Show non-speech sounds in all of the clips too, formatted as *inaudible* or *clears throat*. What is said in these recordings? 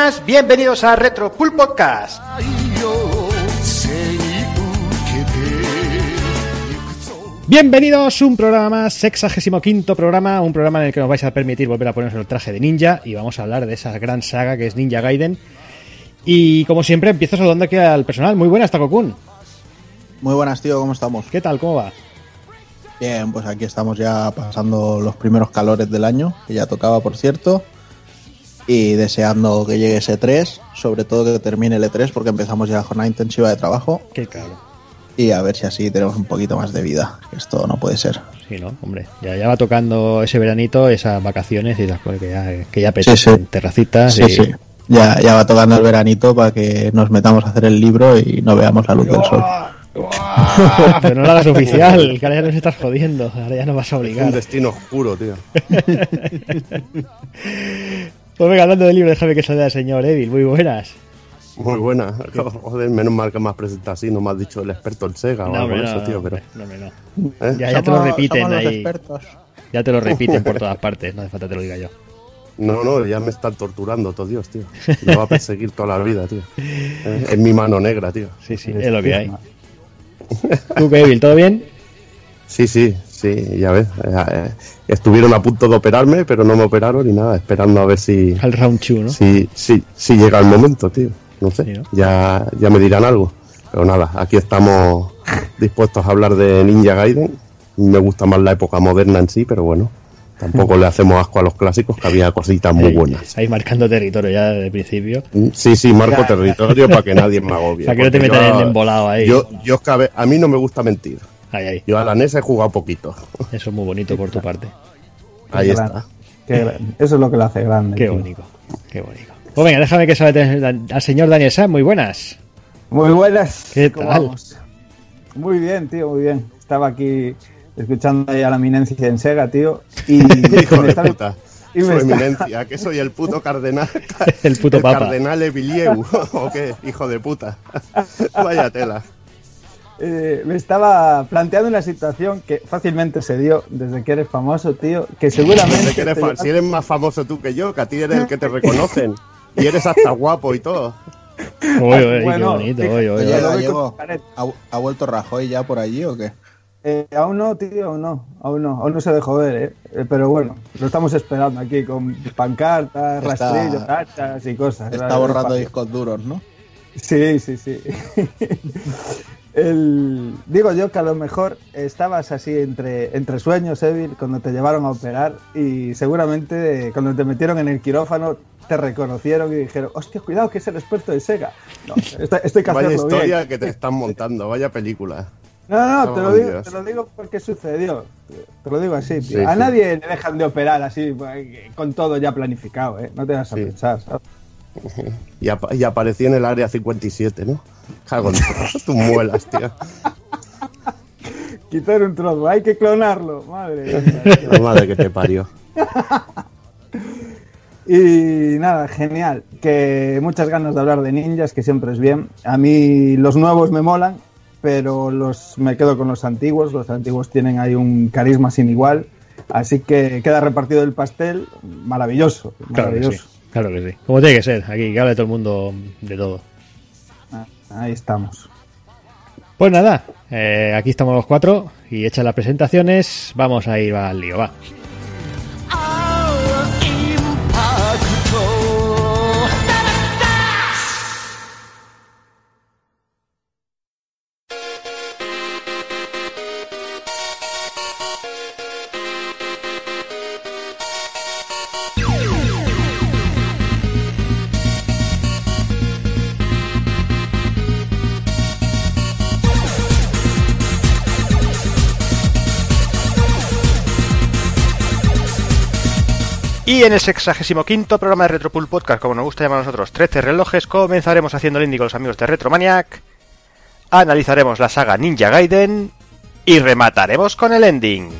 buenas, bienvenidos a Retro Pool Podcast. Bienvenidos, un programa más, sexagésimo quinto programa, un programa en el que nos vais a permitir volver a ponernos el traje de ninja y vamos a hablar de esa gran saga que es Ninja Gaiden. Y como siempre, empiezo saludando aquí al personal. Muy buenas, Takokun. Muy buenas, tío, ¿cómo estamos? ¿Qué tal? ¿Cómo va? Bien, pues aquí estamos ya pasando los primeros calores del año, que ya tocaba, por cierto. Y deseando que llegue ese 3, sobre todo que termine el E3, porque empezamos ya la jornada intensiva de trabajo. Qué caro. Y a ver si así tenemos un poquito más de vida. que Esto no puede ser. Sí, ¿no? Hombre, ya, ya va tocando ese veranito, esas vacaciones y esas cosas que ya, que ya Sí, sí. apetecen, terracitas Sí, y... sí. Ya, ya va tocando el veranito para que nos metamos a hacer el libro y no veamos la luz del sol. *laughs* Pero no lo hagas oficial, que ahora ya nos estás jodiendo, ahora ya nos vas a Es un obligar. destino oscuro, tío. *laughs* Pues venga, hablando del libro, déjame que salga el señor Evil, muy buenas. Muy buena. Joder, menos mal que me has presentado así, no me has dicho el experto en Sega o algo de eso, no, tío, pero... no, no. ¿eh? Ya, ya te lo repiten ahí, expertos. ya te lo repiten por *laughs* todas partes, no hace falta que te lo diga yo. No, no, ya me están torturando, todo Dios, tío. Me va a perseguir toda la vida, tío. ¿Eh? Es mi mano negra, tío. Sí, sí, es lo que hay. *laughs* ¿Tú Evil, todo bien? Sí, sí, sí, ya ves. eh, eh, estuvieron a punto de operarme, pero no me operaron y nada, esperando a ver si, Al round 2, ¿no? si, si, si llega el momento, tío. No sé, Sí, ¿no? Ya, ya me dirán algo. Pero nada, aquí estamos dispuestos a hablar de Ninja Gaiden. Me gusta más la época moderna en sí, pero bueno, tampoco le hacemos asco a los clásicos, que había cositas muy buenas. Ahí marcando territorio ya desde el principio. Sí, sí, marco territorio para que nadie me agobie. *laughs* Para que no te yo- en embolado ahí. Yo, yo a mí no me gusta mentir. Ahí, ahí. Yo a la NES he jugado poquito. Eso es muy bonito por tu parte. Ahí está. Qué. Eso es lo que lo hace grande. Qué tío. bonito, qué bonito. Pues venga, déjame que salga al señor Daniel Sam, muy buenas. Muy buenas. ¿Qué ¿Cómo tal? vamos? Muy bien, tío, muy bien. Estaba aquí escuchando ahí a la eminencia en Sega, tío. Y *laughs* Hijo me de estaba- puta. y me eminencia, que soy el puto cardenal. *laughs* El puto papa. cardenal Evilieu. *laughs* ¿O qué? Hijo de puta. Vaya tela. Eh, me estaba planteando una situación que fácilmente se dio desde que eres famoso, tío. Que seguramente. Sé que eres si eres más famoso tú que yo, que a ti eres el que te reconocen. Y eres hasta *laughs* guapo y todo. Uy, uy, Bueno, qué bonito, fíjate, uy, uy, uy. ¿ha, ha vuelto Rajoy ya por allí o qué? Eh, aún no, tío, aún no, aún no, aún no se dejó ver, ¿eh? Eh, Pero bueno, lo estamos esperando aquí con pancartas, Está- rastrillos, tachas y cosas. Está borrando discos duros, ¿no? Sí, sí, sí. *laughs* El- digo yo que a lo mejor estabas así entre, entre sueños, Evil, cuando te llevaron a operar y seguramente cuando te metieron en el quirófano te reconocieron y dijeron, hostia, cuidado que es el experto de Sega. No, esto, esto hay que Vaya historia bien. que te están montando, vaya película. No, no, te lo, digo, te lo digo porque sucedió. Te lo digo así, tío. Sí, a sí. nadie le dejan de operar así, eh, con todo ya planificado, ¿eh? No te vas a Sí. pensar, ¿sabes? Y, y apareció en el área 57, ¿no? Cago en todas tus muelas, tío. Quitar un trozo, hay que clonarlo, madre mía. tío. La madre que te parió. Y nada, genial. Que muchas ganas de hablar de ninjas, que siempre es bien. A mí los nuevos me molan, pero los me quedo con los antiguos. Los antiguos tienen ahí un carisma sin igual. Así que queda repartido el pastel. Maravilloso. Maravilloso. claro que sí. Como tiene que ser, aquí que hable todo el mundo de todo. Ah, Ahí estamos. Pues nada, eh, aquí estamos los cuatro y hechas las presentaciones, vamos a ir al lío, va. Y en el sexagésimo quinto programa de Retropool Podcast, como nos gusta llamar a nosotros, 13 relojes, comenzaremos haciendo el indie con los amigos de Retromaniac, analizaremos la saga Ninja Gaiden y remataremos con el ending.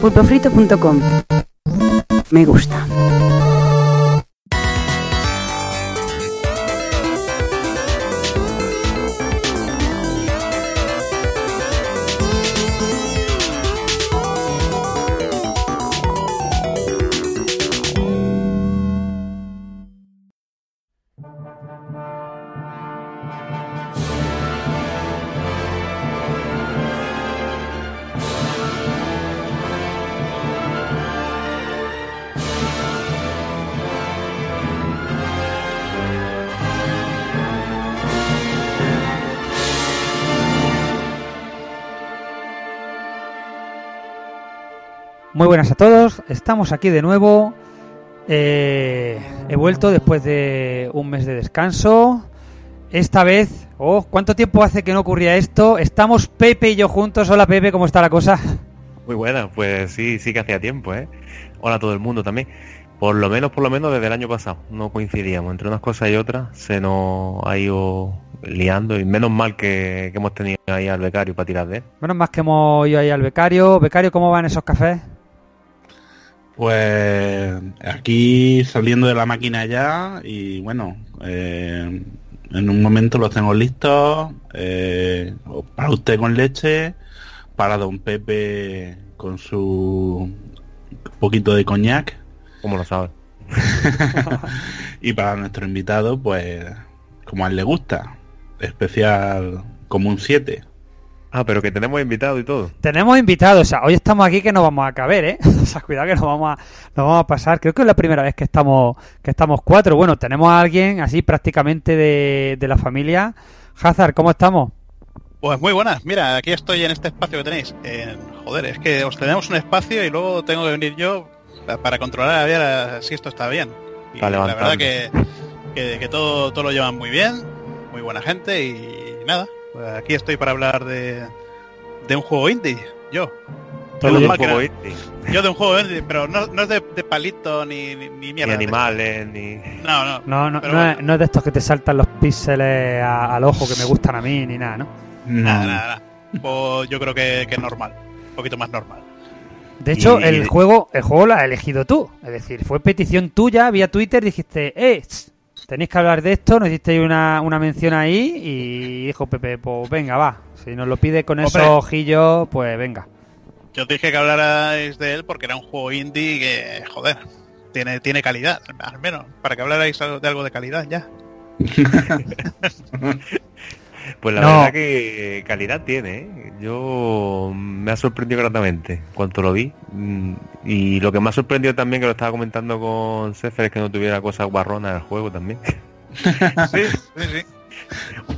pulpofrito.com. Me gusta. Muy buenas a todos, estamos aquí de nuevo. Eh, he vuelto después de un mes de descanso. Esta vez, oh, ¿cuánto tiempo hace que no ocurría esto? Estamos Pepe y yo juntos. Hola Pepe, ¿cómo está la cosa? Muy buena, pues sí, sí que hacía tiempo, ¿eh? Hola a todo el mundo también. Por lo menos, por lo menos desde el año pasado, no coincidíamos. Entre unas cosas y otras se nos ha ido liando y menos mal que, que hemos tenido ahí al becario para tirar de él. Menos más que hemos ido ahí al becario. Becario, ¿cómo van esos cafés? Pues aquí saliendo de la máquina ya y bueno, eh, en un momento los tengo listos. eh, para usted con leche, para don Pepe con su poquito de coñac ¿Cómo lo sabes? *laughs* y para nuestro invitado, pues como a él le gusta, especial como un 7. Ah, pero que tenemos invitado y todo. Tenemos invitados, o sea, hoy estamos aquí que no vamos a caber, ¿eh? *laughs* O sea, cuidado que nos vamos a, nos vamos a pasar. Creo que es la primera vez que estamos, que estamos cuatro. Bueno, tenemos a alguien así prácticamente de, de la familia. Hazard, ¿cómo estamos? Pues muy buenas, mira, aquí estoy en este espacio que tenéis. Eh, joder, es que os tenemos un espacio y luego tengo que venir yo pa- para controlar a ver si esto está bien. Y Está la verdad que, que, que todo, todo lo llevan muy bien, muy buena gente y nada, aquí estoy para hablar de, de un juego indie, yo. Todo Menos lo mal que juego indie, yo de un juego indie, pero no, no es de, de palito ni, ni, ni ni mierda. de animales, ni... No, no. No, no, no, bueno. es, no es de estos que te saltan los píxeles a- al ojo que me gustan a mí ni nada, ¿no? Nada, nada, nada. Pues yo creo que, que es normal, un poquito más normal. De hecho, Y- el juego, el juego lo has elegido tú. Es decir, fue petición tuya vía Twitter, dijiste, eh, tss, tenéis que hablar de esto, nos hicisteis una, una mención ahí y dijo Pepe, pues venga, va. Si nos lo pide con esos ojillos, pues venga. Yo te dije que hablarais de él porque era un juego indie que, joder, tiene, tiene calidad, al menos, para que hablarais algo- de algo de calidad ya. *laughs* Pues la No. verdad que calidad tiene, ¿eh? Yo me ha sorprendido gratamente cuando lo vi. Mm, Y lo que me ha sorprendido también, que lo estaba comentando con Sefer, es que no tuviera cosas guarronas del juego también. *laughs* Sí, sí, sí.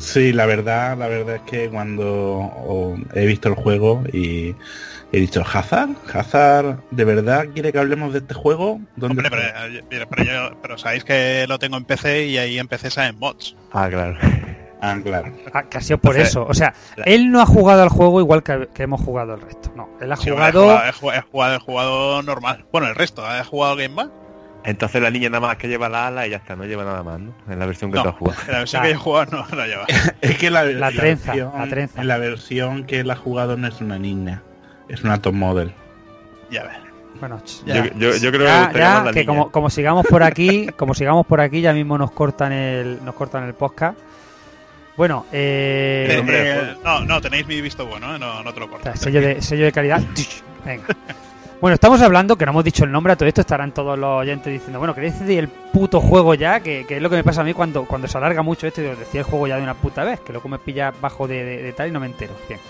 Sí, la verdad, la verdad es que cuando he visto el juego y he dicho, Hazard, Hazard, ¿de verdad quiere que hablemos de este juego? ¿Dónde Hombre, pero, está?". pero, pero yo- pero sabéis que lo tengo en PC y ahí en PC salen mods. Ah, claro. Ah, claro. Ah, que ha sido por eso. O sea, la- él no ha jugado al juego igual que, que hemos jugado el resto. No, él ha Sí, jugado... he, jugado, he, jugado, he jugado normal. Bueno, el resto, ¿he jugado Game Man? Entonces la niña nada más que lleva la ala y ya está, no lleva nada más, ¿no? En la versión que No. tú has jugado. En la versión que yo he jugado no la lleva. *laughs* Es que la, La trenza, versión, la trenza. la versión que él ha jugado no es una niña, es una top model. Ya ves. Bueno, Yo, ya. yo, yo creo que me Ya, gustaría ya, que como sigamos por aquí, como sigamos por aquí, ya mismo nos cortan el, nos cortan el podcast. Bueno, eh, Eh, eh, no, no, tenéis mi visto bueno, ¿eh? no, no te lo o corto. sea, sello de, sello de calidad. *laughs* Venga. Bueno, estamos hablando, que no hemos dicho el nombre a todo esto, estarán todos los oyentes diciendo, bueno, ¿queréis decir el puto juego ya? Que, que es lo que me pasa a mí cuando, cuando se alarga mucho esto y os decía el juego ya de una puta vez, que luego me pilla bajo de, de- de tal y no me entero. Bien.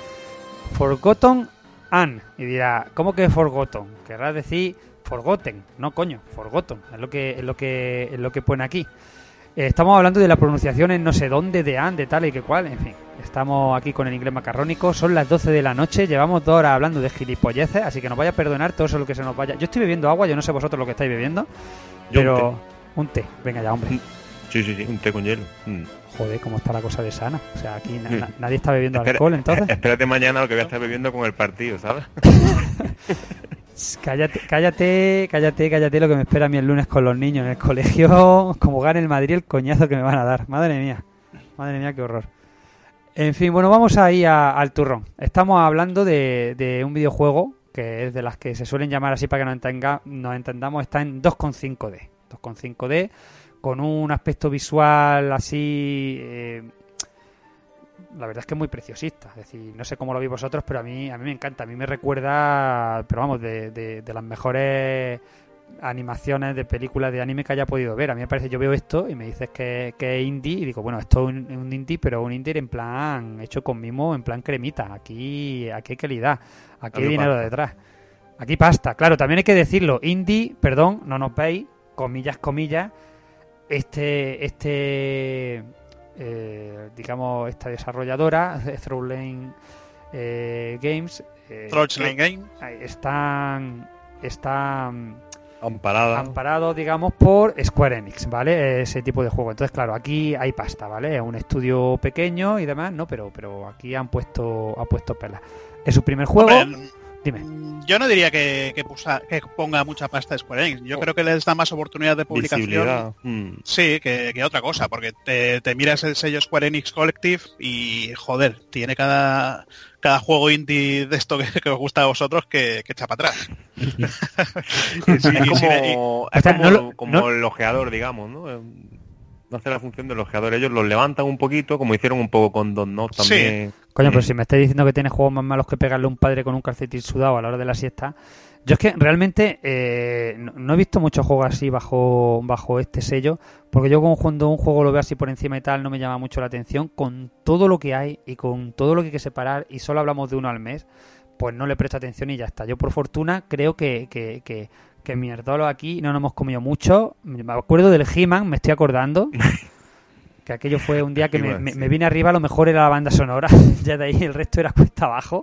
Forgotten Anne. Y dirá, ¿cómo que Forgotten? Querrás decir Forgotten. No, coño, Forgotten. Es lo que, es lo que, es lo que pone aquí. Eh, estamos hablando de la pronunciación en no sé dónde, de Anne, de tal y que cual, en fin. Estamos aquí con el inglés macarrónico, son las 12 de la noche, llevamos dos horas hablando de gilipolleces, así que nos vaya a perdonar todo eso lo que se nos vaya. Yo estoy bebiendo agua, yo no sé vosotros lo que estáis bebiendo, Yo un pero un té. venga ya, hombre. Sí, sí, sí, un té con hielo. Mm. Joder, cómo está la cosa de sana. O sea, aquí na- Mm. na- nadie está bebiendo Espera- alcohol, entonces. *laughs* Espérate mañana lo que voy a estar bebiendo con el partido, ¿sabes? *laughs* Cállate, cállate, cállate, cállate lo que me espera a mí el lunes con los niños en el colegio. *laughs* Como gane el Madrid, el coñazo que me van a dar. Madre mía, madre mía, qué horror. En fin, bueno, vamos ahí al turrón. Estamos hablando de, de un videojuego que es de las que se suelen llamar así para que nos, entenga- nos entendamos. Está en 2.5D. 2.5D, con un aspecto visual así. eh, la verdad es que es muy preciosista. Es decir, no sé cómo lo veis vosotros, pero a mí, a mí me encanta. A mí me recuerda, pero vamos, de, de- de las mejores animaciones de películas de anime que haya podido ver. A mí me parece, yo veo esto y me dices que, que es indie y digo, bueno, esto es un, un indie, pero un indie en plan hecho con mimo, en plan cremita. Aquí, aquí hay calidad, aquí hay dinero pasta. detrás. Aquí pasta, claro, también hay que decirlo. Indie, perdón, no nos veis, comillas, comillas, este, este, eh, digamos, esta desarrolladora, *laughs* Throwlane eh, Games, eh, Game. están está mm, Amparada. amparado, digamos, por Square Enix, ¿vale? Ese tipo de juego. Entonces, claro, aquí hay pasta, ¿vale? Es un estudio pequeño y demás, ¿no? Pero, pero aquí han puesto, ha puesto pelas. Es su primer juego. Hombre, Dime. Yo no diría que, que pusa- que ponga mucha pasta a Square Enix. Yo creo que les da más oportunidad de publicación. Visibilidad. Mm. Sí, que, que otra cosa, porque te, te miras el sello Square Enix Collective y, joder, tiene cada, cada juego indie de esto que, que os gusta a vosotros que, que echa para atrás. *laughs* Sí, es como, es O sea, como, no lo- como no- el ojeador, digamos, ¿no? Eh, No hace la función del ojeador. Ellos los levantan un poquito, como hicieron un poco con Don Not Sí. Coño, pero si me estáis diciendo que tienes juegos más malos que pegarle a un padre con un calcetín sudado a la hora de la siesta. Yo es que realmente eh, no, he visto muchos juegos así bajo, bajo este sello, porque yo cuando un juego lo veo así por encima y tal no me llama mucho la atención. Con todo lo que hay y con todo lo que hay que separar y solo hablamos de uno al mes, pues no le presto atención y ya está. Yo por fortuna creo que, que, que, que mierdolo aquí no nos hemos comido mucho. Me acuerdo del He-Man, me estoy acordando. *laughs* Que aquello fue un día que me, me- vine arriba, a lo mejor era la banda sonora. *laughs* ya de ahí el resto era cuesta abajo.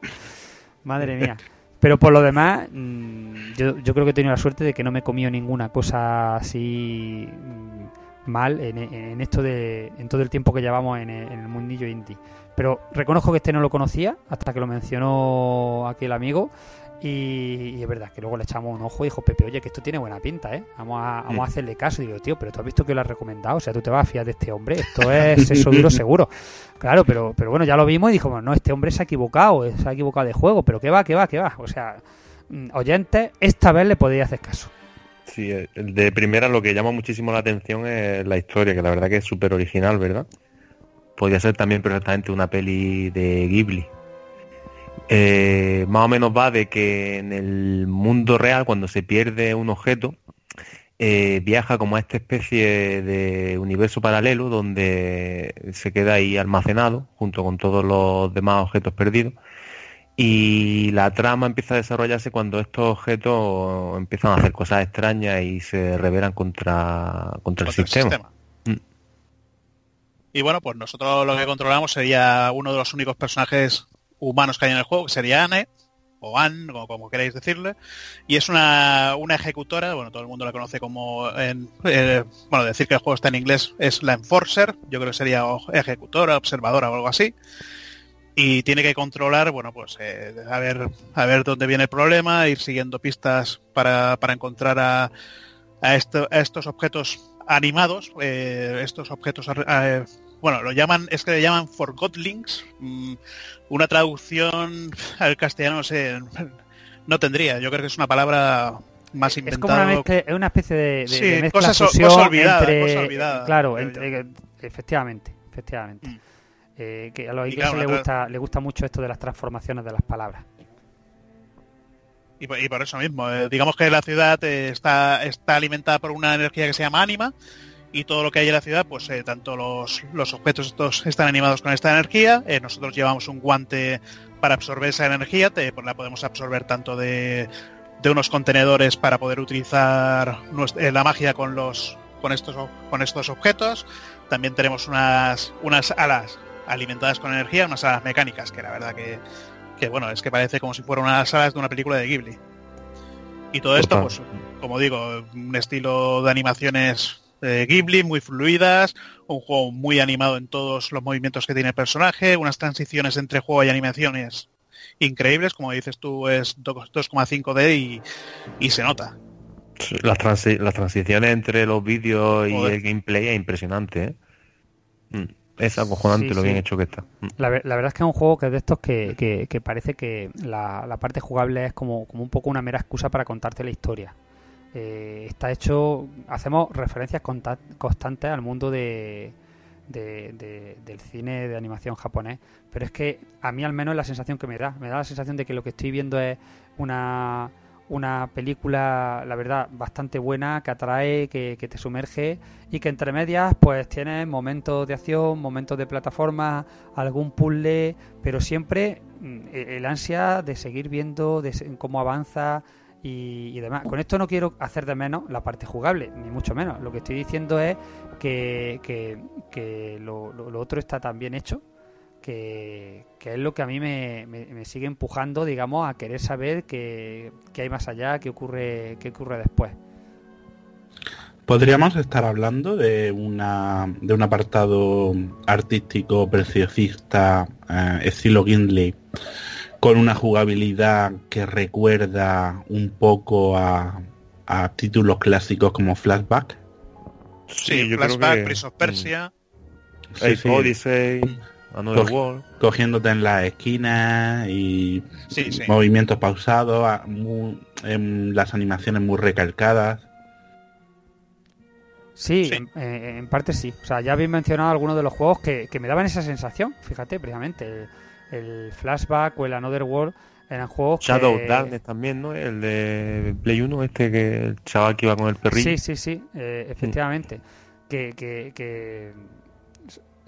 Madre mía. Pero por lo demás, mm, yo, yo creo que he tenido la suerte de que no me he comido ninguna cosa así mm, mal en, en esto de en todo el tiempo que llevamos en el, en el mundillo indie. Pero reconozco que este no lo conocía hasta que lo mencionó aquel amigo. Y, y es verdad que luego le echamos un ojo y dijo Pepe, oye, que esto tiene buena pinta, ¿eh? Vamos a, vamos a hacerle caso. Y digo, tío, pero tú has visto que lo has recomendado. O sea, tú te vas a fiar de este hombre. Esto es *laughs* eso duro seguro. Claro, pero, pero bueno, ya lo vimos y dijimos, no, este hombre se ha equivocado, se ha equivocado de juego. Pero que va, que va, que va. O sea, mm, oyentes, esta vez le podéis hacer caso. Sí, eh, de primera lo que llama muchísimo la atención es la historia, que la verdad que es súper original, ¿verdad? Podría ser también perfectamente una peli de Ghibli. Eh, más o menos va de que en el mundo real, cuando se pierde un objeto, eh, viaja como a esta especie de universo paralelo donde se queda ahí almacenado junto con todos los demás objetos perdidos. Y la trama empieza a desarrollarse cuando estos objetos empiezan a hacer cosas extrañas y se rebelan contra, contra el contra el sistema. sistema. Mm. Y bueno, pues nosotros lo que controlamos sería uno de los únicos personajes humanos que hay en el juego, que sería Anne, o Anne, o como queráis decirle, y es una, una ejecutora, bueno, todo el mundo la conoce como, en, eh, bueno, decir que el juego está en inglés es la Enforcer, yo creo que sería ejecutora, observadora o algo así, y tiene que controlar, bueno, pues eh, a, ver, a ver dónde viene el problema, ir siguiendo pistas para, para encontrar a, a, esto- a estos objetos animados, eh, estos objetos, bueno, lo llaman, es que le llaman Forgotlings, mm, una traducción al castellano, no sé, no tendría, yo creo que es una palabra más Es como una, inventada. mezcla- es una especie de, de- Sí, de mezcla cosas o- fusión cosa olvidada, entre, cosa olvidada, claro, entre- efectivamente, efectivamente. Mm. Eh, que a los ingleses claro, tra- gusta, les gusta mucho esto de las transformaciones de las palabras. Y por, y por eso mismo, eh, digamos que la ciudad eh, está, está alimentada por una energía que se llama ánima y todo lo que hay en la ciudad, pues eh, tanto los, los objetos estos están animados con esta energía, eh, nosotros llevamos un guante para absorber esa energía, te- pues la podemos absorber tanto de, de unos contenedores para poder utilizar nues- eh, la magia con los con estos con estos objetos, también tenemos unas unas alas alimentadas con energía, unas alas mecánicas, que la verdad que, que bueno, es que parece como si fueran unas alas de una película de Ghibli. Y todo esto, pues, como digo, un estilo de animaciones eh, Ghibli muy fluidas, un juego muy animado en todos los movimientos que tiene el personaje, unas transiciones entre juego y animaciones increíbles, como dices tú, es 2,5D y, y se nota. Las, transi- las transiciones entre los vídeos y el gameplay es impresionante, ¿eh? Mm, Es acojonante Sí, lo sí. bien hecho que está. Mm. La, ver- la verdad es que es un juego que es de estos que, que- que parece que la, la parte jugable es como, como un poco una mera excusa para contarte la historia. Eh, está hecho, hacemos referencias constantes al mundo de, de- de- del cine de animación japonés, pero es que a mí al menos es la sensación que me da, me da la sensación de que lo que estoy viendo es una, una película, la verdad, bastante buena, que atrae, que, que te sumerge y que entre medias pues tienes momentos de acción, momentos de plataforma, algún puzzle, pero siempre mm, el el ansia de seguir viendo de cómo avanza y, y demás. Con esto no quiero hacer de menos la parte jugable, ni mucho menos. Lo que estoy diciendo es que, que- lo, otro está tan bien hecho que, que es lo que a mí me, me- sigue empujando, digamos, a querer saber qué hay más allá, qué ocurre, qué ocurre después. Podríamos estar hablando de una de un apartado artístico preciosista eh, estilo Gindley con una jugabilidad que recuerda un poco a, a títulos clásicos como Flashback. Sí, yo creo Flashback, que- Prince of Persia. Sí, Ace sí. Odyssey, Another Coge- World. cogiéndote en las esquinas y Sí, sí. movimientos pausados, a- muy- en las animaciones muy recalcadas. Sí, Sí. En, eh, en parte sí. O sea, ya habéis mencionado algunos de los juegos que, que me daban esa sensación, fíjate, precisamente. El, Flashback o el Another World eran juegos Shadow que... Darkness también, ¿no? El de Play 1, este que el chaval que iba con el perrillo. Sí, sí, sí, eh, efectivamente. Que, que, que,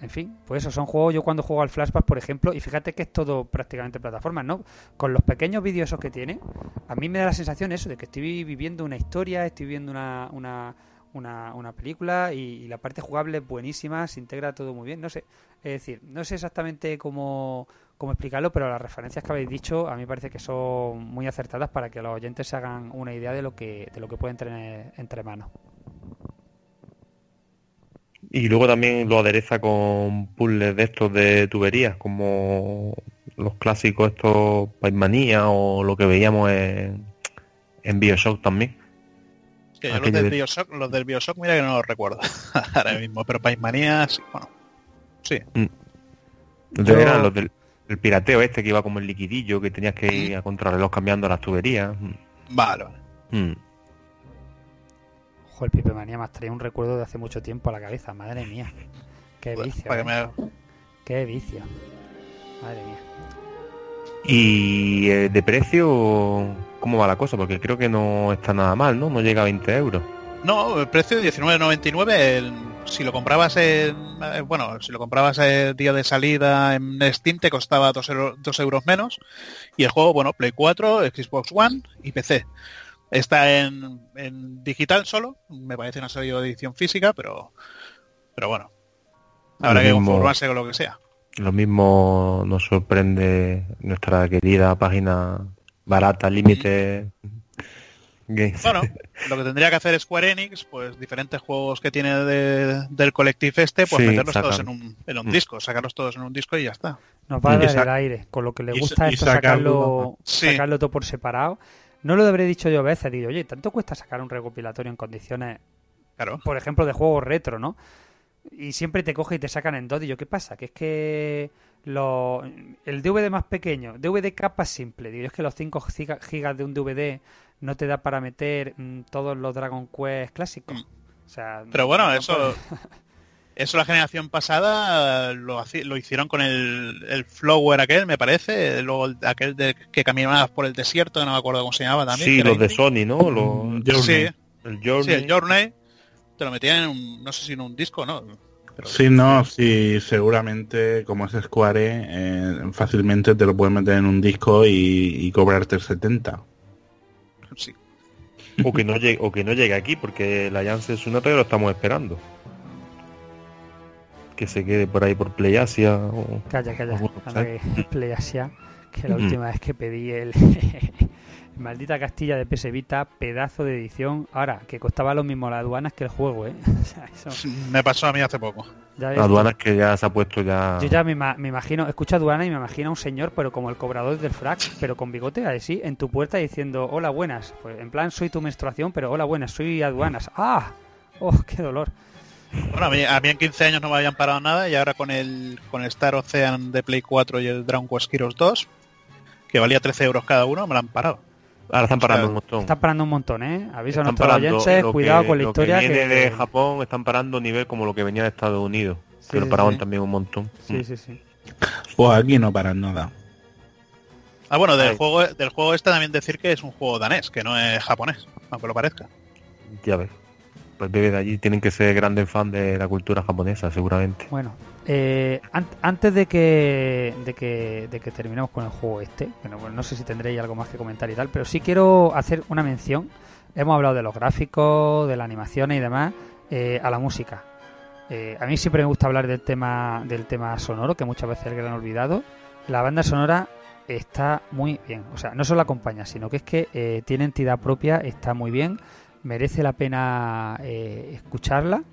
en fin, pues eso, son juegos, yo cuando juego al Flashback, por ejemplo, y fíjate que es todo prácticamente plataformas, ¿no? Con los pequeños vídeos esos que tiene, a mí me da la sensación eso, de que estoy viviendo una historia, estoy viendo una, una, una, una película y, y la parte jugable es buenísima, se integra todo muy bien, no sé, es decir, no sé exactamente cómo, cómo explicarlo, pero las referencias que habéis dicho a mí parece que son muy acertadas para que los oyentes se hagan una idea de lo que, de lo que pueden tener entre manos. Y luego también lo adereza con puzzles de estos de tuberías, como los clásicos estos Pac-Manía o lo que veíamos en, en Bioshock también. Que yo los del, de- Bioshock, los del Bioshock, mira que no los recuerdo *laughs* ahora mismo, pero Pac-Manía, sí, bueno, sí. Yo- eran los del el pirateo este que iba como el liquidillo, que tenías que ir a contrarreloj cambiando las tuberías. Vale, vale. Mm. Ojo, el Pipe Manía me has traído un recuerdo de hace mucho tiempo a la cabeza. Madre mía. Qué Bueno, vicio. para que ¿eh? me- Qué vicio. Madre mía. Y eh, de precio, ¿cómo va la cosa? Porque creo que no está nada mal, ¿no? No llega a 20 euros. No, el precio de 19.99, el- si lo comprabas en, eh, bueno, si lo comprabas el día de salida en Steam te costaba 2 euros, dos euros menos y el juego, bueno, Play 4, Xbox One y PC. Está en, en digital solo, me parece que no ha salido edición física, pero pero bueno, habrá Lo que mismo- conformarse con lo que sea. Lo mismo nos sorprende nuestra querida página barata, límite. Games. Bueno, *laughs* lo que tendría que hacer Square Enix, pues diferentes juegos que tiene de- del colectivo este, pues Sí, meterlos sacan. todos en un, en un Mm. disco, sacarlos todos en un disco y ya está. Nos va a dar el aire. Con lo que le gusta esto sacarlo- sacarlo, Sí. sacarlo todo por separado. No lo habré dicho yo a veces. Digo, oye, ¿tanto cuesta sacar un recopilatorio en condiciones, Claro. por ejemplo, de juegos retro, ¿no? Y siempre te coge y te sacan en dos. Y yo, ¿qué pasa? Que es que lo, el DVD más pequeño, DVD capa simple, digo, es que los 5 giga- gigas de un DVD no te da para meter mm, todos los Dragon Quest clásicos. O sea, Pero bueno, no eso *laughs* eso la generación pasada eh, lo, lo hicieron con el, el Flower aquel, me parece, luego el- aquel de, que caminabas por el desierto, no me acuerdo cómo se llamaba también. Sí, los de. Sony, ¿no? Los, Journey. Sí, el Journey. sí, el Journey. Te lo metían en un, no sé si en un disco, ¿no? Pero- Sí, no, sí, seguramente como es Square, eh, fácilmente te lo puedes meter en un disco y, y cobrarte el 70. *laughs* sí. O que no llegue, o que no llegue aquí, porque la Janssen Sunata lo estamos esperando. Que se quede por ahí por PlayAsia o... Calla, calla. ¿sabes? que PlayAsia, que la última vez que pedí el *laughs* maldita Castilla de PS Vita, pedazo de edición. Ahora, que costaba lo mismo las aduanas que el juego, ¿eh? *laughs* O sea, eso, Me pasó a mí hace poco. ves, Aduanas que ya se ha puesto ya... Yo ya me, me imagino, escucho aduana y me imagino a un señor, pero como el cobrador del frac, pero con bigote, así, en tu puerta diciendo, hola, buenas. Pues en plan, soy tu menstruación, pero hola, buenas, soy aduanas. ¡Ah! ¡Oh, qué dolor! Bueno, a mí, a mí en 15 años no me habían parado nada y ahora con el, con el Star Ocean de Play 4 y el Dragon Quest Heroes 2, que valía 13 euros cada uno, me lo han parado. Ahora están parando O sea, un montón. Están parando un montón, ¿eh? Aviso a nuestros oyentes, lo cuidado que- con la lo historia que viene que... de Japón están parando nivel como lo que venía de Estados Unidos. Sí, que lo sí, paraban sí. también un montón. Sí, sí, sí. Pues aquí no paran nada. Ah, bueno, del Ay. juego, del juego este también decir que es un juego danés, que no es japonés, aunque lo parezca. Ya ves. Pues bebé de allí tienen que ser grandes fans de la cultura japonesa, seguramente. Bueno, eh, an- antes de que, de que de que terminemos con el juego este, bueno, pues no sé si tendréis algo más que comentar y tal, pero sí quiero hacer una mención. Hemos hablado de los gráficos, de las animaciones y demás, eh, a la música. Eh, a mí siempre me gusta hablar del tema del tema sonoro, que muchas veces el han olvidado. La banda sonora está muy bien. O sea, no solo acompaña, sino que es que eh, tiene entidad propia, está muy bien, merece la pena eh, escucharla.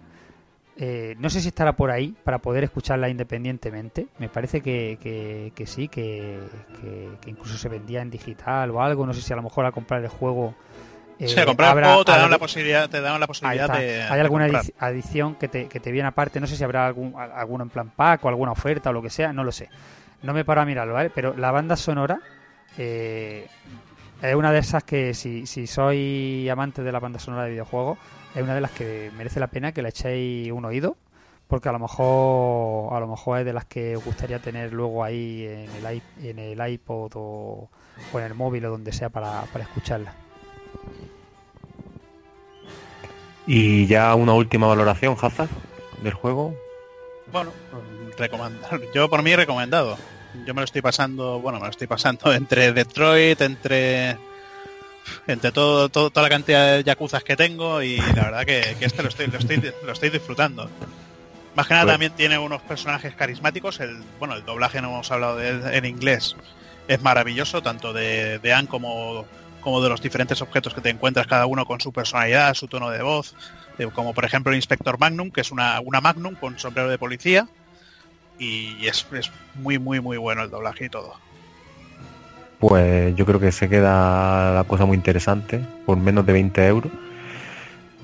Eh, no sé si estará por ahí para poder escucharla independientemente. Me parece que, que- que sí, que, que- incluso se vendía en digital o algo. No sé si a lo mejor a comprar el juego. eh, Sí, comprar el juego te dan la posibilidad, te dan la posibilidad de. Hay alguna adición que te, que te viene aparte. No sé si habrá algún, alguno en plan pack o alguna oferta o lo que sea. No lo sé. No me paro a mirarlo, ¿vale? Pero la banda sonora eh, es una de esas que, si, si soy amante de la banda sonora de videojuegos, es una de las que merece la pena que le echéis un oído. Porque a lo mejor a lo mejor es de las que os gustaría tener luego ahí en el, i- en el iPod o, o en el móvil o donde sea para, para escucharla. Y ya una última valoración, Hazard, del juego. Bueno, recomendar. Yo por mí recomendado. Yo me lo estoy pasando, bueno, me lo estoy pasando *laughs* entre Detroit, entre entre todo, todo- toda la cantidad de yakuzas que tengo y la verdad que, que este lo estoy, lo estoy lo estoy disfrutando. Más que nada Pues- también tiene unos personajes carismáticos. El, bueno, el doblaje no hemos hablado de él en inglés. Es maravilloso, tanto de, de Anne como, como de los diferentes objetos que te encuentras, cada uno con su personalidad, su tono de voz. Eh, Como por ejemplo el Inspector Magnum, que es una, una Magnum con sombrero de policía. Y es, es muy, muy, muy bueno el doblaje y todo. Pues yo creo que se queda la cosa muy interesante por menos de 20 euros.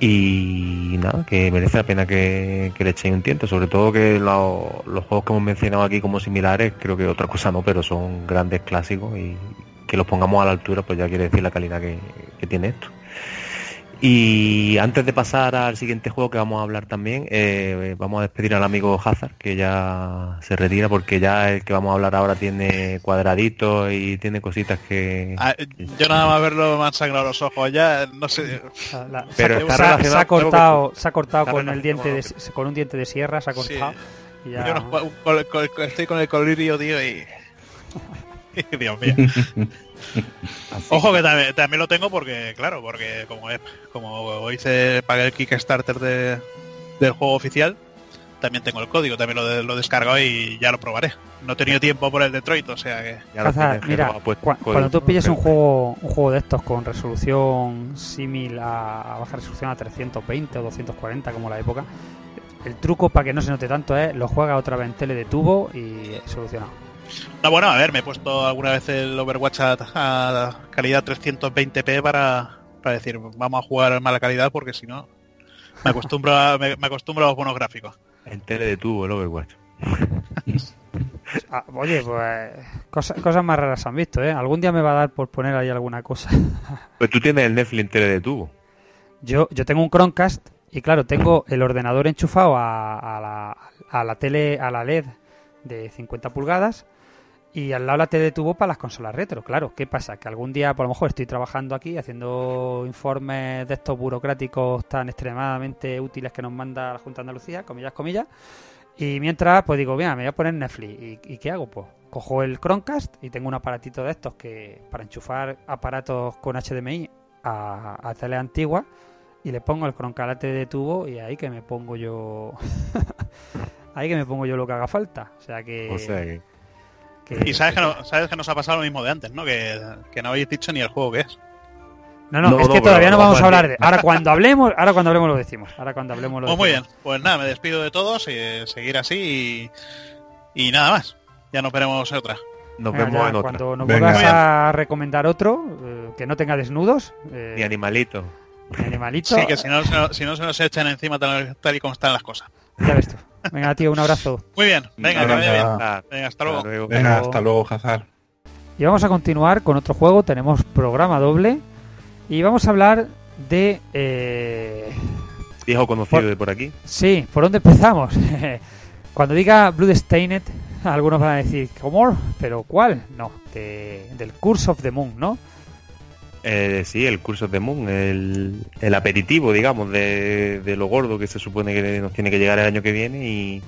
Y nada, que merece la pena que, le echéis un tiento. Sobre todo que lo- los juegos que hemos mencionado aquí como similares, creo que otra cosa no, pero son grandes clásicos y que los pongamos a la altura, pues ya quiere decir la calidad que tiene esto. Y antes de pasar al siguiente juego que vamos a hablar también, eh, vamos a despedir al amigo Hazard, que ya se retira porque ya el que vamos a hablar ahora tiene cuadraditos y tiene cositas que... Ah, yo nada más verlo me han sangrado los ojos ya, no sé. La- Pero se, ha- está se ha- que- cortado, se ha cortado está con el diente con de, con un diente de sierra, se ha cortado. y ya- Yo no- con- con- con- estoy con el colirio, tío, y... y *laughs* Dios mío. *laughs* Ojo que también, también lo tengo porque, claro, porque como, como hice para el Kickstarter de- del juego oficial, también tengo el código, también lo, lo he descargado y ya lo probaré. No he tenido tiempo por el Detroit, o sea que... Ya lo Hazard, tienes, mira, pues, cua- código. cuando tú pilles un juego, un juego de estos con resolución símil a, a baja resolución a 320 o 240 como la época, el truco para que no se note tanto es lo juega otra vez en tele de tubo y solucionado. No, bueno, a ver, me he puesto alguna vez el Overwatch a, a calidad 320p para, para decir, vamos a jugar en mala calidad porque si no, me acostumbro a, me, me acostumbro a los buenos gráficos. En tele de tubo, el Overwatch. Ah, oye, pues cosas, cosas más raras han visto, ¿eh? Algún día me va a dar por poner ahí alguna cosa. *laughs* Pues tú tienes el Netflix en tele de tubo. Yo, yo tengo un Chromecast y claro, tengo el ordenador enchufado a, a la, a la tele, a la LED de 50 pulgadas y al lado la tele de tubo para las consolas retro. Claro, ¿qué pasa? Que algún día, por lo mejor, estoy trabajando aquí haciendo informes de estos burocráticos tan extremadamente útiles que nos manda la Junta de Andalucía, comillas, comillas. Y mientras, pues digo, mira, me voy a poner Netflix. ¿Y, qué hago? Pues cojo el Chromecast y tengo un aparatito de estos que para enchufar aparatos con HDMI a, a tele antigua y le pongo el croncalate de tubo y ahí que me pongo yo *laughs* ahí que me pongo yo lo que haga falta O sea que... que- Y sabes que, no- sabes que nos ha pasado lo mismo de antes, ¿no? Que, que no habéis dicho ni el juego que es. no no, No, es no, que todavía no vamos vamos a hablar de ahora cuando hablemos ahora cuando hablemos lo decimos ahora cuando hablemos lo Pues muy bien, pues nada, me despido de todos y seguir así y, y nada más. Ya nos veremos en otra. Nos Venga, vemos ya, en otra. cuando nos Venga. vuelvas a recomendar otro eh, que no tenga desnudos eh, Ni animalito. ni animalito Sí, que si no, se nos- si no se nos echan encima tal, tal y como están las cosas. ya ves tú venga tío un abrazo Muy bien, venga, que vaya bien. Ah, Venga, hasta luego. luego. Venga, hasta luego, Hazard. Y vamos a continuar con otro juego. Tenemos programa doble. Y vamos a hablar de... eh, Viejo conocido Por- de por aquí. Sí, ¿por dónde empezamos? *laughs* Cuando diga Bloodstained, algunos van a decir, ¿cómo? ¿Pero cuál? No, de- del Curse of the Moon, ¿no? Eh, sí, el curso de Moon, el, aperitivo, digamos, de, lo gordo que se supone que nos tiene que llegar el año que viene y,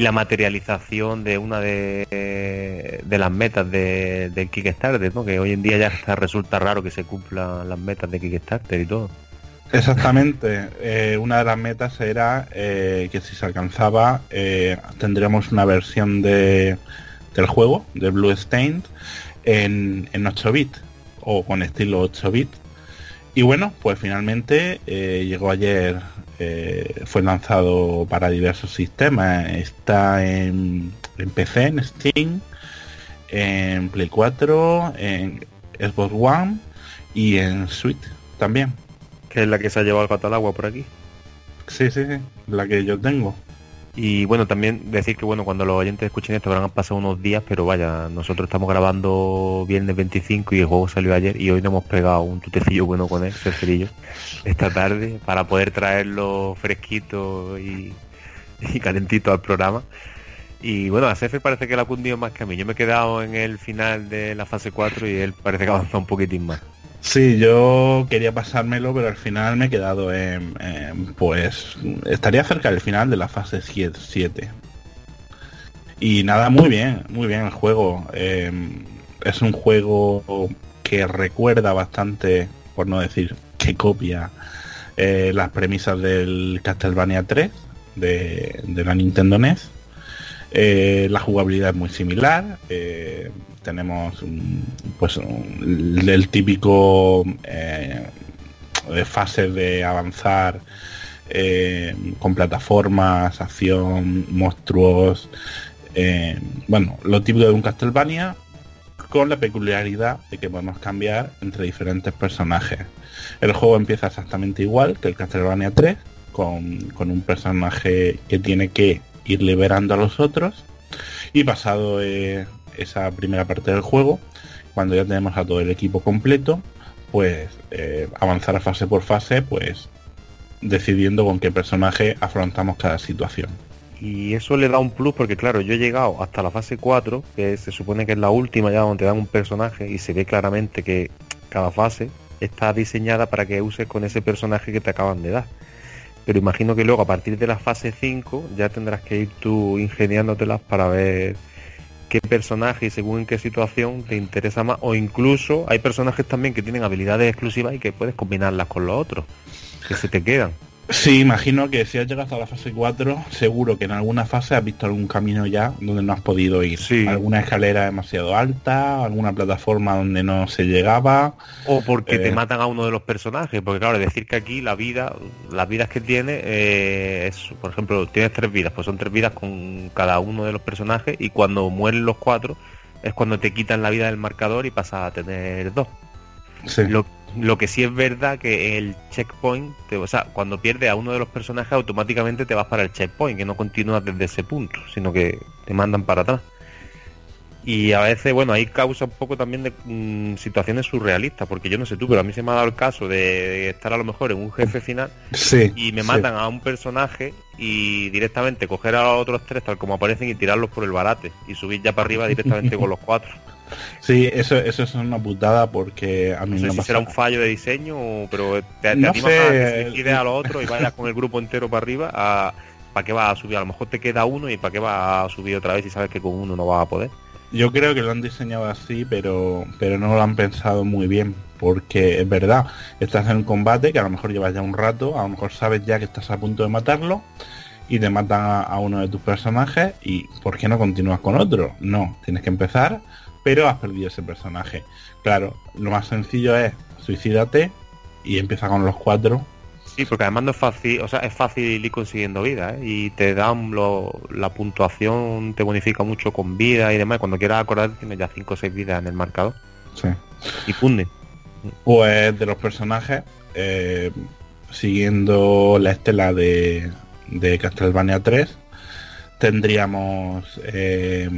la materialización de una de, las metas de, del Kickstarter, ¿no? Que hoy en día ya *laughs* resulta raro que se cumplan las metas de Kickstarter y todo. Exactamente. Eh, una de las metas era eh, que si se alcanzaba eh, tendríamos una versión de, del juego, de Blue Stained, en, en 8 bit o con estilo 8 bit. Y bueno, pues finalmente eh, llegó ayer, eh, fue lanzado para diversos sistemas. Está en, en PC, en Steam, en Play 4, en Xbox One y en Switch también. Que es la que se ha llevado el gato al agua por aquí. Sí, sí, sí, la que yo tengo. Y bueno, también decir que bueno, cuando los oyentes escuchen esto habrán pasado unos días, pero vaya, nosotros estamos grabando viernes 25 y el juego salió ayer y hoy nos hemos pegado un tutecillo bueno con él, cerillo, esta tarde, para poder traerlo fresquito y, calentito al programa. Y bueno, a Cefe parece que le ha cundido más que a mí. Yo me he quedado en el final de la fase 4 y él parece que ha avanzado un poquitín más. Sí, yo quería pasármelo, pero al final me he quedado en, pues estaría cerca del final de la fase 7. Y nada, muy bien, muy bien el juego. Eh, es un juego que recuerda bastante, por no decir que copia, eh, las premisas del Castlevania 3 de, de la Nintendo NES. Eh, la jugabilidad es muy similar. Eh, tenemos pues el típico eh, de fases de avanzar eh, con plataformas, acción, monstruos. Eh, bueno, lo típico de un Castlevania con la peculiaridad de que podemos cambiar entre diferentes personajes. El juego empieza exactamente igual que el Castlevania 3, con, con un personaje que tiene que ir liberando a los otros. Y pasado esa primera parte del juego, cuando ya tenemos a todo el equipo completo, pues eh, avanzar fase por fase, pues decidiendo con qué personaje afrontamos cada situación. Y eso le da un plus porque claro, yo he llegado hasta la fase 4, que se supone que es la última ya donde dan un personaje y se ve claramente que cada fase está diseñada para que uses con ese personaje que te acaban de dar. Pero imagino que luego a partir de la fase 5 ya tendrás que ir tú ingeniándotelas para ver qué personaje y según en qué situación te interesa más. O incluso hay personajes también que tienen habilidades exclusivas y que puedes combinarlas con los otros, que se te quedan. Sí, imagino que si has llegado hasta la fase 4, seguro que en alguna fase has visto algún camino ya donde no has podido ir. Sí. Alguna escalera demasiado alta, alguna plataforma donde no se llegaba. O porque Eh. te matan a uno de los personajes, porque claro, decir que aquí la vida, las vidas que tiene, eh, es, por ejemplo, tienes tres vidas, pues son tres vidas con cada uno de los personajes y cuando mueren los cuatro es cuando te quitan la vida del marcador y pasas a tener dos. Sí. Lo, lo que sí es verdad que el checkpoint, te- o sea, cuando pierdes a uno de los personajes automáticamente te vas para el checkpoint, que no continúas desde ese punto, sino que te mandan para atrás. Y a veces, bueno, ahí causa un poco también de mm, situaciones surrealistas, porque yo no sé tú, pero a mí se me ha dado el caso de, estar a lo mejor en un jefe final Sí. y me sí. matan a un personaje y directamente coger a los otros tres tal como aparecen y tirarlos por el barate y subir ya para arriba directamente *laughs* con los cuatro. Sí, eso, eso es una putada porque a mí No sé me si será un fallo de diseño, pero te, te No animas sé, a que eh, a los otros y vayas con el grupo entero para arriba. A, ¿Para qué vas a subir? A lo mejor te queda uno y ¿para qué vas a subir otra vez si sabes que con uno no vas a poder? Yo creo que lo han diseñado así, pero, pero no lo han pensado muy bien. Porque es verdad, estás en un combate que a lo mejor llevas ya un rato, a lo mejor sabes ya que estás a punto de matarlo y te matan a, a uno de tus personajes y ¿por qué no continúas con otro? No, tienes que empezar, pero has perdido ese personaje. Claro, lo más sencillo es suicídate y empieza con los cuatro. Sí, porque además no es fácil, o sea, es fácil ir consiguiendo vida, ¿eh? Y te dan lo- la puntuación, te bonifica mucho con vida y demás. Cuando quieras acordar tienes ya 5 o 6 vidas en el marcador. Sí. Y funde. Pues de los personajes, eh, siguiendo la estela de, de Castlevania 3, tendríamos eh,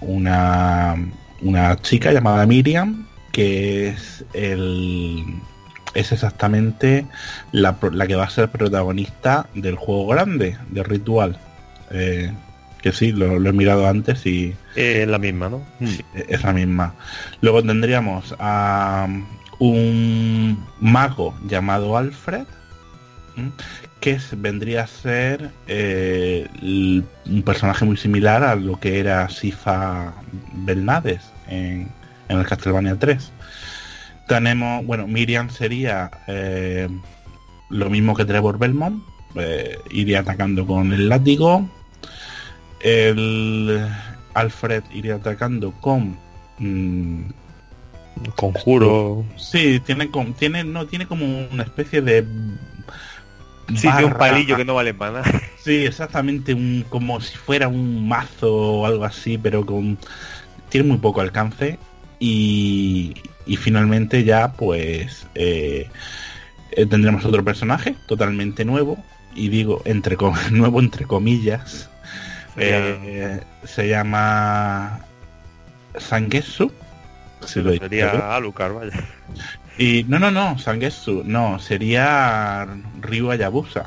una, una chica llamada Miriam, que es el es exactamente la, la que va a ser protagonista del juego grande, de Ritual. Eh, que sí, lo, lo he mirado antes y Eh, Es la misma, ¿no? Sí, es la misma. Luego tendríamos a un mago llamado Alfred. Que vendría a ser eh, un personaje muy similar a lo que era Sifa Belnades en, en el Castlevania 3. Tenemos, bueno, Miriam sería eh, lo mismo que Trevor Belmont, eh, iría atacando con el látigo. El Alfred iría atacando con mm, Conjuro. Sí, tiene, tiene, no, tiene como una especie de... Sí, tiene un barra- palillo que no vale para nada. *laughs* Sí, exactamente, un, como si fuera un mazo o algo así, pero con... Tiene muy poco alcance y, y finalmente ya pues eh, eh, tendremos otro personaje totalmente nuevo y digo entre com- *laughs* nuevo entre comillas Eh, se llama Sangetsu si lo. Sería Alucard, vaya. Y no, no, no, Sangetsu, no, sería Ryu Hayabusa.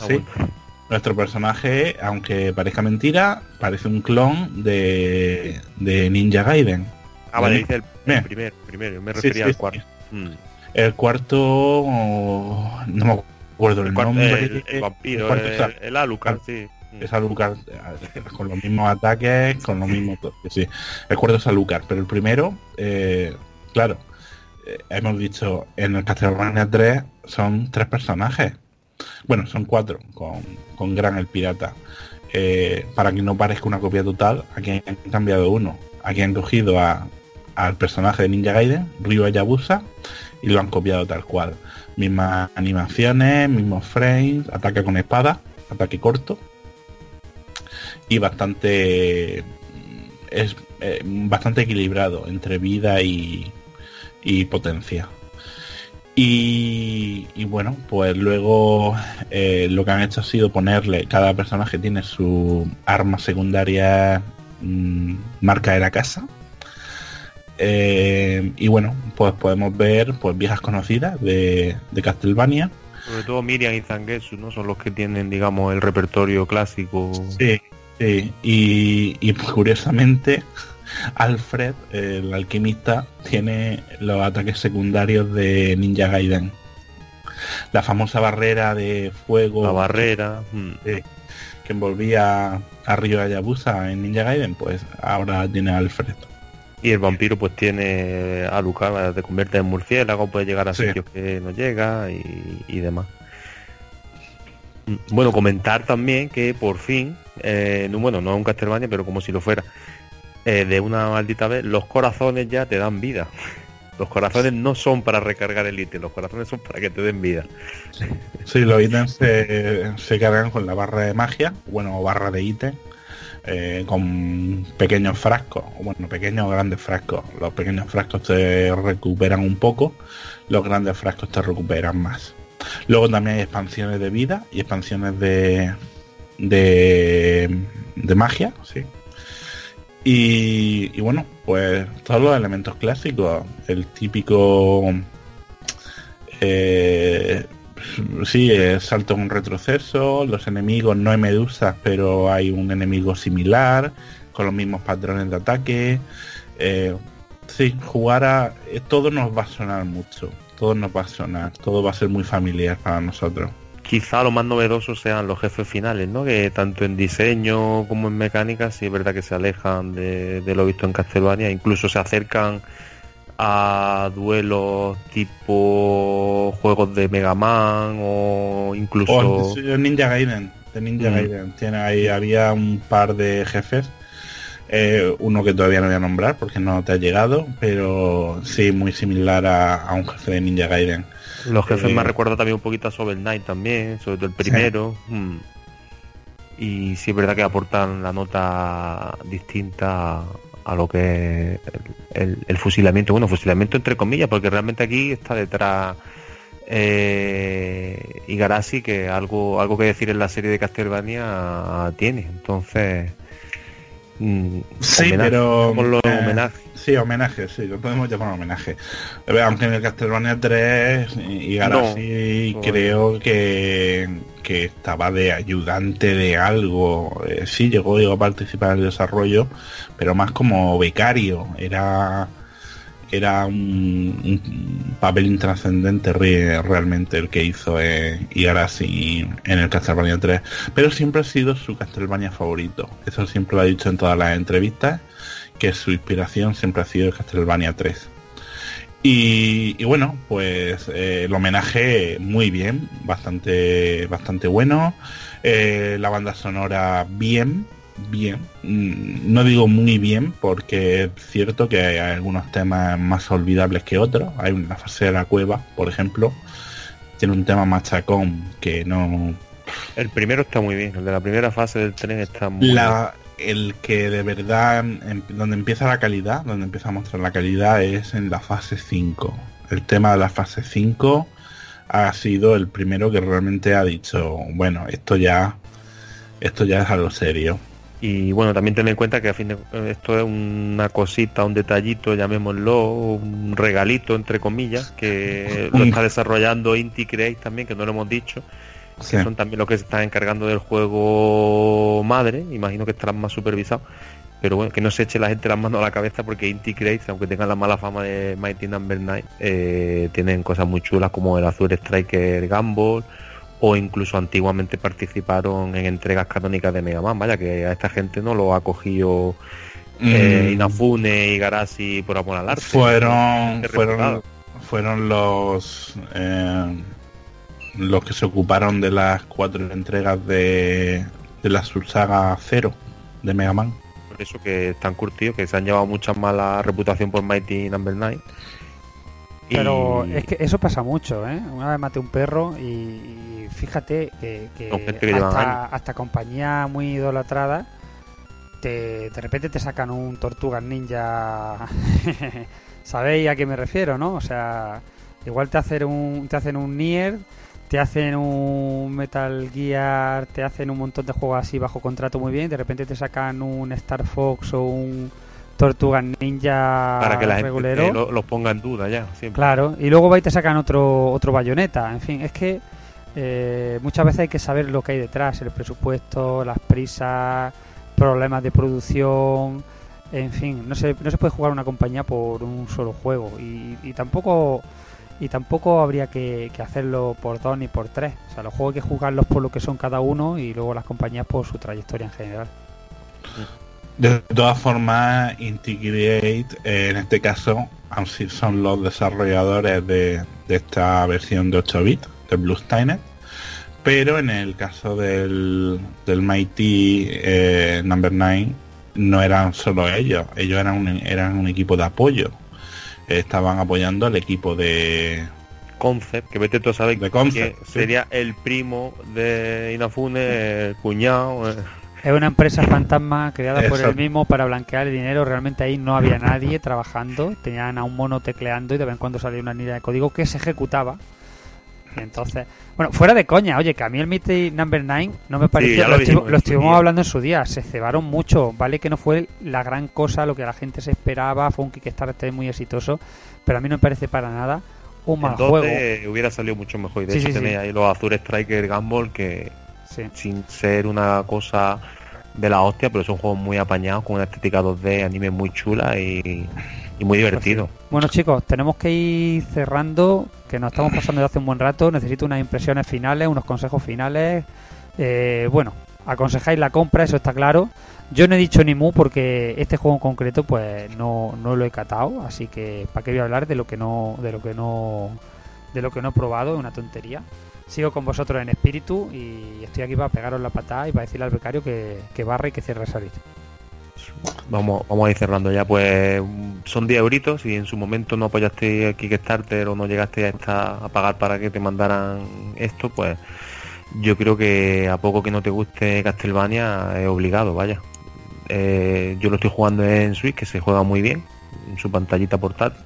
Ah, Sí. bueno. Nuestro personaje, aunque parezca mentira, parece un clon de, de Ninja Gaiden. Ah, vale, dice el, el primer, primero, yo me refería sí, al sí. cuarto. Mm. El cuarto, oh, no me acuerdo el, El, cuarto- nombre. el- el vampiro, El cuarto el, está- el Alucard, sí. Es Alucard, con los mismos ataques, con los mismos... Sí, el cuarto es Alucard, pero el primero, eh, claro, hemos dicho, en el Castlevania 3 son tres personajes. Bueno, son cuatro, con, con Gran el Pirata. Eh, para que no parezca una copia total, aquí han cambiado uno. Aquí han cogido al personaje de Ninja Gaiden, Ryu Hayabusa, y lo han copiado tal cual. Mismas animaciones, mismos frames, ataque con espada, ataque corto. Y bastante es eh, bastante equilibrado entre vida y, y potencia. Y, y bueno, pues luego eh, lo que han hecho ha sido ponerle, cada personaje tiene su arma secundaria mm, marca de la casa. Eh, y bueno, pues podemos ver pues viejas conocidas de, de Castlevania. Sobre todo Miriam y Zangetsu, ¿no? Son los que tienen, digamos, el repertorio clásico. Sí, sí. Y, y pues, curiosamente, Alfred, el alquimista, tiene los ataques secundarios de Ninja Gaiden. La famosa barrera de fuego. La barrera. mm. Sí, que envolvía a Ryo Hayabusa en Ninja Gaiden, pues ahora tiene a Alfred. Y el vampiro pues tiene a Alucard, te convierte en murciélago, puede llegar a Sí. sitios que no llega y, y demás. Bueno, comentar también que por fin, eh, no, bueno, no es un Castlevania, pero como si lo fuera, eh, de una maldita vez, los corazones ya te dan vida. Los corazones no son para recargar el ítem, los corazones son para que te den vida. Sí, los ítems se, cargan con la barra de magia, bueno, barra de ítem, eh, con pequeños frascos, bueno, pequeños o grandes frascos. Los pequeños frascos te recuperan un poco, los grandes frascos te recuperan más. Luego también hay expansiones de vida y expansiones de, de, de magia, sí. Y, bueno, pues todos los elementos clásicos, el típico eh, sí, salto un retroceso, los enemigos no hay medusas, pero hay un enemigo similar, con los mismos patrones de ataque. Eh, sí, jugar a... eh, todo nos va a sonar mucho, todo nos va a sonar, todo va a ser muy familiar para nosotros. Quizá lo más novedoso sean los jefes finales, ¿no? Que tanto en diseño como en mecánica sí es verdad que se alejan de, de lo visto en Castlevania, incluso se acercan a duelos tipo juegos de Mega Man o incluso Oh, sí, Ninja Gaiden, de Ninja Mm. Gaiden. Tiene ahí, había un par de jefes. eh, uno que todavía no voy a nombrar porque no te ha llegado, pero sí, muy similar a, a un jefe de Ninja Gaiden. Los jefes eh, me recuerda también un poquito a Shovel Knight también, sobre todo el primero. Mm. Y sí es verdad que aportan la nota distinta a lo que es el, el- el fusilamiento. Bueno, fusilamiento entre comillas, porque realmente aquí está detrás eh, Igarashi, que algo, algo que decir en la serie de Castlevania tiene. Entonces, mm, Sí, homenaje, pero... eh. Sí, homenaje, sí, lo podemos llamar homenaje. Eh, Aunque en el Castlevania 3 y Garashi No. creo que, que estaba de ayudante de algo. Eh, sí, llegó, llegó a participar en el desarrollo, pero más como becario. Era era un, papel intrascendente re- realmente el que hizo eh, Igarashi en el Castlevania 3. Pero siempre ha sido su Castlevania favorito. Eso siempre lo ha dicho en todas las entrevistas que su inspiración siempre ha sido el Castlevania 3. Y, y bueno, pues eh, el homenaje muy bien, bastante, bastante bueno. Eh, la banda sonora bien, bien. Mm, No digo muy bien porque es cierto que hay algunos temas más olvidables que otros. Hay una fase de la cueva, por ejemplo. Tiene un tema machacón que no... El primero está muy bien, el de la primera fase del tren está muy La, el que de verdad, em- donde empieza la calidad, donde empieza a mostrar la calidad es en la fase 5. El tema de la fase 5 ha sido el primero que realmente ha dicho, bueno, esto ya, esto ya es algo serio. Y bueno, también ten en cuenta que a fin de esto es una cosita, un detallito, llamémoslo, un regalito entre comillas, que lo está desarrollando Inti Create también, que no lo hemos dicho, Sí. que son también los que se están encargando del juego madre, imagino que estarán más supervisados, pero bueno, que no se eche la gente las manos a la cabeza porque Inti Create, aunque tengan la mala fama de Mighty Number 9, eh, tienen cosas muy chulas como el Azure Striker Gumball o incluso antiguamente participaron en entregas canónicas de Mega Man, vaya que a esta gente no lo ha cogido eh, Mm. Inafune y Garasi por amor al arte. fueron fueron fueron los eh, los que se ocuparon de las cuatro entregas de, de la subsaga cero de Mega Man Por eso que están curtidos, que se han llevado mucha mala reputación por Mighty Number 9. Y- Pero es que eso pasa mucho, ¿eh? Una vez maté un perro y, y fíjate que, hasta, hasta compañía muy idolatrada te, de repente te sacan un Tortugas Ninja. *laughs* ¿Sabéis a qué me refiero, no? O sea, igual te hacen un, te hacen un Nier, te hacen un Metal Gear, te hacen un montón de juegos así bajo contrato muy bien, de repente te sacan un Star Fox o un Tortugas Ninja para que la gente regulero. eh, lo, los ponga en duda ya, siempre. Claro, y luego va y te sacan otro, otro bayoneta. En fin, es que eh, muchas veces hay que saber lo que hay detrás, el presupuesto, las prisas, problemas de producción. En fin, no se, no se puede jugar una compañía por un solo juego. Y, y tampoco y tampoco habría que, que hacerlo por dos ni por tres. O sea, los juegos hay que jugarlos por lo que son cada uno y luego las compañías por su trayectoria en general. De todas formas, Inti Create, eh, en este caso, son los desarrolladores de, de esta versión de 8 bits de Blue Steiner, pero en el caso del, del Mighty eh, Number 9 no eran solo ellos, ellos eran un, eran un equipo de apoyo. Estaban apoyando al equipo de, Concept, que vete tú a saber que Concept, sí. sería el primo de Inafune, el cuñado. eh. Es una empresa fantasma creada por él mismo para blanquear el dinero. Realmente ahí no había nadie trabajando. Tenían a un mono tecleando y de vez en cuando salía una línea de código que se ejecutaba. Y entonces, bueno, fuera de coña, oye, que a mí el Mighty Number 9 no me pareció. lo lo, lo estuvimos hablando en su día. Se cebaron mucho. Vale que no fue la gran cosa, lo que la gente se esperaba. Fue un Kickstarter muy exitoso. Pero a mí no me parece para nada un mal Entonces juego. hubiera salido mucho mejor. Y de Sí, hecho sí, tenéis ahí los Azure Striker Gumball que Sí. sin ser una cosa de la hostia, pero son juegos muy apañados con una estética 2D, anime muy chula y, y muy divertido. Bueno chicos, tenemos que ir cerrando, que nos estamos pasando de hace un buen rato, necesito unas impresiones finales, unos consejos finales. Eh, bueno, aconsejáis la compra, eso está claro. Yo no he dicho ni mu porque este juego en concreto pues no, no lo he catado, así que para qué voy a hablar de lo que no de lo que no de lo que no he probado, es una tontería. Sigo con vosotros en espíritu y estoy aquí para pegaros la patada y para decirle al becario que, que barre y que cierre salir. Vamos, vamos a ir cerrando ya, pues son 10 euritos y en su momento no apoyaste a Kickstarter o no llegaste a, esta, a pagar para que te mandaran esto, pues yo creo que a poco que no te guste Castlevania es obligado, vaya. Eh, yo lo estoy jugando en Switch, que se juega muy bien, en su pantallita portátil.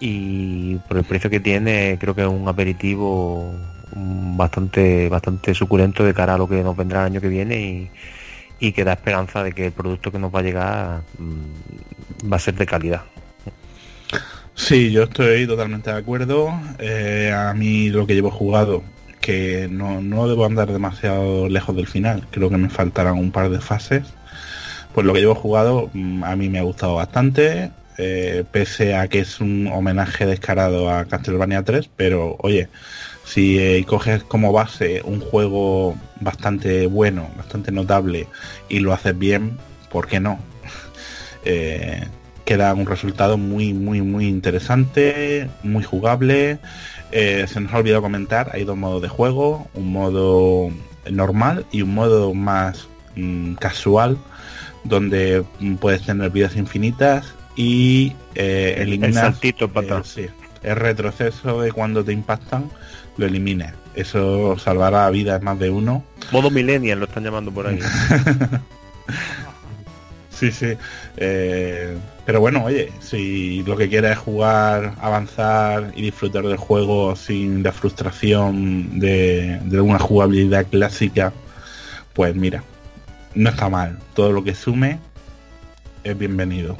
Y por el precio que tiene, creo que es un aperitivo bastante bastante suculento de cara a lo que nos vendrá el año que viene y, y que da esperanza de que el producto que nos va a llegar mm, va a ser de calidad. Sí, yo estoy totalmente de acuerdo. Eh, a mí lo que llevo jugado, que no, no debo andar demasiado lejos del final, creo que me faltarán un par de fases. Pues lo que llevo jugado mm, a mí me ha gustado bastante, eh, pese a que es un homenaje descarado a Castlevania 3, pero oye, si eh, coges como base un juego bastante bueno, bastante notable y lo haces bien, ¿por qué no? *laughs* Eh, que da un resultado muy, muy, muy interesante, muy jugable. Eh, se nos ha olvidado comentar, hay dos modos de juego, un modo normal y un modo más mm, casual, donde mm, puedes tener vidas infinitas y eh, eliminas saltito para sí, el retroceso de cuando te impactan, lo elimines. Eso salvará vidas más de uno. Modo millennial lo están llamando por ahí. *laughs* Sí, sí. Eh, pero bueno, oye, si lo que quieres es jugar, avanzar y disfrutar del juego sin la frustración de, de una jugabilidad clásica, pues mira, no está mal. Todo lo que sume es bienvenido.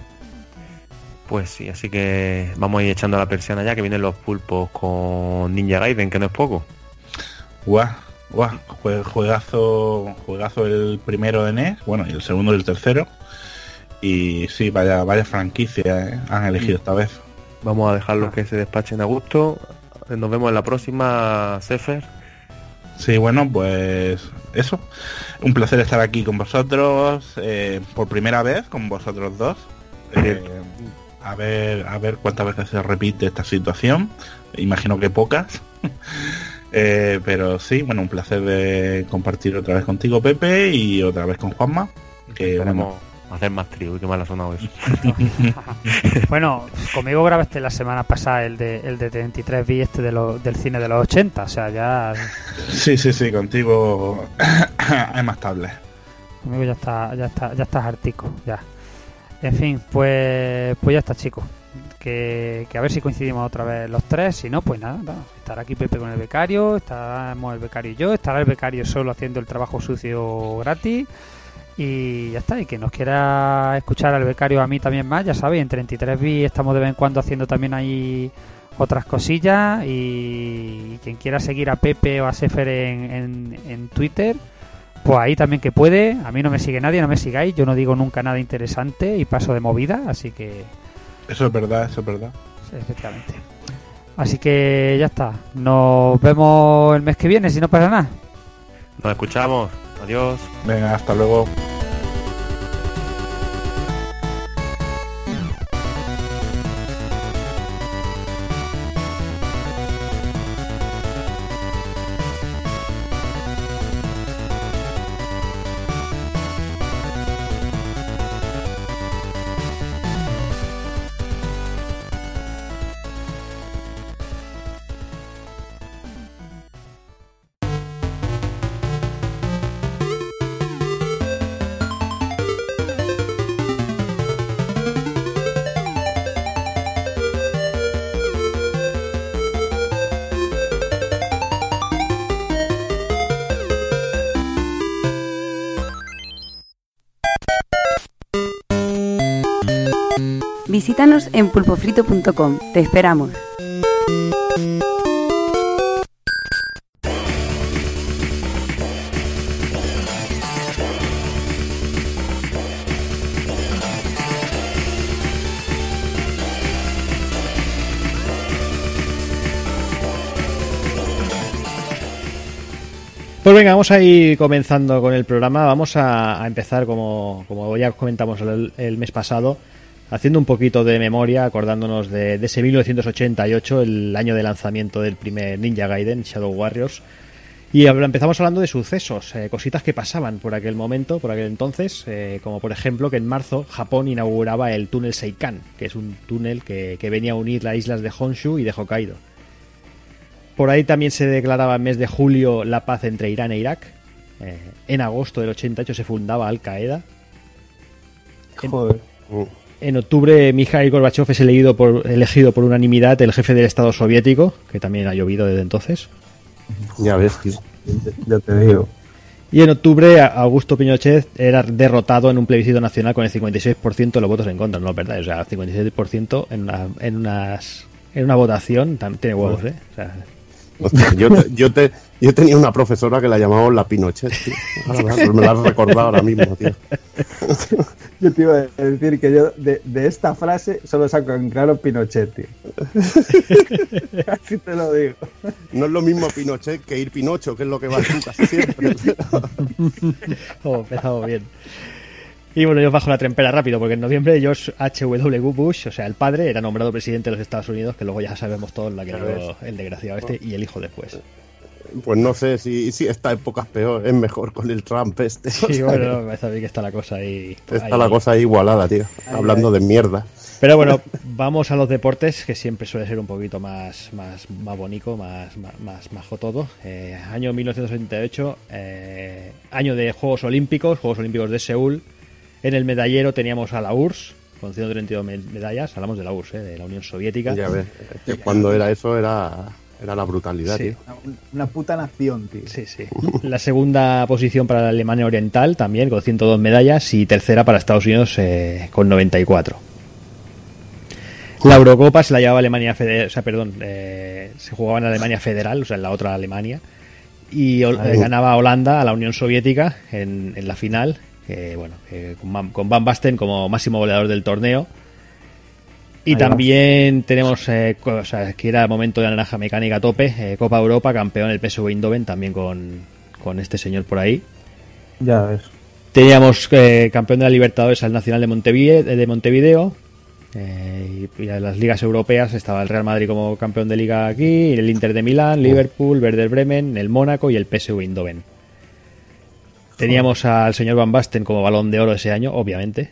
Pues sí, así que vamos a ir echando la persiana ya que vienen los pulpos con Ninja Gaiden, que no es poco. Guau, guau, jue- juegazo, juegazo el primero de NES, bueno, y el segundo y el tercero. Y sí, vaya, vaya franquicia eh, han elegido esta vez. Vamos a dejarlos que se despachen a gusto. Nos vemos en la próxima, Sefer. Sí, bueno, pues eso. Un placer estar aquí con vosotros eh, por primera vez, con vosotros dos. Eh, a ver, a ver cuántas veces se repite esta situación. Imagino que pocas. *laughs* Eh, pero sí, bueno, un placer de compartir otra vez contigo, Pepe, y otra vez con Juanma. Que Queremos hacer más trío. Qué mal ha sonado eso. *laughs* Bueno, conmigo grabaste la semana pasada el de, el de 33 b este de lo- del cine de los 80, o sea, ya Sí, sí, sí, contigo *coughs* es más estable. conmigo ya está, ya está, ya estás hartico, ya. En fin, pues pues ya está, chicos. Que, que a ver si coincidimos otra vez los tres, si no, pues nada, nada. estará aquí Pepe con el becario, estaremos el becario y yo, estará el becario solo haciendo el trabajo sucio gratis y ya está, y que nos quiera escuchar al becario a mí también más, ya sabéis, en 33 b estamos de vez en cuando haciendo también ahí otras cosillas y quien quiera seguir a Pepe o a Sefer en, en, en Twitter, pues ahí también que puede, a mí no me sigue nadie, no me sigáis, yo no digo nunca nada interesante y paso de movida, así que Eso es verdad, eso es verdad. Sí, efectivamente. Así que ya está, nos vemos el mes que viene si no pasa nada. Nos escuchamos. Adiós. Venga, hasta luego. Visítanos en pulpofrito.com. Te esperamos. Pues venga, vamos a ir comenzando con el programa. Vamos a, empezar, como, como ya comentamos el mes pasado, haciendo un poquito de memoria, acordándonos de, de ese 1988, el año de lanzamiento del primer Ninja Gaiden, Shadow Warriors. Y empezamos hablando de sucesos, eh, cositas que pasaban por aquel momento, por aquel entonces, eh, como por ejemplo que en marzo Japón inauguraba el túnel Seikan, que es un túnel que, que venía a unir las islas de Honshu y de Hokkaido. Por ahí también se declaraba en mes de julio la paz entre Irán e Irak. Eh, en agosto del 88 se fundaba Al Qaeda. Joder. En octubre Mikhail Gorbachev es elegido por, elegido por unanimidad el jefe del Estado soviético, que también ha llovido desde entonces. Ya ves, tío. Ya te digo. Y en octubre Augusto Pinochet era derrotado en un plebiscito nacional con el 56% de los votos en contra, ¿no? ¿Verdad? O sea, 56% en una, en, unas, en una votación tiene huevos, ¿eh? O sea, Hostia, yo, te- yo, te- yo tenía una profesora que la llamábamos la Pinochet, tío. Ahora me- me la has recordado ahora mismo, tío. Yo te iba a decir que yo de, de esta frase solo saco en claro Pinochet, tío. *laughs* Así te lo digo. No es lo mismo Pinochet que ir Pinocho, que es lo que va a casi siempre. *laughs* oh, empezamos bien. Y bueno, yo bajo la trempera rápido, porque en noviembre George H.W. Bush, o sea, el padre, era nombrado presidente de los Estados Unidos, que luego ya sabemos todos la que dio el desgraciado este, y el hijo después. Pues no sé si, si esta época es peor, es mejor con el Trump este. Sí, *laughs* bueno, me parece a mí que está la cosa ahí. Está ahí. la cosa ahí igualada, tío. Hablando de mierda. Pero bueno, vamos a los deportes, que siempre suele ser un poquito más, más, más bonito, más, más, más majo todo. Eh, año 1978, eh, año de Juegos Olímpicos, Juegos Olímpicos de Seúl. En el medallero teníamos a la URSS, con 132 me- medallas. Hablamos de la URSS, eh, de la Unión Soviética. Ya ves, que cuando era eso era, era la brutalidad, Sí. tío. Una, una puta nación, tío. Sí, sí. La segunda posición para la Alemania Oriental también, con 102 medallas. Y tercera para Estados Unidos, eh, con 94. La Eurocopa se la llevaba Alemania Federal, o sea, perdón, eh, se jugaba en Alemania Federal, o sea, en la otra Alemania. Y eh, ganaba Holanda a la Unión Soviética en, en la final, bueno, con, Van- con Van Basten como máximo goleador del torneo. Y Ahí va. también tenemos, eh, que era el momento de la naranja mecánica a tope, eh, Copa Europa, campeón el PSV Eindhoven, también con, con este señor por ahí. Ya ves. Teníamos eh, campeón de la Libertadores al Nacional de Montevideo, de Montevideo eh, y, y en las ligas europeas estaba el Real Madrid como campeón de liga aquí, el Inter de Milán, Liverpool, Werder Bremen, el Mónaco y el PSV Eindhoven. Teníamos al señor Van Basten como balón de oro ese año, obviamente,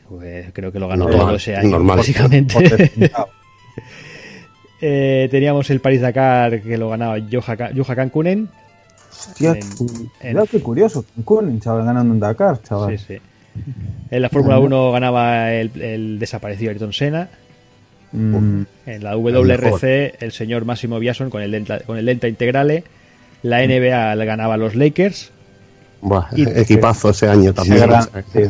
creo que lo ganó Normal, todo ese año, normal. básicamente. *laughs* Eh, teníamos el Paris Dakar que lo ganaba Juha Ka- Juha Kankunen. Hostia, En- en- qué curioso. Cancún, chaval, ganando un Dakar, chaval. Sí, sí. En la Fórmula 1 ganaba el, el desaparecido Ayrton Senna. Mm, En la WRC, el señor Máximo Biason con el Delta, con el Delta Integrale. La NBA le ganaba los Lakers. Buah, Y- equipazo ese año también. sí.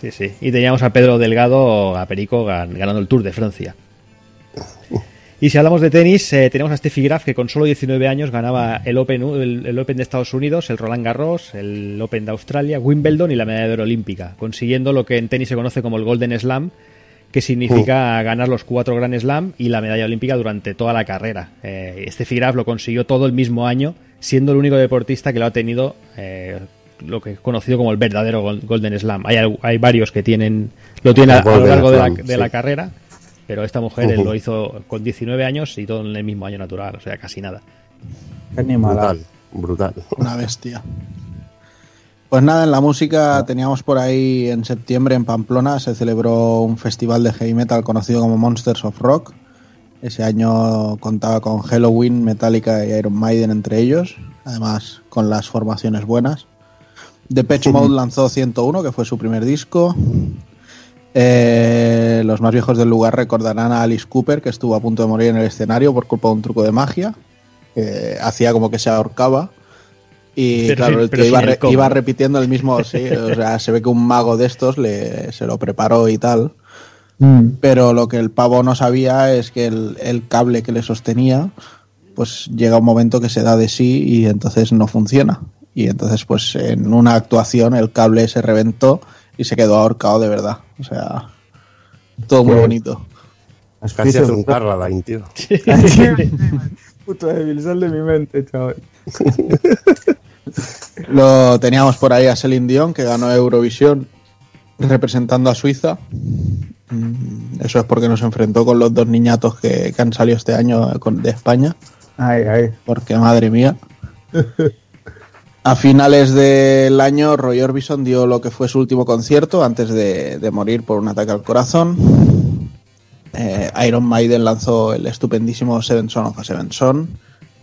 Sí, sí. Y teníamos a Pedro Delgado, a Perico, gan- ganando el Tour de Francia. Y si hablamos de tenis, eh, tenemos a Steffi Graf, que con solo 19 años ganaba el Open, el, el Open de Estados Unidos, el Roland Garros, el Open de Australia, Wimbledon y la medalla de oro olímpica, consiguiendo lo que en tenis se conoce como el Golden Slam, que significa ganar los cuatro Grand Slam y la medalla olímpica durante toda la carrera. Eh, Steffi Graf lo consiguió todo el mismo año, siendo el único deportista que lo ha tenido eh, lo que es conocido como el verdadero Gol- Golden Slam. Hay, hay varios que tienen lo tienen a, lo largo de la, Slam, de la sí. carrera, pero esta mujer lo hizo con 19 años y todo en el mismo año natural, o sea, casi nada. qué. Brutal, brutal. Una bestia. Pues nada, en la música teníamos por ahí en septiembre en Pamplona se celebró un festival de heavy metal conocido como Monsters of Rock. Ese año contaba con Halloween, Metallica y Iron Maiden entre ellos, además con las formaciones buenas. Depeche Mode lanzó 101, que fue su primer disco. Eh, los más viejos del lugar recordarán a Alice Cooper, que estuvo a punto de morir en el escenario por culpa de un truco de magia, que hacía como que se ahorcaba. Y Pero claro, sin- el tío iba, repitiendo el mismo, sí, *laughs* o sea, se ve que un mago de estos le, se lo preparó y tal. Mm, Pero lo que el pavo no sabía es que el, el cable que le sostenía, pues llega un momento que se da de sí y entonces no funciona. Y entonces, pues en una actuación el cable se reventó y se quedó ahorcado de verdad. O sea, todo muy bonito. Has Casi hace un Carradine, tío. *laughs* Puto débil, sal de mi mente, chaval. *laughs* Lo teníamos por ahí a Celine Dion, que ganó Eurovisión representando a Suiza. Mm, Eso es porque nos enfrentó con los dos niñatos que, que han salido este año de España. Ay, ay. porque madre mía. *laughs* A finales del año, Roy Orbison dio lo que fue su último concierto antes de, de morir por un ataque al corazón. Eh, Iron Maiden lanzó el estupendísimo Seven Son of a Seven Son.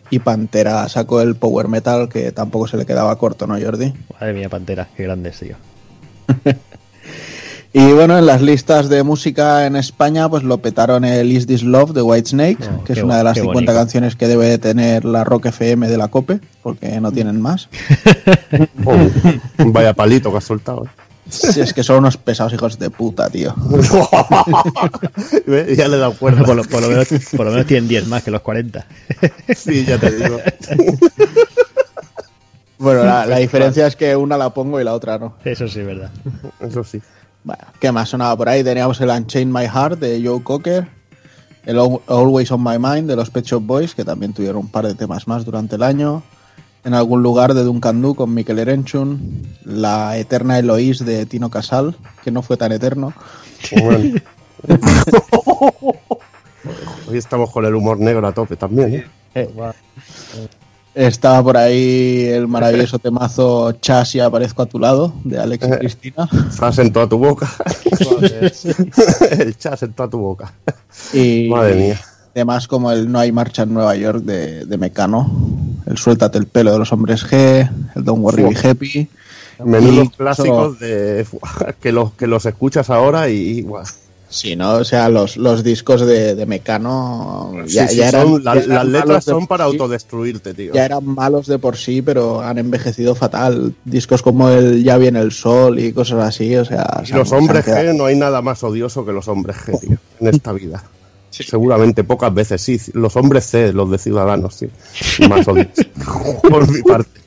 Y Pantera sacó el power metal que tampoco se le quedaba corto, ¿no, Jordi? Madre mía, Pantera, qué grandes, tío. *laughs* Y bueno, en las listas de música en España, pues lo petaron el Is This Love de Whitesnake, Oh, que es una de las qué 50 bonito. canciones que debe de tener la Rock FM de la COPE, porque no tienen más. *laughs* Oh, vaya palito que has soltado. ¿eh? Si es que son unos pesados hijos de puta, tío. *laughs* Ya le he dado cuerda. Por lo, por lo menos, por lo menos tienen 10 más que los 40. Sí, ya te digo. Bueno, la, la diferencia es que una la pongo y la otra no. Eso sí, verdad. Eso sí. Bueno, ¿qué más sonaba por ahí? Teníamos el Unchained My Heart de Joe Cocker, el Al- Always on My Mind de los Pet Shop Boys, que también tuvieron un par de temas más durante el año. en algún lugar de Duncan Du con Mikel Erenchun, la eterna Eloís de Tino Casal, que no fue tan eterno. Bueno. *laughs* Hoy estamos con el humor negro a tope también. ¿eh? Estaba por ahí el maravilloso temazo Chas y aparezco a tu lado, de Alex y Cristina. Estás en toda tu boca. el chas en toda tu boca. Y Madre mía. temas como el No hay marcha en Nueva York de, de Mecano, el Suéltate el pelo de los hombres G, el Don't Worry Be Happy. Menudos clásicos de que los que los escuchas ahora y guau. Sí, ¿no? O sea, los, los discos de, de Mecano ya, Sí, sí, ya eran, son- la- ya eran las letras son para sí, autodestruirte, tío. Ya eran malos de por sí, pero han envejecido fatal. Discos como el Ya viene el sol y cosas así, o sea... Y los hombres G no hay nada más odioso que los hombres G, tío, *laughs* en esta vida. Seguramente pocas veces, sí. Los hombres C, los de Ciudadanos, sí. Más odiosos. *laughs* Por mi parte.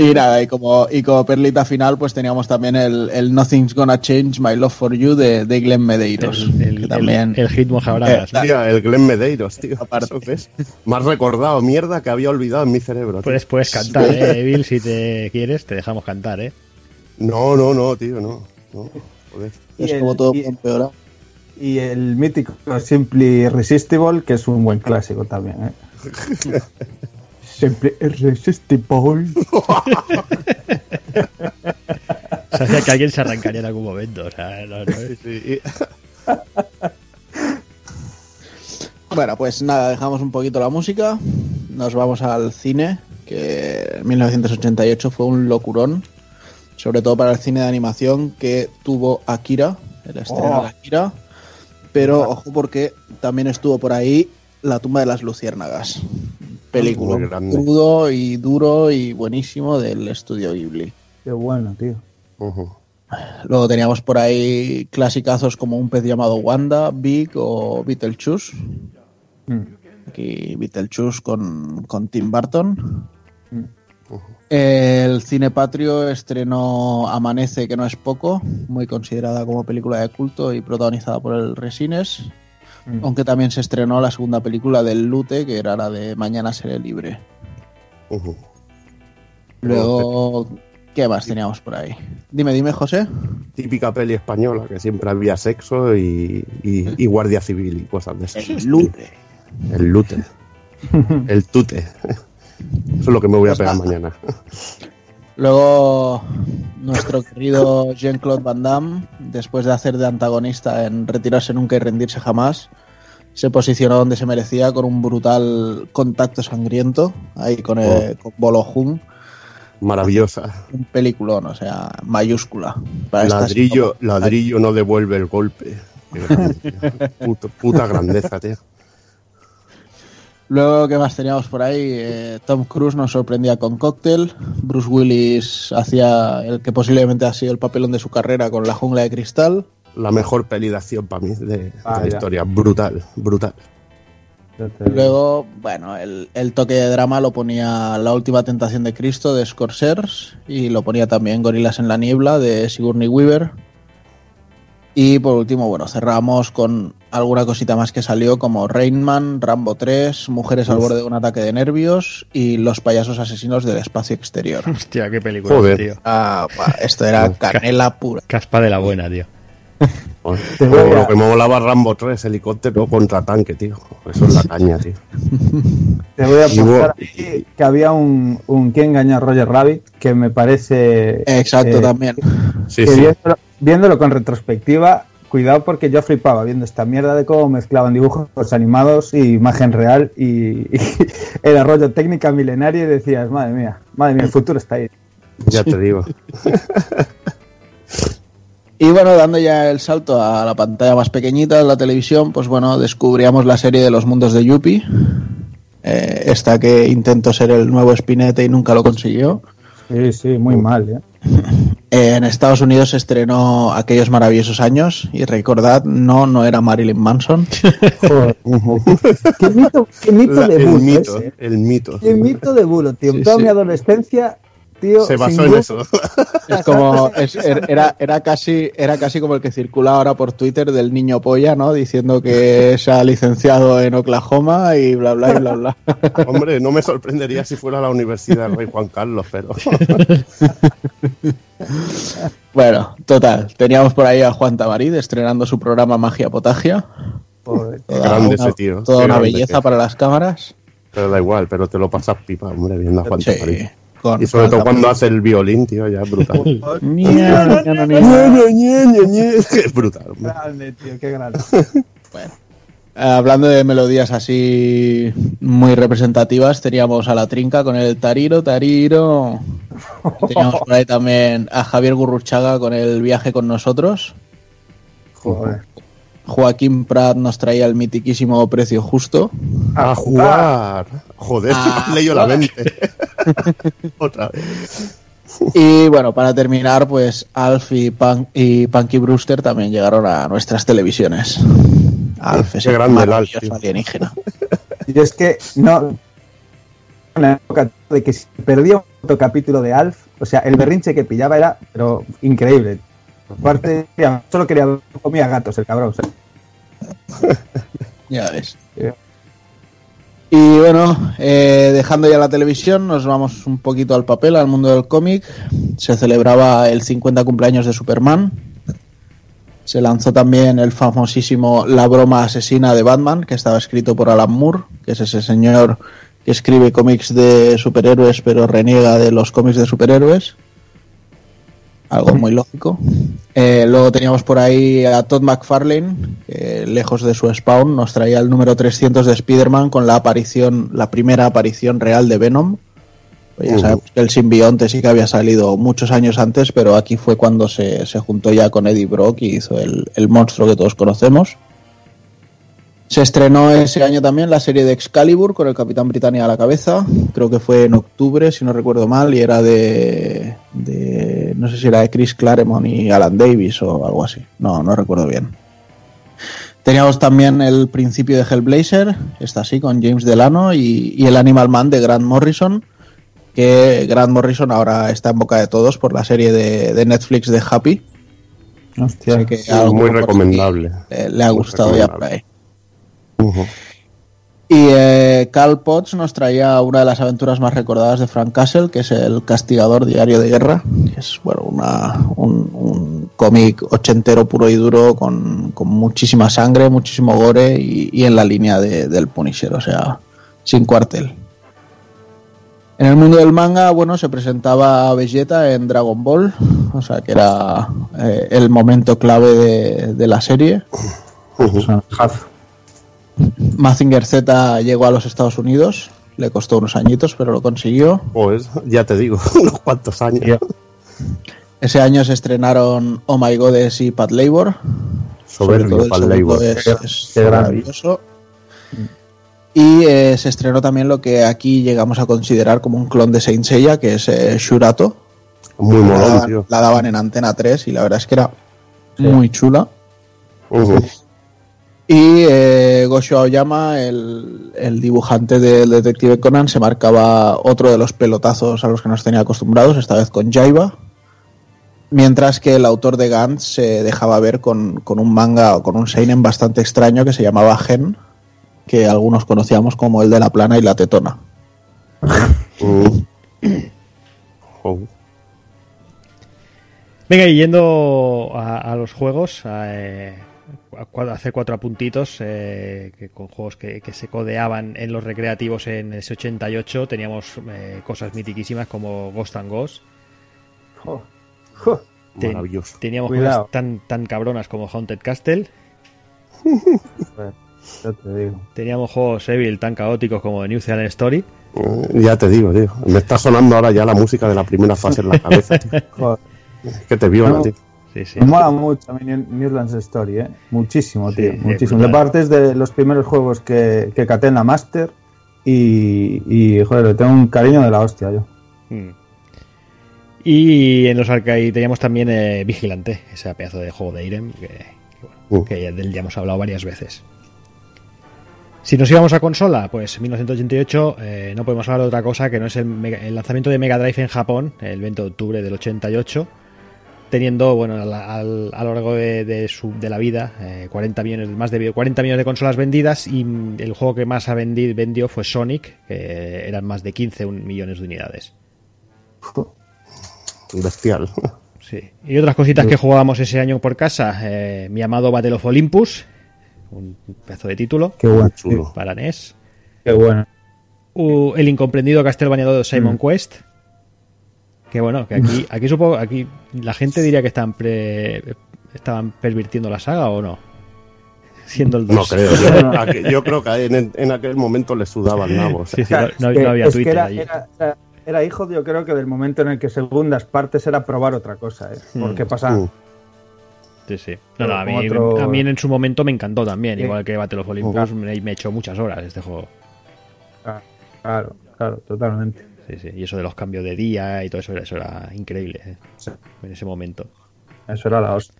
Y nada, y como, y como perlita final, pues teníamos también el, el Nothing's Gonna Change My Love for You de, de Glenn Medeiros. El, el, que también... el, el hit Mojabragas. ¿no? Hostia, el Glenn Medeiros, tío. Aparte. Eso que es. Más recordado, mierda, que había olvidado en mi cerebro. tío. Puedes, puedes cantar, eh, Bill, si te quieres, te dejamos cantar, eh. No, no, no, tío, no. no. Joder. Es como todo empeorado. Y el mítico Simply Irresistible, que es un buen clásico también. ¿eh? *laughs* Simply Irresistible. *laughs* Sabía que alguien se arrancaría en algún momento. O sea, no, no. Sí, sí. *laughs* Bueno, pues nada, dejamos un poquito la música. Nos vamos al cine, que en 1988 fue un locurón. Sobre todo para el cine de animación que tuvo Akira, el estreno Oh. de Akira. Pero ojo porque también estuvo por ahí La tumba de las luciérnagas. Película crudo y duro y buenísimo del estudio Ghibli. Qué bueno, tío. Luego teníamos por ahí clasicazos como Un pez llamado Wanda, Big o Beetlejuice. Mm. Aquí Beetlejuice con, con Tim Burton. Mm. El Cine Patrio estrenó Amanece, que no es poco, muy considerada como película de culto y protagonizada por el Resines. Mm. Aunque también se estrenó la segunda película del Lute, que era la de Mañana seré libre. Luego, ¿qué más teníamos por ahí? Dime, dime, José. Típica peli española, que siempre había sexo y, y- y guardia civil y cosas de esas. El Lute. El lute. *laughs* El tute. Eso es lo que me voy a pegar mañana. Luego, nuestro querido Jean-Claude Van Damme, después de hacer de antagonista en Retirarse nunca y rendirse jamás, se posicionó donde se merecía con un brutal contacto sangriento, ahí con, el, con Bolo Hum, Maravillosa. un peliculón, o sea, mayúscula. Para Ladrillo, ladrillo no devuelve el golpe. *laughs* Puto- puta grandeza, tío. Luego, ¿qué más teníamos por ahí? Eh, Tom Cruise nos sorprendía con Cocktail. Bruce Willis hacía el que posiblemente ha sido el papelón de su carrera con La Jungla de Cristal. La mejor peli de acción para mí de, de Ah, la ya. historia. Brutal, brutal. Luego, bueno, el, el toque de drama lo ponía La última tentación de Cristo de Scorsese y lo ponía también Gorilas en la niebla de Sigourney Weaver. Y por último, bueno, cerramos con alguna cosita más que salió como Rainman, Rambo 3, Mujeres al borde de un ataque de nervios y Los payasos asesinos del espacio exterior. *laughs* Hostia, qué película, Joder. tío. Ah, esto era canela pura. Caspa de la buena, tío. Como lo que me molaba Rambo 3, helicóptero contra tanque, tío. Eso es la caña, tío. *laughs* Te voy a apuntar aquí que había un, un ¿Quién engaña a Roger Rabbit? que me parece... Exacto, eh, también. Sí, que sí. Viéndolo, viéndolo con retrospectiva, cuidado porque yo flipaba viendo esta mierda de cómo mezclaban dibujos animados y imagen real y, y *laughs* era rollo técnica milenaria y decías, madre mía, madre mía, el futuro está ahí. Ya te digo. *laughs* Y bueno, dando ya el salto a la pantalla más pequeñita de la televisión, pues bueno, descubríamos la serie de los mundos de Yuppie. Eh, esta que intentó ser el nuevo Spinetta y nunca lo consiguió. Sí, sí, muy mal, ¿eh? Eh, *laughs* en Estados Unidos se estrenó aquellos maravillosos años y recordad, no, no era Marilyn Manson. *laughs* Joder. ¿Qué mito, qué mito La- de el bulo mito, ese, ¿eh? el mito. Qué mito de bulo, tío. Sí, Toda sí. mi adolescencia tío. Se basó en eso. *laughs* Es como, es- er- era, era, casi, era casi como el que circula ahora por Twitter del niño polla, ¿no? Diciendo que se ha licenciado en Oklahoma y bla, bla, y bla, bla. *laughs* Hombre, no me sorprendería si fuera a la Universidad del Rey Juan Carlos, pero *laughs* Bueno, total. Teníamos por ahí a Juan Tamarid estrenando su programa Magia Potagia. Pobre. Qué grande ese tío, Toda qué una belleza que para las cámaras. pero da igual, pero te lo pasas pipa, hombre, viendo a Juan Sí. Con Y sobre todo cuando hace el violín, tío, ya es brutal. Es brutal, hombre. Grande, tío, qué grande. *laughs* Eh, Hablando de melodías así muy representativas, teníamos a la trinca con el Tariro, Tariro. Teníamos por ahí también a Javier Gurruchaga con el viaje con nosotros. Joder. Joaquín Prat nos traía el mitiquísimo precio justo. A jugar. Joder, A *laughs* me has leído la mente. *laughs* Otra vez. Y bueno, para terminar, pues Alf y, Punk, y Punky Brewster también llegaron a nuestras televisiones. Alf es el grande el Alf, maravilloso tío. alienígena. Y es que no. En la época de que si perdía otro capítulo de Alf, o sea, el berrinche que pillaba era pero increíble. Aparte, solo quería comía gatos el cabrón. *laughs* Ya ves. Sí. Y bueno, eh, dejando ya la televisión, nos vamos un poquito al papel, al mundo del cómic. Se celebraba el 50 cumpleaños de Superman. Se lanzó también el famosísimo La broma asesina de Batman, que estaba escrito por Alan Moore, que es ese señor que escribe cómics de superhéroes, pero reniega de los cómics de superhéroes. Algo muy lógico. Eh, luego teníamos por ahí a Todd McFarlane, que lejos de su spawn nos traía el número 300 de Spider-Man con la aparición, la primera aparición real de Venom. Pues ya sabemos que el simbionte sí que había salido muchos años antes, pero aquí fue cuando se, se juntó ya con Eddie Brock y hizo el, el monstruo que todos conocemos. Se estrenó ese año también la serie de Excalibur con el Capitán Britannia a la cabeza. Creo que fue en octubre, si no recuerdo mal, y era de, de no sé si era de Chris Claremont y Alan Davis o algo así. No, no recuerdo bien. Teníamos también el principio de Hellblazer, está así, con James Delano y, y el Animal Man de Grant Morrison, que Grant Morrison ahora está en boca de todos por la serie de, de Netflix de Happy. Hostia. Que Sí, muy recomendable. le ha Muy gustado ya por recomendable. Y eh, Carl Potts nos traía una de las aventuras más recordadas de Frank Castle, que es el Castigador Diario de Guerra, que es bueno, una, un, un cómic ochentero puro y duro con, con muchísima sangre, muchísimo gore y, y en la línea de- del Punisher, o sea, sin cuartel. En el mundo del manga, bueno, se presentaba a Vegeta en Dragon Ball, o sea, que era eh, el momento clave de- de la serie. Ujú. Mazinger Z llegó a los Estados Unidos, le costó unos añitos, pero lo consiguió. Pues ya te digo, *laughs* unos cuantos años. Ese año se estrenaron Oh My Goddess y Pat Labor. Soberbio el Pat Labor. es, es Qué maravilloso. Y eh, se estrenó también lo que aquí llegamos a considerar como un clon de Saint Seiya, que es eh, Shurato. Muy la, molón, daban, tío. la daban en Antena 3 y la verdad es que era muy chula. Ujú. Y eh, Gosho Aoyama, el, el dibujante del Detective Conan, se marcaba otro de los pelotazos a los que nos tenía acostumbrados, esta vez con Jaiba. Mientras que el autor de Gantz se dejaba ver con, con un manga o con un seinen bastante extraño que se llamaba Gen, que algunos conocíamos como el de la plana y la tetona. Mm. Jo. Venga, y yendo a, a los juegos, a, eh, hacer cuatro apuntitos eh, que con juegos que, que se codeaban en los recreativos en ese 88. Teníamos eh, cosas mitiquísimas como Ghost and Ghost. Ten- Maravilloso. teníamos Cuidado. cosas tan, tan cabronas como Haunted Castle. *laughs* Ya te digo. Teníamos juegos Evil tan caóticos como The New Zealand Story. Eh, Ya te digo, tío. Me está sonando ahora ya la música de la primera fase en la cabeza, tío. *laughs* Joder. Es que te viola, No. tío. Sí, sí. Me mola mucho a mí New- Newlands Story, ¿eh? Muchísimo, Sí, tío. es muchísimo. De parte es de los primeros juegos que, que caté en la Master y, y, joder, le tengo un cariño de la hostia yo. Mm. Y en los arcade teníamos también eh, Vigilante, ese pedazo de juego de Irem que, que, bueno, Uh. que ya- del ya hemos hablado varias veces. Si nos íbamos a consola, pues 1988 eh, no podemos hablar de otra cosa que no es el lanzamiento de Mega Drive en Japón, el 20 de octubre del 88, teniendo, bueno, al- al- a lo largo de, de su, de la vida, eh, 40 millones, más de 40 millones de consolas vendidas y mm, el juego que más ha vendi- vendió fue Sonic, que eran más de 15 un- millones de unidades. *laughs* Bestial. Sí. Y otras cositas que jugábamos ese año por casa, eh, mi amado Battle of Olympus, un pedazo de título Qué bueno. Chulo. para NES. Qué bueno. U- el incomprendido Castlevania 2 Simon Quest. Que bueno, que aquí, aquí supongo, aquí la gente diría que están pre- estaban pervirtiendo la saga o no. Siendo el 2. No creo. *laughs* Yo, creo que en, en aquel momento le sudaba el nabo. o sea, Sí, sí, no, no- había Twitter era, allí. era- era- era hijo, yo creo que del momento en el que segundas partes era probar otra cosa, ¿eh? Hmm. Porque pasa. Mm. Sí, sí. No, no, a, mí, otro- a mí en su momento me encantó también, Sí. igual que Battle of Olympus, me, me echó muchas horas este juego. Claro, claro, totalmente. Sí, sí. Y eso de los cambios de día y todo eso, eso era increíble eh, en ese momento. Eso era la hostia.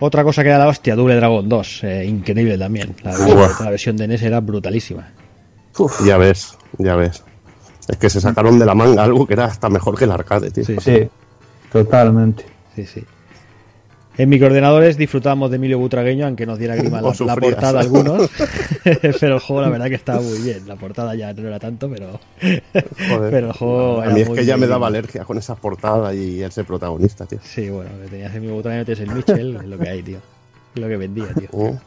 Otra cosa que era la hostia, Double Dragon 2, eh, increíble también. La, versión de NES era brutalísima. Ya ves, ya ves. Es que se sacaron de la manga algo que era hasta mejor que el arcade, tío. Sí, sí, Sí, totalmente. sí, sí. En microordenadores disfrutábamos de Emilio Butragueño, aunque nos diera grima *laughs* la, portada a algunos. *laughs* pero el juego, la verdad, que estaba muy bien. La portada ya no era tanto, pero, Joder. pero el juego. A era mí es muy que ya me daba alergia con esas portadas y ese protagonista, tío. Sí, bueno, que tenías Emilio Butragueño, tienes el Mitchell, *laughs* es lo que hay, tío. Es lo que vendía, tío. ¿Eh?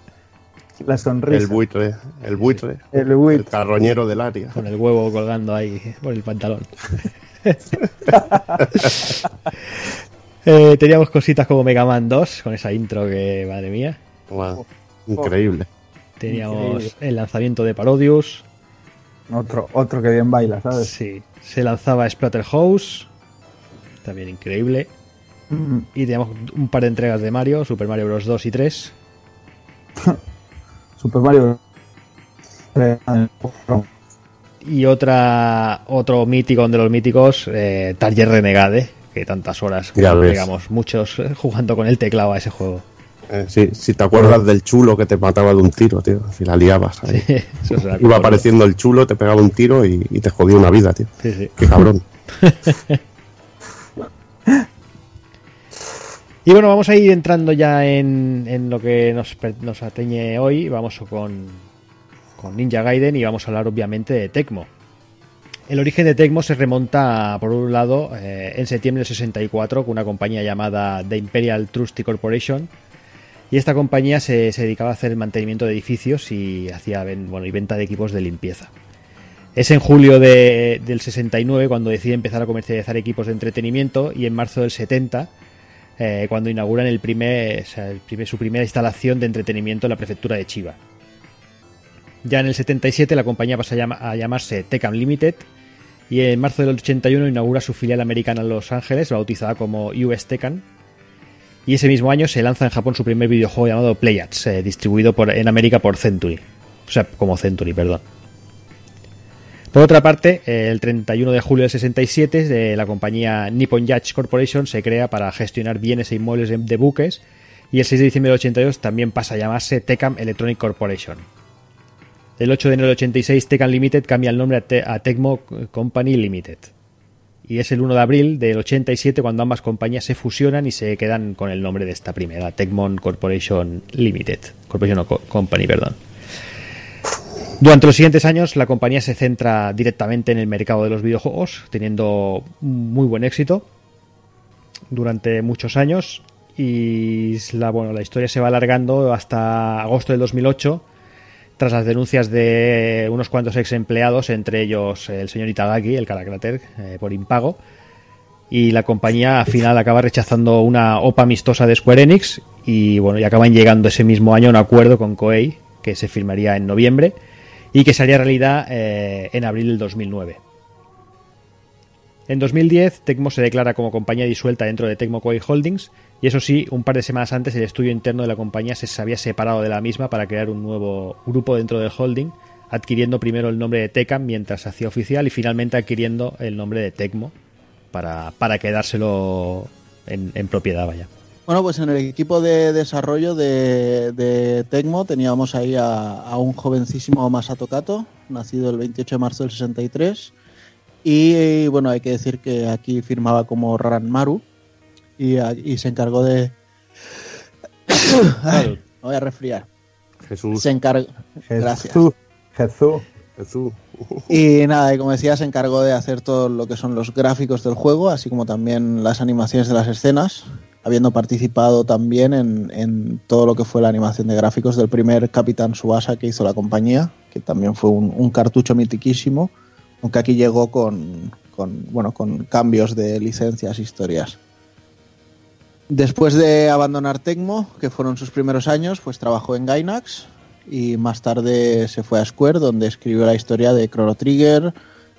La sonrisa. El buitre, el buitre, El el buit. carroñero del área. Con el huevo colgando ahí por el pantalón. Eh, teníamos cositas como Mega Man 2, con esa intro que, madre mía. Increíble. Teníamos Increíble. el lanzamiento de Parodius. Otro, otro que bien baila, ¿sabes? Sí. Se lanzaba Splatterhouse. También increíble. Mm, Y teníamos un par de entregas de Mario, Super Mario Bros. 2 y 3. *laughs* Super Mario. Eh, Y otra otro mítico de los míticos, eh, Target Renegade, que tantas horas pegamos muchos eh, jugando con el teclado a ese juego. Eh, sí, si te acuerdas del chulo que te mataba de un tiro, tío. Si la liabas. ahí. Eso será *laughs* Iba apareciendo el chulo, te pegaba un tiro y, y te jodía una vida, tío. Sí, sí. Qué cabrón. *laughs* Y bueno, vamos a ir entrando ya en, en lo que nos, nos atañe hoy. Vamos con, con Ninja Gaiden y vamos a hablar obviamente de Tecmo. El origen de Tecmo se remonta, por un lado, eh, en septiembre del 64 con una compañía llamada The Imperial Trusty Corporation. Y esta compañía se, dedicaba a hacer el mantenimiento de edificios y hacía bueno, y venta de equipos de limpieza. Es en julio de- del 69 cuando decide empezar a comercializar equipos de entretenimiento y en marzo del 70 eh, cuando inauguran el primer, su primera instalación de entretenimiento en la prefectura de Chiba. Ya en el 77 la compañía pasa a, a llamarse Tecam Limited y en marzo del 81 inaugura su filial americana en Los Ángeles, bautizada como US Tecan. Y ese mismo año se lanza en Japón su primer videojuego llamado Playats, eh, distribuido en América por Century. O sea, como Century, perdón. Por otra parte, el 31 de julio del 67, eh, la compañía Nippon Yacht Corporation se crea para gestionar bienes e inmuebles de, de buques y el 6 de diciembre del 82 también pasa a llamarse Tecam Electronic Corporation. El 8 de enero del 86, Tecam Limited cambia el nombre a, Te- Tecmo Company Limited. Y es el 1 de abril del 87 cuando ambas compañías se fusionan y se quedan con el nombre de esta primera, Tecmon Corporation Limited. Corporation Co- Company, perdón. Durante los siguientes años, la compañía se centra directamente en el mercado de los videojuegos, teniendo muy buen éxito durante muchos años. Y bueno, la historia se va alargando hasta agosto del 2008, tras las denuncias de unos cuantos ex empleados, entre ellos el señor Itagaki, el Caracrater, eh, por impago. Y la compañía al final acaba rechazando una OPA amistosa de Square Enix y bueno, acaban llegando ese mismo año a un acuerdo con Koei que se firmaría en noviembre y que se haría realidad eh, en abril del 2009. En 2010, Tecmo se declara como compañía disuelta dentro de Tecmo Koei Holdings y eso sí, un par de semanas antes el estudio interno de la compañía se había separado de la misma para crear un nuevo grupo dentro del holding, adquiriendo primero el nombre de Tecam mientras hacía oficial y finalmente adquiriendo el nombre de Tecmo para, para quedárselo en, propiedad, vaya. Bueno, pues en el equipo de desarrollo de, de Tecmo teníamos ahí a, a un jovencísimo Masato Kato, nacido el 28 de marzo del 63. Y bueno, hay que decir que aquí firmaba como Ranmaru y, se encargó de... *coughs* Ay, me voy a resfriar. Jesús, Se encargó... Gracias. Jesús. Jesús. Jesús. Y nada, y como decía, se encargó de hacer todo lo que son los gráficos del juego, así como también las animaciones de las escenas, habiendo participado también en, en todo lo que fue la animación de gráficos del primer Capitán Subasa que hizo la compañía, que también fue un, un cartucho mitiquísimo, aunque aquí llegó con, con, bueno, con cambios de licencias, historias. Después de abandonar Tecmo, que fueron sus primeros años, pues trabajó en Gainax y más tarde se fue a Square, donde escribió la historia de Chrono Trigger,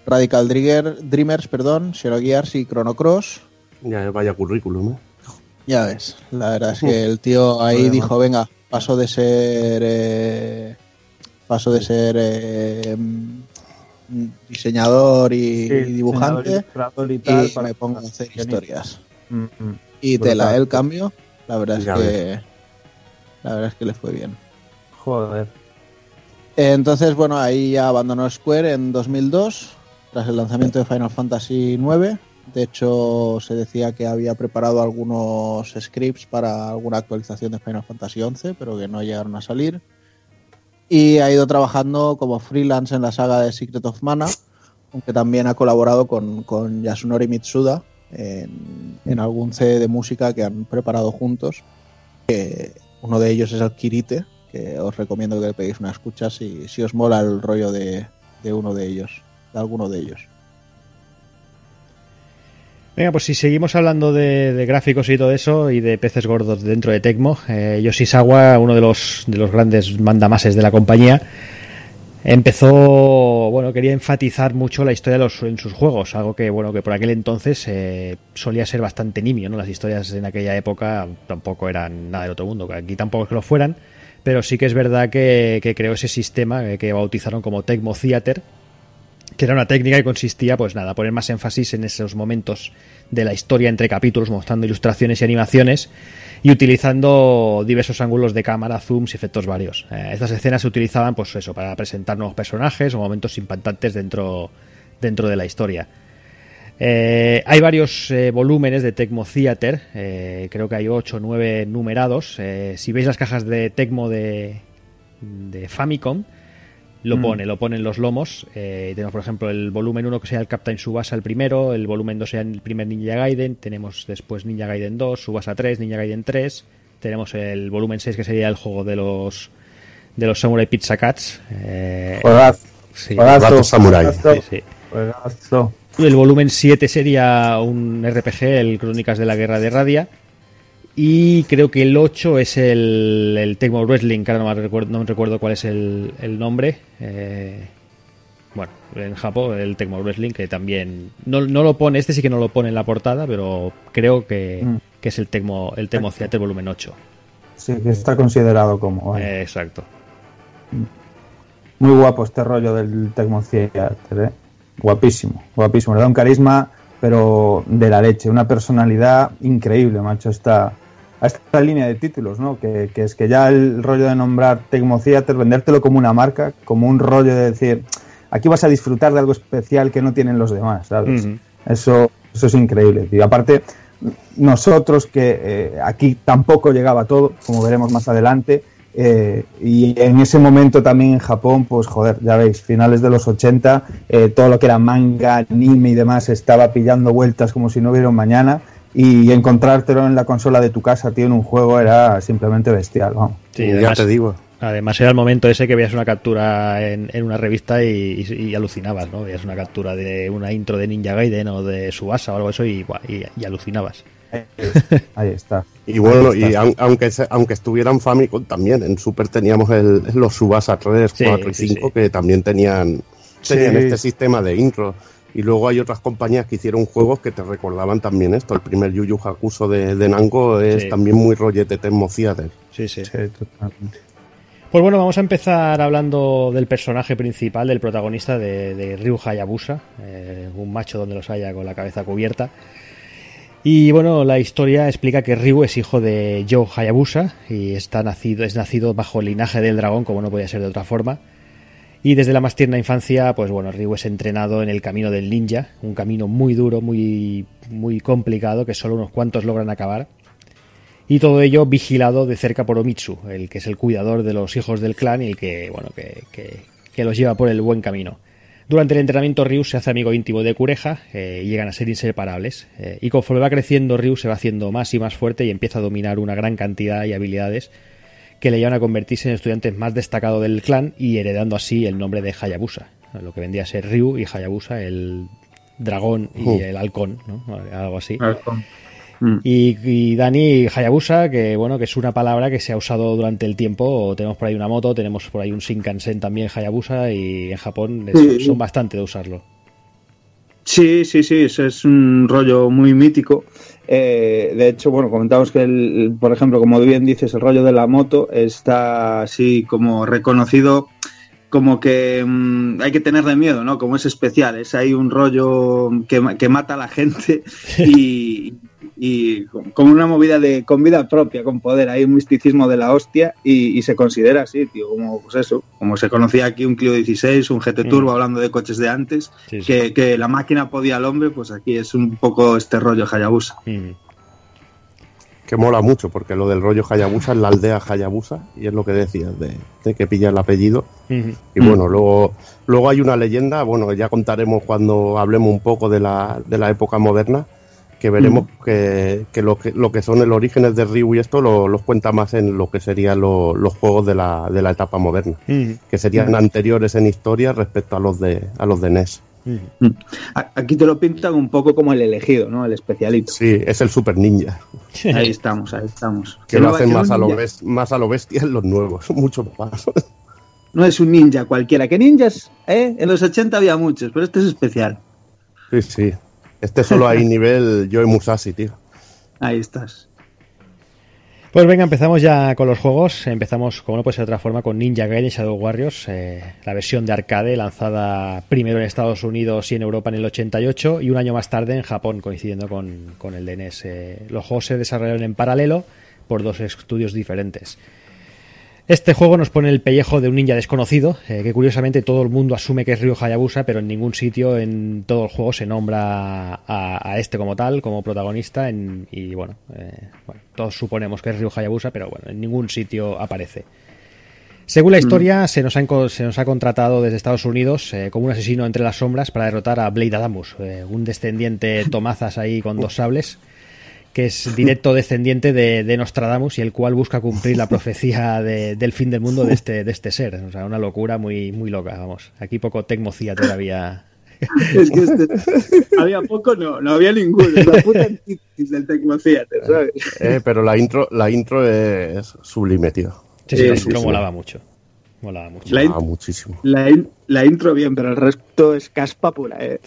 Radical Trigger, Dreamers, perdón, Zero Gears y Chrono Cross. Ya vaya currículum, ¿eh? Ya ves, la verdad es que el tío ahí dijo, venga, paso de ser eh, paso de ser eh, diseñador y, Sí, y dibujante y tal, para- me pongo a hacer historias. Mm, mm. Y Brutal. tela, el cambio, la verdad es que la verdad es que le fue bien. Joder. Entonces, bueno, ahí ya abandonó Square en 2002, tras el lanzamiento de Final Fantasy IX. De hecho, se decía que había preparado algunos scripts para alguna actualización de Final Fantasy XI, pero que no llegaron a salir. Y ha ido trabajando como freelance en la saga de Secret of Mana, aunque también ha colaborado con, con Yasunori Mitsuda en, en algún CD de música que han preparado juntos. Que uno de ellos es el Kirite, que os recomiendo que le peguéis una escucha si, si os mola el rollo de, de uno de ellos, de alguno de ellos. Venga, pues si seguimos hablando de, gráficos y todo eso y de peces gordos dentro de Tecmo, eh, Yoshizawa, uno de los, de los grandes mandamases de la compañía, empezó, bueno, quería enfatizar mucho la historia en sus juegos, algo que, bueno, que por aquel entonces eh, solía ser bastante nimio, ¿no? Las historias en aquella época tampoco eran nada del otro mundo, aquí tampoco es que lo fueran, pero sí que es verdad que, que creó ese sistema eh, que bautizaron como Tecmo Theater, que era una técnica que consistía, pues nada, poner más énfasis en esos momentos de la historia entre capítulos, mostrando ilustraciones y animaciones y utilizando diversos ángulos de cámara, zooms y efectos varios. Eh, estas escenas se utilizaban, pues eso, para presentar nuevos personajes o momentos impactantes dentro, dentro de la historia. Eh, hay varios eh, volúmenes de Tecmo Theater, creo que hay 8 o 9 numerados. Si veis las cajas de Tecmo de, de Famicom, lo Mm. pone, lo pone en los lomos. Eh, tenemos, por ejemplo, el volumen 1 que sea el Captain Subasa el primero, el volumen 2 sea el primer Ninja Gaiden, tenemos después Ninja Gaiden 2, Subasa 3, Ninja Gaiden 3, tenemos el volumen 6 que sería el juego de los de los Samurai Pizza Cats. Eh, Juegazo. sí. Samurai. Juegazo. Sí. El volumen 7 sería un RPG, el Crónicas de la Guerra de Radia. Y creo que el 8 es el, el Tecmo Wrestling, que ahora no me recuerdo, no me recuerdo cuál es el, el nombre. Eh, bueno, en Japón, el Tecmo Wrestling, que también. No, no lo pone, este sí que no lo pone en la portada, pero creo que, Mm. que es el Tecmo, el Tecmo Theater volumen 8. Sí, que está considerado como. Eh, exacto. Muy guapo este rollo del Tecmo Theater, ¿eh? Guapísimo, guapísimo. Le da un carisma, pero de la leche. Una personalidad increíble, macho, esta, a esta línea de títulos, ¿no? Que, que es que ya el rollo de nombrar Tecmo Theater, vendértelo como una marca, como un rollo de decir, aquí vas a disfrutar de algo especial que no tienen los demás, ¿sabes? Eso, eso es increíble, tío. Aparte, nosotros que eh, aquí tampoco llegaba todo, como veremos más adelante, eh, y en ese momento también en Japón, pues joder, ya veis, finales de los 80, eh, todo lo que era manga, anime y demás estaba pillando vueltas como si no hubiera un mañana, y encontrártelo en la consola de tu casa, tío, en un juego era simplemente bestial, vamos. Sí, ya además, te digo. además era el momento ese que veías una captura en, en una revista y, y- y alucinabas, ¿no? Veías una captura de una intro de Ninja Gaiden o de Subasa o algo eso y, y- y alucinabas. Ahí *laughs* está. Y bueno, y está. aun- aunque aunque estuvieran Famicom también, en Super teníamos el, los Subasa 3, Sí, 4 y sí, 5 sí. que también tenían, tenían Sí. este sistema de intro. Y luego hay otras compañías que hicieron juegos que te recordaban también esto. El primer Yu Yu Hakusho de, de Nango es Sí. también muy rollete Tecmo Theater. Sí, sí. Sí, totalmente. Pues bueno, vamos a empezar hablando del personaje principal, del protagonista de, de Ryu Hayabusa, eh, un macho donde los haya con la cabeza cubierta. Y bueno, la historia explica que Ryu es hijo de Joe Hayabusa y está nacido, es nacido bajo el linaje del dragón, como no podía ser de otra forma. Y desde la más tierna infancia, pues bueno, Ryu es entrenado en el camino del ninja, un camino muy duro, muy, muy complicado, que solo unos cuantos logran acabar. Y todo ello vigilado de cerca por Omitsu, el que es el cuidador de los hijos del clan y el que, bueno, que, que, los lleva por el buen camino. Durante el entrenamiento Ryu se hace amigo íntimo de Kureha eh, llegan a ser inseparables. Eh, y conforme va creciendo Ryu se va haciendo más y más fuerte y empieza a dominar una gran cantidad y habilidades que le llevan a convertirse en el estudiante más destacado del clan y heredando así el nombre de Hayabusa, lo que vendría a ser Ryu y Hayabusa, el dragón y Uh. el halcón, ¿no? algo así. Halcón. Mm. Y, y Dani Hayabusa, que bueno, que es una palabra que se ha usado durante el tiempo. Tenemos por ahí una moto, tenemos por ahí un Shinkansen también Hayabusa y en Japón es- Sí. son bastante de usarlo. Sí, sí, sí, ese es un rollo muy mítico. Eh, de hecho, bueno, comentamos que, el, por ejemplo, como bien dices, el rollo de la moto está así como reconocido como que mm, hay que tenerle miedo, ¿no? Como es especial, es ahí un rollo que, que mata a la gente *laughs* y, y como una movida de con vida propia, con poder, hay un misticismo de la hostia y, y se considera así, tío, como pues eso, como se conocía aquí un Clio 16, un GT Turbo, hablando de coches de antes, Sí, sí. que, que la máquina podía al hombre, pues aquí es un poco este rollo Hayabusa. Que mola mucho, porque lo del rollo Hayabusa es la aldea Hayabusa, y es lo que decías, de, de que pilla el apellido. Y bueno, luego, luego hay una leyenda, bueno, ya contaremos cuando hablemos un poco de la, de la época moderna, que veremos que, que, lo que lo que son el orígenes de Ryu y esto lo- los cuenta más en lo que serían lo- los juegos de la, de la etapa moderna, que serían anteriores en historia respecto a los de, a los de NES. Aquí te lo pintan un poco como el elegido, ¿no? El especialito. Sí, es el Super Ninja, Ahí estamos, ahí estamos. que lo hacen más a, lo más a lo bestia en los nuevos, *laughs* mucho más. No es un ninja cualquiera, que ninjas, ¿eh? En los 80 había muchos, pero este es especial. Sí, sí. Este solo hay nivel Joe Musashi, tío. Ahí estás. Pues venga, empezamos ya con los juegos. Empezamos, como no puede ser de otra forma, con Ninja Gaiden Shadow Warriors, eh, la versión de arcade lanzada primero en Estados Unidos y en Europa en el 88 y un año más tarde en Japón, coincidiendo con, con el DNS. Eh, los juegos se desarrollaron en paralelo por dos estudios diferentes. Este juego nos pone el pellejo de un ninja desconocido, eh, que curiosamente todo el mundo asume que es Ryo Hayabusa, pero en ningún sitio en todo el juego se nombra a, a este como tal, como protagonista, en- y bueno, eh, bueno, todos suponemos que es Ryo Hayabusa, pero bueno, en ningún sitio aparece. Según la historia, se, nos ha, se nos ha contratado desde Estados Unidos eh, como un asesino entre las sombras para derrotar a Blade Adamus, eh, un descendiente tomazas ahí con dos sables, que es directo descendiente de, de Nostradamus y el cual busca cumplir la profecía de- del fin del mundo de este, de este ser. O sea, una locura muy, muy loca, vamos. Aquí poco Tecmocía *laughs* todavía. Es que este- *laughs* había poco, no, no había ninguno. La puta del Tecnocíate, ¿sabes? Eh, pero la intro, la intro es sublime, tío. Sí, sí, Sí, la sí, intro sí. molaba mucho. Molaba mucho. La, in- Ah, muchísimo. la, in- la intro bien, pero el resto es caspa pura, ¿eh?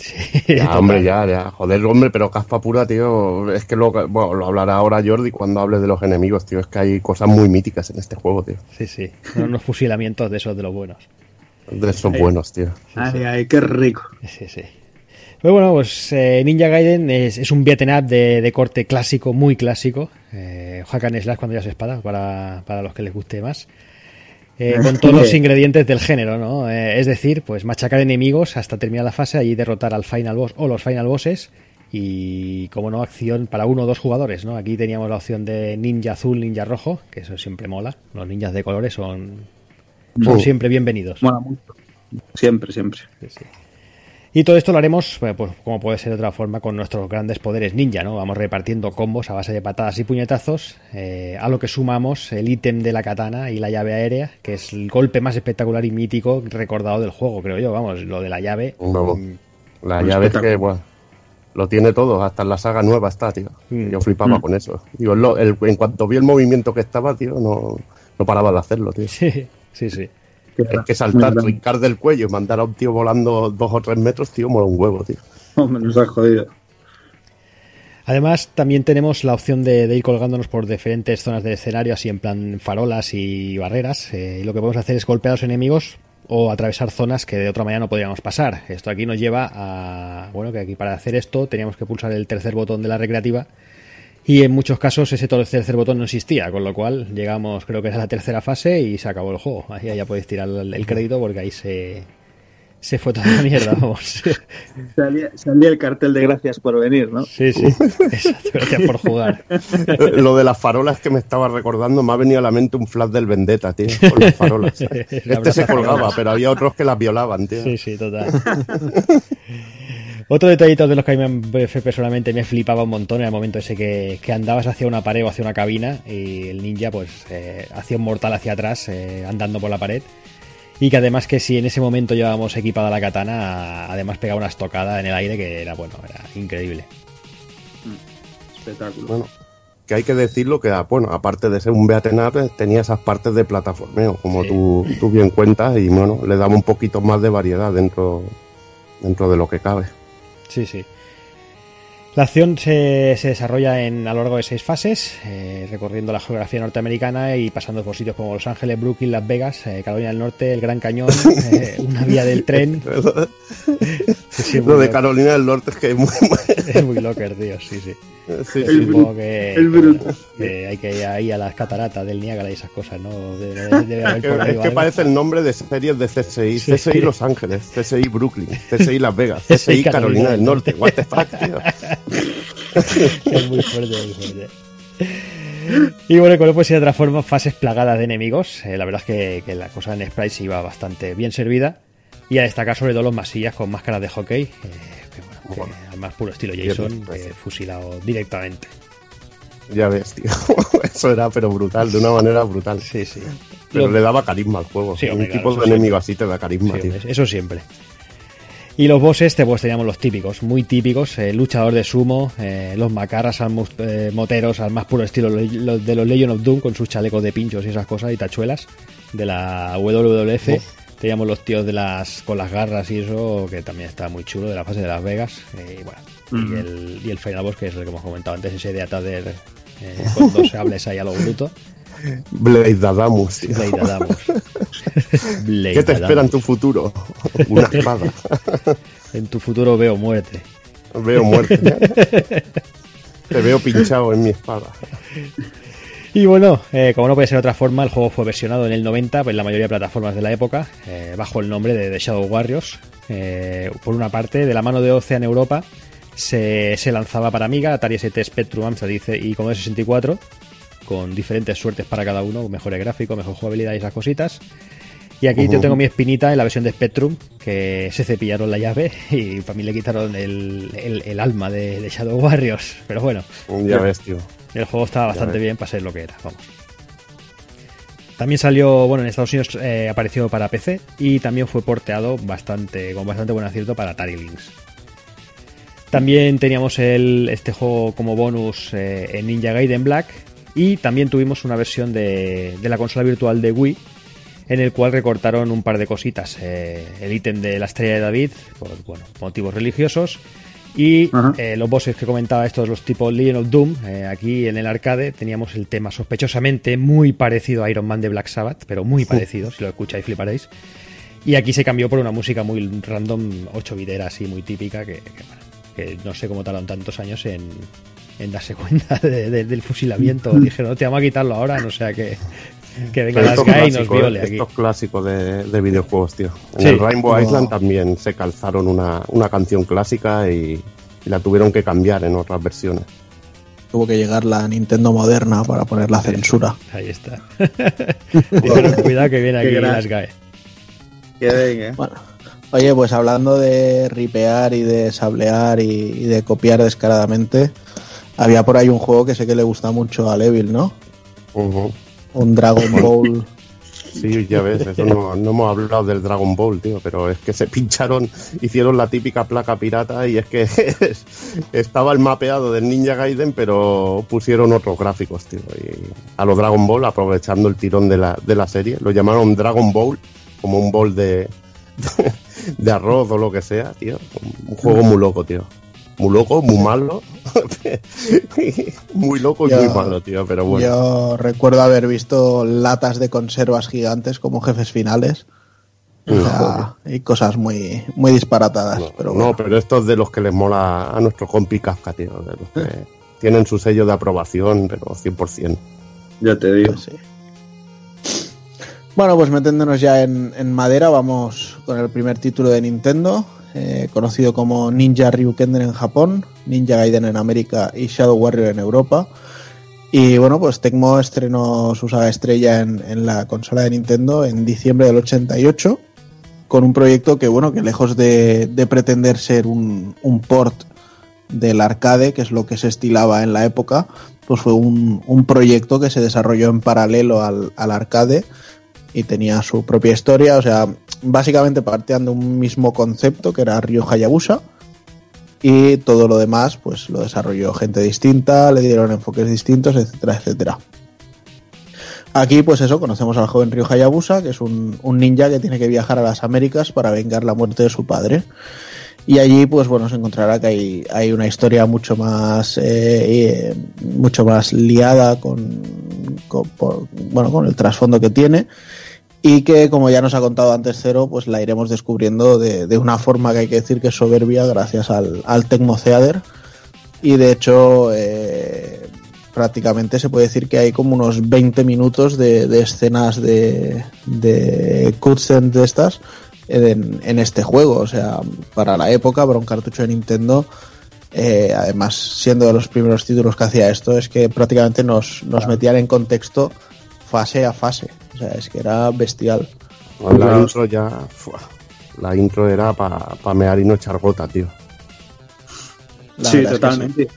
Ya, *laughs* hombre, ya, ya. Joder, hombre, pero caspa pura, tío. Es que lo, bueno, lo hablará ahora Jordi cuando hable de los enemigos, tío. Es que hay cosas muy míticas en este juego, tío. Sí, sí. Son unos fusilamientos de esos de los buenos. De esos buenos, tío. Ay, ay, qué rico. Sí, sí. Pues bueno, pues eh, Ninja Gaiden es, es un beaten up de, de corte clásico, muy clásico. Eh, hack and slash cuando ya se espada, para, para los que les guste más. Eh, *laughs* con todos los ingredientes del género, ¿no? Eh, es decir, pues machacar enemigos hasta terminar la fase, allí derrotar al final boss o los final bosses y, como no, acción para uno o dos jugadores, ¿no? Aquí teníamos la opción de ninja azul, ninja rojo, que eso siempre mola. Los ninjas de colores son, son Oh. siempre bienvenidos. Mola mucho. Siempre, siempre. Sí, sí. Y todo esto lo haremos, eh, pues, como puede ser de otra forma, con nuestros grandes poderes ninja, ¿no? Vamos repartiendo combos a base de patadas y puñetazos, eh, a lo que sumamos el ítem de la katana y la llave aérea, que es el golpe más espectacular y mítico recordado del juego, creo yo. Vamos, lo de la llave. Mm, La llave es que, bueno, lo tiene todo. Hasta en la saga nueva está, tío. Mm. Yo flipaba Mm. con eso. Digo, lo- el- en cuanto vi el movimiento que estaba, tío, no, no paraba de hacerlo, tío. *laughs* Sí, sí, sí. Es que saltar, trincar del cuello y mandar a un tío volando dos o tres metros, tío, mola un huevo, tío. Hombre, nos has jodido. Además, también tenemos la opción de, de ir colgándonos por diferentes zonas del escenario, así en plan farolas y barreras. eh, y lo que podemos hacer es golpear a los enemigos o atravesar zonas que de otra manera no podríamos pasar. Esto aquí nos lleva a, bueno, que aquí para hacer esto teníamos que pulsar el tercer botón de la recreativa y en muchos casos ese tercer botón no existía, con lo cual llegamos, creo que es a la tercera fase y se acabó el juego. Ahí ya podéis tirar el crédito porque ahí se, se fue toda la mierda, *laughs* vamos. salía, salía, el cartel de gracias por venir, ¿no? Sí, sí, exacto, gracias por jugar. *laughs* Lo de las farolas que me estaba recordando, me ha venido a la mente un flash del Vendetta, tío, con las farolas. *laughs* este se colgaba, pero había otros que las violaban, tío. Sí, sí, total. Otro detallito de los que a mí personalmente me flipaba un montón en el momento ese que, que, andabas hacia una pared o hacia una cabina y el ninja pues eh, hacía un mortal hacia atrás eh, andando por la pared y que además que si en ese momento llevábamos equipada la katana, además pegaba una estocada en el aire que era bueno, era increíble. Mm, espectáculo. Bueno, que hay que decirlo que, bueno, aparte de ser un beaten up, tenía esas partes de plataformeo, como tú, tú, bien cuentas, y bueno, le daba un poquito más de variedad dentro, dentro de lo que cabe. Sí, sí. La acción se, se, desarrolla en, a lo largo de seis fases, eh, recorriendo la geografía norteamericana y pasando por sitios como Los Ángeles, Brooklyn, Las Vegas, eh, Carolina del Norte, el Gran Cañón, *laughs* eh, una vía del tren. *laughs* sí, sí, lo de Carolina del Norte es que es muy... *laughs* es muy locker, tío, sí, sí. Sí, el supongo que, el que, hay que ir ahí a las cataratas del Niágara y esas cosas, ¿no? Debe, debe haber por ahí es que parece el nombre de series de CSI. Sí. CSI Los Ángeles, CSI Brooklyn, CSI Las Vegas, *laughs* CSI Carolina del Norte. What the fuck, tío. *laughs* es muy fuerte, muy fuerte. Y bueno, con pues de otra forma, fases plagadas de enemigos. Eh, la verdad es que, que, la cosa en Sprite se iba bastante bien servida. Y a destacar sobre todo los masillas con máscaras de hockey. Eh, bueno, al más puro estilo Jason, eh, fusilado directamente. Ya ves, tío. *laughs* Eso era pero brutal, de una manera brutal. Sí, sí. Pero lo... le daba carisma al juego. Sí, un tipo de enemigo así te da carisma, sí, tío. Eso siempre. Y los bosses, pues teníamos los típicos, muy típicos, el luchador de sumo, eh, los macarras al eh, moteros al más puro estilo los de los Legion of Doom con sus chalecos de pinchos y esas cosas y tachuelas de la WWF. Uf. Teníamos los tíos de las con las garras y eso, que también está muy chulo, de la fase de Las Vegas. Eh, y bueno, uh -huh. y, el, y el final boss, que es el que hemos comentado antes, ese de Atader eh, con dos *laughs* sables ahí a lo bruto. Blade Adamus. Tío. Blade Adamus. *laughs* Blade ¿Qué te Adamus. espera en tu futuro? Una *laughs* espada. en tu futuro veo muerte. Veo muerte. te veo pinchado en mi espada. Y bueno, eh, como no puede ser de otra forma, el juego fue versionado en el 90 en la mayoría de plataformas de la época, eh, bajo el nombre de The Shadow Warriors. Eh, por una parte, de la mano de Ocean Europa, se, se lanzaba para Amiga, Atari ST Spectrum, Amstrad y Commodore 64, con diferentes suertes para cada uno, mejores gráficos, mejor jugabilidad y esas cositas. Y aquí uh -huh. yo tengo mi espinita en la versión de Spectrum, que se cepillaron la llave *laughs* y para mí le quitaron el, el, el alma de, de, Shadow Warriors. Pero bueno, ya ves, tío. El juego estaba bastante bien para ser lo que era, vamos. También salió, bueno, en Estados Unidos eh, apareció para PC y también fue porteado bastante, con bastante buen acierto para Atari Lynx. También teníamos el, este juego como bonus eh, en Ninja Gaiden Black y también tuvimos una versión de, de, la consola virtual de Wii en el cual recortaron un par de cositas. Eh, el ítem de la estrella de David, por bueno, motivos religiosos, y eh, los bosses que comentaba, estos los tipos Legion of Doom, eh, aquí en el arcade teníamos el tema sospechosamente muy parecido a Iron Man de Black Sabbath, pero muy parecido, si lo escucháis fliparéis. Y aquí se cambió por una música muy random, 8 videras así, muy típica, que, que, que, no sé cómo tardaron tantos años en, en darse *laughs* cuenta de, de, del fusilamiento. Dijeron, no, te vamos a quitarlo ahora, no sea que, *laughs* que venga las y nos viole aquí. Estos clásicos de, de, videojuegos, tío. En sí, el Rainbow. Island también se calzaron una, una canción clásica y, y, la tuvieron que cambiar en otras versiones. Tuvo que llegar la Nintendo moderna para poner la censura. Ahí está. *laughs* Dijeron, *laughs* cuidado que viene aquí las GAE. Que venga. Bueno. Oye, pues hablando de ripear y de sablear y, y, de copiar descaradamente, había por ahí un juego que sé que le gusta mucho a Levil, ¿no? Uh -huh un Dragon Ball. Sí, ya ves, eso no, no, hemos hablado del Dragon Ball, tío, pero es que se pincharon, hicieron la típica placa pirata y es que *laughs* estaba el mapeado del Ninja Gaiden, pero pusieron otros gráficos, tío. Y a los Dragon Ball, aprovechando el tirón de la, de la serie, lo llamaron Dragon Ball, como un bol de, *laughs* de arroz o lo que sea, tío. Un juego muy loco, tío muy loco, muy malo. *laughs* muy loco y yo, muy malo, tío, pero bueno. Yo recuerdo haber visto latas de conservas gigantes como jefes finales. O sea, hay cosas muy, muy disparatadas. No, pero no, pero esto es de los que les mola a nuestro compi Kafka, tío. De los que tienen su sello de aprobación, pero 100%. Ya te digo. Pues sí. Bueno, pues metiéndonos ya en, en madera, vamos con el primer título de Nintendo, eh, conocido como Ninja Ryukenden en Japón, Ninja Gaiden en América y Shadow Warrior en Europa. Y bueno, pues Tecmo estrenó su saga estrella en, la consola de Nintendo en diciembre del 88, con un proyecto que, bueno, que lejos de, de pretender ser un, un port del arcade, que es lo que se estilaba en la época, pues fue un, un proyecto que se desarrolló en paralelo al, al arcade y tenía su propia historia, o sea, básicamente partían de un mismo concepto que era Ryo Hayabusa y todo lo demás pues lo desarrolló gente distinta, le dieron enfoques distintos, etcétera, etcétera. Aquí pues eso, conocemos al joven Ryo Hayabusa, que es un, ninja que tiene que viajar a las Américas para vengar la muerte de su padre. Y allí, pues bueno, se encontrará que hay, una historia mucho más, eh, eh, mucho más liada con, con- bueno, con el trasfondo que tiene y que, como ya nos ha contado antes Cero, pues la iremos descubriendo de, de una forma que hay que decir que es soberbia gracias al, al Tecmo Theater. Y de hecho, eh, prácticamente se puede decir que hay como unos 20 minutos de, de escenas de, de cutscenes de estas en, en este juego. O sea, para la época, para un cartucho de Nintendo, eh, además siendo de los primeros títulos que hacía esto, es que prácticamente nos, nos metían en contexto fase a fase. O sea, es que era bestial. La intro ya. fua, la intro era para mear y no echar gota, tío. La sí, verdad es que totalmente.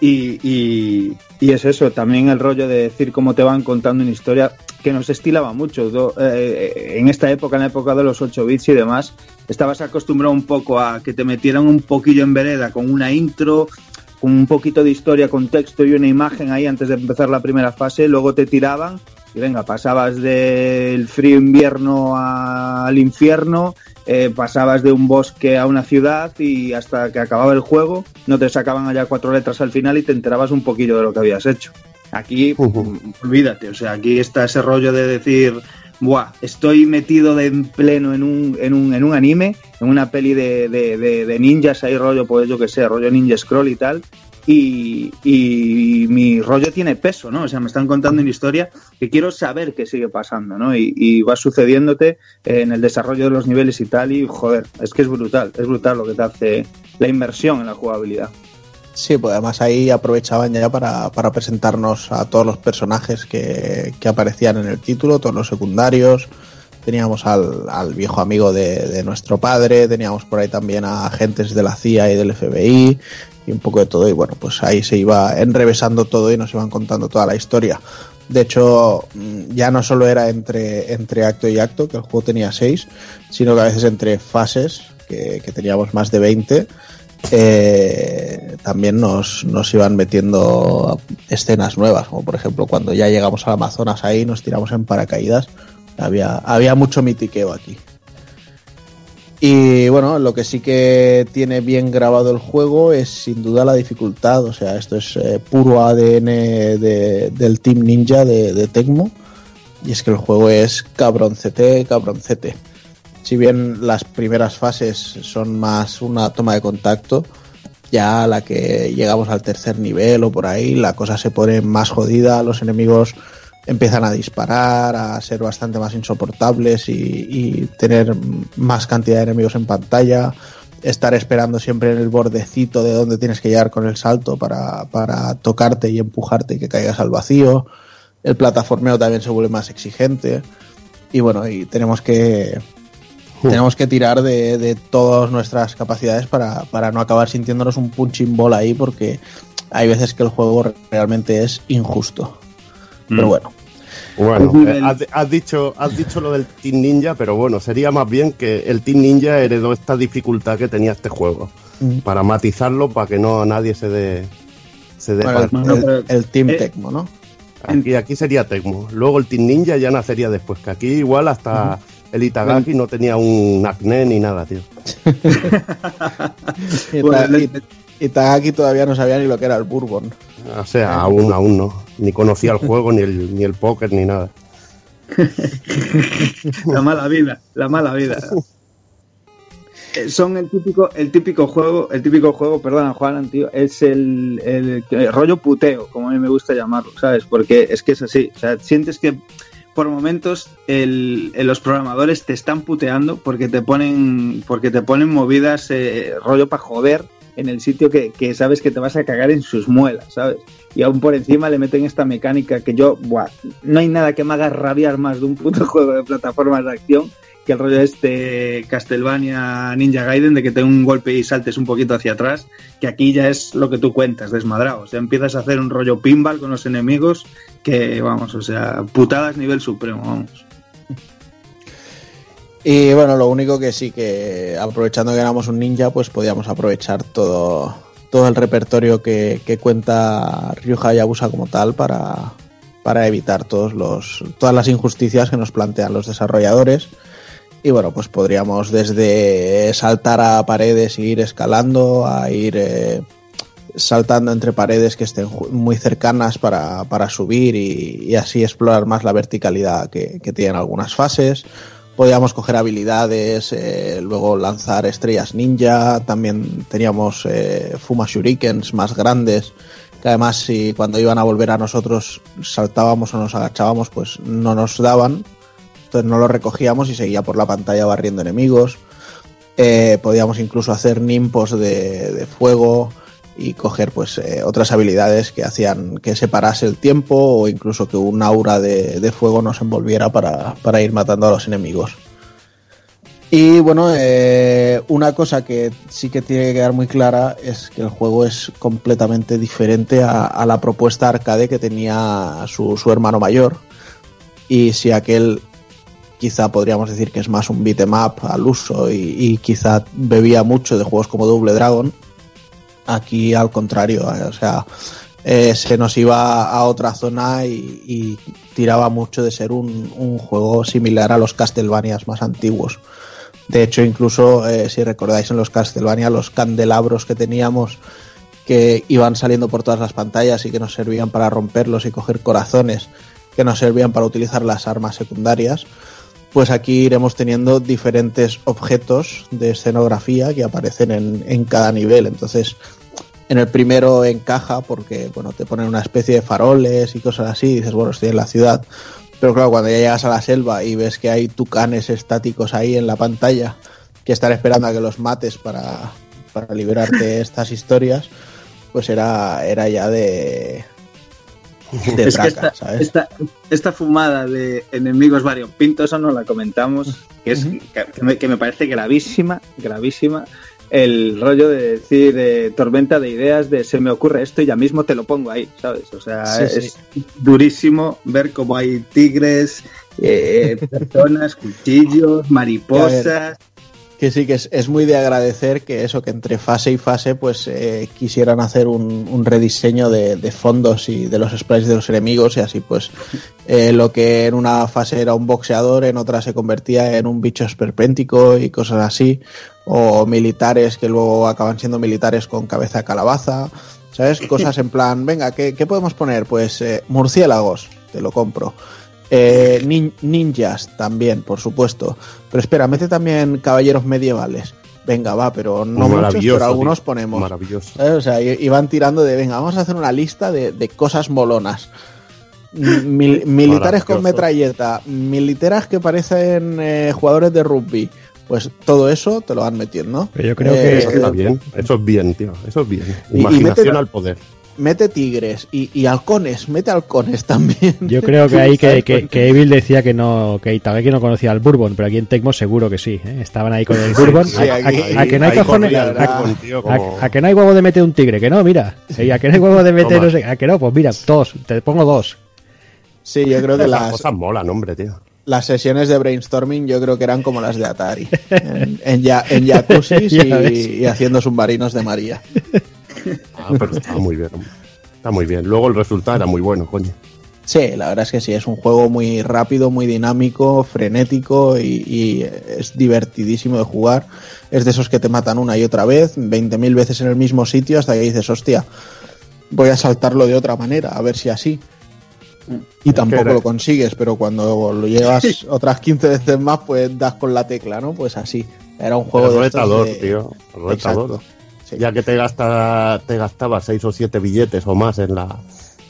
Y, y- y es eso, también el rollo de decir cómo te van contando una historia que nos estilaba mucho. Do- eh, en esta época, en la época de los 8 bits y demás, estabas acostumbrado un poco a que te metieran un poquillo en vereda con una intro, con un poquito de historia, contexto y una imagen ahí antes de empezar la primera fase, luego te tiraban y venga, pasabas del frío invierno al infierno, eh, pasabas de un bosque a una ciudad y hasta que acababa el juego no te sacaban allá cuatro letras al final y te enterabas un poquillo de lo que habías hecho. Aquí, mm, olvídate, o sea, aquí está ese rollo de decir, buah, estoy metido de en pleno en un, en un, en un anime, en una peli de, de, de- de ninjas, hay rollo, pues yo que sé, rollo ninja scroll y tal, y, mi rollo tiene peso, ¿no? O sea, me están contando una historia que quiero saber qué sigue pasando, ¿no? Y, y va sucediéndote en el desarrollo de los niveles y tal, y joder, es que es brutal, es brutal lo que te hace la inmersión en la jugabilidad. Sí, pues además ahí aprovechaban ya para, para presentarnos a todos los personajes que, que aparecían en el título, todos los secundarios. Teníamos al, al viejo amigo de, de nuestro padre, teníamos por ahí también a agentes de la CIA y del FBI y un poco de todo. Y bueno, pues ahí se iba enrevesando todo y nos iban contando toda la historia. De hecho, mm, ya no solo era entre, entre acto y acto, que el juego tenía seis, sino que a veces entre fases, que, teníamos más de 20, eh, también nos, nos iban metiendo escenas nuevas, como por ejemplo cuando ya llegamos al Amazonas ahí, nos tiramos en paracaídas, había, había mucho mitiqueo aquí. Y bueno, lo que sí que tiene bien grabado el juego es sin duda la dificultad, o sea, esto es eh, puro ADN de- del Team Ninja de, de Tecmo, y es que el juego es cabroncete, cabroncete si bien las primeras fases son más una toma de contacto, ya a la que llegamos al tercer nivel o por ahí, la cosa se pone más jodida, los enemigos empiezan a disparar, a ser bastante más insoportables y, y tener más cantidad de enemigos en pantalla, estar esperando siempre en el bordecito de donde tienes que llegar con el salto para, para tocarte y empujarte y que caigas al vacío. El plataformeo también se vuelve más exigente. Y bueno, y tenemos que, tenemos que tirar de, de todas nuestras capacidades para, para no acabar sintiéndonos un punching ball ahí porque hay veces que el juego realmente es injusto. Pero Mm. bueno, Bueno, eh, nivel- has, has dicho, has dicho lo del Team Ninja, pero bueno, sería más bien que el Team Ninja heredó esta dificultad que tenía este juego. Mm. Para matizarlo, para que no nadie se dé. Se dé bueno, el, no, el- pero- el Team eh, Tecmo, ¿no? aquí, aquí sería Tecmo. Luego el Team Ninja ya nacería después, que aquí igual hasta el Itagaki no tenía un acné ni nada, tío. *laughs* *laughs* Y, Bueno, Ta- el- y- y Tagaki todavía no sabía ni lo que era el Bourbon. O sea, aún, aún no. Ni conocía el juego, ni el, ni el póker, ni nada. *laughs* la mala vida, la mala vida. Eh, Son el típico, el típico juego, el típico juego, perdona Juan, tío, es el, el- rollo puteo, como a mí me gusta llamarlo, ¿sabes? Porque es que es así, o sea, sientes que por momentos el- los programadores te están puteando porque te ponen, porque te ponen movidas eh, rollo para joder en el sitio que, que sabes que te vas a cagar en sus muelas, ¿sabes? Y aún por encima le meten esta mecánica que yo, buah, no hay nada que me haga rabiar más de un puto *laughs* juego de plataformas de acción que el rollo este Castlevania Ninja Gaiden de que te un golpe y saltes un poquito hacia atrás, que aquí ya es lo que tú cuentas, desmadrado. O sea, empiezas a hacer un rollo pinball con los enemigos que, vamos, o sea, putadas nivel supremo, vamos. Y bueno, lo único que sí que aprovechando que éramos un ninja, pues podíamos aprovechar todo, todo el repertorio que, que cuenta Ryuja Hayabusa como tal para, para evitar todos los, todas las injusticias que nos plantean los desarrolladores. Y bueno, pues podríamos desde saltar a paredes e ir escalando, a ir eh, saltando entre paredes que estén muy cercanas para, para subir y, así explorar más la verticalidad que tienen algunas fases. Podíamos coger habilidades, eh, luego lanzar estrellas ninja, también teníamos eh, Fuma Shurikens más grandes, que además si cuando iban a volver a nosotros saltábamos o nos agachábamos, pues no nos daban, entonces no lo recogíamos y seguía por la pantalla barriendo enemigos. Eh, podíamos incluso hacer nimpos de, de fuego y coger pues eh, otras habilidades que hacían que separase el tiempo o incluso que un aura de, de fuego nos envolviera para, para ir matando a los enemigos. Y bueno, eh, una cosa que sí que tiene que quedar muy clara es que el juego es completamente diferente a, la propuesta arcade que tenía su, su hermano mayor. Y si aquel quizá podríamos decir que es más un beat'em up al uso y, y quizá bebía mucho de juegos como Double Dragon, aquí al contrario, eh, o sea, eh, se nos iba a otra zona y, tiraba mucho de ser un, un juego similar a los Castlevanias más antiguos. De hecho, incluso eh, si recordáis en los Castlevania, los candelabros que teníamos que iban saliendo por todas las pantallas y que nos servían para romperlos y coger corazones, que nos servían para utilizar las armas secundarias, pues aquí iremos teniendo diferentes objetos de escenografía que aparecen en, en cada nivel. Entonces, en el primero encaja porque bueno, te ponen una especie de faroles y cosas así, y dices, bueno, estoy en la ciudad. Pero claro, cuando ya llegas a la selva y ves que hay tucanes estáticos ahí en la pantalla que están esperando a que los mates para, para liberarte de *laughs* estas historias, pues era, era ya de, de es que traca, esta, ¿sabes? esta, esta fumada de enemigos variopintos, eso no la comentamos, que, es, que, que me, que me parece gravísima, gravísima. El rollo de decir eh, tormenta de ideas, de se me ocurre esto y ya mismo te lo pongo ahí, ¿sabes? O sea, Sí, es sí. durísimo ver cómo hay tigres, eh, *laughs* personas, cuchillos, mariposas. Que sí, que es, es muy de agradecer que eso, que entre fase y fase, pues eh, quisieran hacer un, un rediseño de, de fondos y de los sprites de los enemigos y así pues *laughs* eh, lo que en una fase era un boxeador, en otra se convertía en un bicho esperpéntico y cosas así, o militares que luego acaban siendo militares con cabeza de calabaza, ¿sabes? *laughs* Cosas en plan, venga, ¿qué, qué podemos poner? Pues eh, murciélagos, te lo compro. Eh, nin- ninjas también, por supuesto. Pero espera, mete también caballeros medievales. Venga, va, pero no muchos, Maravilloso, pero algunos tío. ponemos. Maravilloso. ¿Sabes? O sea, i- iban tirando de, venga, vamos a hacer una lista de, de cosas molonas. Mil- *laughs* militares con metralleta, militares que parecen eh, jugadores de rugby. Pues todo eso te lo van metiendo. Pero yo creo Eh, que- Eso está bien, eso es bien, tío. Eso es bien. Y- y Imaginación mete- al poder. Mete tigres y, y halcones, mete halcones también. *laughs* Yo creo que ahí que, que, que Evil decía que no, que Itagaki no conocía al Bourbon, pero aquí en Tecmo seguro que sí, ¿eh? estaban ahí con el Bourbon. sí, a, a- aquí- a que no hay cojones, corría el a, Bourbon, tío, a- como- a que no hay huevo de meter un tigre, que no, mira, Sí, a que no hay huevo de meter, Toma. no sé, a que no, pues mira, dos, te pongo dos. Sí, yo creo que las, cosas molan, hombre, tío. Las sesiones de brainstorming yo creo que eran como las de Atari. *laughs* En, en, ya, en jacuzzis *laughs* y, y haciendo submarinos de María. Ah, pero estaba muy bien. Está muy bien. Luego el resultado era muy bueno, coño. Sí, la verdad es que sí, es un juego muy rápido, muy dinámico, frenético y, y es divertidísimo de jugar. Es de esos que te matan una y otra vez, 20.000 veces en el mismo sitio hasta que dices, hostia, voy a saltarlo de otra manera, a ver si así. Y tampoco lo consigues, pero cuando lo llevas otras 15 veces más, pues das con la tecla, ¿no? Pues así. Era un juego de retador, de- tío. Retador. Sí. Ya que te gasta, te gastaba seis o siete billetes o más en la,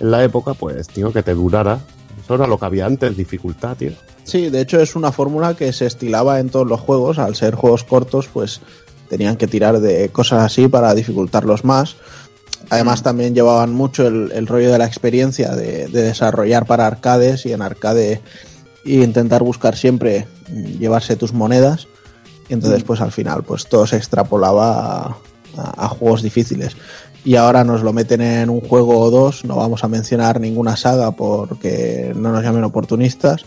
en la época, pues, tío, que te durara. Eso era lo que había antes, dificultad, tío. Sí, de hecho es una fórmula que se estilaba en todos los juegos. Al ser juegos cortos, pues tenían que tirar de cosas así para dificultarlos más. Además también llevaban mucho el, el rollo de la experiencia de, de desarrollar para arcades y en arcade y intentar buscar siempre mm, llevarse tus monedas. Y entonces pues al final pues todo se extrapolaba a, a- a juegos difíciles. Y ahora nos lo meten en un juego o dos, no vamos a mencionar ninguna saga porque no nos llamen oportunistas.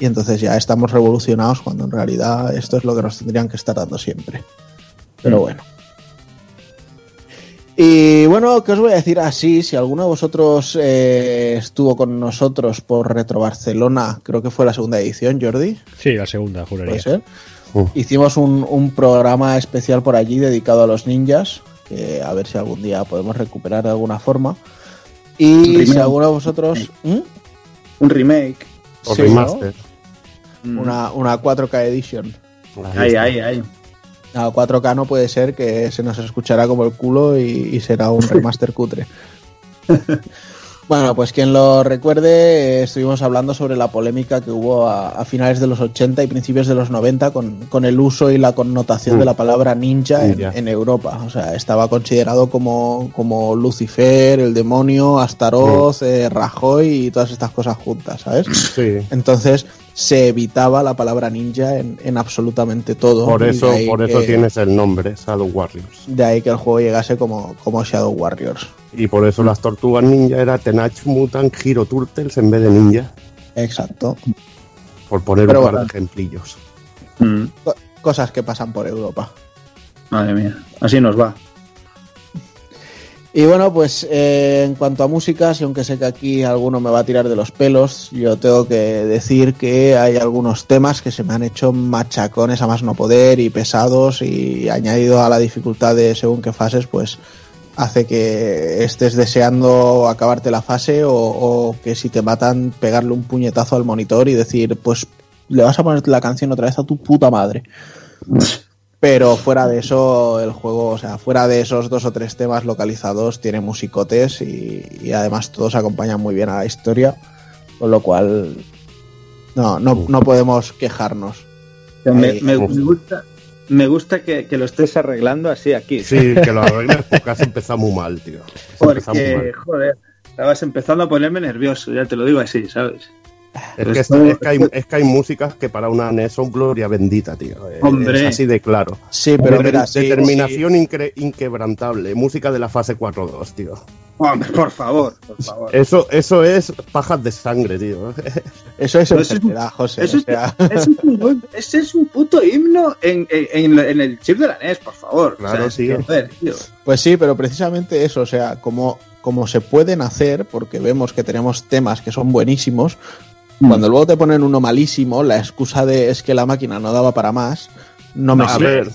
Y entonces ya estamos revolucionados cuando en realidad esto es lo que nos tendrían que estar dando siempre. Pero bueno. Y bueno, ¿qué os voy a decir así? Si alguno de vosotros eh, estuvo con nosotros por Retro Barcelona, creo que fue la segunda edición, Jordi, Sí, la segunda, juraría. puede ser. Uh. Hicimos un, un programa especial por allí dedicado a los ninjas, que a ver si algún día podemos recuperar de alguna forma. Y si Remake. alguno de vosotros... ¿Mm? Un remake. O Sí, remaster. Una, una 4K Edition. Ahí Ahí, está. A 4K no puede ser que se nos escuchará como el culo y, y será un *laughs* remaster cutre. Bueno, pues quien lo recuerde, eh, estuvimos hablando sobre la polémica que hubo a, a finales de los 80 y principios de los 90 con, con el uso y la connotación Mm. de la palabra ninja en, Ninja. en Europa. O sea, estaba considerado como, como Lucifer, el demonio, Astaroth, Mm. eh, Rajoy y todas estas cosas juntas, ¿sabes? Sí. Entonces se evitaba la palabra ninja en, en absolutamente todo. Por eso, por eso que- tienes el nombre, Shadow Warriors. de ahí que el juego llegase como, como Shadow Warriors. Y por eso las tortugas ninja era Tenach Mutant Hero Turtles en vez de ninja. Exacto. Por poner Pero un par bueno. de ejemplillos. Mm. Co- Cosas que pasan por Europa. Madre mía. Así nos va. Y bueno, pues eh, en cuanto a música, si aunque sé que aquí alguno me va a tirar de los pelos, yo tengo que decir que hay algunos temas que se me han hecho machacones a más no poder y pesados y añadido a la dificultad de según qué fases, pues hace que estés deseando acabarte la fase o, o que si te matan pegarle un puñetazo al monitor y decir, pues le vas a poner la canción otra vez a tu puta madre. *laughs* Pero fuera de eso, el juego, o sea, fuera de esos dos o tres temas localizados, tiene musicotes y, y además todos acompañan muy bien a la historia, con lo cual no, no, no podemos quejarnos. Me, Ahí. me- me gusta, me gusta que, que lo estés arreglando así aquí. Sí, que lo arregles porque has empezado muy mal, tío. Has muy Porque, mal. joder, estabas empezando a ponerme nervioso, ya te lo digo así, ¿sabes? Es que, Esto- es, que hay, es que hay músicas que para una NES son gloria bendita, tío. Eh, Hombre. Es así de claro. Sí, pero Deter- mira, sí, determinación incre- inquebrantable. Música de la fase 4.2, tío. Hombre, por favor, por favor. Eso, eso es pajas de sangre, tío. *laughs* eso es Pero eso es- enfermedad, José. Eso o es, sea, eso es un, *laughs* ese es un puto himno en, en, el chip de la NES, por favor. Claro, tío. tío. Pues sí, pero precisamente eso, o sea, como, como se pueden hacer, porque vemos que tenemos temas que son buenísimos. Cuando luego te ponen uno malísimo, la excusa de es que la máquina no daba para más, no me a sirve. ver,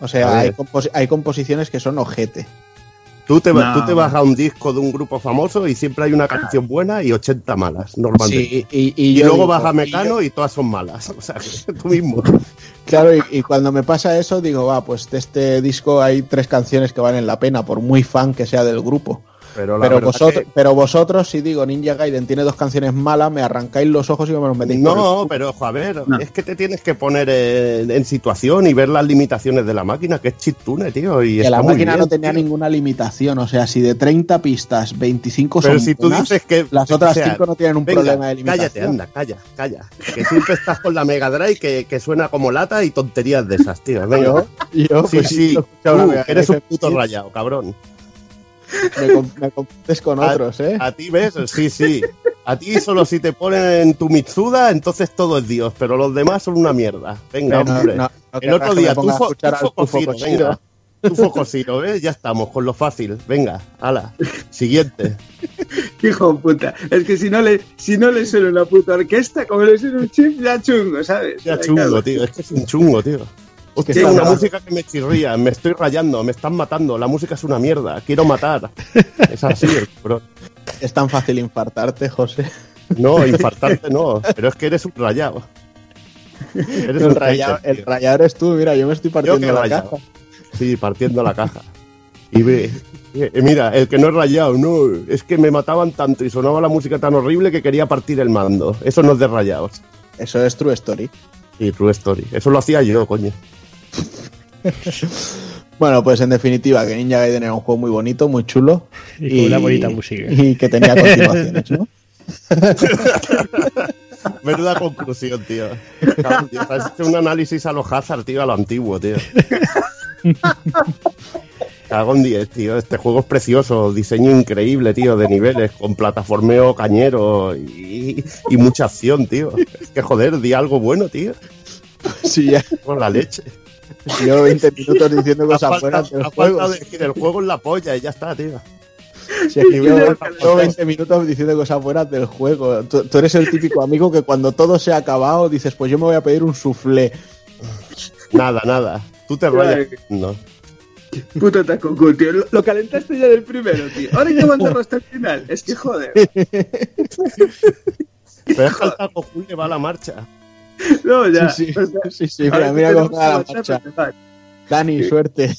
O sea, hay, compos- hay composiciones que son ojete. tú te, No. tú te vas a un disco de un grupo famoso y siempre hay una canción buena y 80 malas, normalmente. Sí, y, y y yo luego digo, vas a y Mecano yo- y, todas son malas. *laughs* O sea, tú mismo. claro, y, y cuando me pasa eso, digo, va, pues de este disco hay tres canciones que valen la pena, por muy fan que sea del grupo. Pero, Pero vosotros, que- pero vosotros, si digo Ninja Gaiden tiene dos canciones malas, me arrancáis los ojos y me los metéis No, pero ojo, a ver, No. es que te tienes que poner en, en situación y ver las limitaciones de la máquina, que es chiptune, tío. Y que está la muy máquina bien, no tenía tío. ninguna limitación. O sea, si de 30 pistas, 25 Pero son si tú buenas, dices que. las otras o sea, 5 no tienen un venga, problema de limitación. Cállate, anda, calla, calla. Que siempre estás con la Mega Drive que, que suena como lata y tonterías de esas, tío. Venga. Yo, yo, sí, pues, sí, tú, eres un puto rayado, cabrón. Me, com- me confundes con A- otros, ¿eh? A ti ves, sí, sí. A ti solo si te ponen en tu Mitsuda, entonces todo es Dios, pero los demás son una mierda. Venga, No, hombre. no, no El otro día, tú, fo, tú Koshiro. venga. Tú ¿ves? Ya estamos, con lo fácil. Venga, ala. Siguiente. Qué hijo de puta. Es que si no le, si no le suena una puta orquesta, como le suena un chip, ya chungo, ¿sabes? Ya chungo, tío. Es que es un chungo, tío. Hostia, está una música que me chirría, me estoy rayando, me están matando, la música es una mierda, quiero matar. *laughs* Es así, bro. Es tan fácil infartarte, José. No, infartarte no, pero es que eres un rayado. Eres un rayado, el tío. rayado eres tú, mira, yo me estoy partiendo la rayado. caja. Sí, partiendo la caja. Y ve, eh, mira, el que no es rayado, no, es que me mataban tanto y sonaba la música tan horrible que quería partir el mando. Eso no es de rayados. Eso es True Story. Y True Story. Eso lo hacía yo, coño. *laughs* Bueno, pues en definitiva, que Ninja Gaiden era un juego muy bonito, muy chulo. Y con una bonita música. Y que tenía *laughs* continuaciones, ¿no? *laughs* Menuda conclusión, tío. Cabrón, tío, has hecho un análisis a los Hazard, tío, a lo antiguo, tío. Cago en 10, tío. Este juego es precioso, diseño increíble, tío, de niveles, con plataformeo cañero y, y mucha acción, tío. Es que joder, di algo bueno, tío. Sí, ya. Con la leche. Llevo 20 minutos diciendo cosas falta, fuera del ha juego. decir, el juego es la polla y ya está, tío. Si es que llevo, llevo 20 minutos diciendo cosas fuera del juego. Tú, tú eres el típico amigo que cuando todo se ha acabado dices, pues yo me voy a pedir un soufflé. Nada, nada. Tú te rayas. No. Puto Takoku, tío. Lo, lo calentaste ya del primero, tío. Ahora hay que mandarlo *laughs* hasta el final. Es que joder. Pero es que el Taco Jul le va a la marcha. *laughs* No, ya. Sí, sí, O sea, sí, mira, mira cómo va la marcha. Dani, suerte.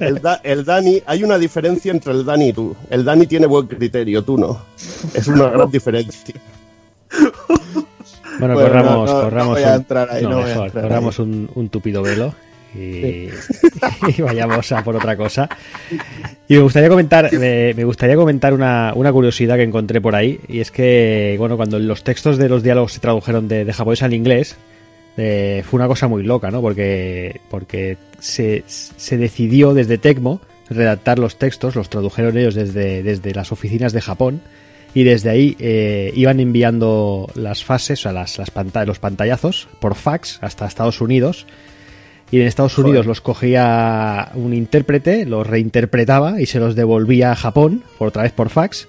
El, Da- el Dani, hay una diferencia entre el Dani y tú. El Dani tiene buen criterio, tú no. Es una gran *laughs* diferencia. Bueno, Bueno, corramos, no, no, corramos, no voy a un, entrar ahí, no, no voy a mejor, entrar corramos un, un tupido velo *laughs* y, vayamos a por otra cosa. Y me gustaría comentar, me, me gustaría comentar una, una curiosidad que encontré por ahí y es que, bueno, cuando los textos de los diálogos se tradujeron de, de japonés al inglés, eh, fue una cosa muy loca, ¿no? Porque, porque se, se decidió desde Tecmo redactar los textos, los tradujeron ellos desde, desde las oficinas de Japón y desde ahí eh, iban enviando las fases, o sea, las, las los pantallazos por fax hasta Estados Unidos. Y en Estados Unidos los cogía un intérprete, los reinterpretaba y se los devolvía a Japón, por otra vez por fax.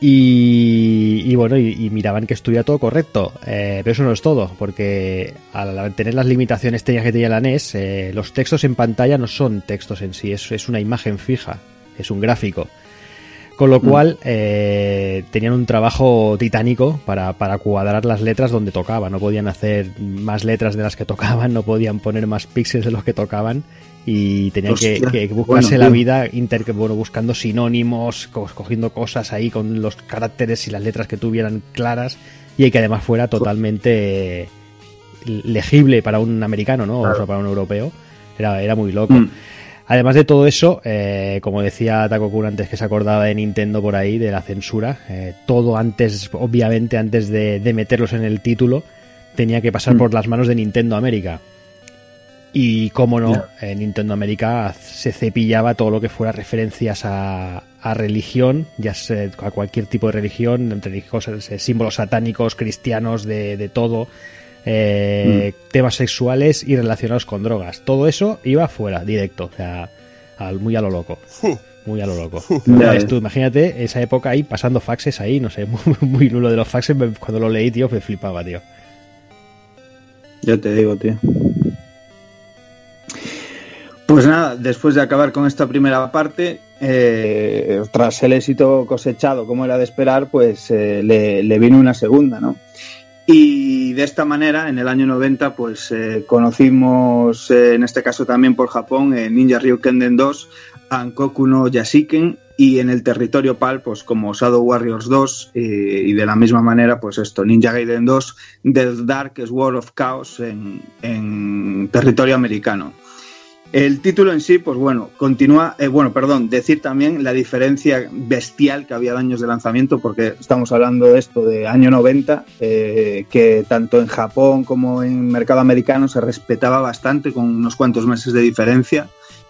Y, y bueno, y, y miraban que estuviera todo correcto. Eh, pero eso no es todo, porque al tener las limitaciones técnicas que tenía la NES, eh, los textos en pantalla no son textos en sí, es, es una imagen fija, es un gráfico. Con lo cual eh, tenían un trabajo titánico para, para cuadrar las letras donde tocaba. No podían hacer más letras de las que tocaban, no podían poner más píxeles de los que tocaban y tenían que, Hostia, que buscarse bueno, la vida inter, bueno, buscando sinónimos, co- cogiendo cosas ahí con los caracteres y las letras que tuvieran claras y que además fuera totalmente legible para un americano, ¿no? O sea, para un europeo. Era, era muy loco. Mm. Además de todo eso, eh, como decía Takokun antes que se acordaba de Nintendo por ahí, de la censura, eh, todo antes, obviamente antes de, de meterlos en el título, tenía que pasar Mm. por las manos de Nintendo América. Y como no, eh, Nintendo América se cepillaba todo lo que fuera referencias a, a religión, ya sea a cualquier tipo de religión, entre cosas, símbolos satánicos, cristianos, de, de todo, eh, temas sexuales y relacionados con drogas. Todo eso iba fuera, directo, o sea, al- muy a lo loco. Muy a lo loco. Tú, imagínate esa época ahí pasando faxes ahí, no sé, *laughs* muy, muy lo de los faxes, me- cuando lo leí, tío, me flipaba, tío. Ya te digo, tío. Pues nada, después de acabar con esta primera parte, eh, tras el éxito cosechado, como era de esperar, pues eh, le, le vino una segunda, ¿no? Y de esta manera, en el año 90, pues eh, conocimos, eh, en este caso también por Japón, eh, Ninja Ryukenden 2, Ankoku no Yashiken, y en el territorio PAL, pues como Shadow Warriors 2, eh, y de la misma manera, pues esto, Ninja Gaiden 2, The Darkest War of Chaos en territorio americano. El título en sí, pues bueno, continúa, eh, bueno, perdón, decir también la diferencia bestial que había de años de lanzamiento, porque estamos hablando de esto de año 90, eh, que tanto en Japón como en mercado americano se respetaba bastante, con unos cuantos meses de diferencia.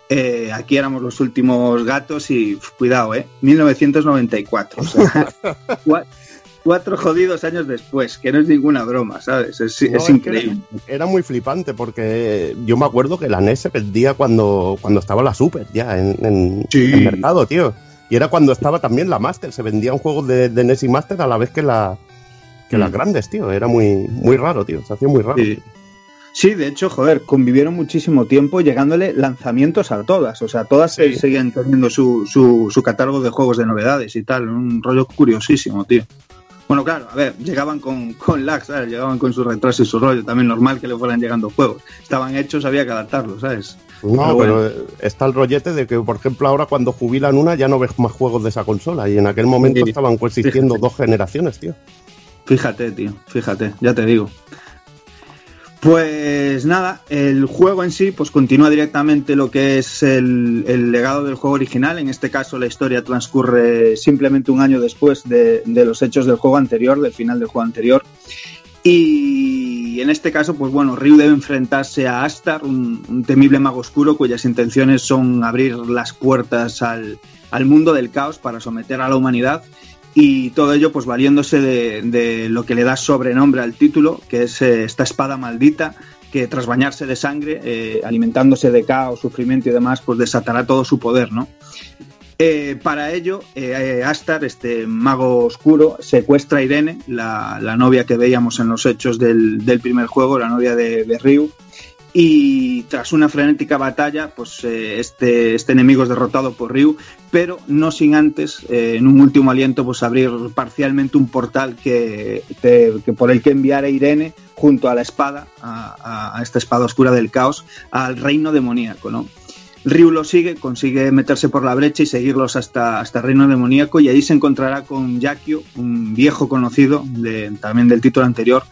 Eh, aquí éramos los últimos gatos y cuidado, ¿eh? 1994. O sea, *laughs* cuatro jodidos años después, que no es ninguna broma, ¿sabes? Es, No, es que increíble. Era, era muy flipante porque yo me acuerdo que la NES se vendía cuando, cuando estaba la Super ya en, en, Sí. en mercado, tío. Y era cuando estaba también la Master. Se vendían juegos de, de NES y Master a la vez que, la, que las Mm. grandes, tío. Era muy, muy raro, tío. Se hacía muy raro. Sí. Sí, de hecho, joder, convivieron muchísimo tiempo llegándole lanzamientos a todas. O sea, todas Sí. seguían teniendo su, su, su catálogo de juegos de novedades y tal. Un rollo curiosísimo, tío. Bueno, claro, a ver, llegaban con, con lag, ¿sabes? Llegaban con su retraso y su rollo. También normal que le fueran llegando juegos. Estaban hechos, había que adaptarlos, ¿sabes? No, Pero bueno. está el rollete de que, por ejemplo, ahora cuando jubilan una ya no ves más juegos de esa consola. Y en aquel momento Sí. estaban coexistiendo Fíjate. dos generaciones, tío. Fíjate, tío, fíjate, ya te digo. Pues nada, el juego en sí pues continúa directamente lo que es el, el legado del juego original. En este caso la historia transcurre simplemente un año después de, de los hechos del juego anterior, del final del juego anterior. Y en este caso, pues bueno, Ryu debe enfrentarse a Astar, un, temible mago oscuro cuyas intenciones son abrir las puertas al, al mundo del caos para someter a la humanidad y todo ello pues valiéndose de, de lo que le da sobrenombre al título, que es eh, esta espada maldita que tras bañarse de sangre, eh, alimentándose de caos, sufrimiento y demás, pues desatará todo su poder, ¿no? Eh, para ello, Astar, este mago oscuro, secuestra a Irene, la, la novia que veíamos en los hechos del, del primer juego, la novia de, de Ryu, y tras una frenética batalla, pues eh, este, este enemigo es derrotado por Ryu, pero no sin antes, eh, en un último aliento, pues abrir parcialmente un portal que, te- por el que enviar a Irene junto a la espada, a, a- a esta espada oscura del caos, al reino demoníaco, ¿no? Ryu lo sigue, consigue meterse por la brecha y seguirlos hasta, hasta reino demoníaco y ahí se encontrará con Yakio, un viejo conocido también del título anterior,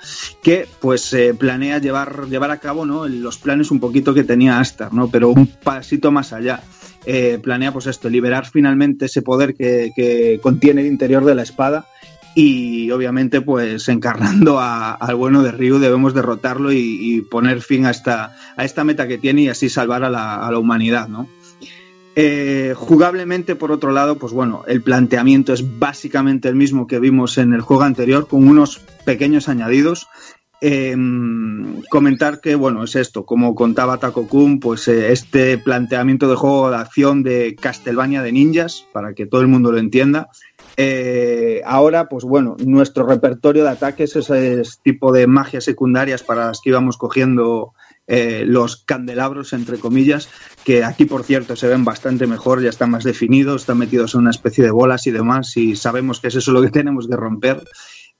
que pues eh, planea llevar, llevar a cabo ¿no? los planes un poquito que tenía Astar, ¿no? pero un pasito más allá. Eh, planea pues esto, liberar finalmente ese poder que, que contiene el interior de la espada y obviamente pues encarnando a- al bueno de Ryu debemos derrotarlo y, poner fin a esta, a esta meta que tiene y así salvar a la, a la humanidad, ¿no? Eh, jugablemente, por otro lado, pues bueno, el planteamiento es básicamente el mismo que vimos en el juego anterior, con unos pequeños añadidos. Eh, comentar que, bueno, es esto, como contaba Taco Kun, pues eh, este planteamiento de juego de acción de Castlevania de ninjas, para que todo el mundo lo entienda. Eh, ahora, pues bueno, nuestro repertorio de ataques es ese tipo de magias secundarias para las que íbamos cogiendo eh, los candelabros, entre comillas, que aquí, por cierto, se ven bastante mejor, ya están más definidos, están metidos en una especie de bolas y demás, y sabemos que es eso lo que *laughs* tenemos que romper.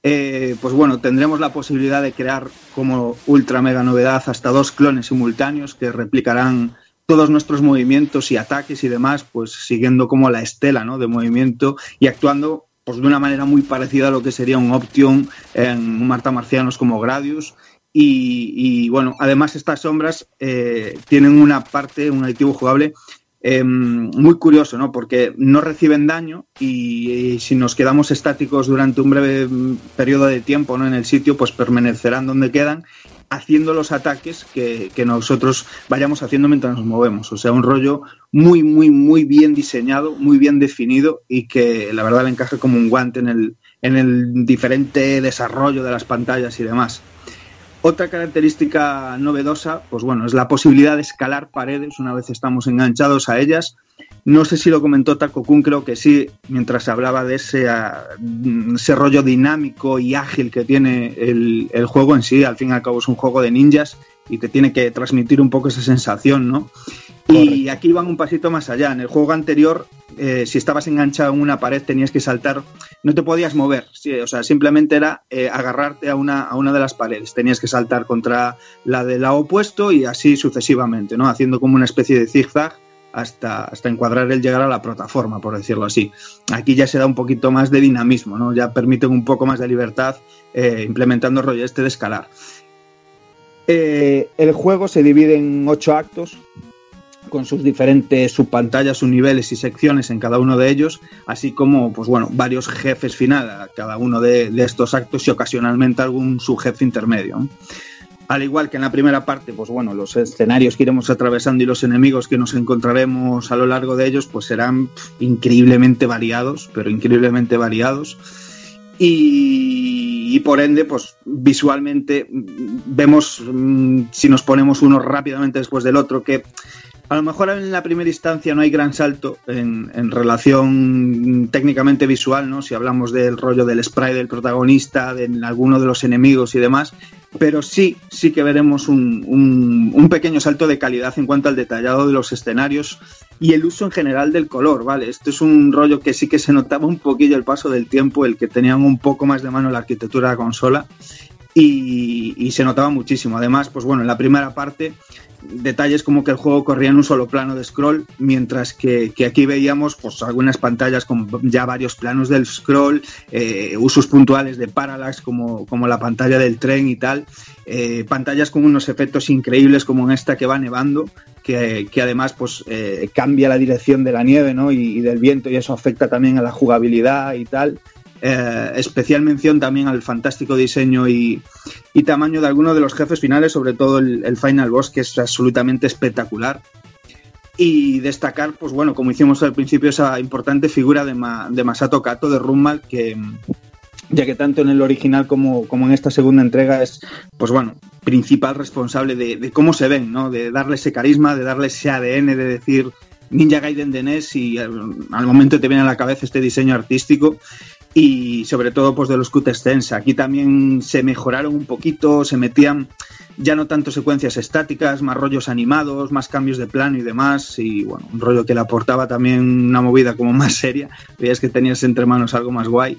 Eh, pues bueno, tendremos la posibilidad de crear como ultra mega novedad hasta dos clones simultáneos que replicarán todos nuestros movimientos y ataques y demás, pues siguiendo como la estela ¿no? de movimiento y actuando pues de una manera muy parecida a lo que sería un Option en Marta Marcianos como Gradius. Y, bueno, además estas sombras eh, tienen una parte, un aditivo jugable eh, muy curioso, ¿no? Porque no reciben daño y, y, si nos quedamos estáticos durante un breve mm, periodo de tiempo ¿no? en el sitio, pues permanecerán donde quedan haciendo los ataques que, nosotros vayamos haciendo mientras nos movemos. O sea, un rollo muy, muy, muy bien diseñado, muy bien definido y que la verdad le encaja como un guante en el, en el diferente desarrollo de las pantallas y demás. Otra característica novedosa, pues bueno, es la posibilidad de escalar paredes una vez estamos enganchados a ellas. No sé si lo comentó Taco Kun, creo que sí, mientras hablaba de ese, uh, ese rollo dinámico y ágil que tiene el, el, juego en sí. Al fin y al cabo es un juego de ninjas y te tiene que transmitir un poco esa sensación, ¿no? Y aquí van un pasito más allá. En el juego anterior, eh, si estabas enganchado en una pared, tenías que saltar, no te podías mover. Sí, o sea, simplemente era eh, agarrarte a una, a una de las paredes. Tenías que saltar contra la del lado opuesto y así sucesivamente, ¿no? Haciendo como una especie de zigzag hasta, hasta encuadrar el llegar a la plataforma, por decirlo así. Aquí ya se da un poquito más de dinamismo, ¿no? Ya permiten un poco más de libertad eh, implementando el rollo este de escalar. Eh, el juego se divide en ocho actos con sus diferentes subpantallas, subniveles y secciones en cada uno de ellos, así como, pues bueno, varios jefes final a cada uno de, estos actos y ocasionalmente algún subjefe intermedio. Al igual que en la primera parte, pues bueno, los escenarios que iremos atravesando y los enemigos que nos encontraremos a lo largo de ellos, pues serán increíblemente variados, pero increíblemente variados. Y, por ende, pues visualmente vemos, mmm, si nos ponemos uno rápidamente después del otro, que a lo mejor en la primera instancia no hay gran salto en, relación técnicamente visual, ¿no? Si hablamos del rollo del spray del protagonista, de alguno de los enemigos y demás, pero sí, sí que veremos un, pequeño salto de calidad en cuanto al detallado de los escenarios y el uso en general del color, ¿vale? Esto es un rollo que sí que se notaba un poquillo el paso del tiempo, el que tenían un poco más de mano la arquitectura de la consola y se notaba muchísimo. Además, pues bueno, en la primera parte detalles como que el juego corría en un solo plano de scroll, mientras que, que aquí veíamos pues, algunas pantallas con ya varios planos del scroll, eh, usos puntuales de parallax como, como, la pantalla del tren y tal, eh, pantallas con unos efectos increíbles como en esta que va nevando, que, que además pues, eh, cambia la dirección de la nieve ¿no? y, y del viento y eso afecta también a la jugabilidad y tal. Eh, especial mención también al fantástico diseño y, tamaño de algunos de los jefes finales, sobre todo el, Final Boss, que es absolutamente espectacular. Y destacar, pues bueno, como hicimos al principio, esa importante figura de, de Masato Kato de Rummal, que ya que tanto en el original como, como, en esta segunda entrega es, pues bueno, principal responsable de, cómo se ven, ¿no? De darle ese carisma, de darle ese ADN, de decir Ninja Gaiden de NES y al, al momento te viene a la cabeza este diseño artístico y sobre todo pues de los cutscenes. Aquí también se mejoraron un poquito, se metían ya no tanto secuencias estáticas, más rollos animados, más cambios de plano y demás, y bueno, un rollo que le aportaba también una movida como más seria, veías que tenías entre manos algo más guay.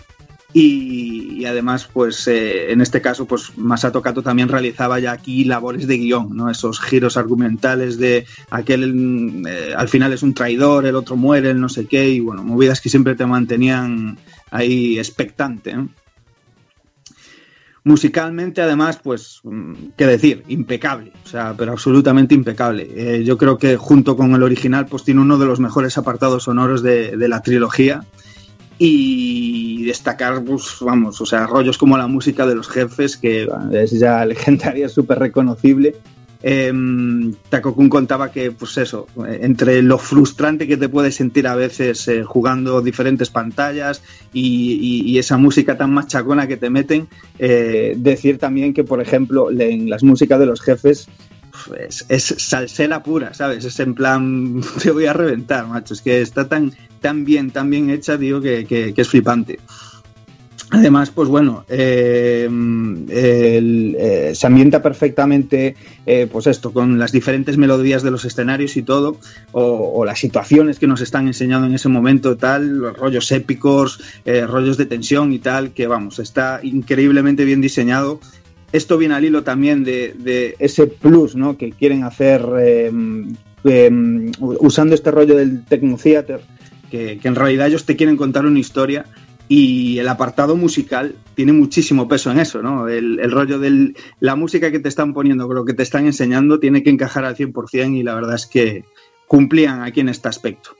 Y, además, pues eh, en este caso, pues Masato Kato también realizaba ya aquí labores de guion, ¿no? Esos giros argumentales de aquel eh, al final es un traidor, el otro muere, el no sé qué, y bueno, movidas que siempre te mantenían ahí expectante. Musicalmente, además, pues, qué decir, impecable, o sea, pero absolutamente impecable. Eh, yo creo que junto con el original, pues tiene uno de los mejores apartados sonoros de, de la trilogía y destacar, pues, vamos, o sea, rollos como la música de los jefes, que es ya *laughs* legendaria, súper reconocible. Eh, contaba que, pues eso, entre lo frustrante que te puedes sentir a veces eh, jugando diferentes pantallas y, esa música tan machacona que te meten, eh, decir también que, por ejemplo, en las músicas de los jefes pues, es salsera pura, ¿sabes? Es en plan, *laughs* te voy a reventar, macho. Es que está tan, tan bien, tan bien hecha, digo, que es flipante. Además, pues bueno, eh, eh, se ambienta perfectamente, eh, pues esto, con las diferentes melodías de los escenarios y todo, o, las situaciones que nos están enseñando en ese momento, tal, los rollos épicos, rollos de tensión y tal, que vamos, está increíblemente bien diseñado. Esto viene al hilo también de, ese plus, ¿no? Que quieren hacer em, usando este rollo del Techno Theater, que, que en realidad ellos te quieren contar una historia y el apartado musical tiene muchísimo peso en eso, ¿no? El, rollo de la música que te están poniendo, con lo que te están enseñando, tiene que encajar al 100% y la verdad es que cumplían aquí en este aspecto.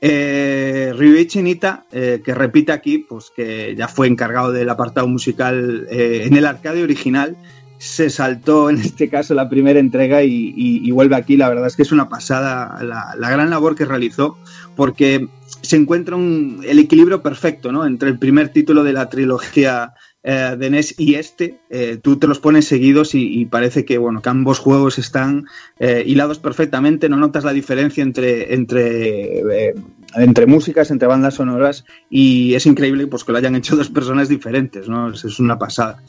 Eh, Ryuichi Nita, eh, que repite aquí, pues que ya fue encargado del apartado musical eh, en el arcade original, se saltó en este caso la primera entrega y, y, vuelve aquí. La verdad es que es una pasada la gran labor que realizó, porque se encuentra un, el equilibrio perfecto ¿no? entre el primer título de la trilogía eh, de NES y este. Eh, tú te los pones seguidos y, y, parece que, bueno, que ambos juegos están eh, hilados perfectamente, no notas la diferencia entre, entre, eh, entre músicas, entre bandas sonoras y es increíble pues, que lo hayan hecho *laughs* dos personas diferentes, ¿no? es, es una pasada.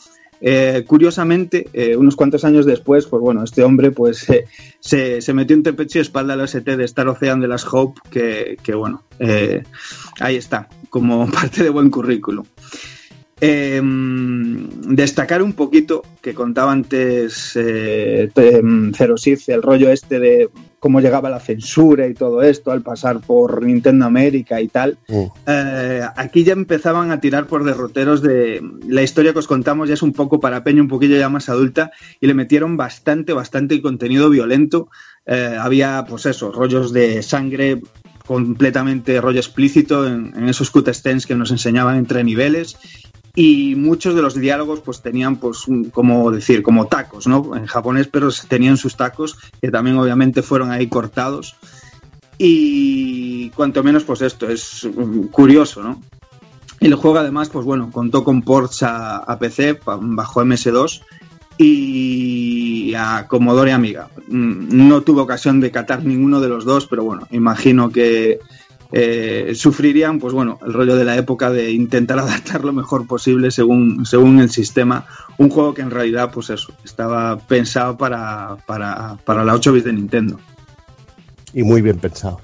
Eh, curiosamente, eh, unos cuantos años después, pues bueno, este hombre pues eh, se, se, metió entre pecho y espalda al OST de Star Ocean de las Hope, que, que bueno, ahí está, como *laughs* parte de buen currículum. Eh, destacar un poquito que contaba antes Sith, el rollo este de cómo llegaba la censura y todo esto al pasar por Nintendo América y tal. Uh. Eh, aquí ya empezaban a tirar por derroteros de la historia que os contamos ya es un poco para peña, un poquillo ya más adulta y le metieron bastante, bastante contenido violento. Eh, había pues eso, rollos de sangre completamente rollo explícito en, en esos cutscenes que nos enseñaban entre niveles y muchos de los diálogos pues tenían pues un, como decir como tacos no en japonés pero tenían sus tacos que también obviamente fueron ahí cortados. Y cuanto menos pues esto es curioso no el juego además pues bueno contó con ports a, a PC bajo MS2 y y a Commodore Amiga. Mm, No tuve ocasión de catar ninguno de los dos, pero bueno, imagino que eh, sufrirían, pues bueno, el rollo de la época de intentar *laughs* adaptar lo mejor posible según, según el sistema. Un juego que en realidad, pues eso, estaba pensado para, para, para la 8 bits de Nintendo. Y muy bien pensado.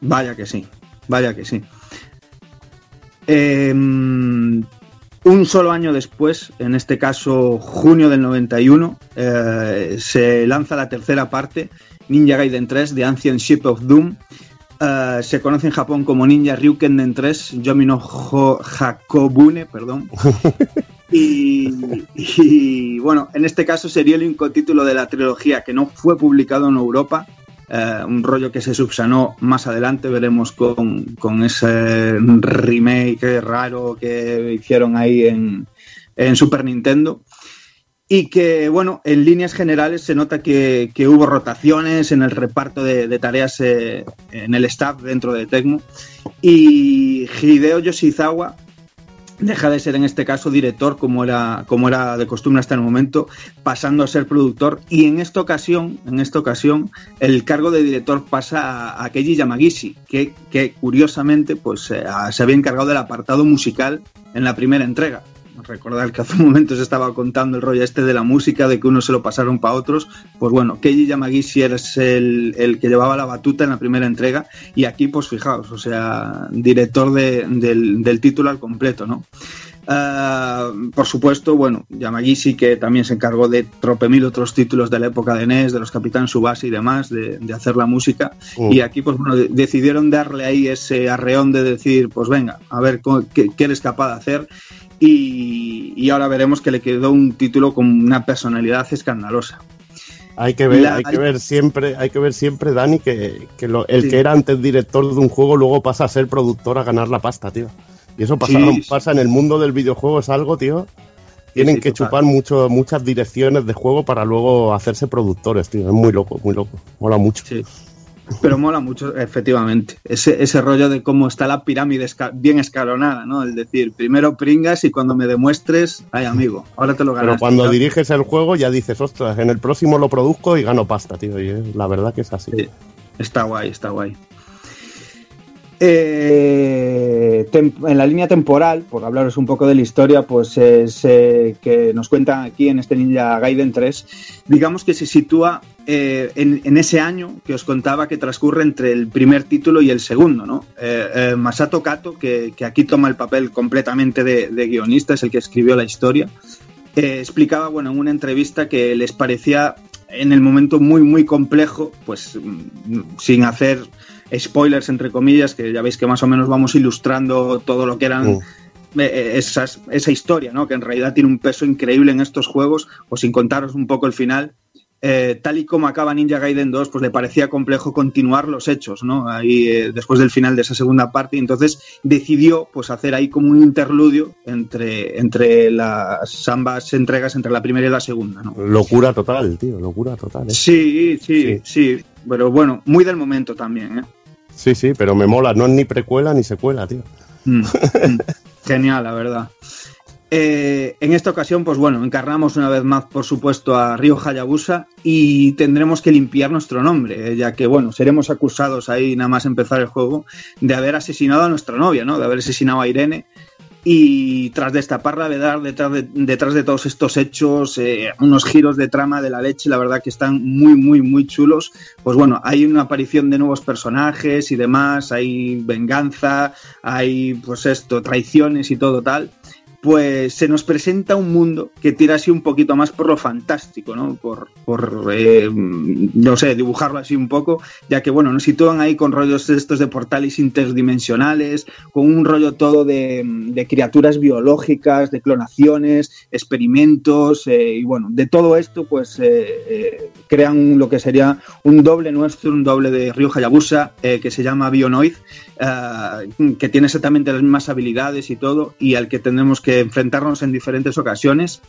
Vaya que sí, vaya que sí. Eh, un solo año después, en este caso junio del 91, eh, se lanza la tercera parte, Ninja Gaiden 3, The Ancient Ship of Doom. Eh, se conoce en Japón como Ninja Ryukenden 3, Yomi no Ho- Hakobune, perdón. *laughs* Y, y, bueno, en este caso sería el único título de la trilogía que no fue publicado en Europa. Eh, un rollo que se subsanó más adelante, veremos con, con ese remake raro que hicieron ahí en, en Super Nintendo. Y que, bueno, en líneas generales se nota que, que hubo rotaciones en el reparto de, tareas eh, en el staff dentro de Tecmo. Y Hideo Yoshizawa deja de ser en este caso director como era, como era de costumbre hasta el momento, pasando a ser productor y en esta ocasión, en esta ocasión, el cargo de director pasa a, a Keiji Yamagishi, que, que curiosamente pues, eh, se había encargado del apartado musical en la primera entrega. Recordar que hace un momento se estaba contando el rollo este de la música, de que unos se lo pasaron para otros. Pues bueno, Keiji Yamagishi era el, el que llevaba la batuta en la primera entrega y aquí pues fijaos, o sea, director de- del, del título al completo, ¿no? Ah, por supuesto, bueno, Yamagishi que también se encargó de trope mil otros títulos de la época de NES, de los Capitán Subasa y demás, de, de hacer la música. Mm. Y aquí, pues bueno, de- decidieron darle ahí ese arreón de decir, pues venga, a ver qué, qué eres capaz de hacer. Y, y ahora veremos que le quedó un título con una personalidad escandalosa. Hay que ver, La- hay que ver siempre, hay que ver siempre, Dani, que, que lo- el Sí. que era antes director de un juego luego pasa a ser productor a ganar la pasta, tío. Y eso pasa, Sí, sí. pasa en el mundo del videojuego, es algo, tío. Tienen que chupar mucho, muchas direcciones de juego para luego hacerse productores, tío. Es muy loco, muy loco. Mola mucho. Pero mola mucho, efectivamente. Ese, ese rollo de cómo está la pirámide esca- bien escalonada, ¿no? El decir, primero pringas y cuando me demuestres, ay amigo, ahora te lo ganas. Pero cuando diriges el juego ya dices, ostras, en el próximo lo produzco y gano pasta, tío. Y es- la verdad que es así. Sí. Está guay, está guay. Eh, en la línea temporal, por hablaros un poco de la historia, pues es eh, que nos cuentan aquí en este Ninja Gaiden 3, digamos que se sitúa eh, en, en ese año que os contaba que transcurre entre el primer título y el segundo, ¿no? Eh, eh, Masato Kato, que, que aquí toma el papel completamente de, de guionista, es el que escribió la historia, eh, explicaba, bueno, en una entrevista que les parecía en el momento muy, muy complejo, pues mm, sin hacer spoilers, entre comillas, que ya veis que más o menos vamos ilustrando todo lo que eran eh, esas- esa historia, ¿no? que en realidad tiene un peso increíble en estos juegos, o sin contaros un poco el final. Eh, tal y como acaba Ninja Gaiden 2, pues le parecía complejo continuar los hechos, ¿no? Ahí, eh, después del final de esa segunda parte, entonces decidió pues hacer ahí como un interludio entre, entre las ambas entregas, entre la primera y la segunda, ¿no? Locura total, tío, locura total. ¿eh? Sí, sí, sí, pero bueno, muy del momento también, ¿eh? Sí, sí, pero me mola. No es ni precuela ni secuela, tío. Mm, mm. Genial, la verdad. Eh, en esta ocasión, pues bueno, encarnamos una vez más, por supuesto, a Ryo Hayabusa y tendremos que limpiar nuestro nombre, eh, ya que, bueno, seremos acusados ahí, nada más empezar el juego, de haber asesinado a nuestra novia, ¿no? De haber asesinado a Irene. Y tras destapar la verdad detrás de, detrás de todos estos hechos, eh, unos giros de trama de la leche, la verdad que están muy, muy, muy chulos. Pues bueno, hay una aparición de nuevos personajes y demás, hay venganza, hay pues esto, traiciones y todo tal. Pues se nos presenta un mundo que tira así un poquito más por lo fantástico, ¿no? Por, por eh, no sé, dibujarlo así un poco, ya que, bueno, nos sitúan ahí con rollos estos de portales interdimensionales, con un rollo todo de, de criaturas biológicas, de clonaciones, experimentos, eh, y bueno, de todo esto, pues eh, crean lo que sería un doble nuestro, un doble de Ryo Hayabusa, eh, que se llama Bionoid, eh, que tiene exactamente las mismas habilidades y todo, y al que tendremos que enfrentarnos en diferentes ocasiones.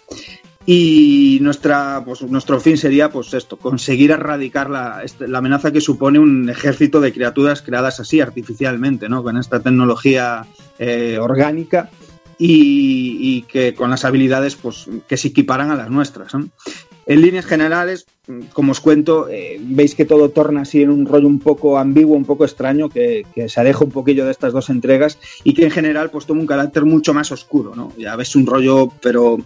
Y nuestra, pues, nuestro fin sería, pues esto, conseguir erradicar la, este- la amenaza que supone un ejército de criaturas creadas así artificialmente, ¿no? Con esta tecnología eh, orgánica y, que con las habilidades, pues, que se equiparan a las nuestras. En líneas generales, mm, como os cuento, eh, veis que todo torna así en un rollo un poco ambiguo, un poco extraño, que, se aleja un poquillo de estas dos entregas y que en general pues toma un carácter mucho más oscuro, ¿no? Ya ves un rollo, pero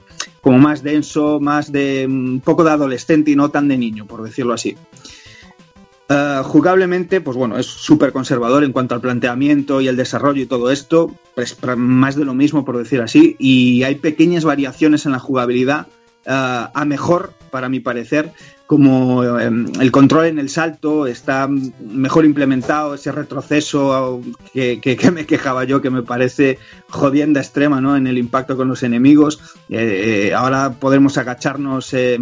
como más denso, más de un poco de adolescente y no tan de niño, por decirlo así. Uh, jugablemente, pues bueno, es súper conservador en cuanto al planteamiento y el desarrollo y todo esto, pues más de lo mismo, por decir así, y hay pequeñas variaciones en la jugabilidad uh, a mejor, para mi parecer, como um, el control en el salto está mejor implementado, ese retroceso que, me quejaba yo, que me parece jodienda extrema ¿no? en el impacto con los enemigos. Eh, eh, ahora podemos agacharnos. Eh,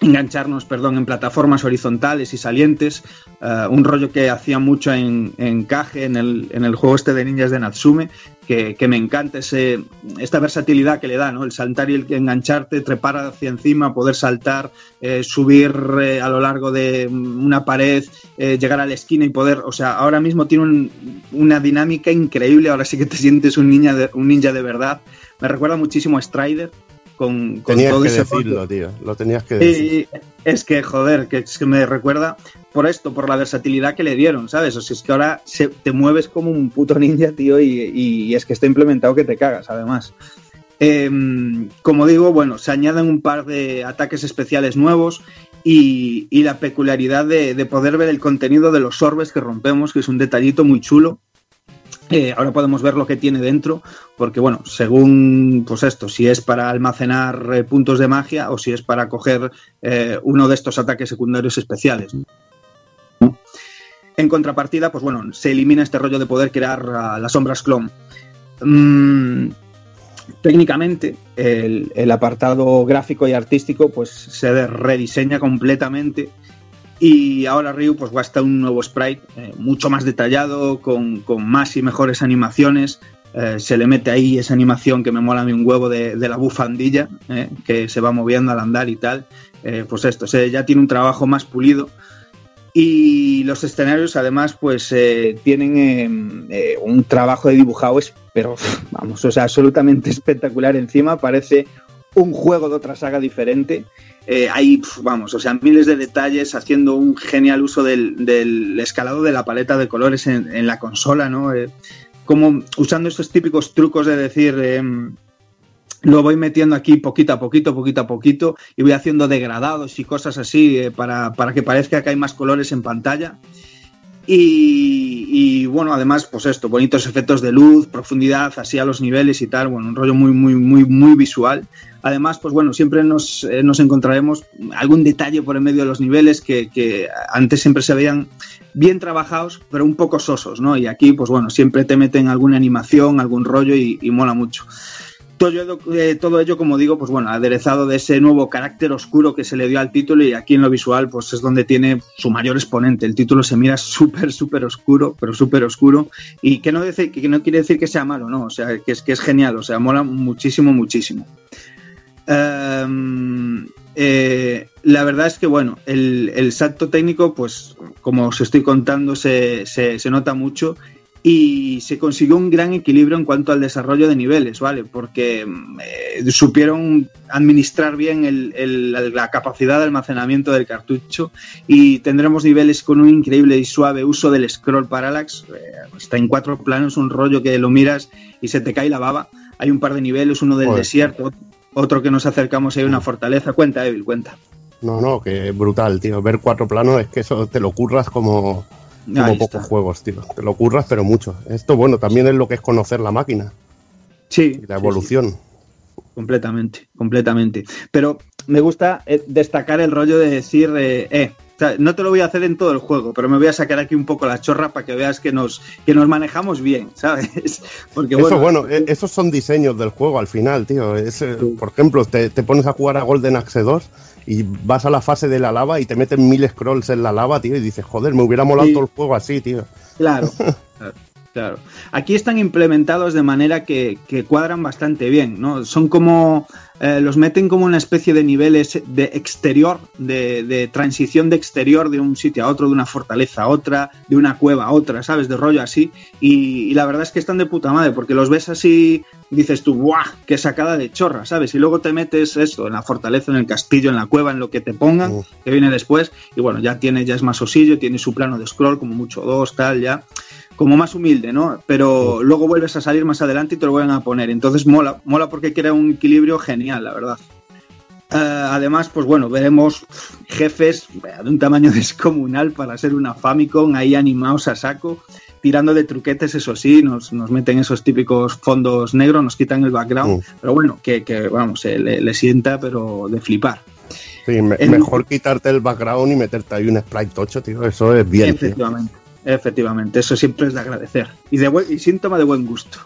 engancharnos, perdón, en plataformas horizontales y salientes, uh, un rollo que hacía mucho en, en Kage, en el, en el, juego este de ninjas de Natsume, que, que, me encanta ese, esta versatilidad que le da, ¿no? El saltar y el engancharte, trepar hacia encima, poder saltar, eh, subir eh, a lo largo de una pared, eh, llegar a la esquina y poder, o sea, ahora mismo tiene un, una dinámica increíble, ahora sí que te sientes un, niña de, un ninja de verdad. Me recuerda muchísimo a Strider, con, con tenías todo que ese decirlo, tío. Lo tenías que decir. Es que, joder, que, es que me recuerda por esto, por la versatilidad que le dieron, ¿sabes? O sea, es que ahora se, te mueves como un puto ninja, tío, y, es que está implementado que te cagas, además. Eh, como digo, bueno, se añaden un par de ataques especiales nuevos y, la peculiaridad de, de, poder ver el contenido de los orbes que rompemos, que es un detallito muy chulo. Eh, ahora podemos ver lo que tiene dentro, porque bueno, según pues esto, si es para almacenar eh, puntos de magia o si es para coger eh, uno de estos ataques secundarios especiales. En contrapartida, pues bueno, se elimina este rollo de poder crear uh, las sombras clon. Mm, técnicamente, el, el, apartado gráfico y artístico pues se rediseña completamente y ahora Ryu pues va a estar un nuevo sprite eh, mucho más detallado, con, con, más y mejores animaciones. Eh, se le mete ahí esa animación que me mola a mí un huevo de, la bufandilla, eh, que se va moviendo al andar y tal. Pues esto, se, ya tiene un trabajo más pulido. Y los escenarios además pues eh, tienen un trabajo de dibujado, pero vamos, o sea, absolutamente *laughs* espectacular encima. Parece un juego de otra saga diferente. Eh, hay, vamos, o sea, miles de detalles haciendo un genial uso del, escalado de la paleta de colores en, en la consola, ¿no? Eh, como usando estos típicos trucos de decir, eh, lo voy metiendo aquí poquito a poquito, poquito a poquito, y voy haciendo degradados y cosas así eh, para, para, que parezca que hay más colores en pantalla. Y, bueno, además, pues esto, bonitos efectos de luz, profundidad, así a los niveles y tal, bueno, un rollo muy, muy, muy, muy visual. Además, pues bueno, siempre nos, eh, nos encontraremos algún detalle por en medio de los niveles que, antes siempre se veían bien trabajados, pero un poco sosos, ¿no? Y aquí, pues bueno, siempre te meten alguna animación, algún rollo y mola mucho. Todo, eh, todo, ello, como digo, pues bueno, aderezado de ese nuevo carácter oscuro que se le dio al título y aquí en lo visual, pues es donde tiene su mayor exponente. El título se mira *laughs* súper, súper oscuro, pero súper oscuro y que no, dice, que no quiere decir que sea malo, ¿no? O sea, que es, que es genial, o sea, mola muchísimo, muchísimo. Um, eh, la verdad es que, bueno, el, el, salto técnico, pues como os estoy contando, se, se, nota mucho y se consiguió un gran equilibrio en cuanto al desarrollo de niveles, ¿vale? Porque eh, supieron administrar bien el, el, la capacidad de almacenamiento del cartucho y tendremos niveles con un increíble y suave uso del scroll parallax. Eh, está en cuatro planos, un rollo que lo miras y se te cae la baba. Hay un par de niveles, uno del desierto, otro que nos acercamos a una fortaleza. Cuenta, Evil, cuenta. No, no, que brutal, tío. Ver cuatro planos es que eso te lo curras como, como Ahí pocos está. juegos, tío. Te lo curras, pero mucho. Esto, bueno, también es lo que es conocer la máquina. Sí. Y la evolución. Sí, sí. Completamente, completamente. Pero me gusta eh, destacar el rollo de decir, eh, eh, o sea, no te lo voy a hacer en todo el juego, pero me voy a sacar aquí un poco la chorra para que veas que nos, que nos manejamos bien, *laughs* ¿sabes? Porque bueno, Eso, bueno, eh, esos son diseños del juego al final, tío. Es, eh. Por ejemplo, te, te, pones a jugar a Golden Axe 2 y vas a la fase de la lava y te meten mil scrolls en la lava, tío, y dices, joder, me hubiera molado sí. todo el juego así, tío. Claro, *laughs* claro. Claro. Aquí están implementados de manera que, que, cuadran bastante bien, ¿no? Son como eh, los meten como una especie de niveles de exterior, de, de transición de exterior de un sitio a otro, de una fortaleza a otra, de una cueva a otra, ¿sabes? De rollo así. Y, y la verdad es que están de puta madre, porque los ves así, dices tú, ¡buah! ¡Qué sacada de chorra! ¿sabes? Y luego te metes eso, en la fortaleza, en el castillo, en la cueva, en lo que te pongan, que viene después. Y bueno, ya tiene, ya es más osillo, tiene su plano de scroll, como mucho dos, tal, ya. Como más humilde, ¿no? Pero luego vuelves a salir más adelante y te lo vuelven a poner. Entonces mola, mola porque crea un equilibrio genial, la verdad. Eh, además, pues bueno, veremos jefes de un tamaño *laughs* descomunal para ser una Famicom ahí animados a saco, tirando de truquetes, eso sí, nos, nos meten esos típicos fondos negros, nos quitan el background, Mm. pero bueno, que, que, vamos, eh, le, le sienta, pero de flipar. Sí, me- En- mejor quitarte el background y meterte ahí un sprite tocho, tío. Eso es bien. tío. Efectivamente, efectivamente, eso siempre es de agradecer y, de buen- y síntoma de buen gusto.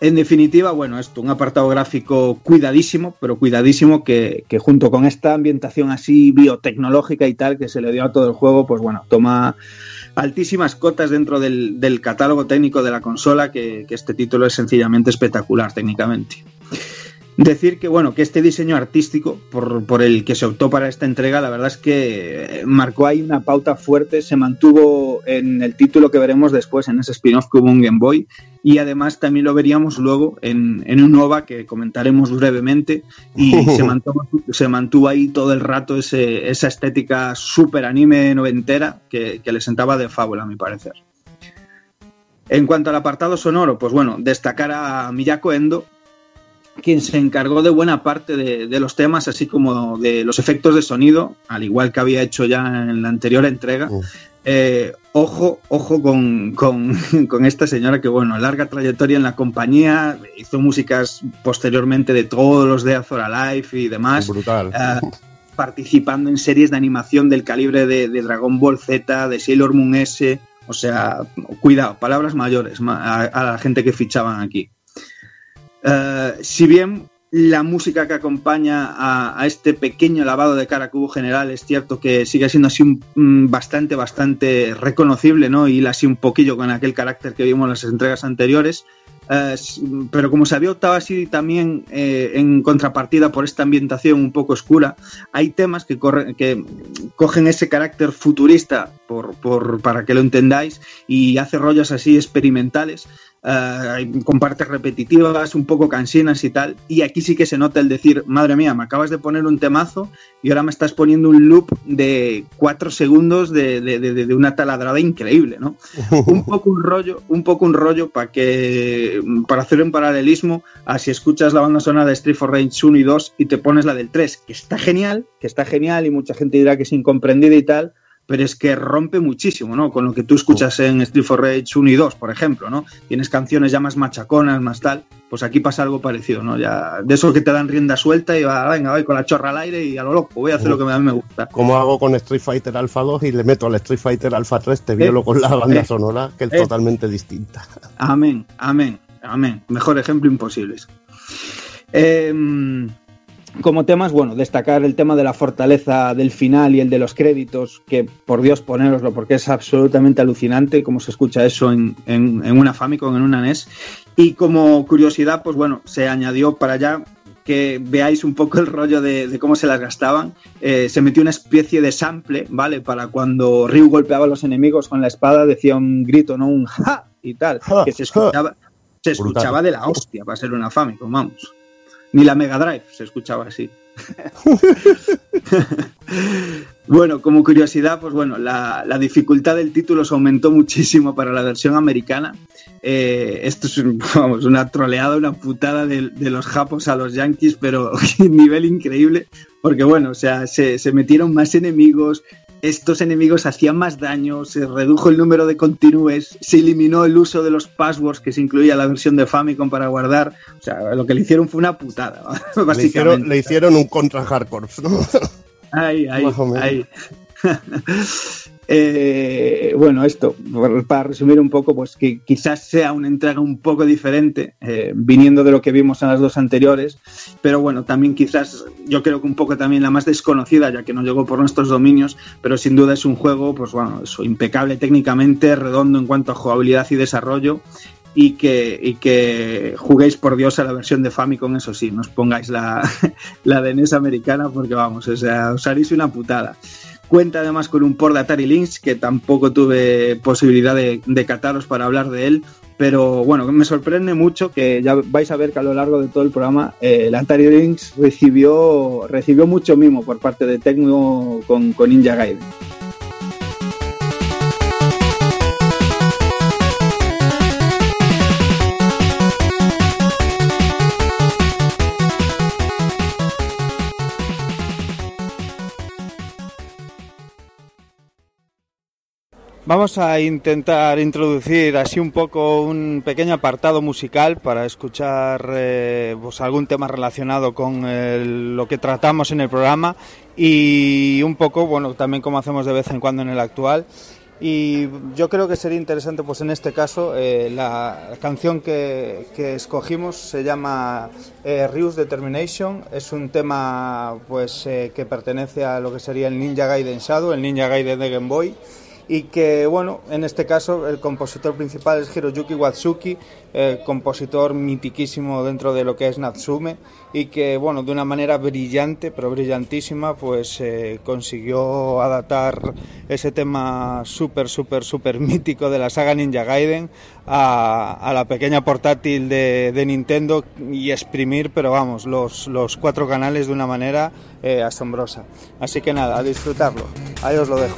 En definitiva, bueno, esto, un apartado gráfico cuidadísimo, pero cuidadísimo que, junto con esta ambientación así biotecnológica y tal que se le dio a todo el juego, pues bueno, toma altísimas cotas dentro del, catálogo técnico de la consola, que este título es sencillamente espectacular técnicamente. Decir que bueno, que este diseño artístico por, por, el que se optó para esta entrega, la verdad es que marcó ahí una pauta fuerte, se mantuvo en el título que veremos después, en ese spin-off que hubo en Game Boy, y además también lo veríamos luego en, en un OVA que comentaremos brevemente, y *laughs* se mantuvo, se mantuvo ahí todo el rato ese, esa estética súper anime noventera que, que le sentaba de fábula, a mi parecer. En cuanto al apartado sonoro, pues bueno, destacar a Miyako Endo, quien se encargó de buena parte de, de, los temas, así como de los efectos de sonido, al igual que había hecho ya en la anterior entrega. Uh. Eh, ojo, ojo con, con, *laughs* con, esta señora que, bueno, larga trayectoria en la compañía, hizo músicas posteriormente de todos los de Azor Alive y demás. Brutal. Uh, participando en series de animación del calibre de, de, Dragon Ball Z, de Sailor Moon S. O sea, cuidado, palabras mayores a, a la gente que fichaban aquí. Uh, si bien la música que acompaña a, este pequeño lavado de cara cubo general es cierto que sigue siendo así un, bastante, bastante reconocible, ¿no? Y así un poquillo con aquel carácter que vimos en las entregas anteriores. Uh, pero como se había optado así también eh, en contrapartida por esta ambientación un poco oscura, hay temas que, cogen ese carácter futurista, por, para que lo entendáis, y hace rollos así experimentales. Uh, con partes repetitivas, un poco cansinas y tal. Y aquí sí que se nota el decir, madre mía, me acabas de poner un temazo y ahora me estás poniendo un loop de cuatro segundos de, de, de, de una taladrada increíble, ¿no? *laughs* un poco un rollo, un poco un rollo para que, para hacer un paralelismo a si escuchas la banda sonora de Street for Rage 1 y 2 y te pones la del 3, que está genial, que está genial y mucha gente dirá que es incomprendida y tal, pero es que rompe muchísimo, ¿no? Con lo que tú escuchas en Street for Rage 1 y 2, por ejemplo, ¿no? Tienes canciones ya más machaconas, más tal, pues aquí pasa algo parecido, ¿no? Ya de eso que te dan rienda suelta y va, venga, voy con la chorra al aire y a lo loco, voy a hacer lo que a mí me gusta. Como hago con Street Fighter Alpha 2 y le meto al Street Fighter Alpha 3, te violo eh, con la banda eh, sonora, que es eh, totalmente distinta. Amén, amén, amén. Mejor ejemplo imposible. Eh, como temas, bueno, destacar el tema de la fortaleza del final y el de los créditos, que por Dios ponéroslo, porque es absolutamente alucinante cómo se escucha eso en, en, en una Famicom, en una NES. Y como curiosidad, pues bueno, se añadió para allá que veáis un poco el rollo de, de cómo se las gastaban. Eh, se metió una especie de sample, ¿vale? Para cuando Ryu golpeaba a los enemigos con la espada, decía un grito, ¿no? Un ja y tal, que se escuchaba, se escuchaba de la hostia para ser una Famicom, vamos. Ni la Mega Drive se escuchaba así. *laughs* bueno, como curiosidad, pues bueno, la, la, dificultad del título se aumentó muchísimo para la versión americana. Eh, esto es *laughs* vamos, una troleada, una putada de, los japos a los yankees, pero *laughs* nivel increíble, porque bueno, o sea, se, se metieron más enemigos, estos enemigos hacían más daño, se redujo el número de continúes, se eliminó el uso de los passwords que se incluía la versión de Famicom para guardar. O sea, lo que le hicieron fue una putada, básicamente. *laughs* Le hicieron, le hicieron un contra hardcore, ¿no? Ay, ay, ay. Eh, bueno, esto, para resumir un poco, pues que quizás sea una entrega un poco diferente, eh, viniendo de lo que vimos en las dos anteriores, pero bueno, también quizás yo creo que un poco también la más desconocida, ya que no llegó por nuestros dominios, pero sin duda es un juego, pues bueno, eso, impecable técnicamente, redondo en cuanto a jugabilidad y desarrollo. y que, y que juguéis por Dios a la versión de Famicom, eso sí, no os pongáis la, *laughs* la de NES americana porque vamos, o sea, os haréis una putada. Cuenta además con un port de Atari Lynx que tampoco tuve posibilidad de, de cataros para hablar de él, pero bueno, me sorprende mucho que ya vais a ver que a lo largo de todo el programa eh, el Atari Lynx recibió, recibió mucho mimo por parte de Tecno con, con Ninja Gaiden. Vamos a intentar introducir así un poco un pequeño apartado musical para escuchar eh, pues algún tema relacionado con el- lo que tratamos en el programa y un poco, bueno, también como hacemos de vez en cuando en el actual. Y yo creo que sería interesante, pues en este caso, eh, la canción que, que escogimos se llama eh, Ryu's Determination. Es un tema pues eh, que pertenece a lo que sería el Ninja Gaiden Shadow, el Ninja Gaiden de Game Boy y que bueno, en este caso el compositor principal es Hiroyuki Watsuki, eh, compositor mitiquísimo dentro de lo que es Natsume y que bueno, de una manera brillante, pero brillantísima, pues eh, consiguió adaptar ese tema súper, súper, súper mítico de la saga Ninja Gaiden a, a la pequeña portátil de, de Nintendo y exprimir, pero vamos, los, los cuatro canales de una manera eh, asombrosa. Así que nada, a disfrutarlo. Ahí os lo dejo.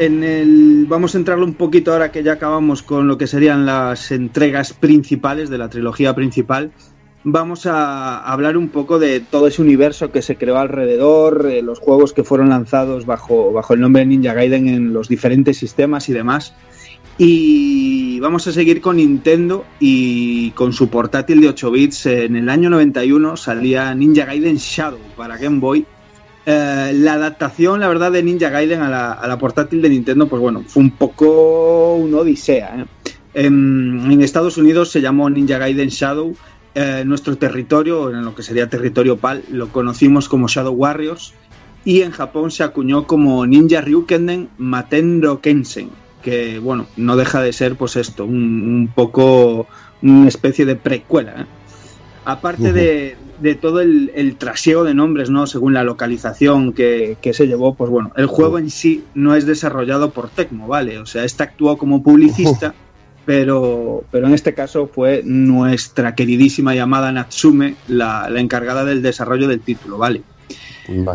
En el, vamos a entrarlo un poquito ahora que ya acabamos con lo que serían las entregas principales de la trilogía principal. Vamos a hablar un poco de todo ese universo que se creó alrededor, eh, los juegos que fueron lanzados bajo, bajo el nombre de Ninja Gaiden en los diferentes sistemas y demás. Y vamos a seguir con Nintendo y con su portátil de 8 bits. En el año 91 salía Ninja Gaiden Shadow para Game Boy eh, la adaptación, la verdad, de Ninja Gaiden a la, portátil de Nintendo, pues bueno, fue un poco una odisea. ¿eh? En, Estados Unidos se llamó Ninja Gaiden Shadow. Eh, nuestro territorio, en lo que sería territorio PAL, lo conocimos como Shadow Warriors. Y en Japón se acuñó como Ninja Ryukenden Matendo Kensen, que bueno, no deja de ser pues esto, un, poco una especie de precuela. Aparte de, de todo el, el, trasiego de nombres, ¿no? Según la localización que, se llevó, pues bueno, el juego en sí no es desarrollado por Tecmo, ¿vale? O sea, este actuó como publicista, pero, pero en este caso fue nuestra queridísima llamada Natsume la, encargada del desarrollo del título, ¿vale?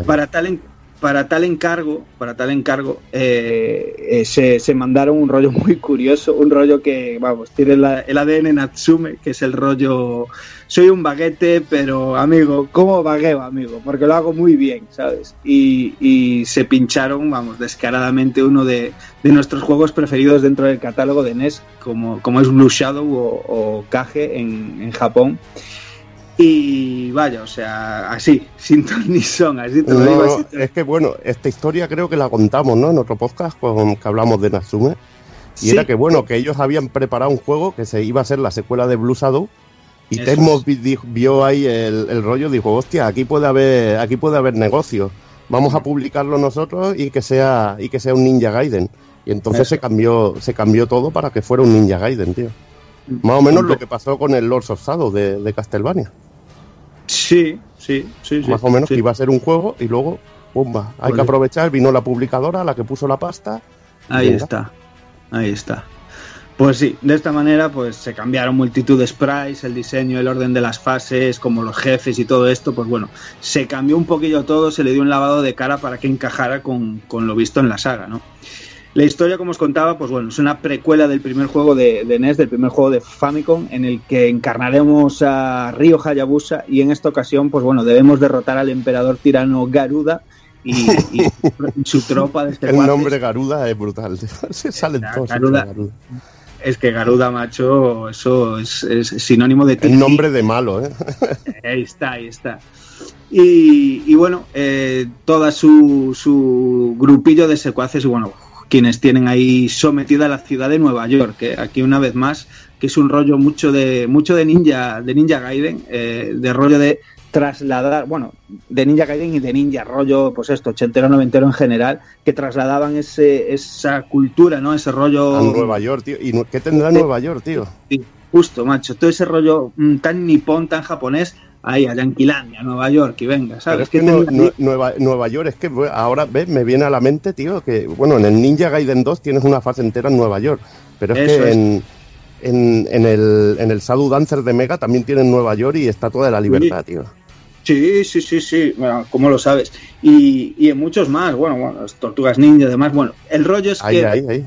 Para tal, para tal encargo, para tal encargo, eh, eh, se, mandaron un rollo *laughs* muy curioso, un rollo que, vamos, tiene el ADN Natsume, que es el rollo, soy un baguete, pero amigo, ¿cómo bagueo, amigo? Porque lo hago muy bien, ¿sabes? Y, se pincharon, vamos, descaradamente uno de, nuestros juegos preferidos dentro del catálogo de NES, como, como es Blue Shadow o, Kage en, en Japón. Y vaya, o sea, así, *laughs* sin ton ni son, así te lo digo. Es que bueno, esta historia creo que la contamos, ¿no? En otro podcast con que hablamos de Natsume. Y era que bueno, que ellos habían preparado un juego que se iba a ser la secuela de Blue Shadow. Y Tecmo vio ahí el, el, rollo, dijo, hostia, aquí puede haber, aquí puede haber negocio. Vamos a publicarlo nosotros y que sea, y que sea un Ninja Gaiden. Y entonces se cambió, se cambió todo para que fuera un Ninja Gaiden, tío. Más o menos lo que pasó con el Lords of Shadow de, de Castlevania. Sí, sí, sí. Más o menos que iba a ser un juego y luego, ¡pumba! Hay que aprovechar, vino la publicadora, la que puso la pasta. Ahí está, ahí está. Pues sí, de esta manera pues se cambiaron multitud de sprites, el diseño, el orden de las fases, como los jefes y todo esto, pues bueno, se cambió un poquillo todo, se le dio un lavado de cara para que encajara con, con lo visto en la saga, ¿no? La historia, como os contaba, pues bueno, es una precuela del primer juego de, NES, del primer juego de Famicom, en el que encarnaremos a Ryo Hayabusa y en esta ocasión, pues bueno, debemos derrotar al emperador tirano Garuda y, *laughs* su tropa de este El nombre Garuda es brutal, *laughs* se salen todos. Garuda, Es que Garuda, macho, eso es, sinónimo de... El nombre de malo, ¿eh? *laughs* Ahí está, ahí está. Y, bueno, eh, toda su, su grupillo de secuaces, y bueno, quienes tienen ahí sometida la ciudad de Nueva York. que Aquí una vez más, que es un rollo mucho de mucho de Ninja, de Ninja Gaiden, eh, de rollo de trasladar, bueno, de Ninja Gaiden y de Ninja rollo, pues esto, ochentero, noventero en general, que trasladaban ese, esa cultura, ¿no? Ese rollo... A Nueva York, tío. ¿Y qué tendrá Nueva York, tío? Sí, justo, macho. Todo ese rollo mm, tan nipón, tan japonés, ahí a Yanquilandia, Nueva York, y venga, ¿sabes? que Nueva, Nueva, York, es que ahora ¿ves? me viene a la mente, tío, que bueno, en el Ninja Gaiden 2 tienes una fase entera en Nueva York, pero es que en, en, el, en el Shadow Dancer de Mega también tienen Nueva York y está toda la libertad, tío. Sí, sí, sí, sí, bueno, ¿cómo lo sabes? Y, y en muchos más, bueno, bueno, Tortugas Ninja y demás, bueno, el rollo es que ahí, ahí.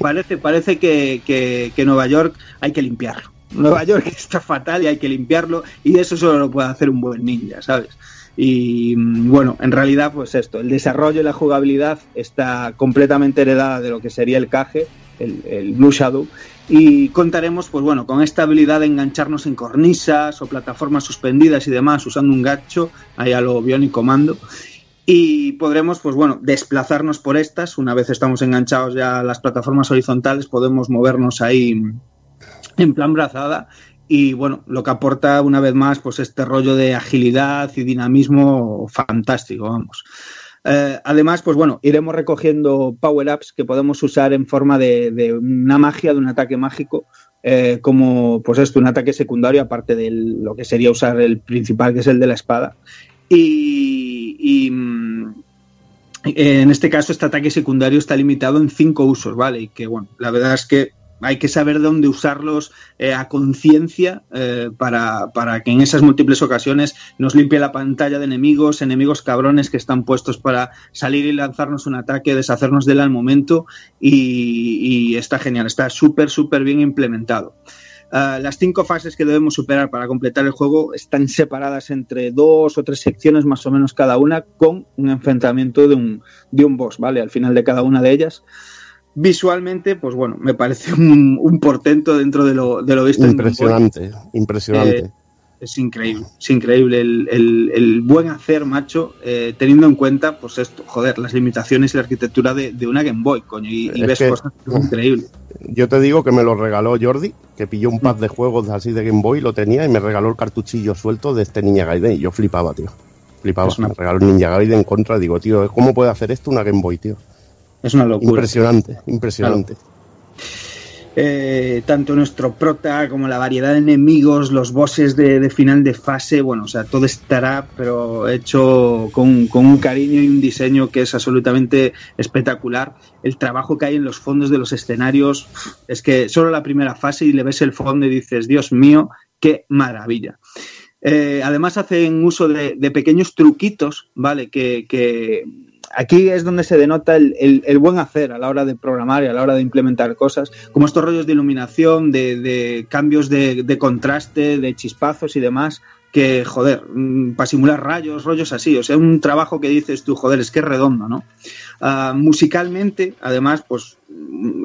parece, parece que, que Nueva York hay que limpiarlo Nueva York *laughs* está fatal y hay que limpiarlo y eso solo lo puede hacer un buen ninja, ¿sabes? Y mm, bueno, en realidad pues esto, el desarrollo y la jugabilidad está completamente heredada de lo que sería el Cage, el, Blue Shadow, y contaremos pues bueno, con esta habilidad de engancharnos en cornisas o plataformas suspendidas y demás usando un gacho, ahí a lo Bionic Comando. Y podremos, pues bueno, desplazarnos por estas. Una vez estamos enganchados ya a las plataformas horizontales, podemos movernos ahí en plan brazada y bueno, lo que aporta una vez más pues este rollo de agilidad y dinamismo fantástico, vamos. Eh, además, pues bueno, iremos recogiendo power-ups que podemos usar en forma de, una magia, de un ataque mágico, eh, como pues esto, un ataque secundario, aparte de lo que sería usar el principal, que es el de la espada. Y, y mm, en este caso, este ataque secundario está limitado en cinco usos, ¿vale? Y que bueno, la verdad es que hay que saber dónde usarlos eh, a conciencia eh, para, para, que en esas múltiples ocasiones nos limpie la pantalla de enemigos, enemigos cabrones que están puestos para salir y lanzarnos un ataque, deshacernos de él al momento y, y está genial, está súper, súper bien implementado. Uh, las cinco fases que debemos superar para completar el juego están separadas entre dos o tres secciones más o menos cada una con un enfrentamiento de un, de un boss, ¿vale? Al final de cada una de ellas. Visualmente, pues bueno, me parece un, un portento dentro de lo, de lo visto impresionante, en Impresionante, eh, es increíble, es increíble el, el, el buen hacer, macho, eh, teniendo en cuenta, pues esto, joder, las limitaciones y la arquitectura de, de una Game Boy, coño, y, y ves que, cosas increíbles. Yo te digo que me lo regaló Jordi, que pilló un pack de juegos así de Game Boy, lo tenía y me regaló el cartuchillo suelto de este Ninja Gaiden y yo flipaba, tío. Flipaba, una... me regaló el Ninja Gaiden en contra, digo, tío, ¿cómo puede hacer esto una Game Boy, tío? Es una locura. Impresionante, impresionante. Eh, tanto nuestro prota como la variedad de enemigos, los bosses de, de, final de fase, bueno, o sea, todo estará, pero hecho con, con, un cariño y un diseño que es absolutamente espectacular. El trabajo que hay en los fondos de los escenarios, es que solo la primera fase y le ves el fondo y dices, Dios mío, qué maravilla. Eh, además hacen uso de, de, pequeños truquitos, ¿vale? Que, que aquí es donde se denota el, buen hacer a la hora de programar y a la hora de implementar cosas, como estos rollos de iluminación, de, cambios de, contraste, de chispazos y demás, que, joder, mm, para simular rayos, rollos así, o sea, un trabajo que dices tú, joder, es que es redondo, ¿no? Uh, musicalmente, además, pues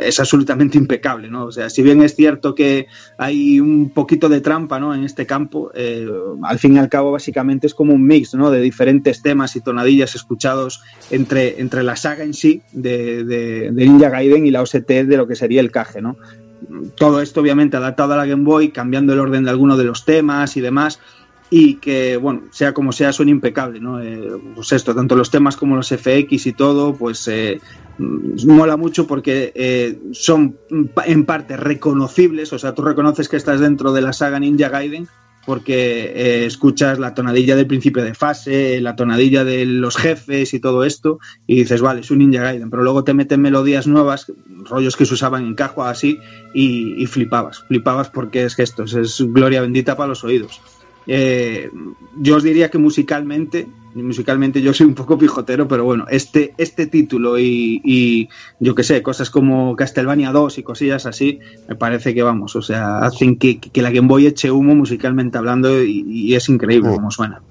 es absolutamente impecable, ¿no? O sea, si bien es cierto que hay un poquito de trampa, ¿no? En este campo, eh, al fin y al cabo, básicamente es como un mix, ¿no? De diferentes temas y tonadillas escuchados entre, entre la saga en sí de, de, de Ninja Gaiden y la OST de lo que sería el Kage, ¿no? Todo esto, obviamente, adaptado a la Game Boy, cambiando el orden de algunos de los temas y demás, y que, bueno, sea como sea, son impecables, ¿no? Eh, pues esto, tanto los temas como los FX y todo, pues eh, mola mucho porque eh, son en parte reconocibles, o sea, tú reconoces que estás dentro de la saga Ninja Gaiden porque eh, escuchas la tonadilla del principio de fase, la tonadilla de los jefes y todo esto, y dices, vale, es un Ninja Gaiden, pero luego te meten melodías nuevas, rollos que se usaban en Cajo así, y, flipabas, flipabas porque es que esto es, es gloria bendita para los oídos. Eh, yo os diría que musicalmente, musicalmente yo soy un poco pijotero, pero bueno, este, este título y, y yo que sé, cosas como Castlevania 2 y cosillas así, me parece que vamos, o sea, hacen que, que la Game Boy eche humo musicalmente hablando y, y es increíble como suena.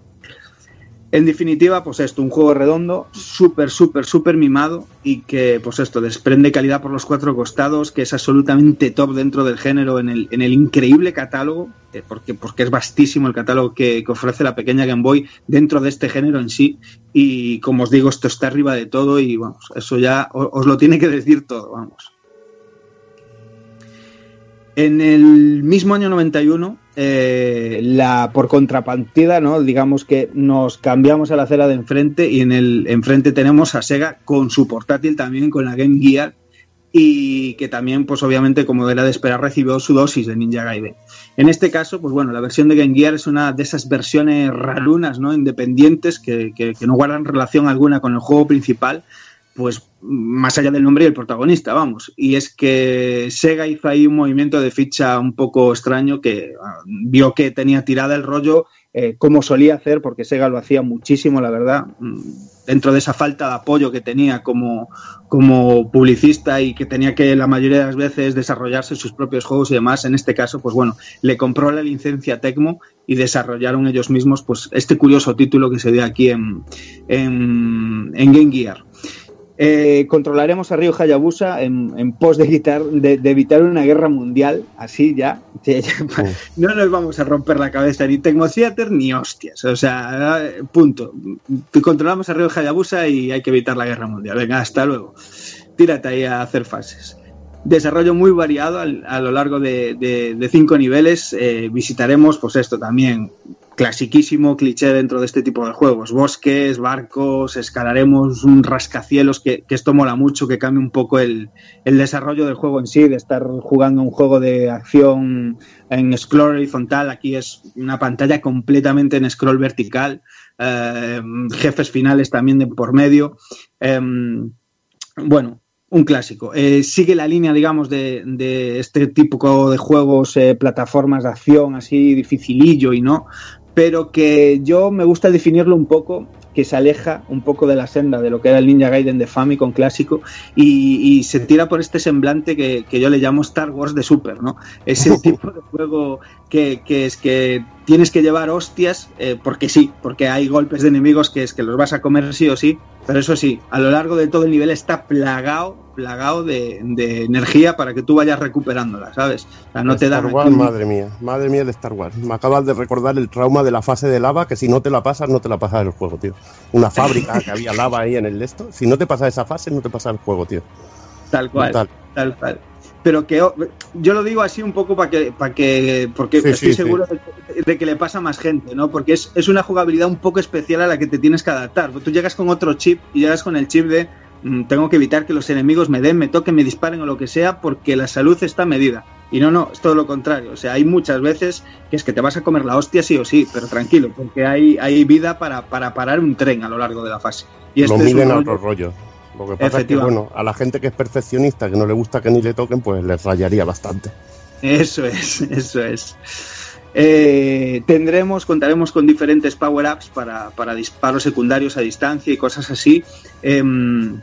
En definitiva, pues esto, un juego redondo, súper, súper, súper mimado y que, pues esto, desprende calidad por los cuatro costados, que es absolutamente top dentro del género en el, en el increíble catálogo, eh, porque, porque es vastísimo el catálogo que, que, ofrece la pequeña Game Boy dentro de este género en sí. Y como os digo, esto está arriba de todo y, vamos, eso ya os, os lo tiene que decir todo, vamos. En el mismo año 91, eh, la, por contrapartida, ¿no? digamos que nos cambiamos a la acera de enfrente y en el enfrente tenemos a Sega con su portátil también, con la Game Gear, y que también, pues obviamente, como era de esperar, recibió su dosis de Ninja Gaiden. En este caso, pues bueno, la versión de Game Gear es una de esas versiones rarunas, ¿no? Independientes que, que, que no guardan relación alguna con el juego principal, pues más allá del nombre y el protagonista, vamos. Y es que Sega hizo ahí un movimiento de ficha un poco extraño que uh, vio que tenía tirada el rollo eh, como solía hacer, porque Sega lo hacía muchísimo, la verdad, dentro de esa falta de apoyo que tenía como, como publicista y que tenía que la mayoría de las veces desarrollarse sus propios juegos y demás. En este caso, pues bueno, le compró la licencia Tecmo y desarrollaron ellos mismos pues este curioso título que se ve aquí en, en, en Game Gear. Eh, controlaremos a Ryo Hayabusa en, en pos de, quitar, de, de, evitar una guerra mundial, así ya. *laughs* No nos vamos a romper la cabeza ni Tecmo Theater ni hostias. O sea, punto. Controlamos a Ryo Hayabusa y hay que evitar la guerra mundial. Venga, hasta luego. Tírate ahí a hacer fases. Desarrollo muy variado al, a lo largo de cinco niveles. Eh, visitaremos, pues esto también, clasiquísimo cliché dentro de este tipo de juegos. Bosques, barcos, escalaremos un rascacielos, que, que esto mola mucho, que cambie un poco el, el, desarrollo del juego en sí, de estar jugando un juego de acción en scroll horizontal. Aquí es una pantalla completamente en scroll vertical, eh, jefes finales también de por medio. Eh, bueno, Un clásico. Eh, sigue la línea, digamos, de, de este tipo de juegos, eh, plataformas de acción así dificilillo y no, pero que yo me gusta definirlo un poco que se aleja un poco de la senda de lo que era el Ninja Gaiden de Famicom clásico y, y se tira por este semblante que, que, yo le llamo Star Wars de Super, ¿no? Ese *laughs* tipo de juego que, que es que tienes que llevar hostias eh, porque sí, porque hay golpes de enemigos que es que los vas a comer sí o sí, pero eso sí, a lo largo de todo el nivel está plagado, plagado de, de energía para que tú vayas recuperándola, ¿sabes? O sea, no te Star da Wars, madre mía, madre mía de Star Wars. Me acabas de recordar el trauma de la fase de lava, que si no te la pasas, no te la pasas el juego, tío. Una fábrica que había lava ahí en el esto, si no te pasas esa fase, no te pasa el juego, tío. Tal cual, Brutal. tal cual. Pero que yo lo digo así un poco para que, para que, porque Sí, estoy sí, seguro de, de que le pasa a más gente, ¿no? Porque es, es una jugabilidad un poco especial a la que te tienes que adaptar. Tú llegas con otro chip y llegas con el chip de mm, tengo que evitar que los enemigos me den, me toquen, me disparen o lo que sea, porque la salud está medida. Y no, no, es todo lo contrario. O sea, hay muchas veces que es que te vas a comer la hostia sí o sí, pero tranquilo, porque hay, hay vida para, para parar un tren a lo largo de la fase. Y Lo este es un miden a rollo- otro rollo. Lo que pasa es que, bueno, a la gente que es perfeccionista, que no le gusta que ni le toquen, pues les rayaría bastante. Eso es, *laughs* eso es. Eh, tendremos, contaremos con diferentes power-ups para, para disparos secundarios a distancia y cosas así. Em,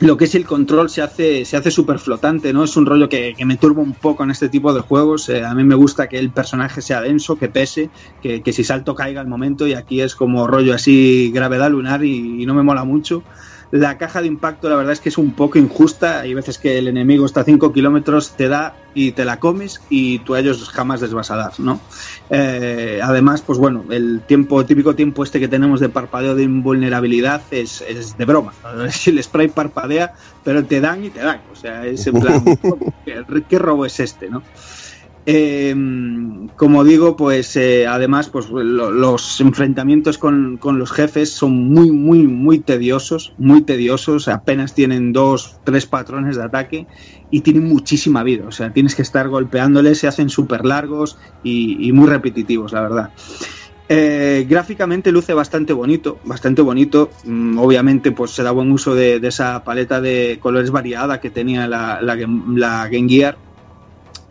lo que es el control se hace se hace súper flotante, ¿no? Es un rollo que, que me turba un poco en este tipo de juegos. Eh, a mí me gusta que el personaje sea denso, que pese, que, que si salto caiga al momento y aquí es como rollo así gravedad lunar y, y no me mola mucho. La caja de impacto, la verdad es que es un poco injusta. Hay veces que el enemigo está a 5 kilómetros, te da y te la comes y tú a ellos jamás les vas a dar, ¿no? Eh, además, pues bueno, el tiempo, típico tiempo este que tenemos de parpadeo de invulnerabilidad es, es de broma. *laughs* El spray parpadea, pero te dan y te dan. O sea, es en plan, *laughs* ¿qué, qué robo es este, no? Eh, como digo, pues eh, además, pues lo- los enfrentamientos con, con los jefes son muy, muy, muy tediosos, muy tediosos. Apenas tienen dos, tres patrones de ataque y tienen muchísima vida. O sea, tienes que estar golpeándoles, se hacen súper largos y, muy repetitivos, la verdad. Eh, gráficamente luce bastante bonito, bastante bonito. Mm, obviamente, pues se da buen uso de, esa paleta de colores variada que tenía la, la, la Game Gear.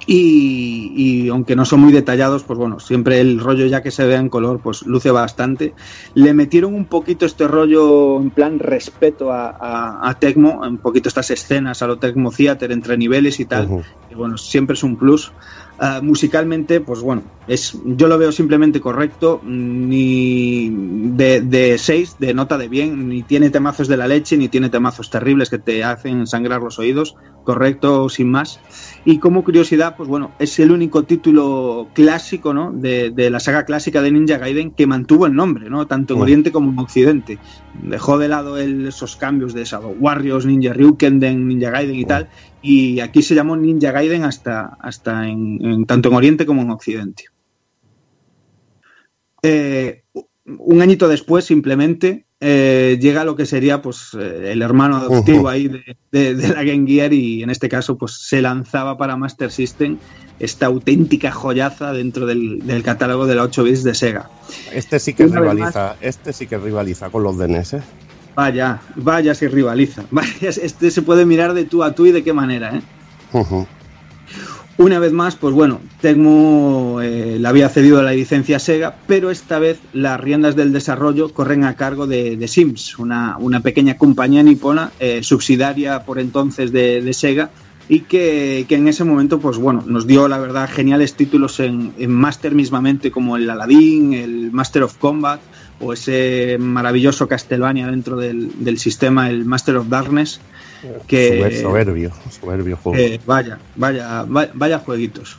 Y, y aunque no son muy detallados, pues bueno, siempre el rollo ya que se vea en color, pues luce bastante. Le metieron un poquito este rollo en plan respeto a, a, a Tecmo, un poquito estas escenas a lo Tecmo Theater entre niveles y tal. Y bueno, siempre es un plus. Ah, musicalmente, pues bueno, es, yo lo veo simplemente correcto, ni de, de 6, de nota de bien, ni tiene temazos de la leche, ni tiene temazos terribles que te hacen sangrar los oídos, correcto, sin más. Y como curiosidad, pues bueno, es el único título clásico, ¿no? De, de la saga clásica de Ninja Gaiden que mantuvo el nombre, ¿no? Tanto en Mm. Oriente como en Occidente. Dejó de lado el- esos cambios de Shadow Warriors, Ninja Ryukenden, Ninja Gaiden y tal. Y aquí se llamó Ninja Gaiden hasta, hasta en, en- tanto en Oriente como en Occidente. Eh, un añito después, simplemente, eh, llega lo que sería pues eh, el hermano adoptivo ahí de, de- de la Game Gear y en este caso pues se lanzaba para Master System esta auténtica joyaza dentro del, del catálogo de la 8 bits de Sega. Este sí que Una rivaliza, este sí que rivaliza con los DNS. Vaya, vaya si rivaliza. *laughs* Vaya, este se puede mirar de tú a tú y de qué manera, ¿eh? Una vez más, pues bueno, Tecmo eh, le había cedido la licencia a Sega, pero esta vez las riendas del desarrollo corren a cargo de, de Sims, una, una pequeña compañía nipona eh, subsidiaria por entonces de, de Sega y que, que en ese momento, pues bueno, nos dio la verdad geniales títulos en, en Master mismamente como el Aladdin, el Master of Combat o ese maravilloso Castlevania dentro del, del sistema, el Master of Darkness. Que, Sober- soberbio, soberbio juego. eh, vaya, vaya, va- vaya jueguitos.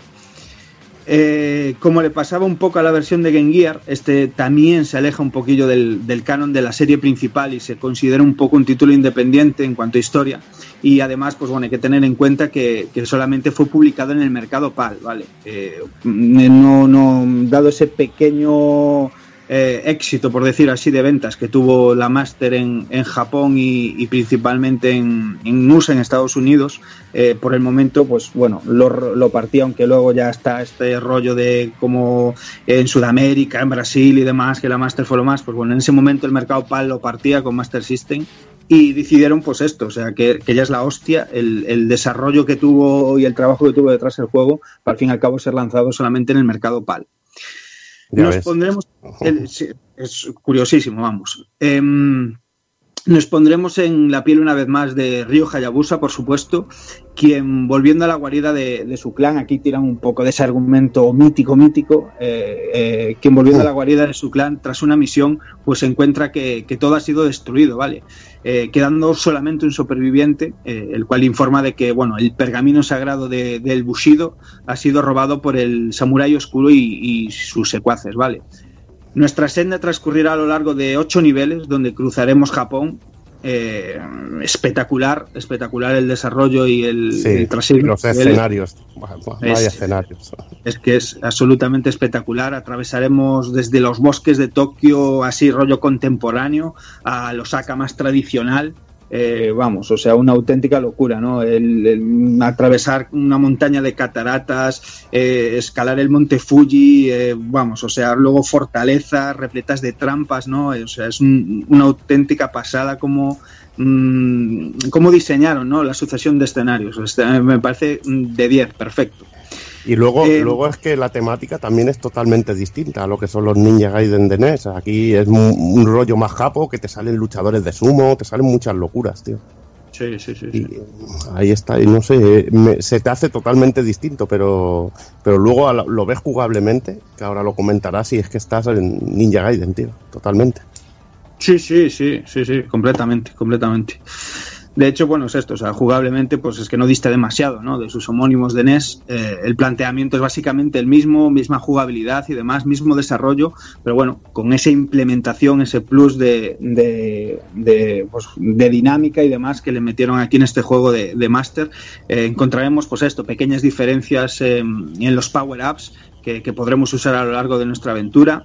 Eh, como le pasaba un poco a la versión de Game Gear, este también se aleja un poquillo del, del canon de la serie principal y se considera un poco un título independiente en cuanto a historia. Y además, pues bueno, hay que tener en cuenta que, que solamente fue publicado en el mercado PAL, ¿vale? Eh, no, no, dado ese pequeño eh, éxito, por decir así, de ventas que tuvo la Master en, en Japón y, principalmente en, en USA, en Estados Unidos, eh, por el momento, pues bueno, lo, lo partía, aunque luego ya está este rollo de como en Sudamérica, en Brasil y demás, que la Master fue lo más, pues bueno, en ese momento el mercado PAL lo partía con Master System y decidieron pues esto, o sea, que, que ya es la hostia, el, el, desarrollo que tuvo y el trabajo que tuvo detrás del juego, para al fin y al cabo ser lanzado solamente en el mercado PAL. Ya Nos ves. pondremos, el- es curiosísimo, vamos. Em, nos pondremos en la piel una vez más de Ryo Hayabusa, por supuesto, quien volviendo a la guarida de, de su clan, aquí tiran un poco de ese argumento mítico, mítico, eh, eh, quien volviendo a la guarida de su clan tras una misión, pues se encuentra que, que todo ha sido destruido, ¿vale? Eh, quedando solamente un superviviente, eh, el cual informa de que, bueno, el pergamino sagrado de- del Bushido ha sido robado por el samurái oscuro y, y sus secuaces, ¿vale? Nuestra senda transcurrirá a lo largo de ocho niveles, donde cruzaremos Japón. Eh, espectacular, espectacular el desarrollo y el, Sí, el los escenarios. Vaya Es- escenarios. es que es absolutamente espectacular. Atravesaremos desde los bosques de Tokio, así rollo contemporáneo, al Osaka más tradicional. Eh, vamos, o sea, una auténtica locura, ¿no? El, atravesar una montaña de cataratas, eh, escalar el monte Fuji, eh, vamos, o sea, luego fortalezas repletas de trampas, ¿no? Eh, O sea, es un- una auténtica pasada como mm, cómo diseñaron, ¿no? La sucesión de escenarios. Me parece mm, de 10, perfecto. Y luego, Eh, luego es que la temática también es totalmente distinta a lo que son los Ninja Gaiden de NES. Aquí es un, un rollo más japo, que te salen luchadores de sumo, te salen muchas locuras, tío. Sí, sí, sí. Y ahí está, y no sé, me- se te hace totalmente distinto, pero, pero luego lo ves jugablemente, que ahora lo comentarás, y es que estás en Ninja Gaiden, tío, totalmente. Sí, sí, sí, sí, sí, completamente, completamente. De hecho, bueno, es esto, o sea, jugablemente, pues es que no diste demasiado, ¿no? De sus homónimos de NES. Eh, el planteamiento es básicamente el mismo, misma jugabilidad y demás, mismo desarrollo, pero bueno, con esa implementación, ese plus de, de, pues, de dinámica y demás que le metieron aquí en este juego de, Master, eh, encontraremos, pues esto, pequeñas diferencias eh, en los power-ups que, que podremos usar a lo largo de nuestra aventura.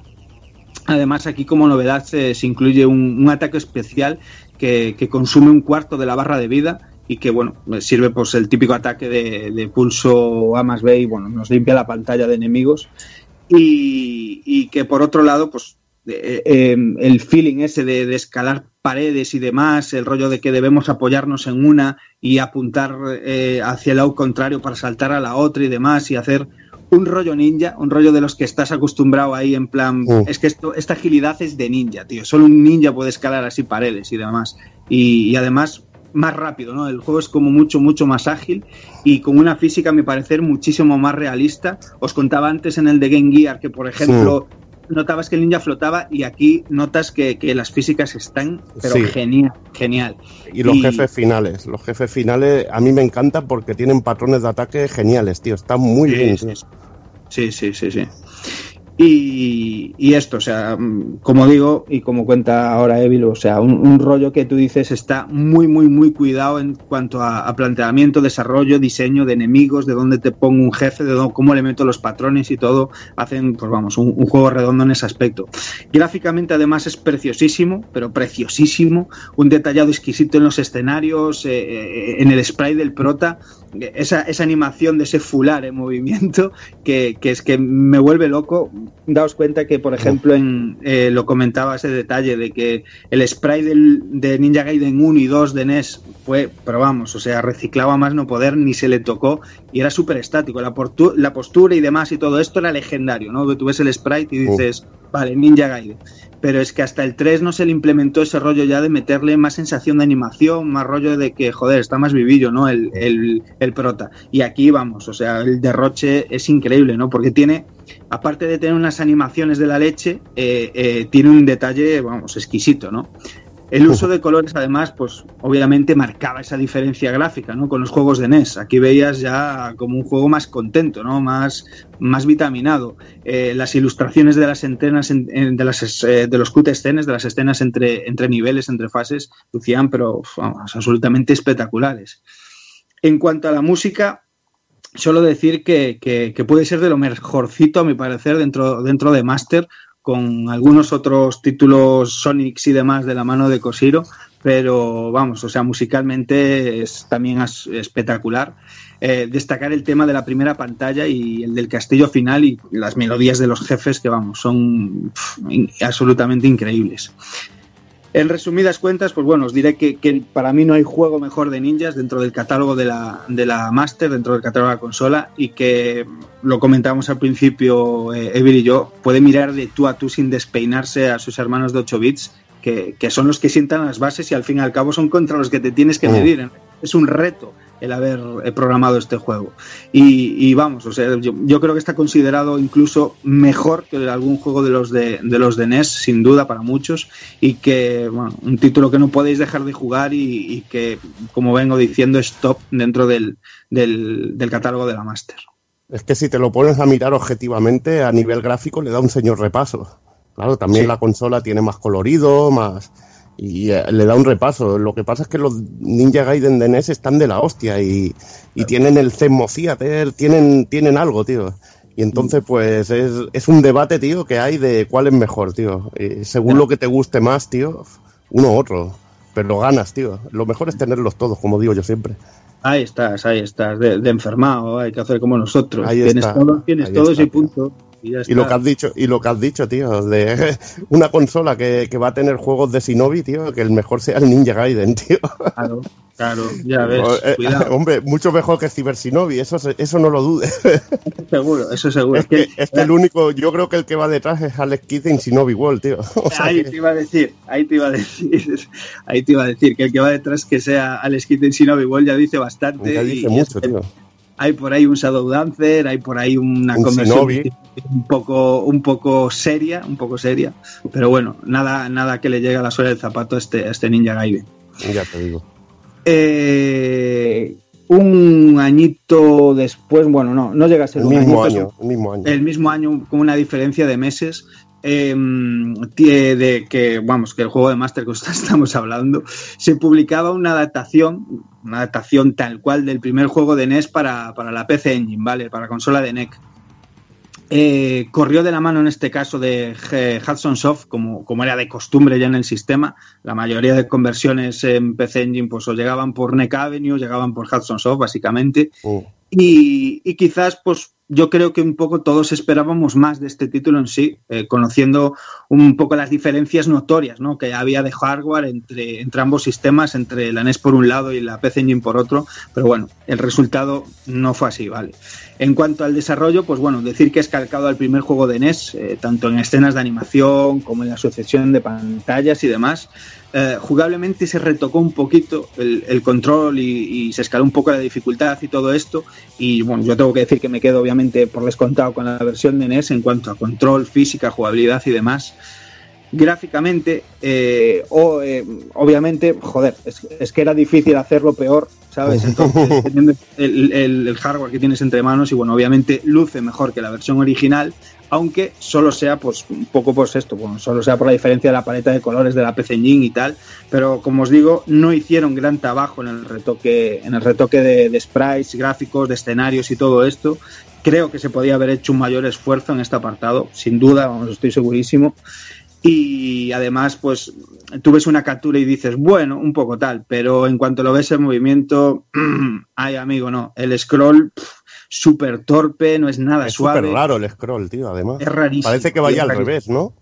Además, aquí como novedad se, se incluye un ataque especial que, consume un cuarto de la barra de vida y que, bueno, sirve pues el típico ataque de, pulso A más B y, bueno, nos limpia la pantalla de enemigos. Y, que por otro lado, pues eh, eh, el feeling ese de, de escalar paredes y demás, el rollo de que debemos apoyarnos en una y apuntar eh, hacia el lado contrario para saltar a la otra y demás y hacer un rollo ninja, un rollo de los que estás acostumbrado ahí en plan, es que esto, esta agilidad es de ninja, tío, solo un ninja puede escalar así paredes y demás. Y, y además más rápido, ¿no? El juego es como mucho, mucho más ágil y con una física, a mi parecer, muchísimo más realista. Os contaba antes en el de Game Gear que, por ejemplo, notabas que el ninja flotaba y aquí notas que, que las físicas están, pero Sí. genial, genial. Y los jefes finales, los jefes finales a mí me encantan porque tienen patrones de ataque geniales, tío, están muy Sí, bien. sí. Sí, sí, sí, sí. Y, esto, o sea, mm, como digo y como cuenta ahora Evil, o sea, un, rollo que tú dices está muy, muy, muy cuidado en cuanto a, a planteamiento, desarrollo, diseño de enemigos, de dónde te pongo un jefe, de dónde- cómo le meto los patrones y todo. Hacen, pues vamos, un, un juego redondo en ese aspecto. Gráficamente, además, es preciosísimo, pero preciosísimo. Un detallado exquisito en los escenarios, eh, eh, en el spray del prota. Esa, esa animación de ese fular en movimiento que, que es que me vuelve loco. Daos cuenta que, por ejemplo, en, eh, lo comentaba ese detalle de que el spray del, de Ninja Gaiden 1 y 2 de NES fue, pero vamos, o sea, reciclaba más no poder, ni se le tocó y era súper estático. La, la postura y demás y todo esto era legendario, ¿no? Tú ves el sprite y dices, vale, Ninja Gaiden. Pero es que hasta el 3 no se le implementó ese rollo ya de meterle más sensación de animación, más rollo de que, joder, está más vivillo, ¿no? El, el, el prota. Y aquí vamos, o sea, el derroche es increíble, ¿no? Porque tiene, aparte de tener unas animaciones de la leche, eh, eh, tiene un detalle, vamos, exquisito, ¿no? El uso de colores, además, pues obviamente marcaba esa diferencia gráfica, ¿no? Con los juegos de NES. Aquí veías ya como un juego más contento, ¿no? Más, más vitaminado. Eh, las ilustraciones de las escenas, en- en- de, las, eh, de los cut escenas, de las escenas entre, entre niveles, entre fases, lucían, pero vamos, absolutamente espectaculares. En cuanto a la música, solo decir que, que- que puede ser de lo mejorcito, a mi parecer, dentro, dentro de Master, con algunos otros títulos Sonics y demás de la mano de Koshiro, pero vamos, o sea, musicalmente es también espectacular. Eh, destacar el tema de la primera pantalla y el del castillo final y las melodías de los jefes que vamos, son absolutamente increíbles. En resumidas cuentas, pues bueno, os diré que, que para mí no hay juego mejor de ninjas dentro del catálogo de la, de la Master, dentro del catálogo de la consola, y que lo comentamos al principio, eh, Evil y yo, puede mirar de tú a tú sin despeinarse a sus hermanos de 8 bits, que, que son los que sientan las bases y al fin y al cabo son contra los que te tienes que Mm. medir. Es un reto el haber eh, programado este juego. Y, y vamos, o sea, yo, yo creo que está considerado incluso mejor que algún juego de los de, de los de NES, sin duda para muchos, y que, bueno, un título que no podéis dejar de jugar y, y que, como vengo diciendo, es top dentro del, del, del catálogo de la Master. Es que si te lo pones a mirar objetivamente, a nivel gráfico, le da un señor repaso. Claro, también Sí. la consola tiene más colorido, más. Y eh, le da un repaso. Lo que pasa es que los Ninja Gaiden de NES están de la hostia y, y tienen el Zenmo Theater, tienen, tienen algo, tío. Y entonces, pues, es, es un debate, tío, que hay de cuál es mejor, tío. Eh, según lo que te guste más, tío, uno u otro. Pero ganas, tío. Lo mejor es tenerlos todos, como digo yo siempre. Ahí estás, ahí estás, de, de enfermado, hay que hacer como nosotros. Ahí tienes está, todo, tienes todos y punto. Y, lo que has dicho, y lo que has dicho, tío, de *laughs* una consola que, que va a tener juegos de Shinobi, tío, que el mejor sea el Ninja Gaiden, *laughs* tío. Claro, claro, ya ves, Eh, cuidado. *laughs* Hombre, mucho mejor que Cyber Shinobi, eso, eso no lo dudes. seguro, eso seguro. es que, es que el único, yo creo que el que va detrás es Alex Kidd en Shinobi World, tío. O sea ahí te iba a decir, ahí te iba a decir, ahí te iba a decir que el que va detrás que sea Alex Kidd en Shinobi World ya dice bastante. ya dice mucho, tío. Hay por ahí un Shadow Dancer, hay por ahí una Un un poco, un poco seria, un poco seria, pero bueno, nada, nada que le llegue a la suela del zapato a este, a este Ninja Gaiden. Ya te digo. Eh, un añito después, bueno, no, no llega a ser El un mismo añito, año, el mismo año. el mismo año con una diferencia de meses eh, tie- de que vamos que el juego de Master que *laughs* estamos hablando se publicaba una adaptación una adaptación tal cual del primer juego de NES para, para la PC Engine vale para consola de NEC Eh, corrió de la mano en este caso de G- Hudson Soft, como, como era de costumbre ya en el sistema. La mayoría de conversiones en PC Engine pues o llegaban por NEC Avenue, llegaban por Hudson Soft, básicamente. Mm. Y, y quizás, pues yo creo que un poco todos esperábamos más de este título en sí, eh, conociendo un poco las diferencias notorias ¿no? que había de hardware entre, entre ambos sistemas, entre la NES por un lado y la PC Engine por otro. Pero bueno, el resultado no fue así, ¿vale? En cuanto al desarrollo, pues bueno, decir que es calcado al primer juego de NES, eh, tanto en escenas de animación como en la sucesión de pantallas y demás. Eh, jugablemente se retocó un poquito el, control y, y se escaló un poco la dificultad y todo esto. Y bueno, yo tengo que decir que me quedo obviamente por descontado con la versión de NES en cuanto a control, física, jugabilidad y demás. Gráficamente, eh, o, eh, obviamente, joder, es, es que era difícil hacerlo peor, ¿sabes? Entonces, *laughs* teniendo el, el- el hardware que tienes entre manos y bueno, obviamente luce mejor que la versión original, aunque solo sea pues un poco pues esto, bueno, solo sea por la diferencia de la paleta de colores de la PC Engine y tal, pero como os digo, no hicieron gran trabajo en el retoque, en el retoque de, de sprites, gráficos, de escenarios y todo esto. Creo que se podía haber hecho un mayor esfuerzo en este apartado, sin duda, vamos, estoy segurísimo. Y además, pues tú ves una captura y dices, bueno, un poco tal, pero en cuanto lo ves en movimiento, *clears throat* ay amigo, no, el scroll súper torpe, no es nada Es suave. súper raro el scroll, tío, además. Es rarísimo. Parece que vaya es al revés, ¿no?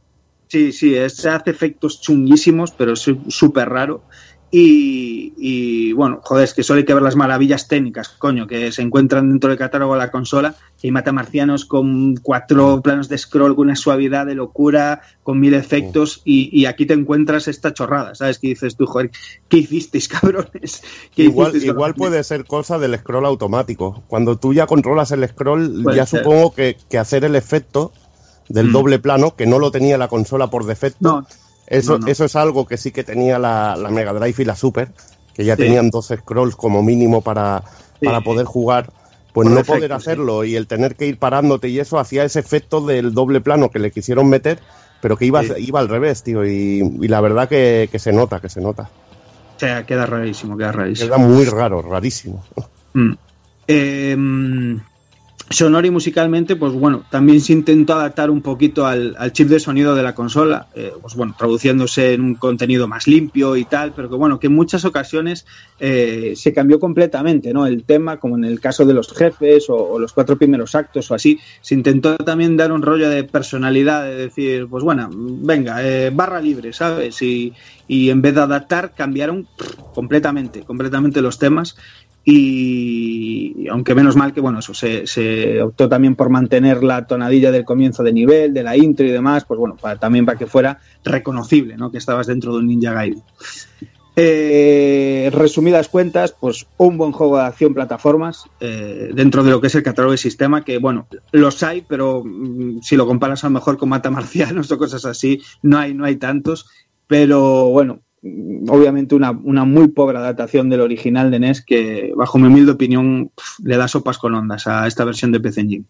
Sí, sí, es- se hace efectos chunguísimos, pero es súper raro. Y, y, bueno, joder, es que solo hay que ver las maravillas técnicas, coño, que se encuentran dentro del catálogo de la consola. Que hay matamarcianos con cuatro planos de scroll, con una suavidad de locura, con mil efectos. Y, y aquí te encuentras esta chorrada, ¿sabes? Que dices tú, joder, ¿qué hicisteis, *laughs* cabrones? ¿Qué Igual, hicisteis, igual cabrones? puede ser cosa del scroll automático. Cuando tú ya controlas el scroll, Puede ya ser. supongo que, que hacer el efecto del Mm. doble plano, que no lo tenía la consola por defecto, No, eso, no, no. eso es algo que sí que tenía la, la Mega Drive y la Super, que ya Sí. tenían dos scrolls como mínimo para, Sí. para poder jugar. Pues Por no poder sí. hacerlo y el tener que ir parándote y eso hacía ese efecto del doble plano que le quisieron meter, pero que iba, iba al revés, tío. Y, y la verdad que, que se nota, que se nota. O sea, queda rarísimo, queda rarísimo. Queda muy raro, rarísimo. Mm. Eh, sonoro y musicalmente, pues bueno, también se intentó adaptar un poquito al, chip de sonido de la consola, eh, pues bueno, traduciéndose en un contenido más limpio y tal, pero que bueno, que en muchas ocasiones eh, se cambió completamente, ¿no? El tema, como en el caso de los jefes o, los cuatro primeros actos o así, se intentó también dar un rollo de personalidad, de decir, pues bueno, venga, eh, barra libre, ¿sabes? Y, y en vez de adaptar, cambiaron completamente, completamente los temas y aunque menos mal que bueno eso se, optó también por mantener la tonadilla del comienzo de nivel de la intro y demás pues bueno también para que fuera reconocible no que estabas dentro de un Ninja Gaiden. Eh, resumidas cuentas pues un buen juego de acción plataformas eh, dentro de lo que es el catálogo de sistema que bueno los hay pero mm, si lo comparas a lo mejor con Mata Marcianos *laughs* o cosas así no hay no hay tantos. Pero bueno obviamente una, una, muy pobre adaptación del original de NES que, bajo mi humilde opinión, pff, le da sopas con ondas a esta versión de PC Engine.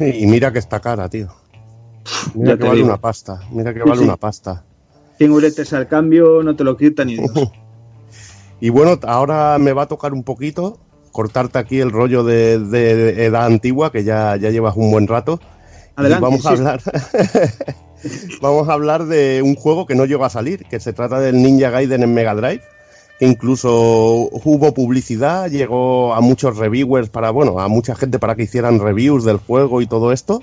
Y mira que está cara, tío. Mira Ya que vale digo. una pasta. Mira que vale sí. una pasta. 100 uretes al cambio no te lo quita ni Dios. *laughs* Y bueno, ahora me va a tocar un poquito cortarte aquí el rollo de, de- de edad antigua, que ya, ya llevas un buen rato. Adelante, vamos a hablar. *laughs* vamos a hablar de un juego que no llegó a salir, que se trata del Ninja Gaiden en Mega Drive, que incluso hubo publicidad, llegó a muchos reviewers para, bueno, a mucha gente para que hicieran reviews del juego y todo esto,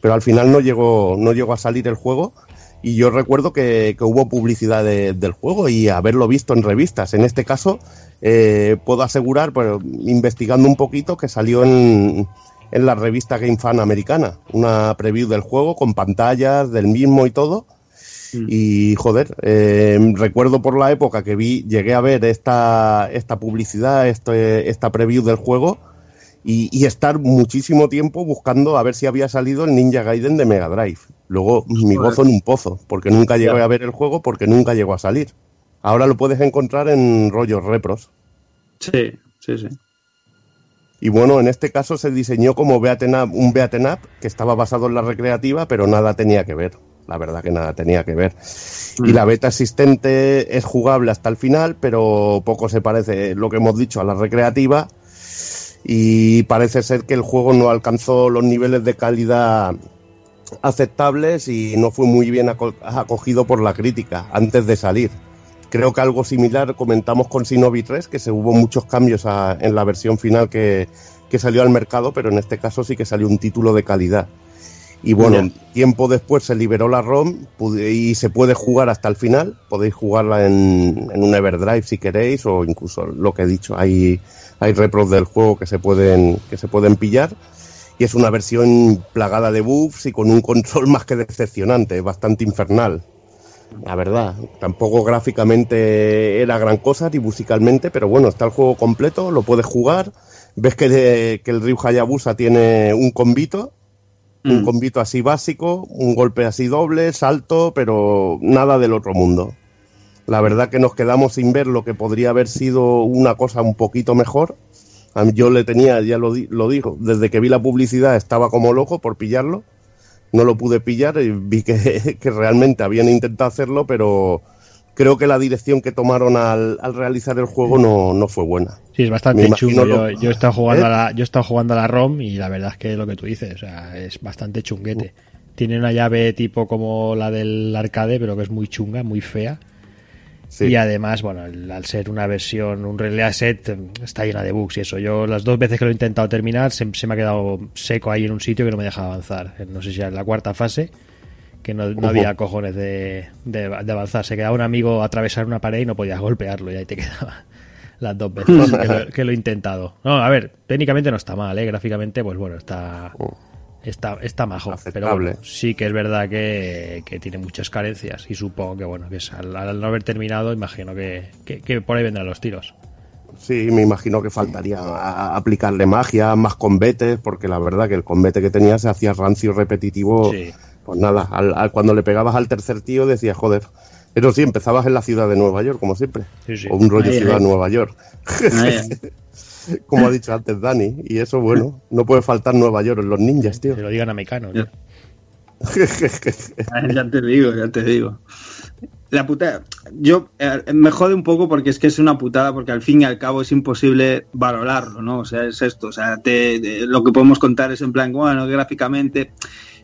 pero al final no llegó, no llegó a salir el juego. Y yo recuerdo que, que hubo publicidad de- del juego y haberlo visto en revistas. En este caso, eh, puedo asegurar, pero investigando un poquito, que salió en, en la revista Game Fan americana. Una preview del juego con pantallas del mismo y todo. Y joder, eh, recuerdo por la época que vi, llegué a ver esta, esta publicidad, este, esta preview del juego y, y estar muchísimo tiempo buscando a ver si había salido el Ninja Gaiden de Mega Drive. Luego mi gozo en un pozo, porque nunca llegué a ver el juego, porque nunca llegó a salir. Ahora lo puedes encontrar en rollos repros. Sí, sí, sí. Y bueno, en este caso se diseñó como beaten up- un beaten up que estaba basado en la recreativa, pero nada tenía que ver. La verdad que nada tenía que ver. Y la beta existente es jugable hasta el final, pero poco se parece, lo que hemos dicho, a la recreativa. Y parece ser que el juego no alcanzó los niveles de calidad aceptables y no fue muy bien aco- acogido por la crítica antes de salir. Creo que algo similar comentamos con Shinobi 3, que se hubo muchos cambios a- en la versión final que, que salió al mercado, pero en este caso sí que salió un título de calidad. Y bueno, tiempo después se liberó la ROM y se puede jugar hasta el final. Podéis jugarla en, en un Everdrive si queréis, o incluso lo que he dicho, hay, hay repros del juego que se pueden, que se pueden pillar. Y es una versión plagada de bugs y con un control *laughs* más que decepcionante, bastante infernal. La verdad, tampoco gráficamente era gran cosa ni musicalmente, pero bueno, está el juego completo, lo puedes jugar. Ves que, que el Ryu Hayabusa tiene un combito, un Mm. combito así básico, un golpe así doble, salto, pero nada del otro mundo. La verdad que nos quedamos sin ver lo que podría haber sido una cosa un poquito mejor. A mí Yo le tenía, ya lo, lo digo, desde que vi la publicidad estaba como loco por pillarlo. No lo pude pillar y vi que, *laughs* que realmente habían intentado hacerlo, pero creo que la dirección que tomaron al, al realizar el juego no, no fue buena. Sí, es bastante chungo. Yo, yo he estado jugando ¿Eh? a la, yo he estado jugando a la ROM y la verdad es que lo que tú dices, o sea, es bastante chunguete. Tiene una llave tipo como la del arcade, pero que es muy chunga, muy fea. Sí. Y además, bueno, el- al ser una versión, un relay set, em, está llena de bugs y eso. Yo las dos veces que lo he intentado terminar, se, se me ha quedado seco ahí en un sitio que no me deja avanzar. No sé si era en la cuarta fase, que no, había cojones de, de- de avanzar. Se quedaba un amigo a atravesar una pared y no podías golpearlo y ahí te *laughs* quedaba las dos veces que lo, *laughs* que lo he intentado. No, a ver, técnicamente no está mal, ¿eh? Gráficamente, pues bueno, está... Está, está majo, pero bueno, sí que es verdad que, que tiene muchas carencias y supongo que bueno, que es al, al no haber terminado, imagino que, que, que por ahí vendrán los tiros. Sí, me imagino que faltaría a- aplicarle magia, más combates, porque la verdad que el combate que tenía se hacía rancio y repetitivo. Sí. Pues nada, al- al- cuando le pegabas al tercer tío decías, joder. Pero sí, empezabas en la ciudad de Nueva York, como siempre. Sí, sí. O un rollo Ahí, ciudad ahí. Nueva York. Ahí, ahí. *laughs* como ha dicho antes Dani. Y eso, bueno, no puede faltar Nueva York en los ninjas, tío. Que lo digan a Mecano. Ya. ya te digo, ya te digo. la putada. Yo eh, me jode un poco porque es que es una putada, porque al fin y al cabo es imposible valorarlo, ¿no? O sea, es esto. O sea, te- lo que podemos contar es en plan, bueno, gráficamente.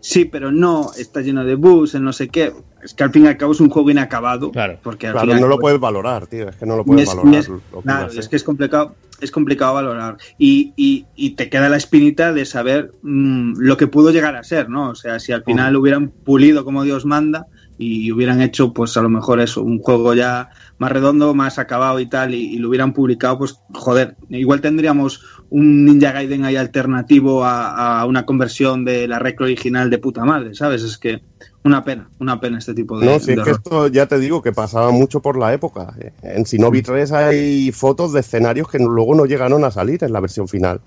Sí, pero no, está lleno de bugs, en no sé qué. Es que al fin y al cabo es un juego inacabado. Claro. Porque al Claro, no lo cabo- puedes valorar, tío. Es que no lo puedes es- valorar. es- claro, es que es complicado, es complicado valorar. Y, y- y te queda la espinita de saber mm, lo que pudo llegar a ser, ¿no? O sea, si al final hubieran pulido como Dios manda y hubieran hecho, pues a lo mejor eso, un juego ya más redondo, más acabado y tal, y, y lo hubieran publicado, pues joder, igual tendríamos un Ninja Gaiden ahí alternativo a, a una conversión de la recro original de puta madre, ¿sabes? Es que una pena, una pena este tipo de... No, si de es que esto ya te digo que pasaba mucho por la época. En Shinobi 3 hay fotos de escenarios que luego no llegaron a salir en la versión final.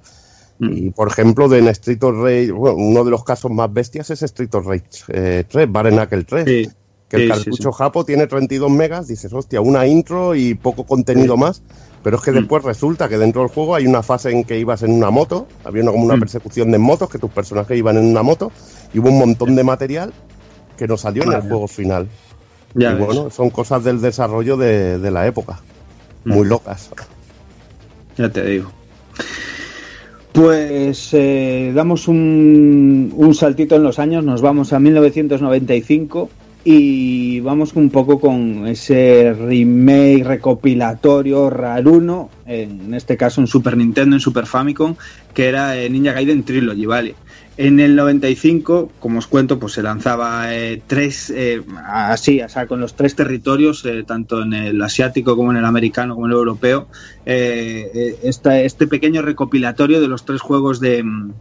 Y por ejemplo, de en Street of Rage, bueno, uno de los casos más bestias es Street of Rage eh, 3, Bare Knuckle 3. Sí, Que el cartucho sí. japo tiene 32 megas, dices, hostia, una intro y poco contenido más. Pero es que después resulta que dentro del juego hay una fase en que ibas en una moto, había una, como una Mm. persecución de motos, que tus personajes iban en una moto, y hubo un montón de material que no salió en el juego final. Ya y ves. bueno, son cosas del desarrollo de, de la época. Muy Mm. locas. Ya te digo. Pues eh, damos un, un saltito en los años, nos vamos a 1995 y vamos un poco con ese remake recopilatorio raruno, en este caso en Super Nintendo, en Super Famicom, que era eh, Ninja Gaiden Trilogy, ¿vale? En el 95, como os cuento, pues se lanzaba eh, tres, eh, así, o sea, con los tres territorios, tanto en el asiático como en el americano como en el europeo, este pequeño recopilatorio de los tres juegos de, mm,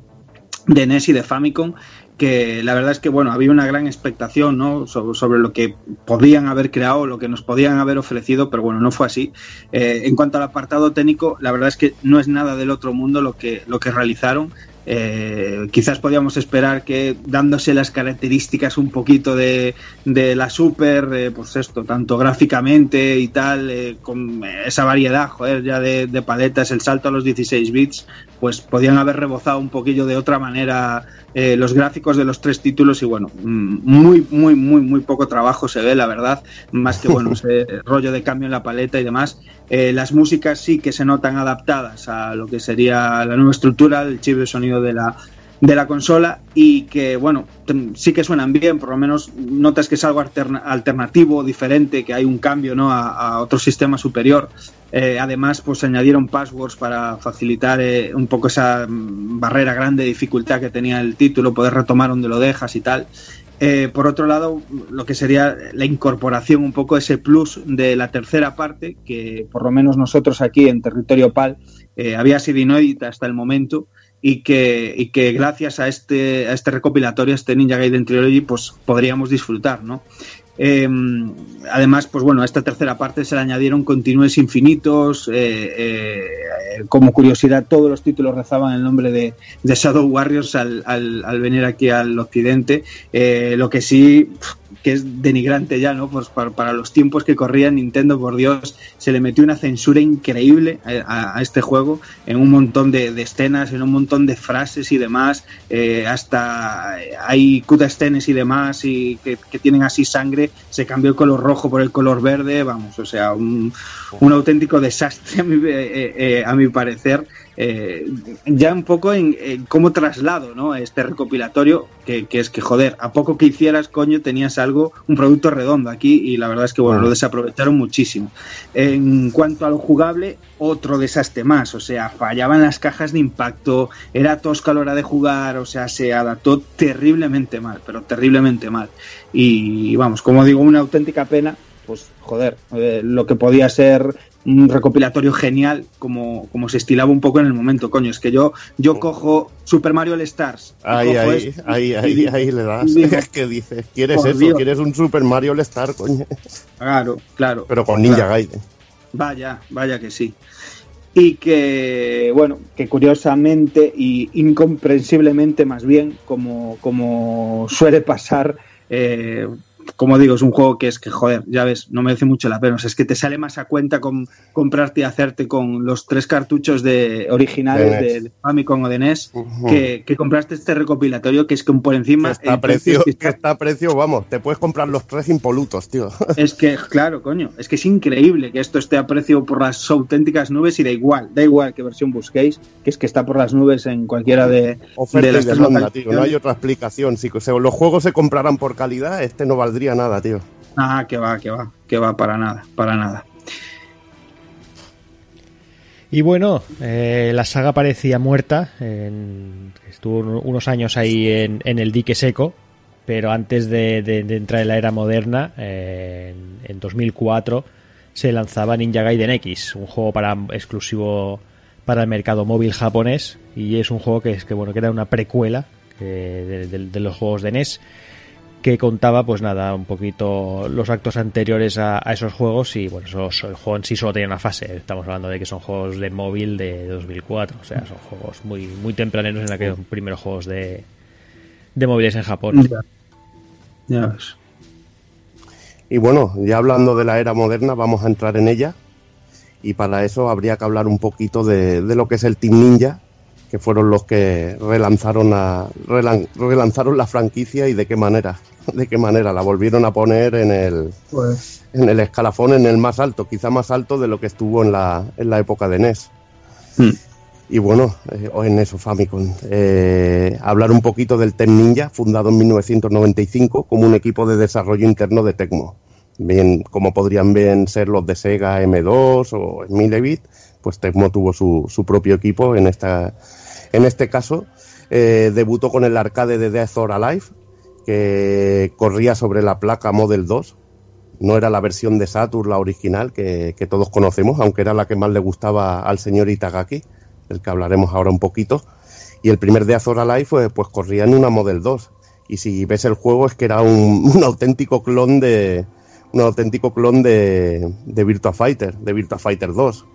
de NES y de Famicom que la verdad es que bueno había una gran expectación ¿no? sobre, sobre lo que podían haber creado lo que nos podían haber ofrecido pero bueno no fue así Eh, en cuanto al apartado técnico la verdad es que no es nada del otro mundo lo que lo que realizaron Eh, quizás podíamos esperar que dándose las características un poquito de, de la Super, eh, pues esto, tanto gráficamente y tal, eh, con esa variedad, joder, ya de, de paletas, el salto a los 16 bits, pues podían haber rebozado un poquillo de otra manera eh, los gráficos de los tres títulos y bueno, mm, muy, muy, muy, muy poco trabajo se ve, la verdad, más que bueno, *laughs* ese rollo de cambio en la paleta y demás. Eh, las músicas sí que se notan adaptadas a lo que sería la nueva estructura, el chip de sonido de la, de la consola y que, bueno, sí que suenan bien, por lo menos notas que es algo alterna- alternativo, diferente, que hay un cambio ¿no? a, otro sistema superior. Eh, además, pues se añadieron passwords para facilitar eh, un poco esa mm, barrera grande de dificultad que tenía el título, poder retomar donde lo dejas y tal. Eh, por otro lado, lo que sería la incorporación, un poco ese plus de la tercera parte, que por lo menos nosotros aquí en territorio PAL había sido inédita hasta el momento y que, y que gracias a este, a este recopilatorio, a este Ninja Gaiden Trilogy, pues podríamos disfrutar, ¿no? Eh, además, pues bueno, a esta tercera parte se le añadieron continúes infinitos. eh, eh, como curiosidad, todos los títulos rezaban el nombre de, Shadow Warriors al, al- venir aquí al occidente. Eh, lo que sí que es denigrante ya, ¿no? Pues para, los tiempos que corría Nintendo, por Dios, se le metió una censura increíble a, este juego en un montón de, escenas, en un montón de frases y demás. eh, hasta hay cutscenes y demás y que, tienen así sangre. Se cambió el color rojo por el color verde, vamos, o sea, un, auténtico desastre *laughs* eh, eh, a mi parecer. Eh, ya un poco en, en cómo traslado ¿no? este recopilatorio, que, que es que joder, a poco que hicieras, coño, tenías algo, un producto redondo aquí y la verdad es que bueno, lo desaprovecharon muchísimo. En cuanto a lo jugable, otro desastre más, o sea, fallaban las cajas de impacto, era tosca a la hora de jugar, o sea, se adaptó terriblemente mal, pero terriblemente mal. Y vamos, como digo, una auténtica pena, pues joder, eh, lo que podía ser un recopilatorio genial como, como se estilaba un poco en el momento, coño, es que yo, yo cojo Super Mario All Stars. Ahí, ahí, ahí, ahí, ahí le das. *laughs* Es que dices, ¿quieres eso? Dios. ¿Quieres un Super Mario All Star, coño? Claro, claro. Pero con Ninja Claro. Gaiden. Vaya, vaya que sí. Y que, bueno, que curiosamente y incomprensiblemente más bien, como, como suele pasar, eh, como digo, es un juego que es que, joder, ya ves, no merece mucho la pena. O sea, es que te sale más a cuenta con comprarte y hacerte con los tres cartuchos de originales De de, NES. Famicom o de NES que, que compraste este recopilatorio que es que por encima... Que está, a precio que está a precio, vamos, te puedes comprar los tres impolutos, tío. *laughs* Es que, claro, coño, es que es increíble que esto esté a precio por las auténticas nubes y da igual, da igual qué versión busquéis, que es que está por las nubes en cualquiera de, Oferta de las demanda, tío. No hay otra explicación. Si los juegos se compraran por calidad, este no valdría nada, tío. Ah, que va, que va, que va, para nada, para nada. Y bueno, eh, la saga parecía muerta. en- estuvo un- unos años ahí en, en el dique seco. Pero antes de, de- de entrar en la era moderna, eh, en, en 2004, se lanzaba Ninja Gaiden X, un juego para exclusivo para el mercado móvil japonés. Y es un juego que, es, que, bueno, que era una precuela de- de los juegos de NES que contaba, pues nada, un poquito los actos anteriores a, a esos juegos y bueno, esos- el juego en sí solo tenía una fase. Estamos hablando de que son juegos de móvil de 2004, o sea, son juegos muy muy tempraneros en aquellos primeros juegos de, de móviles en Japón. Ya, ya ves. Y bueno, ya hablando de la era moderna, vamos a entrar en ella. Y para eso habría que hablar un poquito de, de lo que es el Team Ninja, que fueron los que relanzaron, a, relan- relanzaron la franquicia y de qué manera. De qué manera la volvieron a poner en el, Pues, en el escalafón, en el más alto, quizá más alto de lo que estuvo en la, en la época de NES. Hmm. Y bueno, eh, o en eso Famicom. Eh, hablar un poquito del Team Ninja, fundado en 1995 como un equipo de desarrollo interno de Tecmo. Bien, como podrían bien ser los de Sega M2 o Milevit, pues Tecmo tuvo su, su propio equipo en esta, en este caso. eh, debutó con el arcade de Death or Alive, que corría sobre la placa Model 2, no era la versión de Saturn, la original, que, que todos conocemos, aunque era la que más le gustaba al señor Itagaki, del que hablaremos ahora un poquito. Y el primer de Azor Alive pues, pues corría en una Model 2. Y si ves el juego es que era un, *laughs* un auténtico clon de un auténtico clon de, de Virtua Fighter, de Virtua Fighter 2,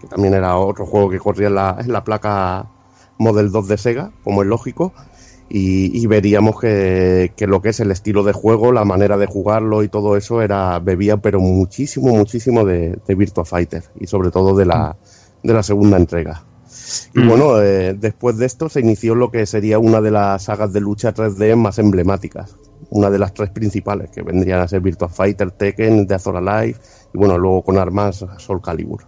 que también era otro juego que corría en la, en la placa Model 2 de Sega, como es lógico y, y veríamos que, que lo que es el estilo de juego, la manera de jugarlo y todo eso era bebía pero muchísimo, muchísimo de, de Virtua Fighter y sobre todo de la, de la segunda entrega. Y Mm. bueno, eh, después de esto se inició lo que sería una de las sagas de lucha 3D más emblemáticas, una de las tres principales, que vendrían a ser Virtua Fighter, Tekken, Death or Alive y bueno, luego con armas Soul Calibur.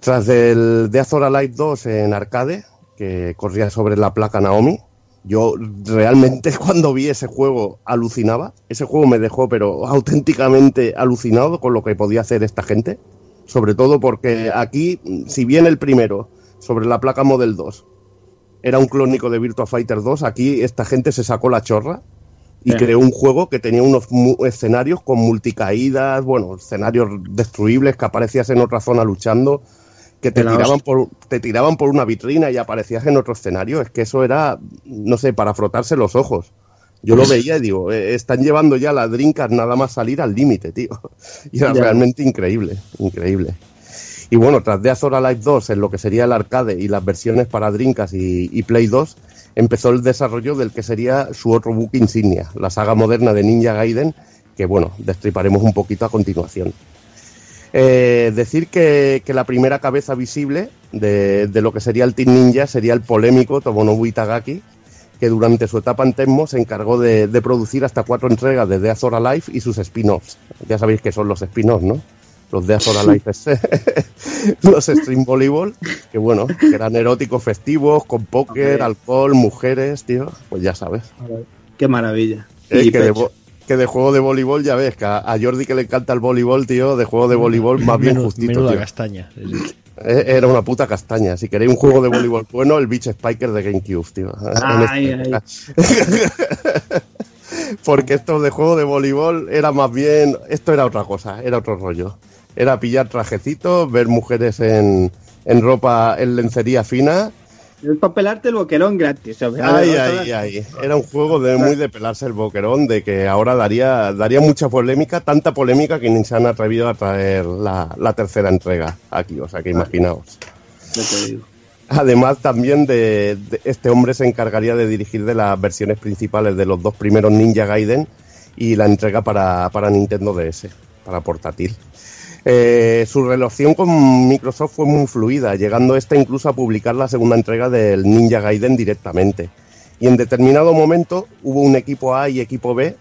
Tras el Death or Alive 2 en arcade, que corría sobre la placa Naomi, yo realmente *laughs* cuando vi ese juego alucinaba. Ese juego me dejó pero auténticamente alucinado con lo que podía hacer esta gente. Sobre todo porque aquí, si bien el primero, sobre la placa Model 2, era un clónico de Virtua Fighter 2, aquí esta gente se sacó la chorra y Sí. creó un juego que tenía unos mu- escenarios con multicaídas, bueno, escenarios destruibles que aparecías en otra zona luchando, que te tiraban por te tiraban por una vitrina y aparecías en otro escenario, es que eso era no sé, para frotarse los ojos. Yo lo veía y digo, eh, están llevando ya la Dreamcast nada más salir al límite, tío. *laughs* Y era Ya. realmente increíble, increíble. Y bueno, tras de Azor Alive 2 en lo que sería el arcade y las versiones para Dreamcast y, y Play 2, empezó el desarrollo del que sería su otro buque insignia, la saga moderna de Ninja Gaiden, que bueno, destriparemos un poquito a continuación. Eh, decir que, que la primera cabeza visible de, de lo que sería el Team Ninja sería el polémico Tomonobu Itagaki, que durante su etapa en Tecmo se encargó de, de producir hasta cuatro entregas de The Azor Alive y sus spin-offs. Ya sabéis que son los spin-offs, ¿no? Los de Azor Alive *laughs* los Stream Volleyball, que bueno, que eran eróticos festivos, con póker, alcohol, mujeres, tío, pues ya sabes. Qué maravilla. Y que, que de juego de voleibol ya ves, que a, Jordi que le encanta el voleibol, tío, de juego de voleibol más bien justito, menuda tío. castaña. Eh, Era una puta castaña. Si queréis un juego de voleibol bueno, el Beach Spiker de GameCube, tío. Ay, *laughs* este- ay. *laughs* Porque esto de juego de voleibol era más bien. Esto era otra cosa, era otro rollo. Era pillar trajecitos, ver mujeres en, en ropa, en lencería fina. Es para pelarte el boquerón gratis. Ay, ay, ay. Era un juego de muy de pelarse el boquerón, de que ahora daría, daría mucha polémica, tanta polémica que ni se han atrevido a traer la, la tercera entrega aquí, o sea que imaginaos. ya te digo. Además, también de, de- este hombre se encargaría de dirigir de las versiones principales de los dos primeros Ninja Gaiden y la entrega para, para Nintendo DS, para portátil. Eh, su relación con Microsoft fue muy fluida, llegando esta incluso a publicar la segunda entrega del Ninja Gaiden directamente. Y en determinado momento hubo un equipo A y equipo B,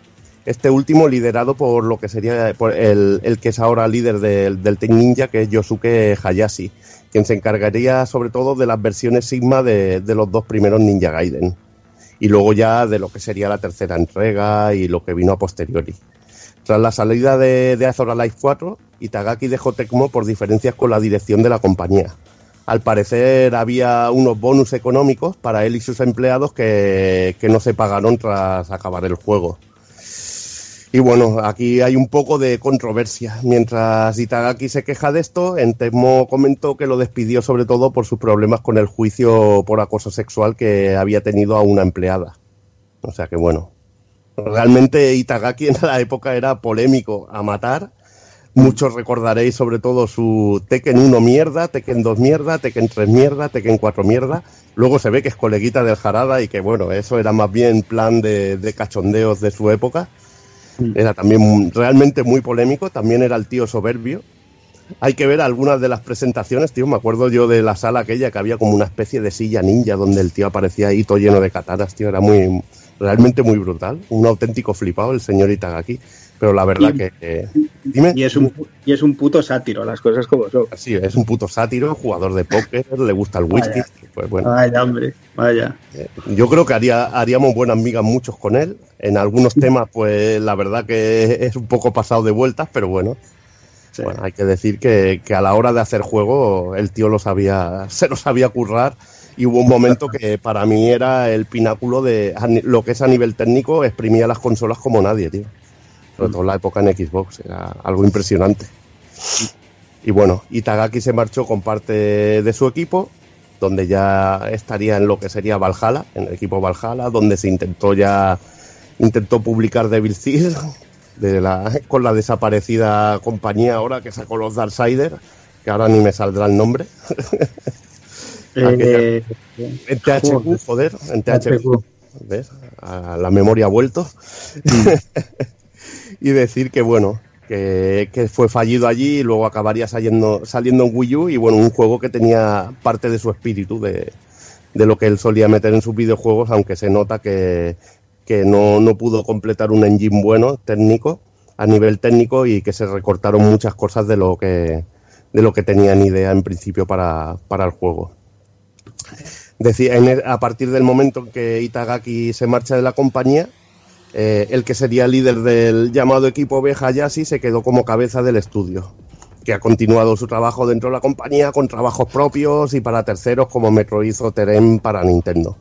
este último liderado por lo que sería por el, que es ahora líder del, del Team Ninja, que es Yosuke Hayashi, quien se encargaría sobre todo de las versiones Sigma de, de los dos primeros Ninja Gaiden. Y luego ya de lo que sería la tercera entrega y lo que vino a posteriori. Tras la salida de, Azora Life 4, Itagaki dejó Tecmo por diferencias con la dirección de la compañía. Al parecer había unos bonus económicos para él y sus empleados que, que no se pagaron tras acabar el juego. Y bueno, aquí hay un poco de controversia. Mientras Itagaki se queja de esto, en Tecmo comentó que lo despidió sobre todo por sus problemas con el juicio por acoso sexual que había tenido a una empleada. O sea que bueno, realmente Itagaki en la época era polémico a matar. Muchos recordaréis sobre todo su Tekken 1 mierda, Tekken 2 mierda, Tekken 3 mierda, Tekken 4 mierda. Luego se ve que es coleguita del Jarada y que bueno, eso era más bien plan de, de cachondeos de su época. Era también realmente muy polémico, también era el tío soberbio. Hay que ver algunas de las presentaciones, tío. Me acuerdo yo de la sala aquella que había como una especie de silla ninja donde el tío aparecía ahí todo lleno de katanas, tío. Era muy, realmente muy brutal. Un auténtico flipado el señor Itagaki. Pero la verdad Y- que. eh, dime. Y es, un, y es un puto sátiro, las cosas como son. Sí, es un puto sátiro, jugador de póker, le gusta el whisky. Vaya. Pues bueno. Vaya, hombre, vaya. Eh, Yo creo que haría, haríamos buenas migas muchos con él. En algunos temas, pues la verdad que es un poco pasado de vueltas, pero bueno. Sí. Bueno, hay que decir que, que a la hora de hacer juego, el tío lo sabía, *laughs* se lo sabía currar. Y hubo un momento que para mí era el pináculo de lo que es a nivel técnico, exprimía las consolas como nadie, tío. Sobre todo en la época en Xbox, era algo impresionante. Y bueno, Itagaki se marchó con parte de su equipo, donde ya estaría en lo que sería Valhalla, en el equipo Valhalla, donde se intentó ya intentó publicar Devil Seed de la, con la desaparecida compañía ahora que sacó los Darksiders, que ahora ni me saldrá el nombre. *laughs* Eh, En THQ, joder, en THQ. ¿Ves? A la memoria ha vuelto. *laughs* y decir que, bueno, que, que fue fallido allí y luego acabaría saliendo, saliendo en Wii U y, bueno, un juego que tenía parte de su espíritu de, de lo que él solía meter en sus videojuegos, aunque se nota que, que no, no pudo completar un engine bueno, técnico, a nivel técnico y que se recortaron muchas cosas de lo que, de lo que tenían idea en principio para, para el juego. Decía, en el- a partir del momento en que Itagaki se marcha de la compañía, eh, el que sería líder del llamado equipo B, Hayashi, se quedó como cabeza del estudio, que ha continuado su trabajo dentro de la compañía con trabajos propios y para terceros como Metroid o Terem para Nintendo.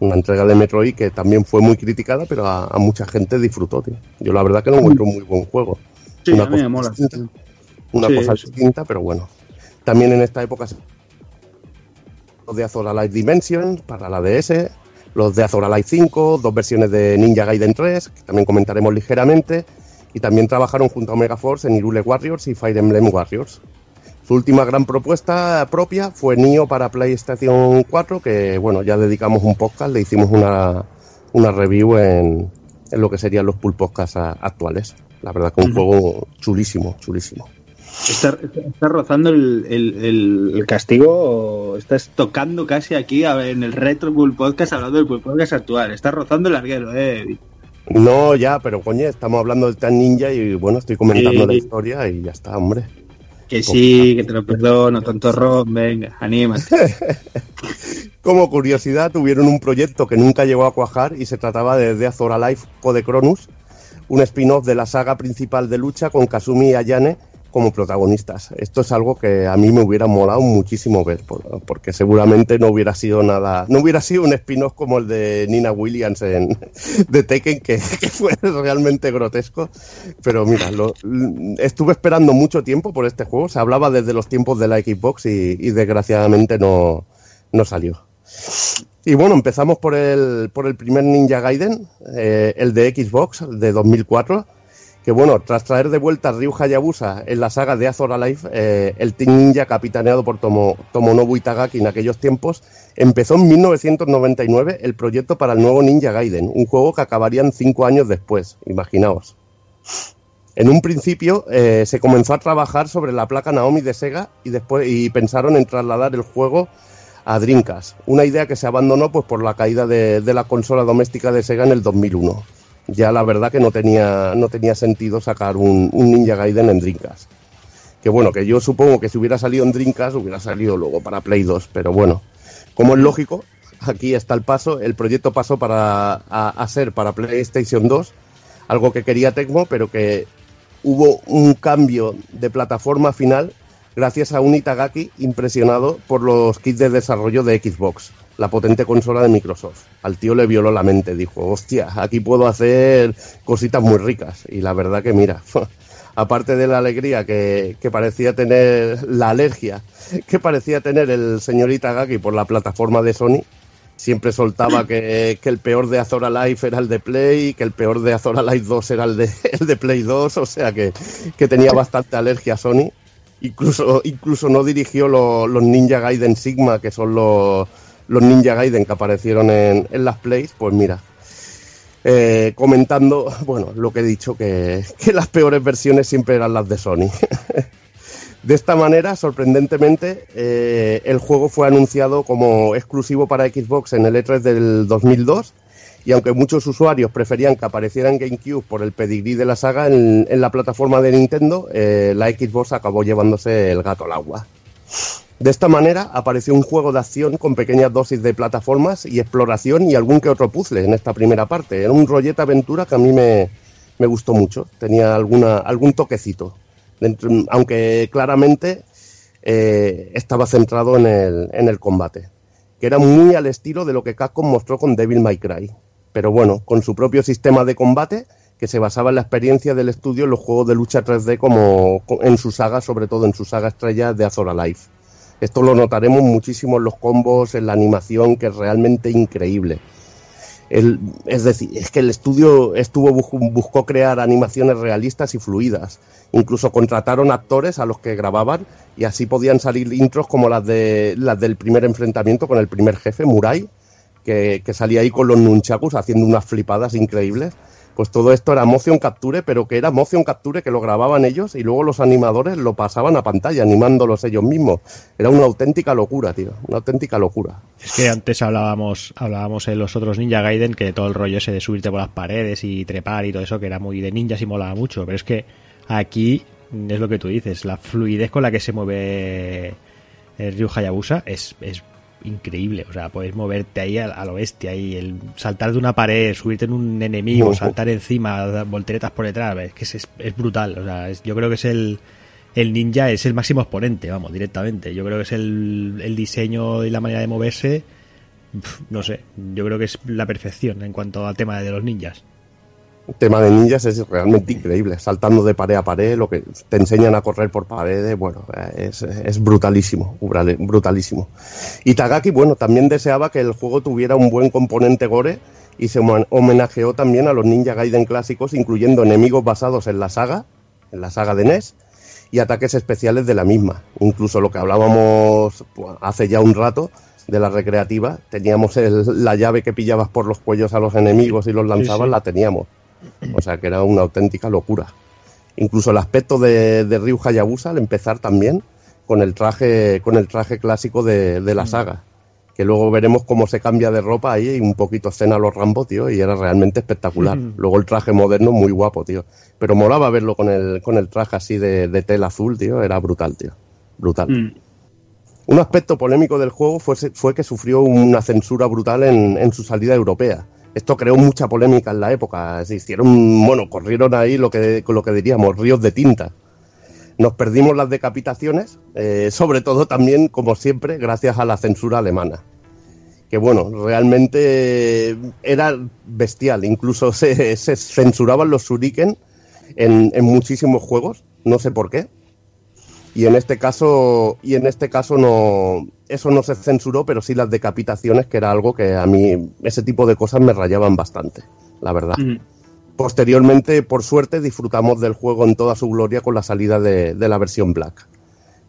Una entrega de Metroid que también fue muy criticada, pero a, a mucha gente disfrutó. tío. Yo la verdad que lo encuentro un muy buen juego. Sí, Una a mí me cosa mola. distinta. Una Sí, cosa distinta, pero bueno. También en esta época se los de Azora Life Dimensions para la DS, los de Azora Life 5, dos versiones de Ninja Gaiden 3, que también comentaremos ligeramente, y también trabajaron junto a Omega Force en Irule Warriors y Fire Emblem Warriors. Su última gran propuesta propia fue Nio para PlayStation 4, que bueno, ya dedicamos un podcast, le hicimos una, una review en, en lo que serían los pull podcasts a- actuales. La verdad que un juego chulísimo, chulísimo. Está, está rozando el, el- castigo, estás tocando casi aquí en el Retro Bull Podcast hablando del Bull Podcast actual. Está rozando el larguero, eh. No, ya, pero coño, estamos hablando del Tan Ninja y bueno, estoy comentando Sí. la historia y ya está, hombre. Que sí, que te lo perdono, tonto Ron, venga, anímate. *laughs* Como curiosidad, tuvieron un proyecto que nunca llegó a cuajar y se trataba de The Azora Life Code Cronus, un spin-off de la saga principal de lucha con Kazumi y Ayane como protagonistas. Esto es algo que a mí me hubiera molado muchísimo ver, por- porque seguramente no hubiera sido nada, no hubiera sido un spin-off como el de Nina Williams en, *laughs* de Tekken, *laughs* que, fue realmente grotesco. Pero mira, estuve esperando mucho tiempo por este juego, se hablaba desde los tiempos de la Xbox y, y desgraciadamente no, no salió. Y bueno, empezamos por el, por el primer Ninja Gaiden, eh, el de Xbox de 2004. Que bueno, tras traer de vuelta a Ryu Hayabusa en la saga de Azor Alive, eh, el Team Ninja capitaneado por Tomo, Tomonobu Itagaki en aquellos tiempos, empezó en 1999 el proyecto para el nuevo Ninja Gaiden, un juego que acabarían cinco años después, imaginaos. En un principio eh, se comenzó a trabajar sobre la placa Naomi de Sega y después y pensaron en trasladar el juego a Dreamcast, una idea que se abandonó pues por la caída de, de la consola doméstica de Sega en el 2001 ya la verdad que no tenía, no tenía sentido sacar un, Ninja Gaiden en Dreamcast. Que bueno, que yo supongo que si hubiera salido en Dreamcast hubiera salido luego para Play 2, pero bueno, como es lógico, aquí está el paso, el proyecto pasó para, a, a ser para PlayStation 2, algo que quería Tecmo, pero que hubo un cambio de plataforma final gracias a un Itagaki impresionado por los kits de desarrollo de Xbox, la potente consola de Microsoft. Al tío le violó la mente, dijo, hostia, aquí puedo hacer cositas muy ricas. Y la verdad que mira, *laughs* aparte de la alegría que, que parecía tener, la alergia que parecía tener el señor Itagaki por la plataforma de Sony, siempre soltaba que, *laughs* que, el peor de Azora Life era el de Play, que el peor de Azora Life 2 era el de, *laughs* el de Play 2, o sea que, que tenía bastante alergia a Sony. Incluso, incluso no dirigió lo, los Ninja Gaiden Sigma, que son los, los Ninja Gaiden que aparecieron en, las plays, pues mira, eh, comentando, *laughs* bueno, lo que he dicho, que, que, las peores versiones siempre eran las de Sony. *laughs* de esta manera, sorprendentemente, eh, el juego fue anunciado como exclusivo para Xbox en el E3 del 2002 y aunque muchos usuarios preferían que apareciera en GameCube por el pedigrí de la saga, en, en la plataforma de Nintendo, eh, la Xbox acabó llevándose el gato al agua. De esta manera apareció un juego de acción con pequeñas dosis de plataformas y exploración y algún que otro puzzle en esta primera parte. Era un rollete aventura que a mí me, me gustó mucho, tenía alguna, algún toquecito, aunque claramente eh, estaba centrado en el, en el combate, que era muy al estilo de lo que Capcom mostró con Devil May Cry pero bueno, con su propio sistema de combate que se basaba en la experiencia del estudio en los juegos de lucha 3D como en su saga, sobre todo en su saga estrella de Azora Life. Esto lo notaremos muchísimo en los combos, en la animación, que es realmente increíble. El, es decir, es que el estudio estuvo buscó crear animaciones realistas y fluidas. Incluso contrataron actores a los que grababan y así podían salir intros como las de las del primer enfrentamiento con el primer jefe, Murai, que, que, salía ahí con los nunchakus haciendo unas flipadas increíbles. Pues todo esto era motion capture, pero que era motion capture que lo grababan ellos y luego los animadores lo pasaban a pantalla, animándolos ellos mismos. Era una auténtica locura, tío, una auténtica locura. Es que antes hablábamos, hablábamos en los otros Ninja Gaiden que todo el rollo ese de subirte por las paredes y trepar y todo eso, que era muy de ninjas y molaba mucho, pero es que aquí es lo que tú dices, la fluidez con la que se mueve el Ryu Hayabusa es, es increíble. O sea, puedes moverte ahí a, a, lo bestia y el saltar de una pared, subirte en un enemigo, saltar encima, dar volteretas por detrás, es que es, es brutal. O sea, es, yo creo que es el, el ninja, es el máximo exponente, vamos, directamente. Yo creo que es el, el diseño y la manera de moverse, no sé, yo creo que es la perfección en cuanto al tema de los ninjas. El tema de ninjas es realmente increíble, saltando de pared a pared, lo que te enseñan a correr por paredes, bueno, es, es brutalísimo, brutalísimo. Y Tagaki, bueno, también deseaba que el juego tuviera un buen componente gore y se homenajeó también a los Ninja Gaiden clásicos, incluyendo enemigos basados en la saga, en la saga de NES, y ataques especiales de la misma. Incluso lo que hablábamos hace ya un rato, de la recreativa, teníamos el, la llave que pillabas por los cuellos a los enemigos y los lanzabas, sí, sí. la teníamos. O sea que era una auténtica locura. Incluso el aspecto de, de Ryu Hayabusa al empezar también con el traje, con el traje clásico de, de la saga. Que luego veremos cómo se cambia de ropa ahí y un poquito escena a los Rambo, tío, y era realmente espectacular. Mm. Luego el traje moderno muy guapo, tío. Pero molaba verlo con el, con el traje así de, de tela azul, tío, era brutal, tío. Brutal. Mm. Un aspecto polémico del juego fue, fue que sufrió una censura brutal en, en su salida europea esto creó mucha polémica en la época. Se hicieron, bueno, corrieron ahí lo que, lo que diríamos, ríos de tinta. Nos perdimos las decapitaciones, eh, sobre todo también, como siempre, gracias a la censura alemana. Que bueno, realmente era bestial. Incluso se, censuraban los shuriken en, en muchísimos juegos, no sé por qué y en este caso y en este caso no eso no se censuró pero sí las decapitaciones que era algo que a mí ese tipo de cosas me rayaban bastante la verdad mm. Posteriormente, por suerte, disfrutamos del juego en toda su gloria con la salida de, de la versión Black.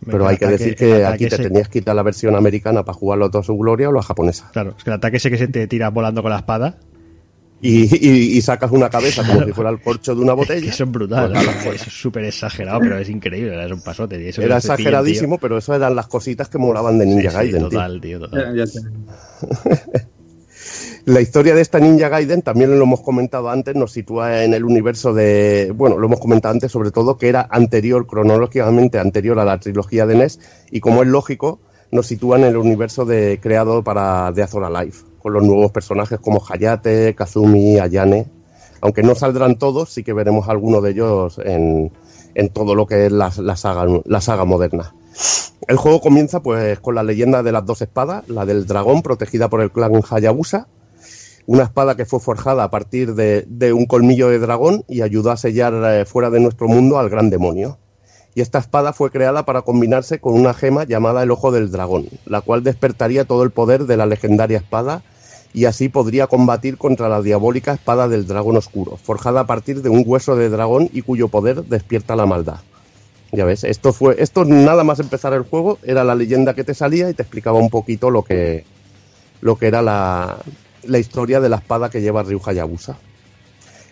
Pero hay que decir que aquí te tenías que quitar la versión americana para jugarlo a toda su gloria o la japonesa. Claro, es que el ataque ese que se te tira volando con la espada. Y, y- y sacas una cabeza como si fuera el corcho de una *laughs* botella. eso es brutal. pues, es súper exagerado, pero es increíble. Es un pasote. y eso Era exageradísimo, pero eso eran las cositas que molaban de Ninja Sí, Gaiden, total, tío, total. Ya- ya te- *laughs* La historia de esta Ninja Gaiden, también lo hemos comentado antes, nos sitúa en el universo de. Bueno, lo hemos comentado antes, sobre todo, que era anterior, cronológicamente anterior a la trilogía de NES, y como es lógico, nos sitúa en el universo de, creado para The Azora Life, con los nuevos personajes como Hayate, Kazumi, Ayane. Aunque no saldrán todos, sí que veremos algunos de ellos en, en todo lo que es la, la saga, la saga moderna. El juego comienza pues con la leyenda de las dos espadas, la del dragón protegida por el clan Hayabusa, una espada que fue forjada a partir de, de un colmillo de dragón y ayudó a sellar eh, fuera de nuestro mundo al gran demonio. Y esta espada fue creada para combinarse con una gema llamada el Ojo del Dragón, la cual despertaría todo el poder de la legendaria espada y así podría combatir contra la diabólica espada del dragón oscuro, forjada a partir de un hueso de dragón y cuyo poder despierta la maldad. Ya ves, esto fue, esto nada más empezar el juego, era la leyenda que te salía y te explicaba un poquito lo que, lo que era la, la historia de la espada que lleva Ryu Hayabusa.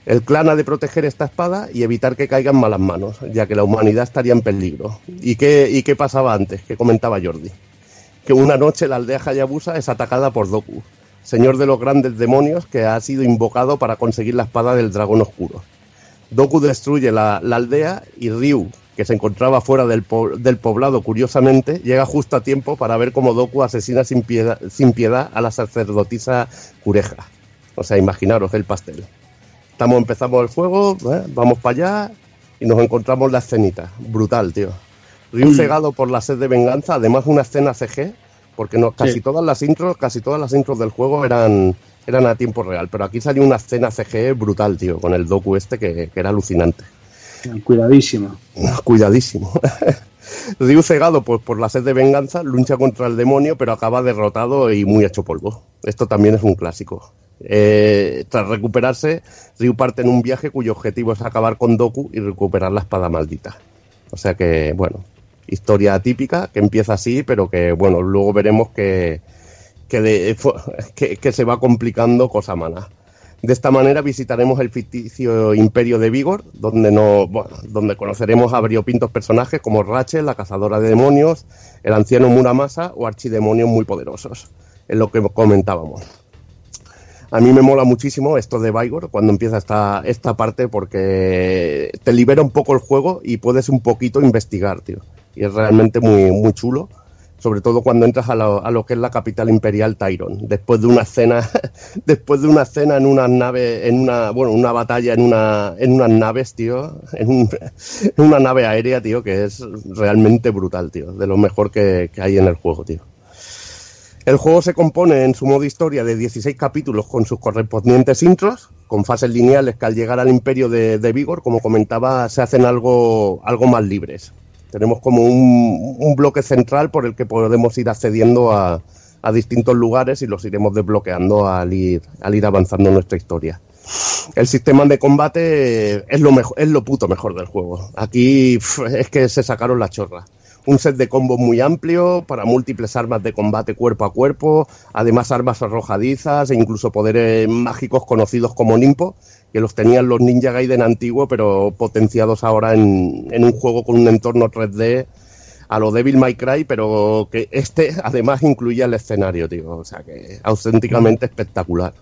El clan ha de proteger esta espada y evitar que caiga en malas manos, ya que la humanidad estaría en peligro. ¿Y qué, y qué pasaba antes? Que comentaba Jordi. Que una noche la aldea Hayabusa es atacada por Doku, señor de los grandes demonios que ha sido invocado para conseguir la espada del dragón oscuro. Doku destruye la, la aldea y Ryu, que se encontraba fuera del, po- del poblado curiosamente, llega justo a tiempo para ver cómo Doku asesina sin piedad, sin piedad a la sacerdotisa Kureja. O sea, imaginaros el pastel. Estamos, empezamos el juego, ¿eh? vamos para allá y nos encontramos la escenita. Brutal, tío. Ryu cegado por la sed de venganza, además una escena CG, porque no, casi Sí. todas las intros, casi todas las intros del juego eran, eran a tiempo real, pero aquí salió una escena CG brutal, tío, con el docu este que, que era alucinante. Cuidadísimo. Cuidadísimo. *laughs* Ryu cegado pues, por la sed de venganza, lucha contra el demonio, pero acaba derrotado y muy hecho polvo. Esto también es un clásico. Eh, tras recuperarse, Ryu parte en un viaje cuyo objetivo es acabar con Doku y recuperar la espada maldita. O sea que, bueno, historia típica que empieza así, pero que, bueno, luego veremos que, que, *laughs* se va complicando cosa mala. De esta manera visitaremos el ficticio imperio de Vigor, donde, no, bueno, donde conoceremos a variopintos personajes como Rachel, la cazadora de demonios, el anciano Muramasa o archidemonios muy poderosos, es lo que comentábamos. A mí me mola muchísimo esto de Vigor cuando empieza esta, esta parte porque te libera un poco el juego y puedes un poquito investigar, tío. Y es realmente muy, muy chulo sobre todo cuando entras a lo, a lo que es la capital imperial Tyron, después de una escena, *laughs* después de una escena en una nave, en una, bueno, una batalla en una, en unas naves, tío, en, un- *laughs* en una nave aérea, tío, que es realmente brutal, tío, de lo mejor que, que hay en el juego, tío. El juego se compone en su modo historia de 16 capítulos con sus correspondientes intros, con fases lineales que al llegar al imperio de, de Vigor, como comentaba, se hacen algo, algo más libres. Tenemos como un, bloque central por el que podemos ir accediendo a, distintos lugares y los iremos desbloqueando al ir, al ir avanzando en nuestra historia. El sistema de combate es lo, mejor, es lo puto mejor del juego. Aquí es que se sacaron la chorra. Un set de combos muy amplio para múltiples armas de combate cuerpo a cuerpo, además armas arrojadizas e incluso poderes mágicos conocidos como Nimpo, que los tenían los Ninja Gaiden antiguos, pero potenciados ahora en, en un juego con un entorno 3D a lo Devil May Cry, pero que este *laughs* además incluía el escenario, tío. O sea que auténticamente espectacular.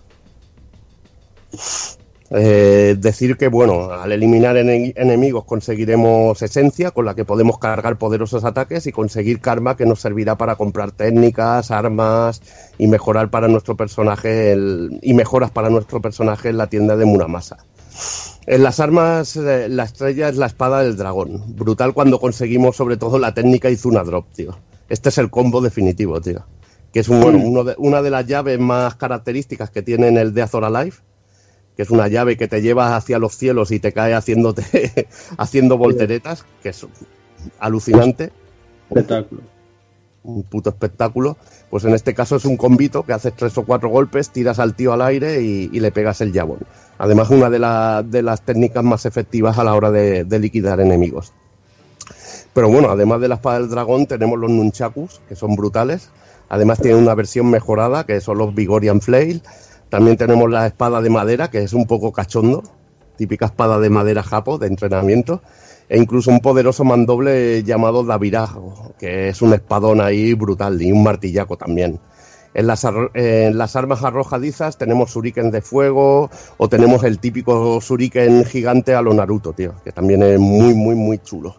Eh, decir que, bueno, al eliminar ene- enemigos conseguiremos esencia con la que podemos cargar poderosos ataques y conseguir karma que nos servirá para comprar técnicas, armas y mejorar para nuestro personaje el- y mejoras para nuestro personaje en la tienda de Muramasa. En las armas, eh, la estrella es la espada del dragón. Brutal cuando conseguimos sobre todo la técnica Izuna Drop, tío. Este es el combo definitivo, tío. Que es un, bueno, uno de- una de las llaves más características que tiene en el de Azor Alive que es una llave que te lleva hacia los cielos y te cae haciéndote *laughs* haciendo volteretas, que es alucinante, Espectáculo. un puto espectáculo. Pues en este caso es un combito que haces tres o cuatro golpes, tiras al tío al aire y, y le pegas el jabón. Además, una de, la- de las técnicas más efectivas a la hora de, de liquidar enemigos. Pero bueno, además de la espada del dragón, tenemos los nunchakus, que son brutales. Además, tiene una versión mejorada, que son los Vigorian Flail. También tenemos la espada de madera, que es un poco cachondo, típica espada de madera japo de entrenamiento. E incluso un poderoso mandoble llamado Davirajo, que es un espadón ahí brutal, y un martillaco también. En las, en las armas arrojadizas tenemos shuriken de fuego o tenemos el típico shuriken gigante a lo Naruto, tío, que también es muy, muy, muy chulo.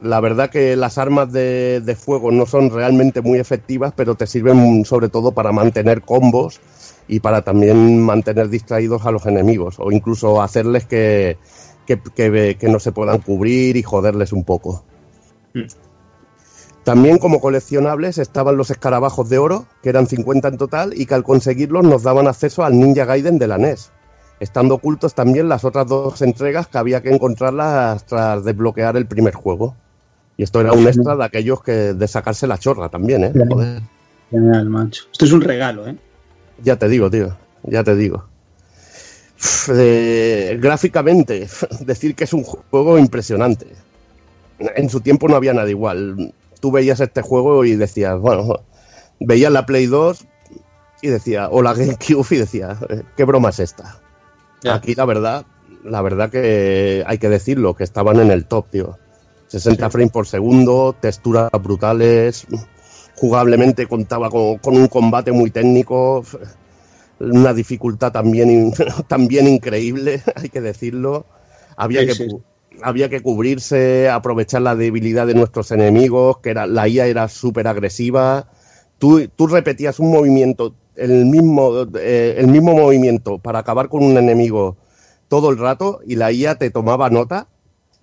La verdad que las armas de, de fuego no son realmente muy efectivas, pero te sirven sobre todo para mantener combos y para también mantener distraídos a los enemigos o incluso hacerles que, que, que- que no se puedan cubrir y joderles un poco. También como coleccionables estaban los escarabajos de oro, que eran 50 en total y que al conseguirlos nos daban acceso al Ninja Gaiden de la NES, estando ocultos también las otras dos entregas que había que encontrarlas tras desbloquear el primer juego. Y esto era un extra de aquellos que de sacarse la chorra también, ¿eh? Joder. Genial, macho. Esto es un regalo, ¿eh? Ya te digo, tío, ya te digo. Eh, gráficamente, *laughs* decir que es un juego impresionante. En su tiempo no había nada igual. Tú veías este juego y decías, bueno, veías la Play 2 y decía, o la GameCube y decía, eh, ¿qué broma es esta? Aquí la verdad, la verdad que hay que decirlo, que estaban en el top, tío. 60 frames por segundo, texturas brutales, jugablemente contaba con, con un combate muy técnico, una dificultad también, *laughs* también increíble, *laughs* hay que decirlo. Había, Sí, que, sí. había que cubrirse, aprovechar la debilidad de nuestros enemigos, que era, la IA era súper agresiva. Tú, tú repetías un movimiento, el mismo, eh, el mismo movimiento para acabar con un enemigo todo el rato y la IA te tomaba nota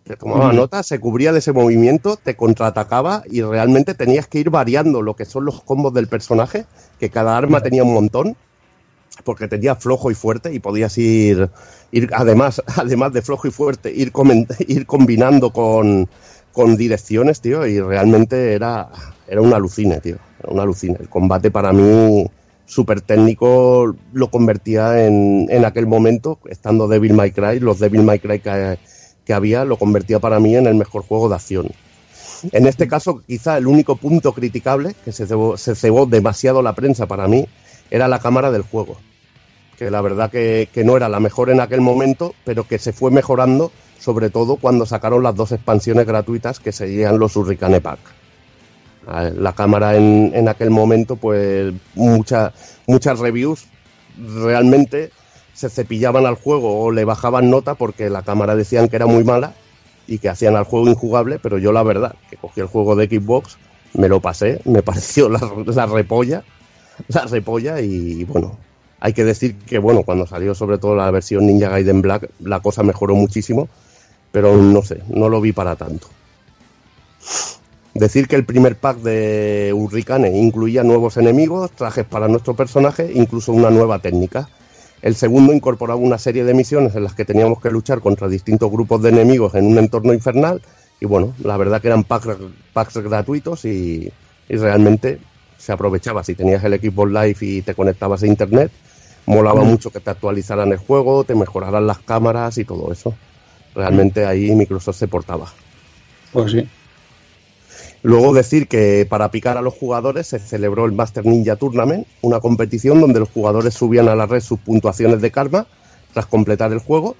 te tomaba Ujú. nota, se cubría de ese movimiento, te contraatacaba y realmente tenías que ir variando lo que son los combos del personaje, que cada arma tenía un montón, porque tenía flojo y fuerte y podías ir, ir además, *laughs* además de flojo y fuerte, ir, *laughs* ir combinando con, con direcciones, tío, y realmente era, era un alucine, tío, era un alucine. El combate para mí súper técnico lo convertía en, en aquel momento, estando Devil May Cry, los Devil May Cry que, que había, lo convertía para mí en el mejor juego de acción. En este caso, quizá el único punto criticable, que se cebó, demasiado la prensa para mí, era la cámara del juego. Que la verdad que, no era la mejor en aquel momento, pero que se fue mejorando, sobre todo cuando sacaron las dos expansiones gratuitas que seguían los Hurricane Pack. A- La cámara en, aquel momento, pues mucha- muchas reviews realmente se cepillaban al juego o le bajaban nota porque la cámara decían que era muy mala y que hacían al juego injugable, pero yo la verdad, que cogí el juego de Xbox, me lo pasé, me *laughs* pareció la, la repolla, la repolla y bueno, hay que decir que bueno, cuando salió sobre todo la versión Ninja Gaiden Black, la cosa mejoró muchísimo, pero no sé, no lo vi para tanto. Decir que el primer pack de Hurricane incluía nuevos enemigos, trajes para nuestro personaje, incluso una nueva técnica. El segundo incorporaba una serie de misiones en las que teníamos que luchar contra distintos grupos de enemigos en un entorno infernal. Y bueno, la verdad que eran packs, packs gratuitos y, y realmente se aprovechaba. Si tenías el Xbox Live y te conectabas a internet, molaba Mm. mucho que te actualizaran el juego, te mejoraran las cámaras y todo eso. Realmente ahí Microsoft se portaba. Pues sí. Luego decir que para picar a los jugadores se celebró el Master Ninja Tournament, una competición donde los jugadores subían a la red sus puntuaciones de karma tras completar el juego.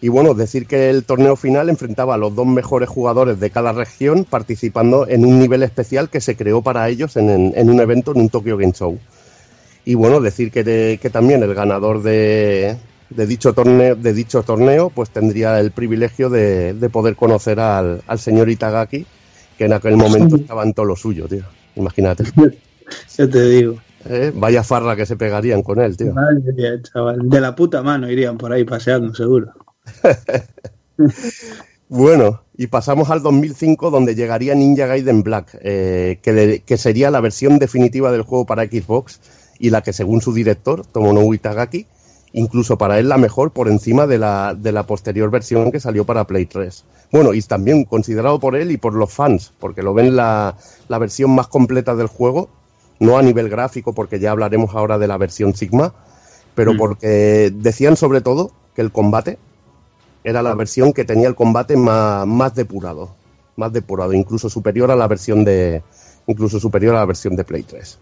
Y bueno, decir que el torneo final enfrentaba a los dos mejores jugadores de cada región participando en un nivel especial que se creó para ellos en, un evento en un Tokyo Game Show. Y bueno, decir que, que también el ganador de, dicho torneo, de dicho torneo pues tendría el privilegio de, de poder conocer al señor Itagaki, que en aquel momento estaba en todo lo suyo, tío. Imagínate. *laughs* Ya te digo. Eh, Vaya farra que se pegarían con él, tío. Madre mía, chaval. De la puta mano irían por ahí paseando, seguro. *laughs* Bueno, y pasamos al 2005 donde llegaría Ninja Gaiden Black, eh, que, que sería la versión definitiva del juego para Xbox y la que según su director, Tomonobu Itagaki, incluso para él la mejor por encima de la, de la posterior versión que salió para Play 3. Bueno, y también considerado por él y por los fans, porque lo ven la, la versión más completa del juego, no a nivel gráfico, porque ya hablaremos ahora de la versión Sigma, pero Mm. porque decían sobre todo que el combate era la versión que tenía el combate más, más depurado, más depurado, incluso superior a la versión de incluso superior a la versión de Play 3.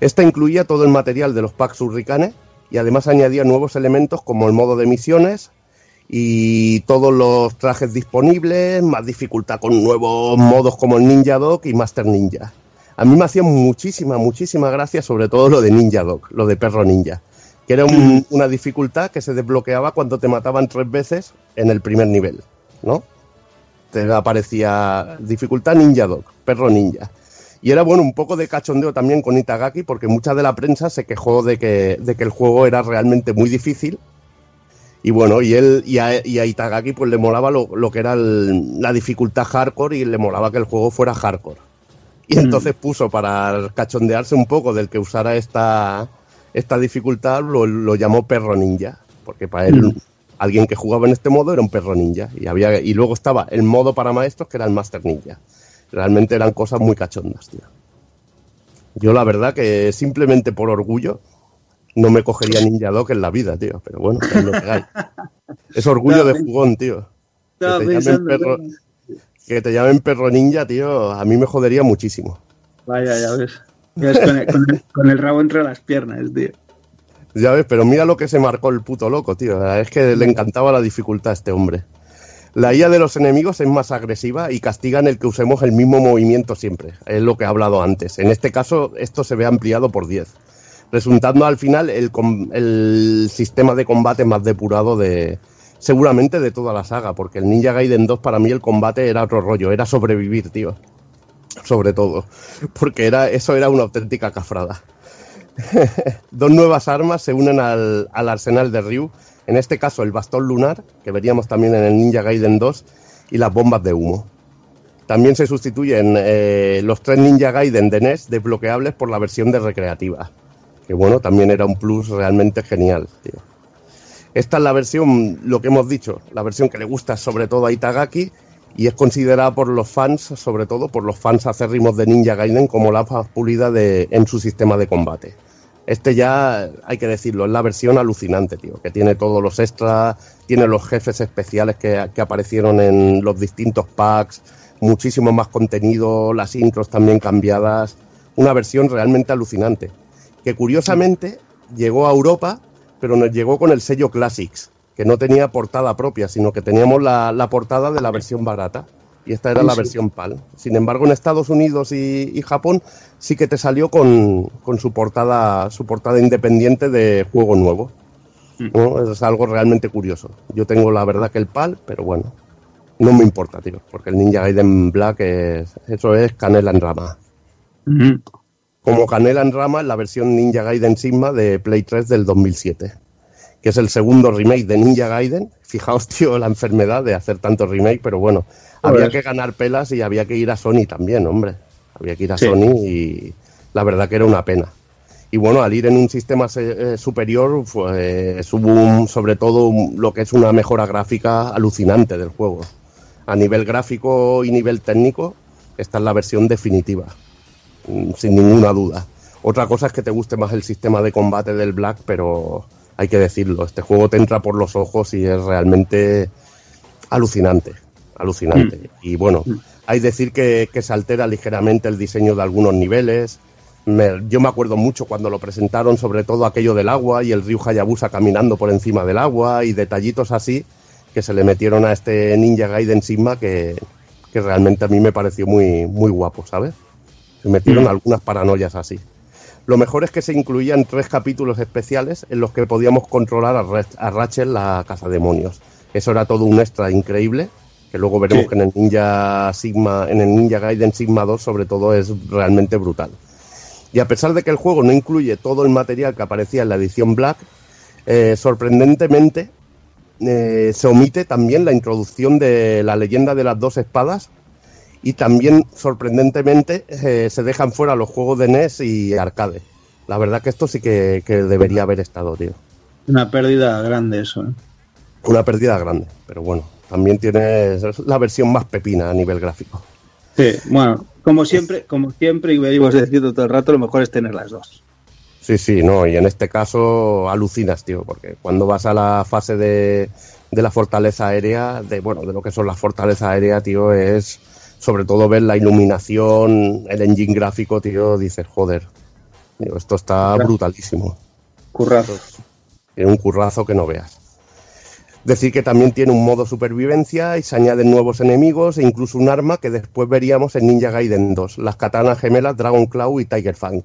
Esta incluía todo el material de los packs Hurricane y además añadía nuevos elementos como el modo de misiones y todos los trajes disponibles, más dificultad con nuevos modos como el Ninja Dog y Master Ninja. A mí me hacía muchísima, muchísima gracia sobre todo lo de Ninja Dog, lo de perro ninja, que era un- una dificultad que se desbloqueaba cuando te mataban tres veces en el primer nivel, ¿no? Te aparecía dificultad Ninja Dog, perro ninja. Y era bueno un poco de cachondeo también con Itagaki porque mucha de la prensa se quejó de que, de que el juego era realmente muy difícil y bueno, y él y a, y a Itagaki pues le molaba lo, lo que era el- la dificultad hardcore y le molaba que el juego fuera hardcore. Y entonces puso para cachondearse un poco del que usara esta, esta dificultad, lo, lo llamó perro ninja. Porque para él, alguien que jugaba en este modo era un perro ninja. Y, había, y luego estaba el modo para maestros que era el Master Ninja. Realmente eran cosas muy cachondas, tío. Yo la verdad que simplemente por orgullo no me cogería Ninja Dog en la vida, tío. Pero bueno, es lo que hay. Es orgullo de jugón, tío. Que te, llamen perro, que te llamen perro ninja, tío, a mí me jodería muchísimo. Vaya, ya ves. Ya ves, con, el, con el- con el rabo entre las piernas, tío. Ya ves, pero mira lo que se marcó el puto loco, tío. Es que le encantaba la dificultad a este hombre. La IA de los enemigos es más agresiva y castigan el que usemos el mismo movimiento siempre. Es lo que he hablado antes. En este caso, esto se ve ampliado por 10. Resultando al final el, sistema de combate más depurado de seguramente de toda la saga, porque el Ninja Gaiden 2 para mí el combate era otro rollo, era sobrevivir, tío. Sobre todo, porque era eso era una auténtica cafrada. *laughs* Dos nuevas armas se unen al, al arsenal de Ryu, en este caso el bastón lunar, que veríamos también en el Ninja Gaiden 2, y las bombas de humo. También se sustituyen eh, los tres Ninja Gaiden de NES desbloqueables por la versión de recreativa, que bueno, también era un plus realmente genial, tío. Esta es la versión, lo que hemos dicho, la versión que le gusta sobre todo a Itagaki y es considerada por los fans, sobre todo por los fans acérrimos de Ninja Gaiden, como la más pulida de, en su sistema de combate. Este ya, hay que decirlo, es la versión alucinante, tío, que tiene todos los extras, tiene los jefes especiales que, que aparecieron en los distintos packs, muchísimo más contenido, las intros también cambiadas, una versión realmente alucinante, que curiosamente llegó a Europa, pero nos llegó con el sello Classics, que no tenía portada propia, sino que teníamos la, la portada de la versión barata. Y esta era la versión PAL. Sin embargo, en Estados Unidos y, y Japón sí que te salió con, con su portada, su portada independiente de juego nuevo. ¿no? Es algo realmente curioso. Yo tengo la verdad que el PAL, pero bueno, no me importa, tío, porque el Ninja Gaiden Black es, eso es canela en rama. Como canela en rama en la versión Ninja Gaiden Sigma de Play 3 del 2007, que es el segundo remake de Ninja Gaiden. Fijaos, *laughs* tío, la enfermedad de hacer tanto remake, pero bueno, había que ganar pelas y había que ir a Sony también, hombre. Había que ir a Sí. Sony y la verdad que era una pena. Y bueno, al ir en un sistema se- eh, superior, pues hubo un- sobre todo un- lo que es una mejora gráfica alucinante del juego. A nivel gráfico y nivel técnico, esta es la versión definitiva, sin ninguna duda. Otra cosa es que te guste más el sistema de combate del Black, pero hay que decirlo, este juego te entra por los ojos y es realmente alucinante, alucinante. Y bueno, hay que decir que, que se altera ligeramente el diseño de algunos niveles. Me- yo me acuerdo mucho cuando lo presentaron, sobre todo aquello del agua y el río Hayabusa caminando por encima del agua y detallitos así que se le metieron a este Ninja Gaiden Sigma que, que realmente a mí me pareció muy, muy guapo, ¿sabes? Metieron Mm. algunas paranoias así. Lo mejor es que se incluían tres capítulos especiales en los que podíamos controlar a, Ra- a Rachel, la cazademonios. Eso era todo un extra increíble, que luego veremos Sí. que en el Ninja Sigma, en el Ninja Gaiden Sigma 2 sobre todo es realmente brutal. Y a pesar de que el juego no incluye todo el material que aparecía en la edición Black, eh, sorprendentemente eh, se omite también la introducción de la leyenda de las dos espadas y también sorprendentemente eh, se dejan fuera los juegos de NES y arcade. La verdad que esto sí que, que debería haber estado, tío. Una pérdida grande eso, ¿eh? Una pérdida grande, pero bueno, también tienes la versión más pepina a nivel gráfico. Sí, bueno, como siempre, como siempre, y venimos diciendo todo el rato, lo mejor es tener las dos. Sí, sí, no, y en este caso alucinas, tío, porque cuando vas a la fase de, de la fortaleza aérea, de bueno, de lo que son las fortalezas aéreas, tío, es sobre todo ver la iluminación, el engine gráfico, tío, dices, joder, tío, esto está brutalísimo. Currazo. Tiene un currazo que no veas. Decir que también tiene un modo supervivencia y se añaden nuevos enemigos e incluso un arma que después veríamos en Ninja Gaiden 2, las katanas gemelas Dragon Claw y Tiger Fang.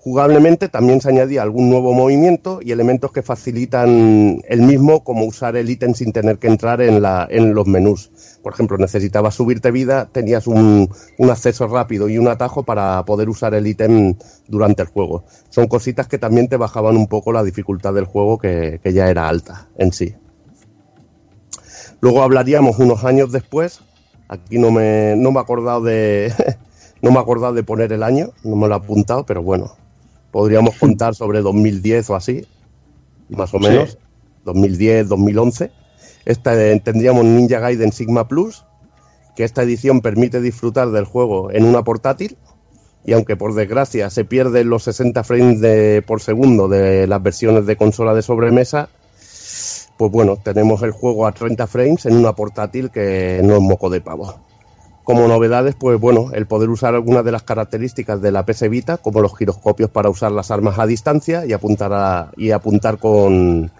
Jugablemente también se añadía algún nuevo movimiento y elementos que facilitan el mismo, como usar el ítem sin tener que entrar en, la, en los menús. Por ejemplo, necesitabas subirte vida, tenías un, un acceso rápido y un atajo para poder usar el ítem durante el juego. Son cositas que también te bajaban un poco la dificultad del juego, que, que ya era alta en sí. Luego hablaríamos unos años después. Aquí no me, no me he acordado de. *laughs* no me he acordado de poner el año, no me lo he apuntado, pero bueno. Podríamos contar sobre 2010 o así, más o menos. 2010, 2011. Esta, eh, tendríamos Ninja Gaiden Sigma Plus, que esta edición permite disfrutar del juego en una portátil. Y aunque por desgracia se pierden los 60 frames de, por segundo de las versiones de consola de sobremesa, pues bueno, tenemos el juego a 30 frames en una portátil que no es moco de pavo. Como novedades, pues bueno, el poder usar algunas de las características de la PS Vita, como los giroscopios para usar las armas a distancia y apuntar, a- y apuntar con,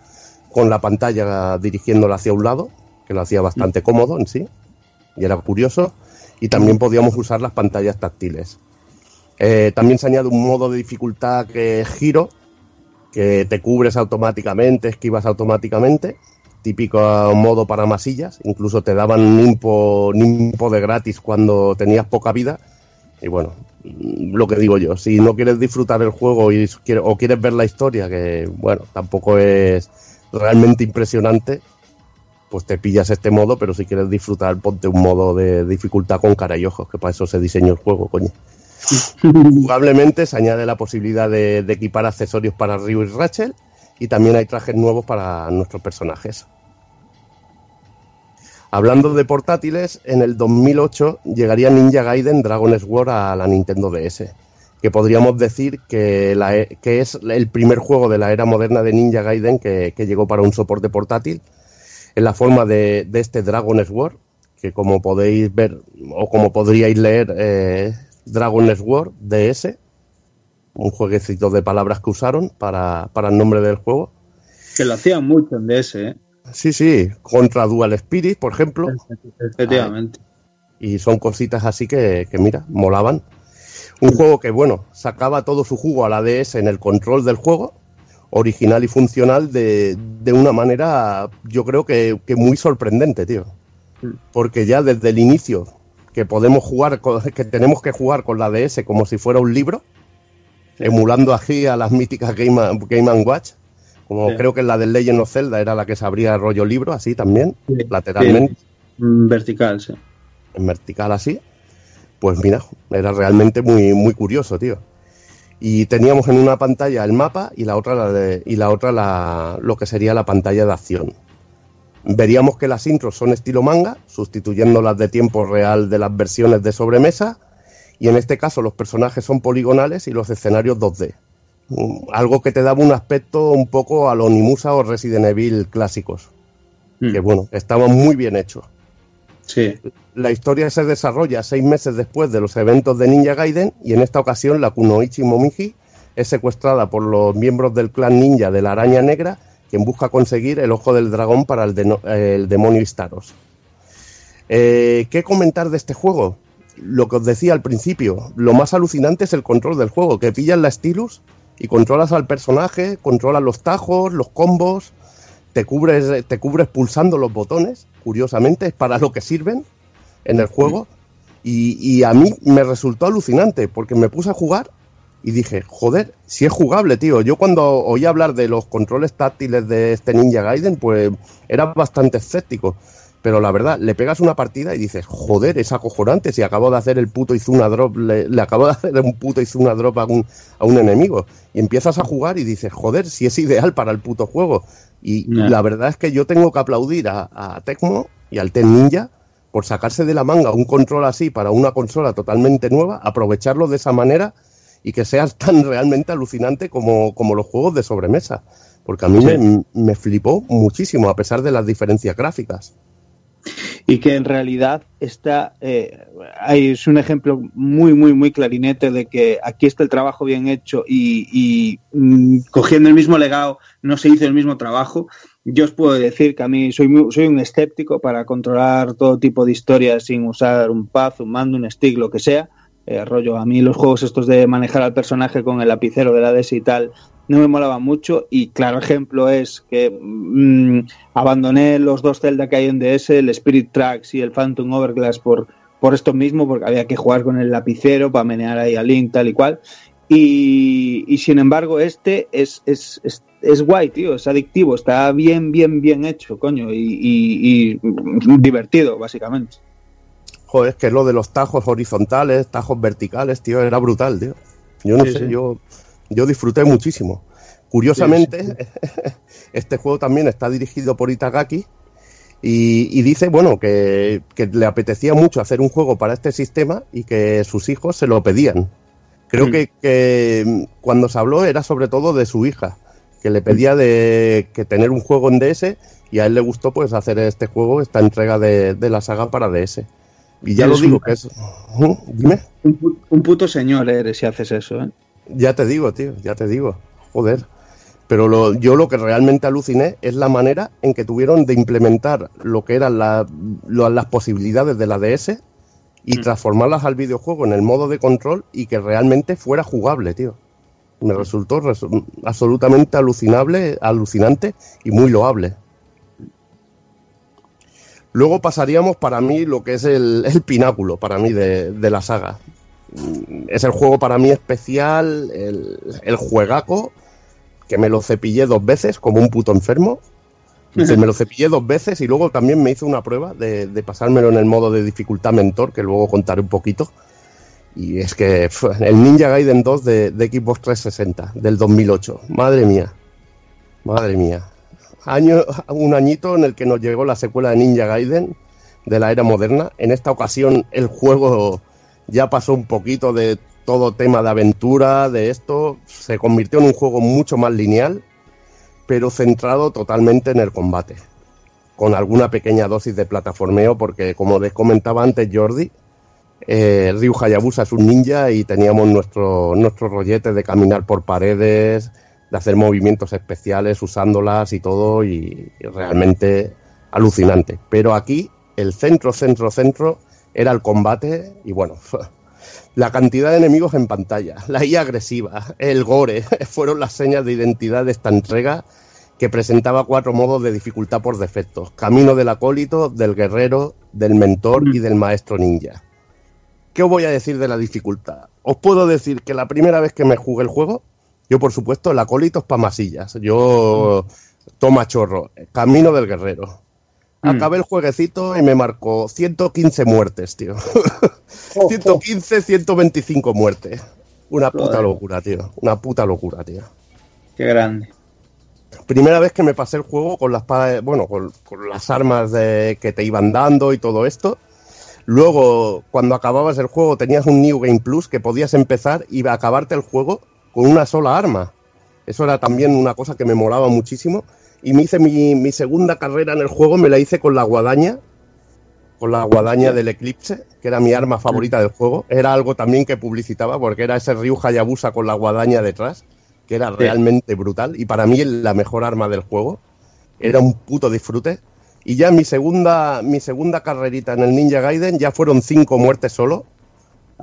con la pantalla dirigiéndola hacia un lado, que lo hacía bastante cómodo en sí, y era curioso. Y también podíamos usar las pantallas táctiles. Eh, también se añade un modo de dificultad que es giro, que te cubres automáticamente, esquivas automáticamente, típico modo para masillas, incluso te daban nimpo, nimpo de gratis cuando tenías poca vida. Y bueno, mm, lo que digo yo, si no quieres disfrutar el juego y o quieres ver la historia, que bueno, tampoco es realmente impresionante, pues te pillas este modo, pero si quieres disfrutar, ponte un modo de dificultad con cara y ojos, que para eso se diseñó el juego, coño. *laughs* Jugablemente se añade la posibilidad de, de equipar accesorios para Ryu y Rachel y también hay trajes nuevos para nuestros personajes. Hablando de portátiles, en el 2008 llegaría Ninja Gaiden Dragon Sword a la Nintendo DS, que podríamos decir e- que es el primer juego de la era moderna de Ninja Gaiden que, llegó para un soporte portátil, en la forma de, este Dragon Sword, que como podéis ver o como podríais leer, eh, Dragon Sword DS, un jueguecito de palabras que usaron para, para el nombre del juego. Que lo hacían mucho en DS, ¿eh? Sí, sí, contra Dual Spirit, por ejemplo. Efectivamente. Y son cositas así que, que, mira, molaban. Un juego que, bueno, sacaba todo su jugo a la DS en el control del juego, original y funcional de, de una manera, yo creo que, que muy sorprendente, tío. Porque ya desde el inicio, que podemos jugar, con- que tenemos que jugar con la DS como si fuera un libro, emulando así a las míticas Game, Game Watch, como Sí. creo que la del Legend of Zelda era la que se abría rollo libro, así también, lateralmente Vertical, sí. en vertical así, pues mira, era realmente muy, muy curioso, tío. Y teníamos en una pantalla el mapa y la otra, la de- y la otra la, lo que sería la pantalla de acción. Veríamos que las intros son estilo manga, sustituyendo las de tiempo real de las versiones de sobremesa, y en este caso los personajes son poligonales y los escenarios 2D. Algo que te daba un aspecto un poco a lo Onimusa o Resident Evil clásicos, que bueno, estaban muy bien hechos. Sí. La historia se desarrolla seis meses después de los eventos de Ninja Gaiden y en esta ocasión la Kunoichi Momiji es secuestrada por los miembros del clan ninja de la Araña Negra quien busca conseguir el ojo del dragón para el demonio Istaros. Eh, ¿Qué comentar de este juego? Lo que os decía al principio, lo más alucinante es el control del juego, que pillas la stylus y controlas al personaje, controlas los tajos, los combos, te cubres, te cubres pulsando los botones, curiosamente, es para lo que sirven en el juego. Y, y a mí me resultó alucinante, porque me puse a jugar y dije, joder, si es jugable, tío. Yo cuando oí hablar de los controles táctiles de este Ninja Gaiden, pues era bastante escéptico. Pero la verdad, le pegas una partida y dices, joder, es acojonante. Si acabo de hacer el puto Izuna Drop, le, le acabo de hacer un puto Izuna Drop a un, a un enemigo. Y empiezas a jugar y dices, joder, si es ideal para el puto juego. Y la verdad es que yo tengo que aplaudir a, a Tecmo y al Ten Ninja por sacarse de la manga un control así para una consola totalmente nueva, aprovecharlo de esa manera y que sea tan realmente alucinante como, como los juegos de sobremesa. Porque a mí me, me flipó muchísimo, a pesar de las diferencias gráficas y que en realidad está eh, es un ejemplo muy muy muy clarinete de que aquí está el trabajo bien hecho y, mm, cogiendo el mismo legado no se hizo el mismo trabajo. Yo os puedo decir que a mí soy soy un escéptico para controlar todo tipo de historias sin usar un pad un mando un stick lo que sea eh, rollo a mí los juegos estos de manejar al personaje con el lapicero de la DS y tal no me molaba mucho y claro ejemplo es que mm, abandoné los dos Zelda que hay en DS, el Spirit Tracks y el Phantom Hourglass por, por esto mismo, porque había que jugar con el lapicero para menear ahí a Link tal y cual. Y, sin embargo este es, es, es, es, guay, tío, es adictivo, está bien, bien, bien hecho, coño, y divertido, básicamente. Joder, es que lo de los tajos horizontales, tajos verticales, tío, era brutal, tío. Yo no Sí, sé, sí. yo yo disfruté muchísimo. Curiosamente, *laughs* este juego también está dirigido por Itagaki y, y dice, bueno, que, que le apetecía mucho hacer un juego para este sistema y que sus hijos se lo pedían. Creo Mm. que, que mm, cuando se habló era sobre todo de su hija, que le pedía de que tener un juego en DS y a él le gustó pues hacer este juego, esta entrega de, de la saga para DS. Y ya lo digo, un- que es... Ujú, Dime. Un, pu- un puto señor eres si haces eso, ¿eh? Ya te digo, tío, ya te digo. Joder. Pero lo, yo lo que realmente aluciné es la manera en que tuvieron de implementar lo que eran la- lo- las posibilidades de la DS y transformarlas al videojuego en el modo de control y que realmente fuera jugable, tío. Me resultó resu- absolutamente alucinable, alucinante y muy loable. Luego pasaríamos para mí lo que es el, el pináculo, para mí, de, de la saga. Mm, Es el juego para mí especial, el, el juegaco, que me lo cepillé dos veces como un puto enfermo. *laughs* Me lo cepillé dos veces y luego también me hice una prueba de, de pasármelo en el modo de dificultad mentor, que luego contaré un poquito. Y es que el Ninja Gaiden 2 de, de Xbox 360 del 2008, madre mía, madre mía. Año, un añito en el que nos llegó la secuela de Ninja Gaiden de la era moderna. En esta ocasión el juego ya pasó un poquito de todo tema de aventura, de esto, se convirtió en un juego mucho más lineal, pero centrado totalmente en el combate, con alguna pequeña dosis de plataformeo, porque como les comentaba antes Jordi, eh, Ryu Hayabusa es un ninja y teníamos nuestro, nuestro rollete de caminar por paredes, de hacer movimientos especiales usándolas y todo, y, realmente alucinante. Pero aquí el centro, centro, centro era el combate y bueno, *laughs* la cantidad de enemigos en pantalla, la IA agresiva, el gore, *laughs* fueron las señas de identidad de esta entrega que presentaba cuatro modos de dificultad por defecto. Camino del acólito, del guerrero, del mentor y del maestro ninja. ¿Qué os voy a decir de la dificultad? Os puedo decir que la primera vez que me jugué el juego, yo por supuesto el acólito es pa' masillas. Yo toma chorro, camino del guerrero. Acabé el jueguecito y me marcó 115 muertes, tío. 115, 125 *laughs* muertes. Una puta locura, tío. Una puta locura, tío. Qué grande. Primera vez que me pasé el juego con las bueno, con, con las armas de, que te iban dando y todo esto. Luego, cuando acababas el juego, tenías un New Game Plus que podías empezar y acabarte el juego con una sola arma. Eso era también una cosa que me molaba muchísimo. Y me hice mi, mi segunda carrera en el juego, me la hice con la guadaña, con la guadaña del Eclipse, que era mi arma favorita del juego. Era algo también que publicitaba, porque era ese Ryu Hayabusa con la guadaña detrás, que era realmente brutal. Y para mí la mejor arma del juego. Era un puto disfrute. Y ya mi segunda, mi segunda carrerita en el Ninja Gaiden ya fueron cinco muertes solo.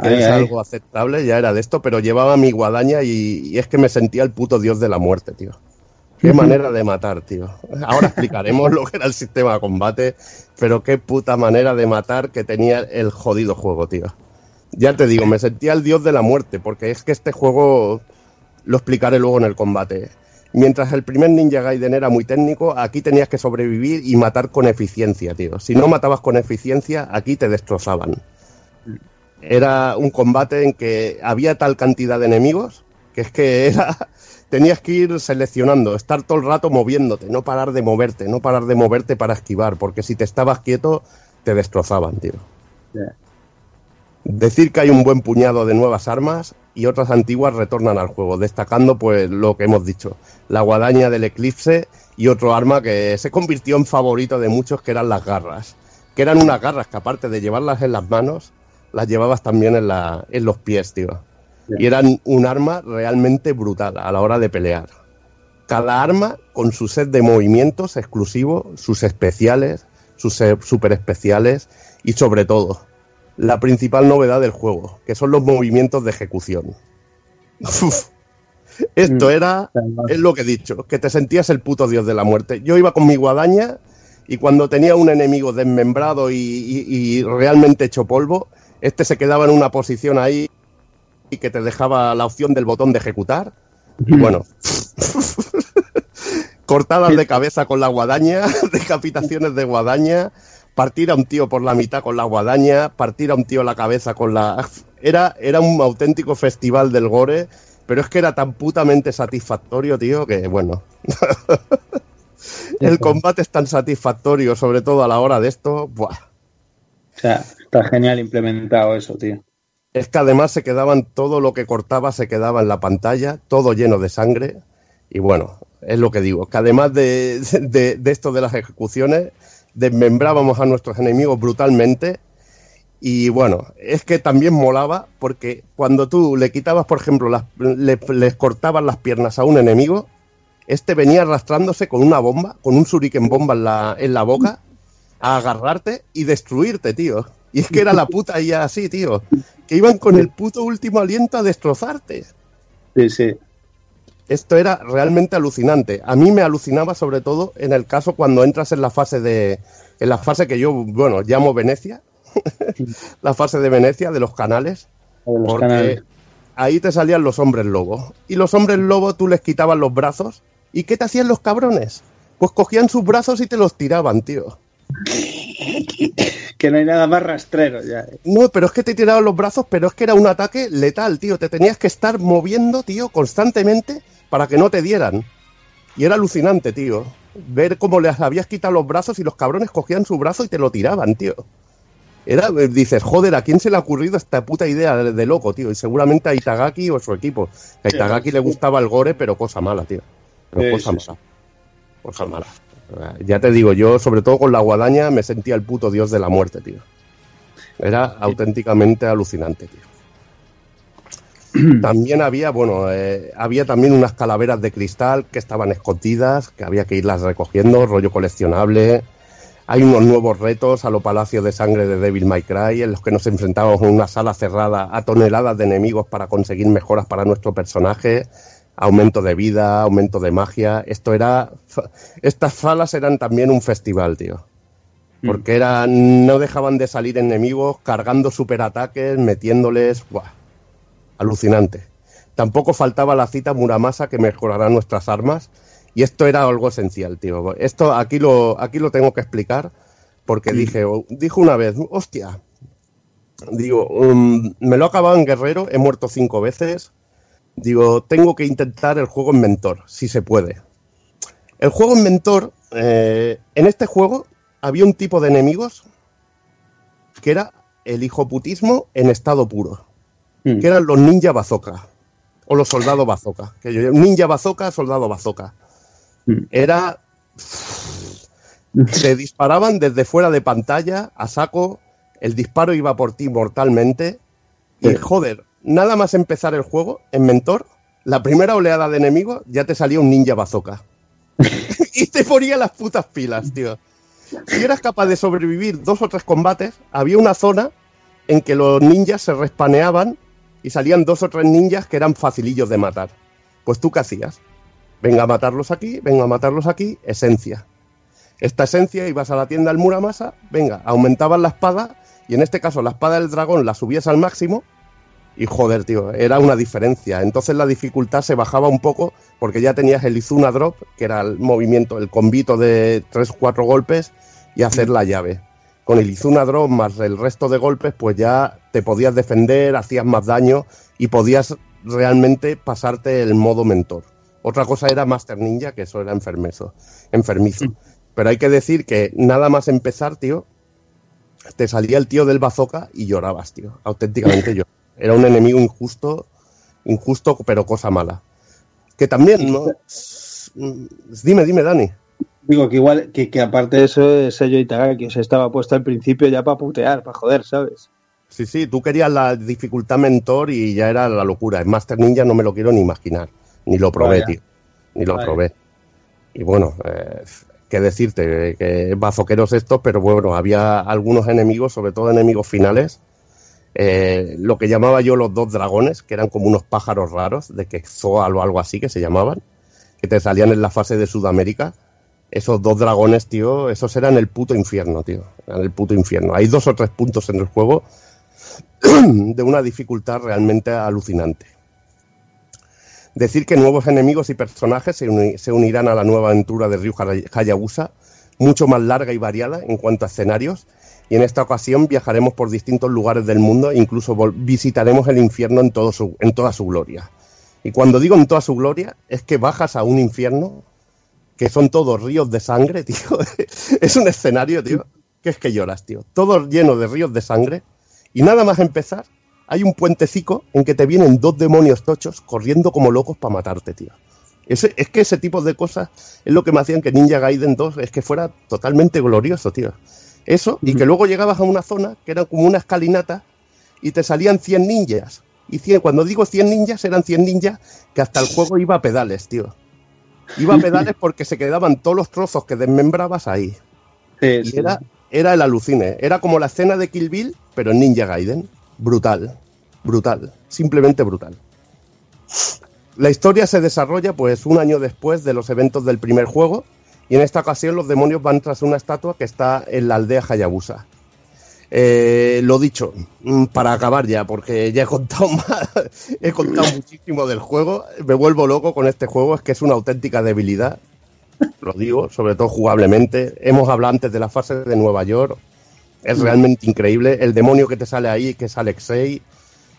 Que Ay, es ay. algo aceptable, ya era de esto, pero llevaba mi guadaña y, y es que me sentía el puto dios de la muerte, tío. Qué manera de matar, tío. Ahora explicaremos *laughs* lo que era el sistema de combate, pero qué puta manera de matar que tenía el jodido juego, tío. Ya te digo, me sentía el dios de la muerte, porque es que este juego lo explicaré luego en el combate. Mientras el primer Ninja Gaiden era muy técnico, aquí tenías que sobrevivir y matar con eficiencia, tío. Si no matabas con eficiencia, aquí te destrozaban. Era un combate en que había tal cantidad de enemigos que es que era *laughs* tenías que ir seleccionando, estar todo el rato moviéndote, no parar de moverte, no parar de moverte para esquivar, porque si te estabas quieto te destrozaban, tío. Decir que hay un buen puñado de nuevas armas, y otras antiguas retornan al juego, destacando pues lo que hemos dicho, la guadaña del eclipse y otro arma que se convirtió en favorito de muchos que eran las garras, que eran unas garras que aparte de llevarlas en las manos, las llevabas también en, la, en los pies, tío. Y eran un arma realmente brutal a la hora de pelear. Cada arma con su set de movimientos exclusivos, sus especiales, sus super especiales y sobre todo la principal novedad del juego, que son los movimientos de ejecución. Uf. Esto era, es lo que he dicho, que te sentías el puto dios de la muerte. Yo iba con mi guadaña y cuando tenía un enemigo desmembrado y, y- y realmente hecho polvo, este se quedaba en una posición ahí y que te dejaba la opción del botón de ejecutar. Y bueno, *laughs* cortadas de cabeza con la guadaña, *laughs* decapitaciones de guadaña, partir a un tío por la mitad con la guadaña, partir a un tío la cabeza con la... *laughs* Era, era un auténtico festival del gore, pero es que era tan putamente satisfactorio, tío, que bueno. El combate es tan satisfactorio, sobre todo a la hora de esto. Buah. O sea, está genial implementado eso, tío. Es que además se quedaban, todo lo que cortaba se quedaba en la pantalla, todo lleno de sangre. Y bueno, es lo que digo, que además de, de- esto de las ejecuciones, desmembrábamos a nuestros enemigos brutalmente. Y bueno, es que también molaba porque cuando tú le quitabas, por ejemplo, las, le- les cortabas las piernas a un enemigo, este venía arrastrándose con una bomba, con un shuriken bomba en la, en la boca, a agarrarte y destruirte, tío. Y es que era la puta IA así, tío. Que iban con el puto último aliento a destrozarte. Sí, sí. Esto era realmente alucinante. A mí me alucinaba sobre todo en el caso cuando entras en la fase de. En la fase que yo, bueno, llamo Venecia. *laughs* la fase de Venecia, de los canales. De los porque canales. ahí te salían los hombres lobo. Y los hombres lobo tú les quitabas los brazos. ¿Y qué te hacían los cabrones? Pues cogían sus brazos y te los tiraban, tío. *laughs* Que no hay nada más rastrero ya. eh. No, pero es que te tiraban los brazos, pero es que era un ataque letal, tío. Te tenías que estar moviendo, tío, constantemente para que no te dieran. Y era alucinante, tío. Ver cómo les habías quitado los brazos y los cabrones cogían su brazo y te lo tiraban, tío. Era, eh, dices, joder, ¿a quién se le ha ocurrido esta puta idea de, de loco, tío? Y seguramente a Itagaki o su equipo. A Itagaki sí. le gustaba el gore, pero cosa mala, tío. Pero Sí, cosa sí, mala. Cosa mala. Ya te digo, yo, sobre todo con la guadaña, me sentía el puto dios de la muerte, tío. Era auténticamente alucinante, tío. *clears throat* También había, bueno, eh, había también unas calaveras de cristal que estaban escondidas, que había que irlas recogiendo, rollo coleccionable. Hay unos nuevos retos a lo Palacio de Sangre de Devil May Cry, en los que nos enfrentábamos en una sala cerrada a toneladas de enemigos para conseguir mejoras para nuestro personaje, aumento de vida, aumento de magia. Esto era, estas salas eran también un festival, tío porque era, no dejaban de salir enemigos cargando superataques, metiéndoles. ¡buah! Alucinante. Tampoco faltaba la cita Muramasa que mejorará nuestras armas. Y esto era algo esencial, tío. Esto aquí lo, aquí lo tengo que explicar. Porque dije, dijo una vez, hostia. Digo, um, me lo acabado en Guerrero, he muerto cinco veces. Digo, tengo que intentar el juego en mentor, si se puede. El juego en mentor, eh, en este juego había un tipo de enemigos que era el hijoputismo en estado puro, Mm. que eran los ninja bazooka o los soldados bazooka. Que yo, ninja bazooka, soldado bazooka. Mm. Era. *laughs* Se disparaban desde fuera de pantalla a saco, el disparo iba por ti mortalmente. Y joder, nada más empezar el juego, en Mentor, la primera oleada de enemigos ya te salía un ninja bazooka. *laughs* *laughs* y te ponía las putas pilas, tío. Si eras capaz de sobrevivir dos o tres combates, había una zona en que los ninjas se respaneaban y salían dos o tres ninjas que eran facilillos de matar. Pues tú qué hacías? Venga a matarlos aquí, venga a matarlos aquí, esencia. Esta esencia ibas a la tienda al Muramasa, venga, aumentabas la espada y en este caso la espada del dragón la subías al máximo y joder, tío, era una diferencia. Entonces la dificultad se bajaba un poco porque ya tenías el Izuna Drop, que era el movimiento, el combito de tres o cuatro golpes y hacer la llave. Con el Izuna Drop más el resto de golpes, pues ya te podías defender, hacías más daño y podías realmente pasarte el modo mentor. Otra cosa era Master Ninja, que eso era enfermezo, enfermizo. Pero hay que decir que nada más empezar, tío, te salía el tío del bazooka y llorabas, tío. Auténticamente yo. Era un enemigo injusto, Injusto, pero cosa mala. Que también, ¿no? Dime, dime, Dani. Digo que igual, que, que aparte de eso, el sello Itagaki se estaba puesto al principio ya para putear, para joder, ¿sabes? Sí, sí, tú querías la dificultad mentor y ya era la locura. En Master Ninja no me lo quiero ni imaginar. Ni lo probé, Vaya. tío. Ni lo Vaya. probé. Y bueno, eh, qué decirte, que bazoqueros estos, pero bueno, había algunos enemigos, sobre todo enemigos finales, eh, lo que llamaba yo los dos dragones, que eran como unos pájaros raros, de Quetzal o algo así que se llamaban, que te salían en la fase de Sudamérica. Esos dos dragones, tío, esos eran el puto infierno, tío. Eran el puto infierno. Hay dos o tres puntos en el juego *clears throat* de una dificultad realmente alucinante. Decir que nuevos enemigos y personajes se, uni- se unirán a la nueva aventura de Ryu Haya- Hayabusa, mucho más larga y variada en cuanto a escenarios, y en esta ocasión viajaremos por distintos lugares del mundo e incluso visitaremos el infierno en, toda su gloria. Y cuando digo en toda su gloria, es que bajas a un infierno que son todos ríos de sangre, *laughs* tío. es un escenario, tío, que es que lloras, tío. Todo lleno de ríos de sangre. Y nada más empezar, hay un puentecico en que te vienen dos demonios tochos corriendo como locos para matarte, tío. Es que ese tipo de cosas es lo que me hacían que Ninja Gaiden 2 es que fuera totalmente glorioso, tío. Eso, y que luego llegabas a una zona que era como una escalinata y te salían 100 ninjas. Y 100, cuando digo 100 ninjas, eran 100 ninjas que hasta el juego iba a pedales, tío. Iba a pedales porque se quedaban todos los trozos que desmembrabas ahí. Sí, Y sí. era, era el alucine. Era como la escena de Kill Bill, pero en Ninja Gaiden. Brutal. Brutal. Simplemente brutal. La historia se desarrolla pues un año después de los eventos del primer juego y en esta ocasión los demonios van tras una estatua que está en la aldea Hayabusa. Eh, lo dicho, mm, para acabar ya, porque ya he contado *laughs* más, muchísimo del juego, me vuelvo loco con este juego, es que es una auténtica debilidad, lo digo, sobre todo jugablemente. Hemos hablado antes de la fase de Nueva York, es realmente increíble. El demonio que te sale ahí, que es Alexei,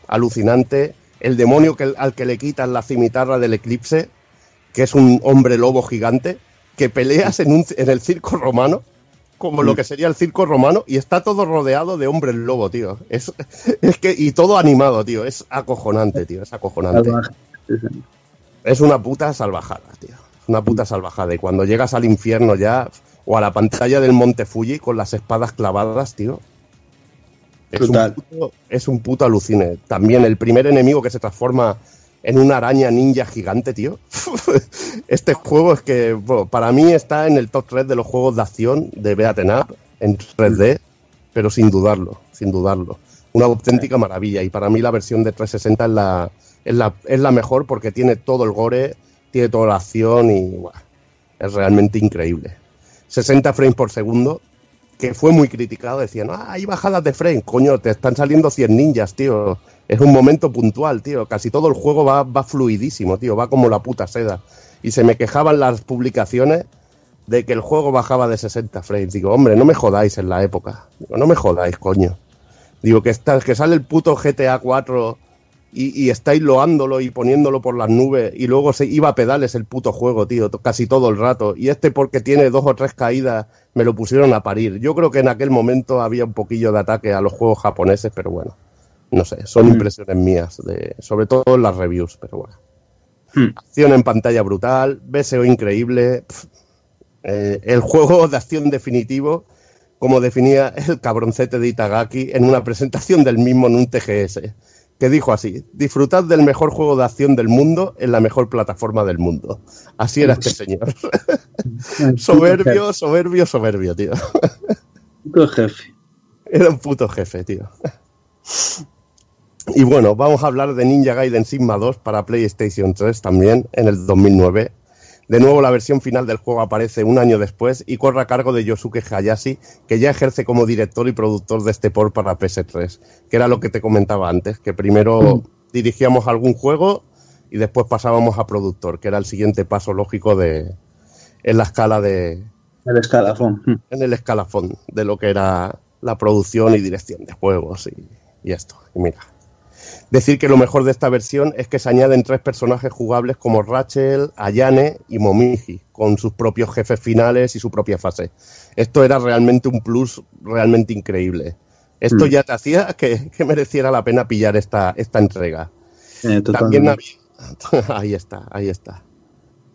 alucinante. El demonio al que le quitas la cimitarra del eclipse, que es un hombre lobo gigante, que peleas en, un, en el circo romano, como lo que sería el circo romano, y está todo rodeado de hombres lobo, tío. Es, *laughs* es que, y todo animado, tío. Es acojonante, tío. Es acojonante. Es una puta salvajada, tío. Es una puta salvajada. Y cuando llegas al infierno ya, o a la pantalla del Monte Fuji con las espadas clavadas, tío. Es un, puto, es un puto alucine. También el primer enemigo que se transforma en una araña ninja gigante, tío. *laughs* este juego es que, para mí está en el top 3 de los juegos de acción de Beaten Up en 3D, pero sin dudarlo, sin dudarlo. Una auténtica maravilla. Y para mí la versión de 360 es la, es la, es la mejor porque tiene todo el gore, tiene toda la acción y es realmente increíble. 60 frames por segundo, que fue muy criticado. Decían, ah, hay bajadas de frame, coño, te están saliendo 100 ninjas, tío. Es un momento puntual, tío. Casi todo el juego va, va fluidísimo, tío. Va como la puta seda. Y se me quejaban las publicaciones de que el juego bajaba de 60 frames. Digo, hombre, no me jodáis en la época. Digo, no me jodáis, coño. Digo, que, está, que sale el puto GTA 4 y, y estáis loándolo y poniéndolo por las nubes y luego se iba a pedales el puto juego, tío, casi todo el rato. Y este porque tiene dos o tres caídas me lo pusieron a parir. Yo creo que en aquel momento había un poquillo de ataque a los juegos japoneses, pero bueno, no sé, son impresiones mías, de, sobre todo en las reviews, pero bueno. Acción en pantalla brutal, BSO increíble, eh, el juego de acción definitivo, como definía el cabroncete de Itagaki en una presentación del mismo en un TGS, que dijo así, disfrutad del mejor juego de acción del mundo en la mejor plataforma del mundo. Así era este señor. soberbio, soberbio, soberbio, tío. Puto jefe. Era un puto jefe, tío. Y bueno, vamos a hablar de Ninja Gaiden Sigma 2 para PlayStation 3 también en el 2009. De nuevo, la versión final del juego aparece un año después y corre a cargo de Yosuke Hayashi, que ya ejerce como director y productor de este port para PS3, que era lo que te comentaba antes, que primero dirigíamos algún juego y después pasábamos a productor, que era el siguiente paso lógico de en la escala de, El escalafón. en el escalafón de lo que era la producción y dirección de juegos y, y esto. Y mira, decir que lo mejor de esta versión es que se añaden tres personajes jugables como Rachel, Ayane y Momiji, con sus propios jefes finales y su propia fase. Esto era realmente un plus realmente increíble. Esto Mm. ya te hacía que, que mereciera la pena pillar esta, esta entrega. Eh, También había... *laughs* ahí está, ahí está.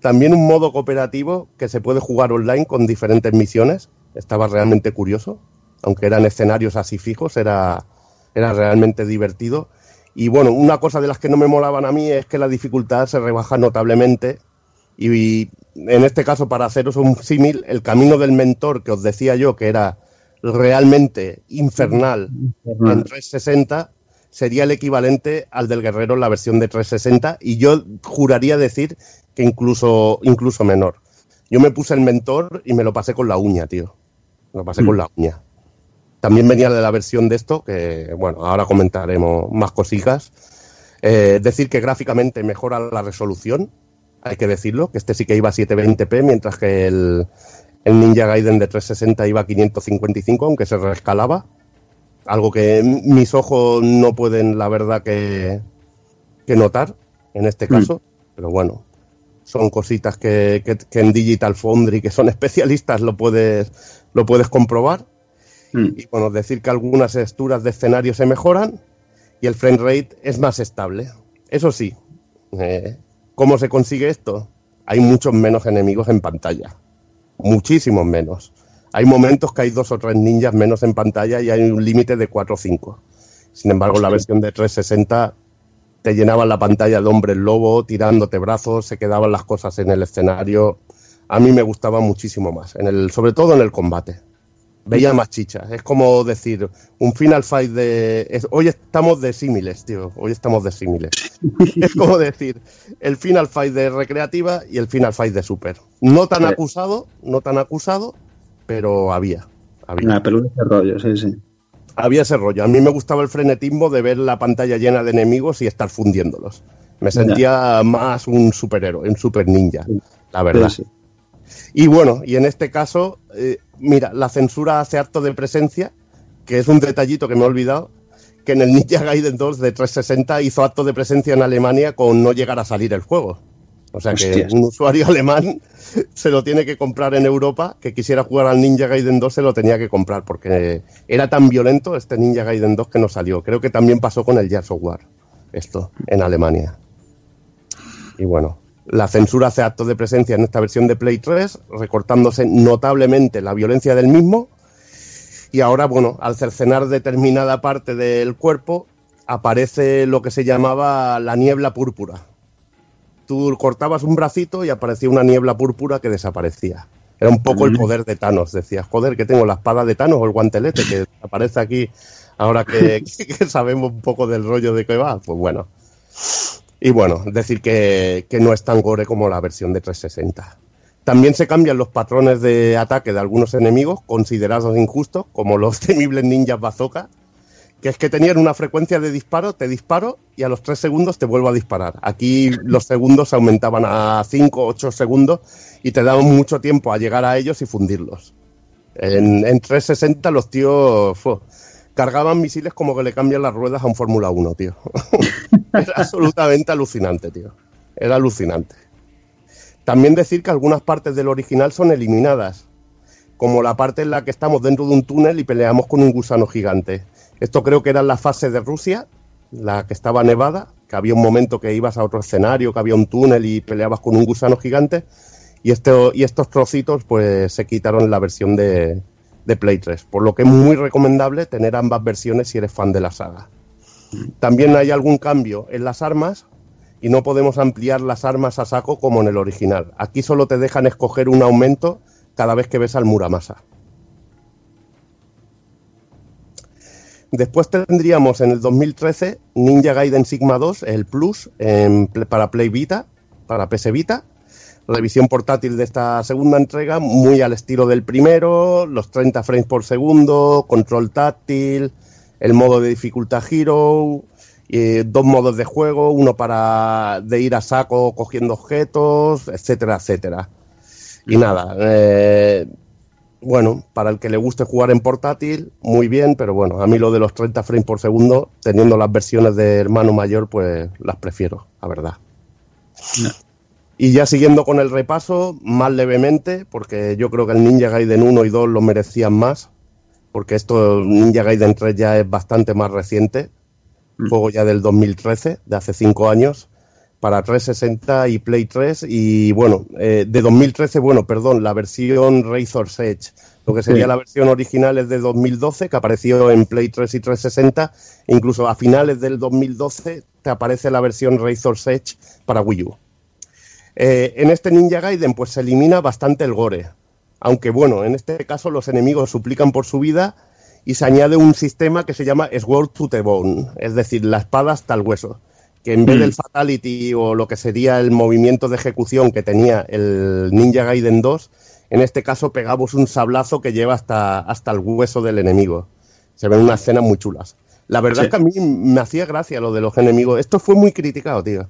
También un modo cooperativo que se puede jugar online con diferentes misiones. Estaba realmente curioso. Aunque eran escenarios así fijos, era, era realmente divertido. Y bueno, una cosa de las que no me molaban a mí es que la dificultad se rebaja notablemente. Y, en este caso, para haceros un símil, el camino del mentor que os decía yo, que era realmente infernal en 360, sería el equivalente al del guerrero en la versión de 360. Y yo juraría decir que incluso, incluso menor. Yo me puse el mentor y me lo pasé con la uña, tío. Me lo pasé con la uña. También venía de la versión de esto, que bueno, ahora comentaremos más cositas. Eh, decir que gráficamente mejora la resolución, hay que decirlo, que este sí que iba a 720p, mientras que el, el Ninja Gaiden de 360 iba a 555, aunque se rescalaba. Algo que mis ojos no pueden, la verdad, que, que notar en este caso. Pero bueno, son cositas que, que- que en Digital Foundry, que son especialistas, lo puedes, lo puedes comprobar. Y bueno, decir que algunas texturas de escenario se mejoran y el frame rate es más estable. Eso sí, eh, ¿cómo se consigue esto? Hay muchos menos enemigos en pantalla. Muchísimos menos. Hay momentos que hay dos o tres ninjas menos en pantalla y hay un límite de 4 o 5. Sin embargo, la versión de 360 te llenaban la pantalla de hombres lobo, tirándote brazos, se quedaban las cosas en el escenario. A mí me gustaba muchísimo más, en el, sobre todo en el combate. Veía más chicha. Es como decir, un Final Fight de... es- hoy estamos de símiles, tío. Hoy estamos de símiles. *laughs* es como decir, el Final Fight de recreativa y el Final Fight de super. No tan acusado, no tan acusado, pero había. había. Nah, pero ese rollo, sí, sí. Había ese rollo. A mí me gustaba el frenetismo de ver la pantalla llena de enemigos y estar fundiéndolos. Me sentía más un superhéroe, un super ninja, la verdad. Sí, sí. Y bueno, y en este caso, eh, mira, la censura hace acto de presencia, que es un detallito que me he olvidado, que en el Ninja Gaiden 2 de 360 hizo acto de presencia en Alemania con no llegar a salir el juego. O sea que Hostias. un usuario *laughs* alemán se lo tiene que comprar en Europa, que quisiera jugar al Ninja Gaiden 2 se lo tenía que comprar, porque era tan violento este Ninja Gaiden 2 que no salió. Creo que también pasó con el Gears of War, esto, en Alemania. Y bueno, la censura hace acto de presencia en esta versión de Play 3, recortándose notablemente la violencia del mismo. Y ahora, bueno, al cercenar determinada parte del cuerpo, aparece lo que se llamaba la niebla púrpura. Tú cortabas un bracito y aparecía una niebla púrpura que desaparecía. Era un poco el poder de Thanos. Decías, joder, que tengo la espada de Thanos o el guantelete que aparece aquí ahora que, *laughs* que sabemos un poco del rollo de que va. Pues bueno. Y bueno, decir que, que no es tan gore como la versión de 360. También se cambian los patrones de ataque de algunos enemigos considerados injustos, como los *laughs* temibles ninjas bazooka, que es que tenían una frecuencia de disparo, te disparo y a los 3 segundos te vuelvo a disparar. Aquí los segundos aumentaban a 5 8 segundos y te daban mucho tiempo a llegar a ellos y fundirlos. En, en 360 los tíos cargaban misiles como que le cambian las ruedas a un Fórmula 1, tío. *laughs* Era absolutamente alucinante, tío. Era alucinante. También decir que algunas partes del original son eliminadas, como la parte en la que estamos dentro de un túnel y peleamos con un gusano gigante. Esto creo que era la fase de Rusia, la que estaba nevada, que había un momento que ibas a otro escenario, que había un túnel y peleabas con un gusano gigante. Y, este, y estos trocitos pues se quitaron en la versión de, de Play 3, por lo que es muy recomendable tener ambas versiones si eres fan de la saga. También hay algún cambio en las armas y no podemos ampliar las armas a saco como en el original. Aquí solo te dejan escoger un aumento cada vez que ves al Muramasa. Después tendríamos en el 2013 Ninja Gaiden Sigma 2, el Plus, en, para Play Vita, para PS Vita. Revisión portátil de esta segunda entrega, muy al estilo del primero, los 30 frames por segundo, control táctil, el modo de dificultad Hero, eh, dos modos de juego, uno para de ir a saco cogiendo objetos, etcétera, etcétera. Y nada, eh, bueno, para el que le guste jugar en portátil, muy bien, pero bueno, a mí lo de los 30 frames por segundo, teniendo las versiones de hermano mayor, pues las prefiero, la verdad. Y ya siguiendo con el repaso, más levemente, porque yo creo que el Ninja Gaiden 1 y 2 lo merecían más, porque esto Ninja Gaiden 3 ya es bastante más reciente. juego ya del 2013, de hace cinco años, para 360 y Play 3. Y bueno, eh, de 2013, bueno, perdón, la versión Razor's Edge. Lo que sería Sí. la versión original es de 2012, que apareció en Play 3 y 360. Incluso a finales del 2012 te aparece la versión Razor's Edge para Wii U. Eh, en este Ninja Gaiden pues se elimina bastante el gore. Aunque bueno, en este caso los enemigos suplican por su vida y se añade un sistema que se llama Sword to the Bone, es decir, la espada hasta el hueso. Que en vez del Fatality o lo que sería el movimiento de ejecución que tenía el Ninja Gaiden 2, en este caso pegamos un sablazo que lleva hasta, hasta el hueso del enemigo. Se ven unas escenas muy chulas. La verdad Sí. es que a mí me hacía gracia lo de los enemigos. Esto fue muy criticado, tío.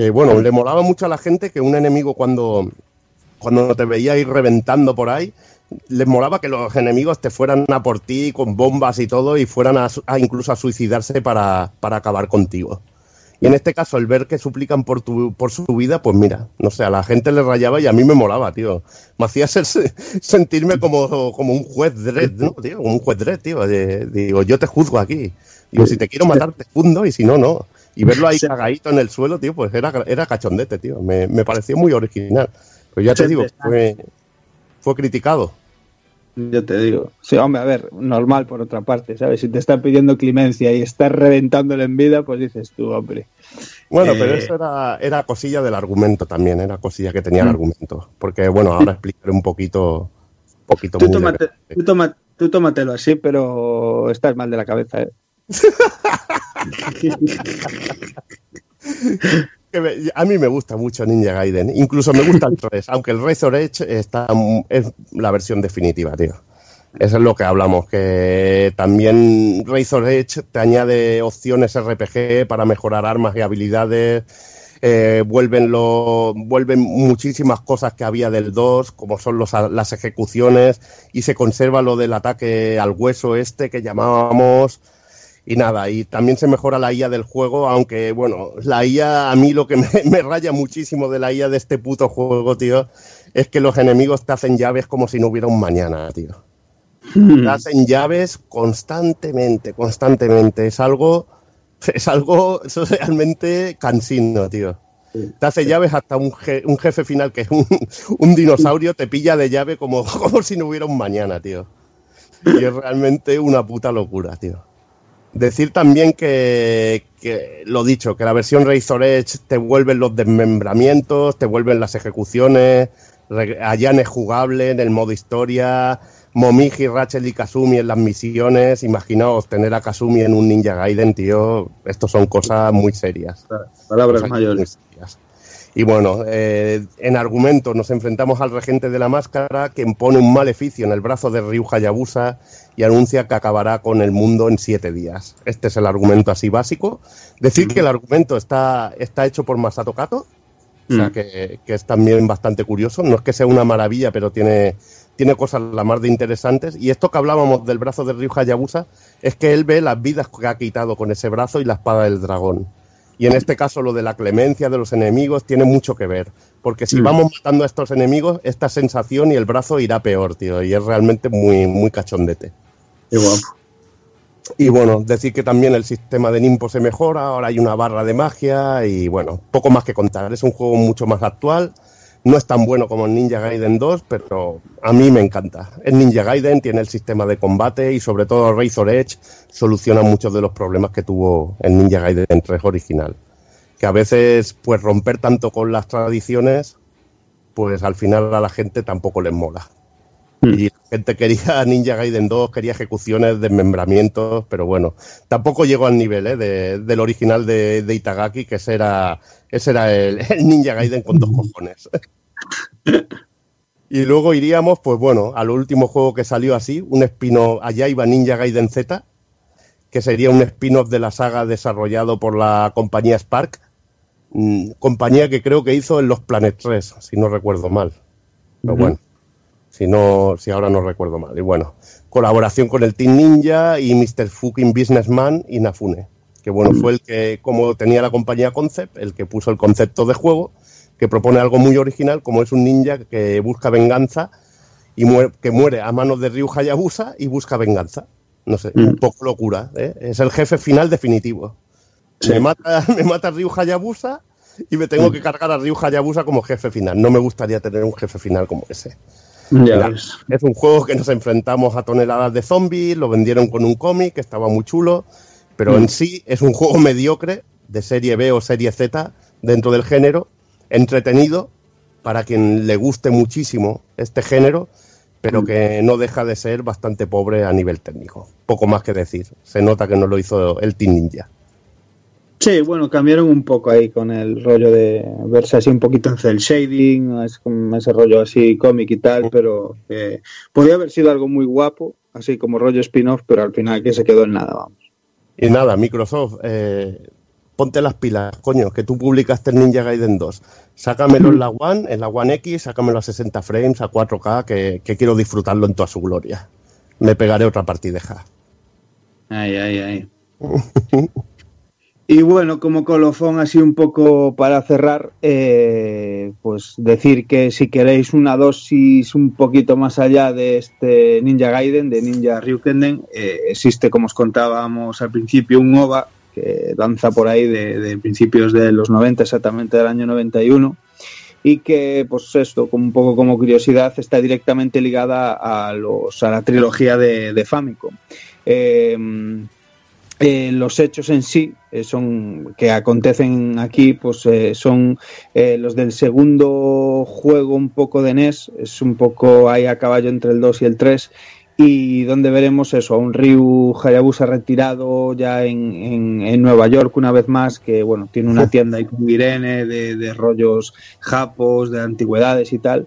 Que bueno, le molaba mucho a la gente que un enemigo cuando, cuando te veía ir reventando por ahí, les molaba que los enemigos te fueran a por ti con bombas y todo y fueran a, incluso a suicidarse para, para acabar contigo. Y en este caso, el ver que suplican por, tu, por su vida, pues mira, no sé, a la gente le rayaba y a mí me molaba, tío. Me hacía ser- sentirme como, como un juez dread, ¿no, tío? Como un juez dread, tío. de- digo, yo te juzgo aquí. Digo, si te quiero matar, te fundo y si no, no. Y verlo ahí *laughs* cagadito en el suelo, tío, pues era, era cachondete, tío. Me, me pareció muy original. Pero ya te digo, fue, fue criticado. Yo te digo. Sí, hombre, a ver, normal por otra parte, ¿sabes? Si te están pidiendo clemencia y estás reventándole en vida, pues dices tú, hombre. Bueno, pero Eh, eso era, era cosilla del argumento también, era cosilla que tenía el Mm. argumento. Porque, bueno, ahora explicaré un poquito, poquito Tú, tómate- tú, tú tómatelo así, pero estás mal de la cabeza, ¿eh? A mí me gusta mucho Ninja Gaiden, incluso me gusta el *laughs* 3, aunque el Razor Edge está, es la versión definitiva, tío. Eso es lo que hablamos, que también Razor Edge te añade opciones RPG para mejorar armas y habilidades, eh, vuelven, lo, vuelven muchísimas cosas que había del 2, como son los, las ejecuciones, y se conserva lo del ataque al hueso este que llamábamos, y nada, y también se mejora la IA del juego, aunque bueno, la IA, a mí lo que me, *laughs* me raya muchísimo de la IA de este puto juego, tío, es que los enemigos te hacen llaves como si no hubiera un mañana, tío. Te hacen llaves constantemente, constantemente. Es algo, *laughs* es algo realmente cansino, tío. Te hace llaves hasta un, je- un jefe final que es un, *laughs* un dinosaurio, te pilla de llave como, como si no hubiera un mañana, tío. Y es realmente una puta locura, tío. Decir también que, que, lo dicho, que la versión Razor Edge te vuelven los desmembramientos, te vuelven las ejecuciones, Ayane es jugable en el modo historia, Momiji, Rachel y Kazumi en las misiones. Imaginaos tener a Kazumi en un Ninja Gaiden, tío. Estos son cosas muy serias. Palabras Cosas mayores. muy serias. Y bueno, eh, en argumento nos enfrentamos al regente de la máscara que impone un maleficio en el brazo de Ryu Hayabusa y anuncia que acabará con el mundo en siete días. Este es el argumento así básico. Decir que el argumento está, está hecho por Masato Kato, o sea Mm. que, que es también bastante curioso. No es que sea una maravilla, pero tiene, tiene cosas la más de interesantes. Y esto que hablábamos del brazo de Ryu Hayabusa es que él ve las vidas que ha quitado con ese brazo y la espada del dragón. Y en este caso lo de la clemencia de los enemigos tiene mucho que ver. Porque si Mm. vamos matando a estos enemigos, esta sensación y el brazo irá peor, tío. Y es realmente muy, muy cachondete. Qué guapo. Y bueno, decir que también el sistema de Nimpo se mejora, ahora hay una barra de magia y bueno, poco más que contar. Es un juego mucho más actual, no es tan bueno como Ninja Gaiden 2, pero a mí me encanta. El Ninja Gaiden tiene el sistema de combate y sobre todo Razor Edge soluciona muchos de los problemas que tuvo el Ninja Gaiden 3 original. Que a veces, pues romper tanto con las tradiciones, pues al final a la gente tampoco les mola. Y la gente quería *laughs* Ninja Gaiden 2, quería ejecuciones, desmembramientos, pero bueno, tampoco llegó al nivel ¿eh? de- del original de, de Itagaki, que ese era, ese era el, *laughs* el Ninja Gaiden con dos cojones. *laughs* y luego iríamos, pues bueno, al último juego que salió así, un spin-off, allá iba Ninja Gaiden Z, que sería un spin-off de la saga desarrollado por la compañía Spark, mm, compañía que creo que hizo en los Planet 3, si no recuerdo mal. Pero bueno, si no, si ahora no recuerdo mal. Y bueno, colaboración con el Team Ninja y Mr. Fucking Businessman y Nafune. Que bueno, fue el que, como tenía la compañía Concept, el que puso el concepto de juego, que propone algo muy original, como es un ninja que busca venganza y muere, que muere a manos de Ryu Hayabusa y busca venganza. No sé, Mm. un poco locura. ¿eh? Es el jefe final definitivo. Sí. Me mata, *laughs* me mata Ryu Hayabusa y me tengo que cargar a Ryu Hayabusa como jefe final. No me gustaría tener un jefe final como ese. Ya es un juego que nos enfrentamos a toneladas de zombies, lo vendieron con un cómic que estaba muy chulo, pero Mm. en sí es un juego mediocre de serie B o serie Z dentro del género, entretenido para quien le guste muchísimo este género, pero Mm. que no deja de ser bastante pobre a nivel técnico. Poco más que decir. Se nota que no lo hizo el Team Ninja. Sí, bueno, cambiaron un poco ahí con el rollo de verse así un poquito en cel shading, es como ese rollo así cómic y tal, pero eh, podía haber sido algo muy guapo, así como rollo spin-off, pero al final que se quedó en nada, vamos. Y nada, Microsoft, eh, ponte las pilas, coño, que tú publicaste el Ninja Gaiden 2. Sácamelo en la One, en la One X, sácamelo a 60 frames, a 4K, que, que quiero disfrutarlo en toda su gloria. Me pegaré otra partideja. Ay, ay, ay. *laughs* Y bueno, como colofón así un poco para cerrar, eh, pues decir que si queréis una dosis un poquito más allá de este Ninja Gaiden, de Ninja Ryukenden, eh, existe, como os contábamos al principio, un OVA que danza por ahí de, principios de los 90, exactamente del año 91, y que, pues esto, como un poco como curiosidad, está directamente ligada a, los, a la trilogía de, de Famicom. Eh, eh, los hechos en sí eh, son que acontecen aquí pues eh, son eh, los del segundo juego un poco de NES es un poco ahí a caballo entre el 2 y el 3 y donde veremos eso a un Ryu Hayabusa retirado ya en, en, en Nueva York una vez más que bueno tiene una tienda ahí con Irene de, de rollos japos de antigüedades y tal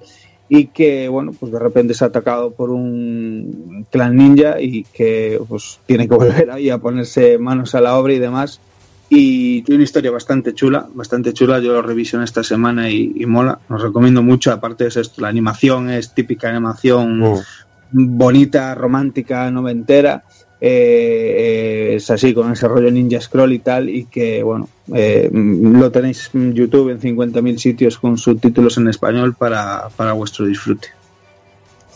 y que bueno pues de repente es atacado por un clan ninja y que pues tiene que volver ahí a ponerse manos a la obra y demás. Y tiene una historia bastante chula bastante chula. Yo lo revisioné esta semana y, y mola. Os recomiendo mucho. Aparte es esto la animación es típica animación bonita romántica noventera eh, eh, es así con ese rollo ninja scroll y tal y que bueno eh, lo tenéis en YouTube en 50.000 sitios con subtítulos en español para, para vuestro disfrute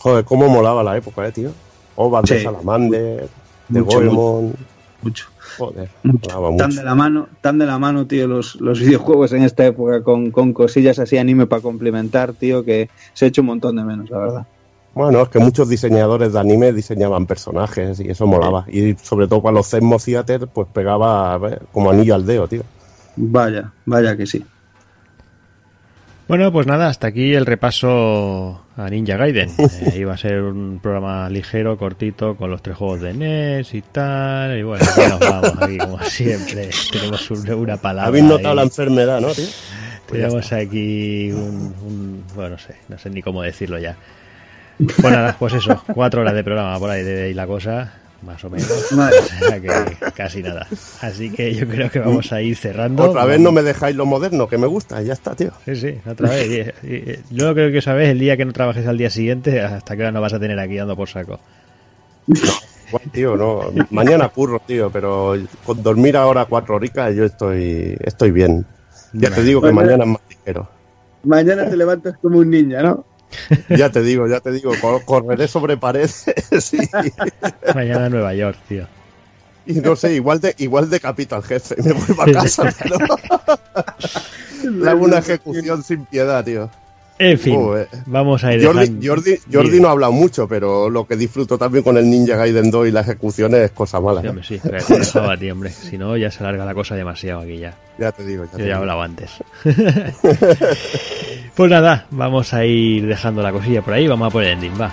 Joder, cómo molaba la época, eh, tío. De Sí. Salamander, de Mucho, Goemon. mucho Joder, Mucho. molaba tan de la mano tan de la mano tío los, los videojuegos en esta época con, con cosillas así anime para complementar tío que se ha hecho un montón de menos la verdad Bueno, es que muchos diseñadores de anime diseñaban personajes y eso molaba. Y sobre todo para los Zenmo Theater, pues pegaba como anillo al dedo, tío. vaya vaya que sí Bueno, pues nada, hasta aquí el repaso a Ninja Gaiden. *laughs* Eh, iba a ser un programa ligero, cortito, con los tres juegos de NES y tal. Y bueno, aquí nos vamos, aquí como *laughs* siempre. Tenemos un- una palabra. Habéis notado ahí. la enfermedad, ¿no, tío? Pues ya Tenemos aquí un, un- Bueno, no sé, no sé ni cómo decirlo ya. Pues nada, pues eso, cuatro horas de programa por ahí de ahí la cosa, más o menos. Vale. O sea que casi nada. Así que yo creo que vamos a ir cerrando. Otra vez no me dejáis lo moderno, que me gusta, ya está, tío. Sí, sí, otra vez. Y- y- y- Yo creo que sabes el día que no trabajes al día siguiente, hasta que hora no vas a tener aquí dando por saco. Guay, tío, no. Mañana curro, tío, pero con dormir ahora cuatro horitas yo estoy, estoy bien. Ya te digo que Bueno. mañana es más ligero. mañana te levantas como un ninja ¿no? Ya te digo, ya te digo, cor- correré sobre paredes *laughs* sí. Mañana en Nueva York, tío. y no sé, igual de igual decapito al jefe, me voy para casa, pero *laughs* *laughs* le hago una ejecución sin piedad, tío. En fin, Joder. vamos a ir Jordi, Jordi, Jordi no ha hablado mucho, pero lo que disfruto también con el Ninja Gaiden 2 y las ejecuciones es cosa mala. Sí, ¿eh? hombre, sí, te a ti, hombre. Si no, ya se alarga la cosa demasiado aquí ya. Ya te digo, ya te Yo ya he digo. hablado antes. *laughs* pues nada, vamos a ir dejando la cosilla por ahí. Vamos a por el ending, va.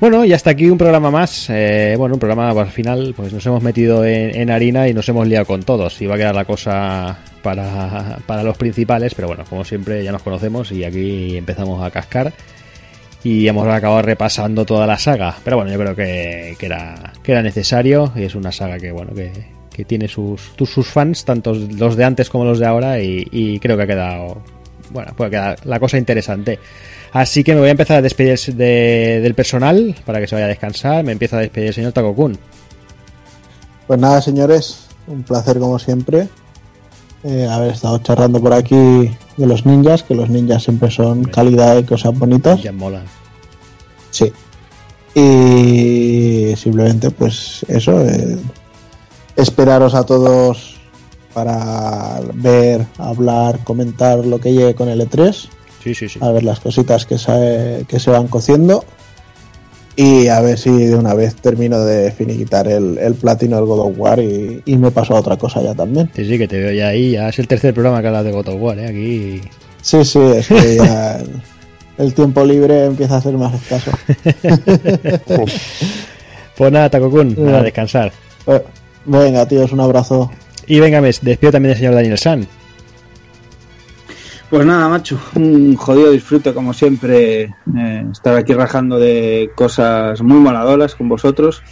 Bueno, y hasta aquí un programa más. Eh, bueno, un programa al final, pues nos hemos metido en, harina y nos hemos liado con todos. Iba a quedar la cosa para, para los principales, pero bueno, como siempre ya nos conocemos y aquí empezamos a cascar. Y hemos acabado repasando toda la saga. Pero bueno, yo creo que, que era, que era necesario. Y es una saga que, bueno, que, que tiene sus, sus fans, tanto los de antes como los de ahora. Y, y creo que ha quedado. Bueno, puede quedar la cosa interesante. Así que me voy a empezar a despedir de- del personal para que se vaya a descansar. Me empieza a despedir el señor Takokun. Pues nada, señores, un placer como siempre eh, haber estado charlando por aquí de los ninjas, que los ninjas siempre son calidad y cosas bonitas. Ya mola. Sí. Y simplemente, pues eso, eh, esperaros a todos para ver, hablar, comentar lo que llegue con el E3, Sí, sí, sí. a ver las cositas que se, que se van cociendo y a ver si de una vez termino de finiquitar el, el platino del God of War y, y me paso a otra cosa ya también. Sí, sí, que te veo ya ahí. Ya es el tercer programa que hablas de God of War, ¿eh? Aquí. Sí, sí, es que ya *laughs* el, tiempo libre empieza a ser más escaso. *laughs* Pues nada, Takokun, a descansar. Eh, Venga, tíos, un abrazo. Y venga, me despido también del señor Daniel San. Pues nada, macho, un jodido disfrute como siempre eh, estar aquí rajando de cosas muy moladoras con vosotros.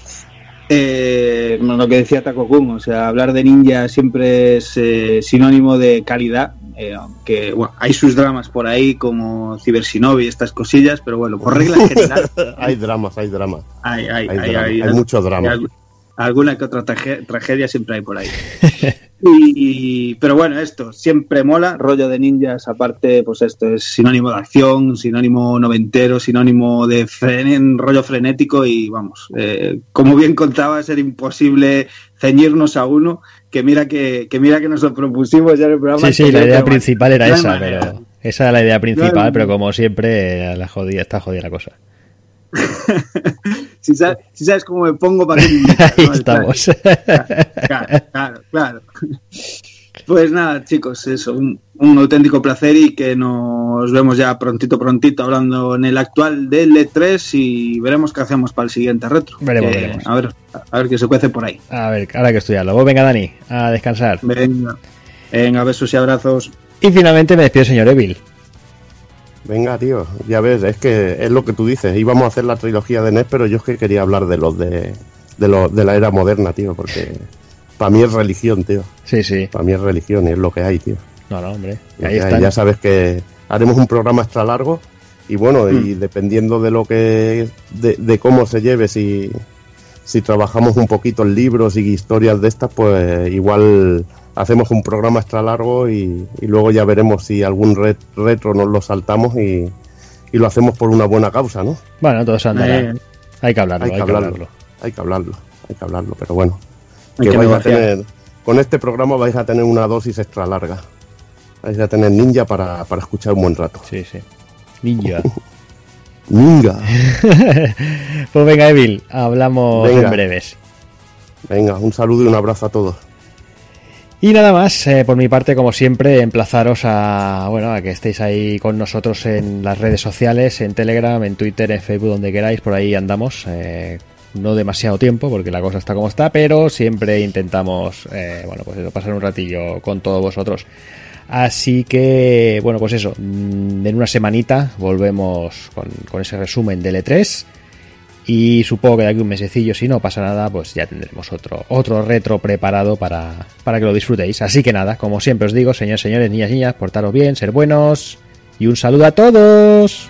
Eh, lo que decía Taco Kun, o sea, hablar de ninja siempre es eh, sinónimo de calidad, eh, aunque bueno, hay sus dramas por ahí como Cyber Shinobi y estas cosillas, pero bueno, por regla general *laughs* hay dramas, hay dramas. hay, hay, Hay hay- drama, hay- hay mucho drama. Alguna que otra tragedia siempre hay por ahí. *laughs* Y, pero bueno, esto siempre mola, rollo de ninjas, aparte, pues esto es sinónimo de acción, sinónimo noventero, sinónimo de fren- rollo frenético y vamos, eh, como bien contaba, era imposible ceñirnos a uno, que mira que, que mira que nos lo propusimos ya en el programa. Sí, sí, la idea principal era esa, manera. pero. Esa era la idea principal, No pero como siempre, la jodida, está jodida la cosa. *laughs* Si sabes, si sabes cómo me pongo para que *laughs* estamos. Claro, claro, claro. Pues nada, chicos, eso, un, un auténtico placer y que nos vemos ya prontito, prontito hablando en el actual del E3 y veremos qué hacemos para el siguiente retro. Veremos, Que, veremos. A ver, a ver qué se cuece por ahí. A ver, ahora hay que estudiarlo. Pues venga, Dani, a descansar. Venga, venga, besos y abrazos. Y finalmente me despido, señor Evil. Venga, tío, ya ves, es que es lo que tú dices. Íbamos a hacer la trilogía de NES, pero yo es que quería hablar de los de, de, los de la era moderna, tío, porque para mí es religión, tío. Sí, sí. Para mí es religión y es lo que hay, tío. No, no, hombre. Ahí hay. Ya sabes que haremos un programa extra largo y bueno, y Mm. dependiendo de lo que, de, de cómo se lleve, si, si trabajamos un poquito en libros y historias de estas, pues igual hacemos un programa extra largo y, y luego ya veremos si algún ret- retro nos lo saltamos y, y lo hacemos por una buena causa, ¿no? Bueno, todo se andará. Eh, Hay que hablarlo, hay que hablarlo. hablarlo. Hay que hablarlo, hay que hablarlo, pero bueno. Que que vais a tener, con este programa vais a tener una dosis extra larga. Vais a tener ninja para, para escuchar un buen rato. Sí, sí. Ninja. *laughs* Ninja. *laughs* pues venga, Evil, hablamos Venga. en breves. Venga, un saludo y un abrazo a todos. Y nada más, eh, por mi parte, como siempre, emplazaros a bueno a que estéis ahí con nosotros en las redes sociales, en Telegram, en Twitter, en Facebook, donde queráis, por ahí andamos. eh, no demasiado tiempo, porque la cosa está como está, pero siempre intentamos eh, bueno, pues eso, pasar un ratillo con todos vosotros. Así que, bueno, pues eso, mm, en una semanita volvemos con, ese resumen del E3. Y supongo que de aquí un mesecillo, si no pasa nada, pues ya tendremos otro, otro retro preparado para, para que lo disfrutéis. Así que nada, como siempre os digo, señores, señores, niñas, niñas, portaros bien, ser buenos. Y un saludo a todos.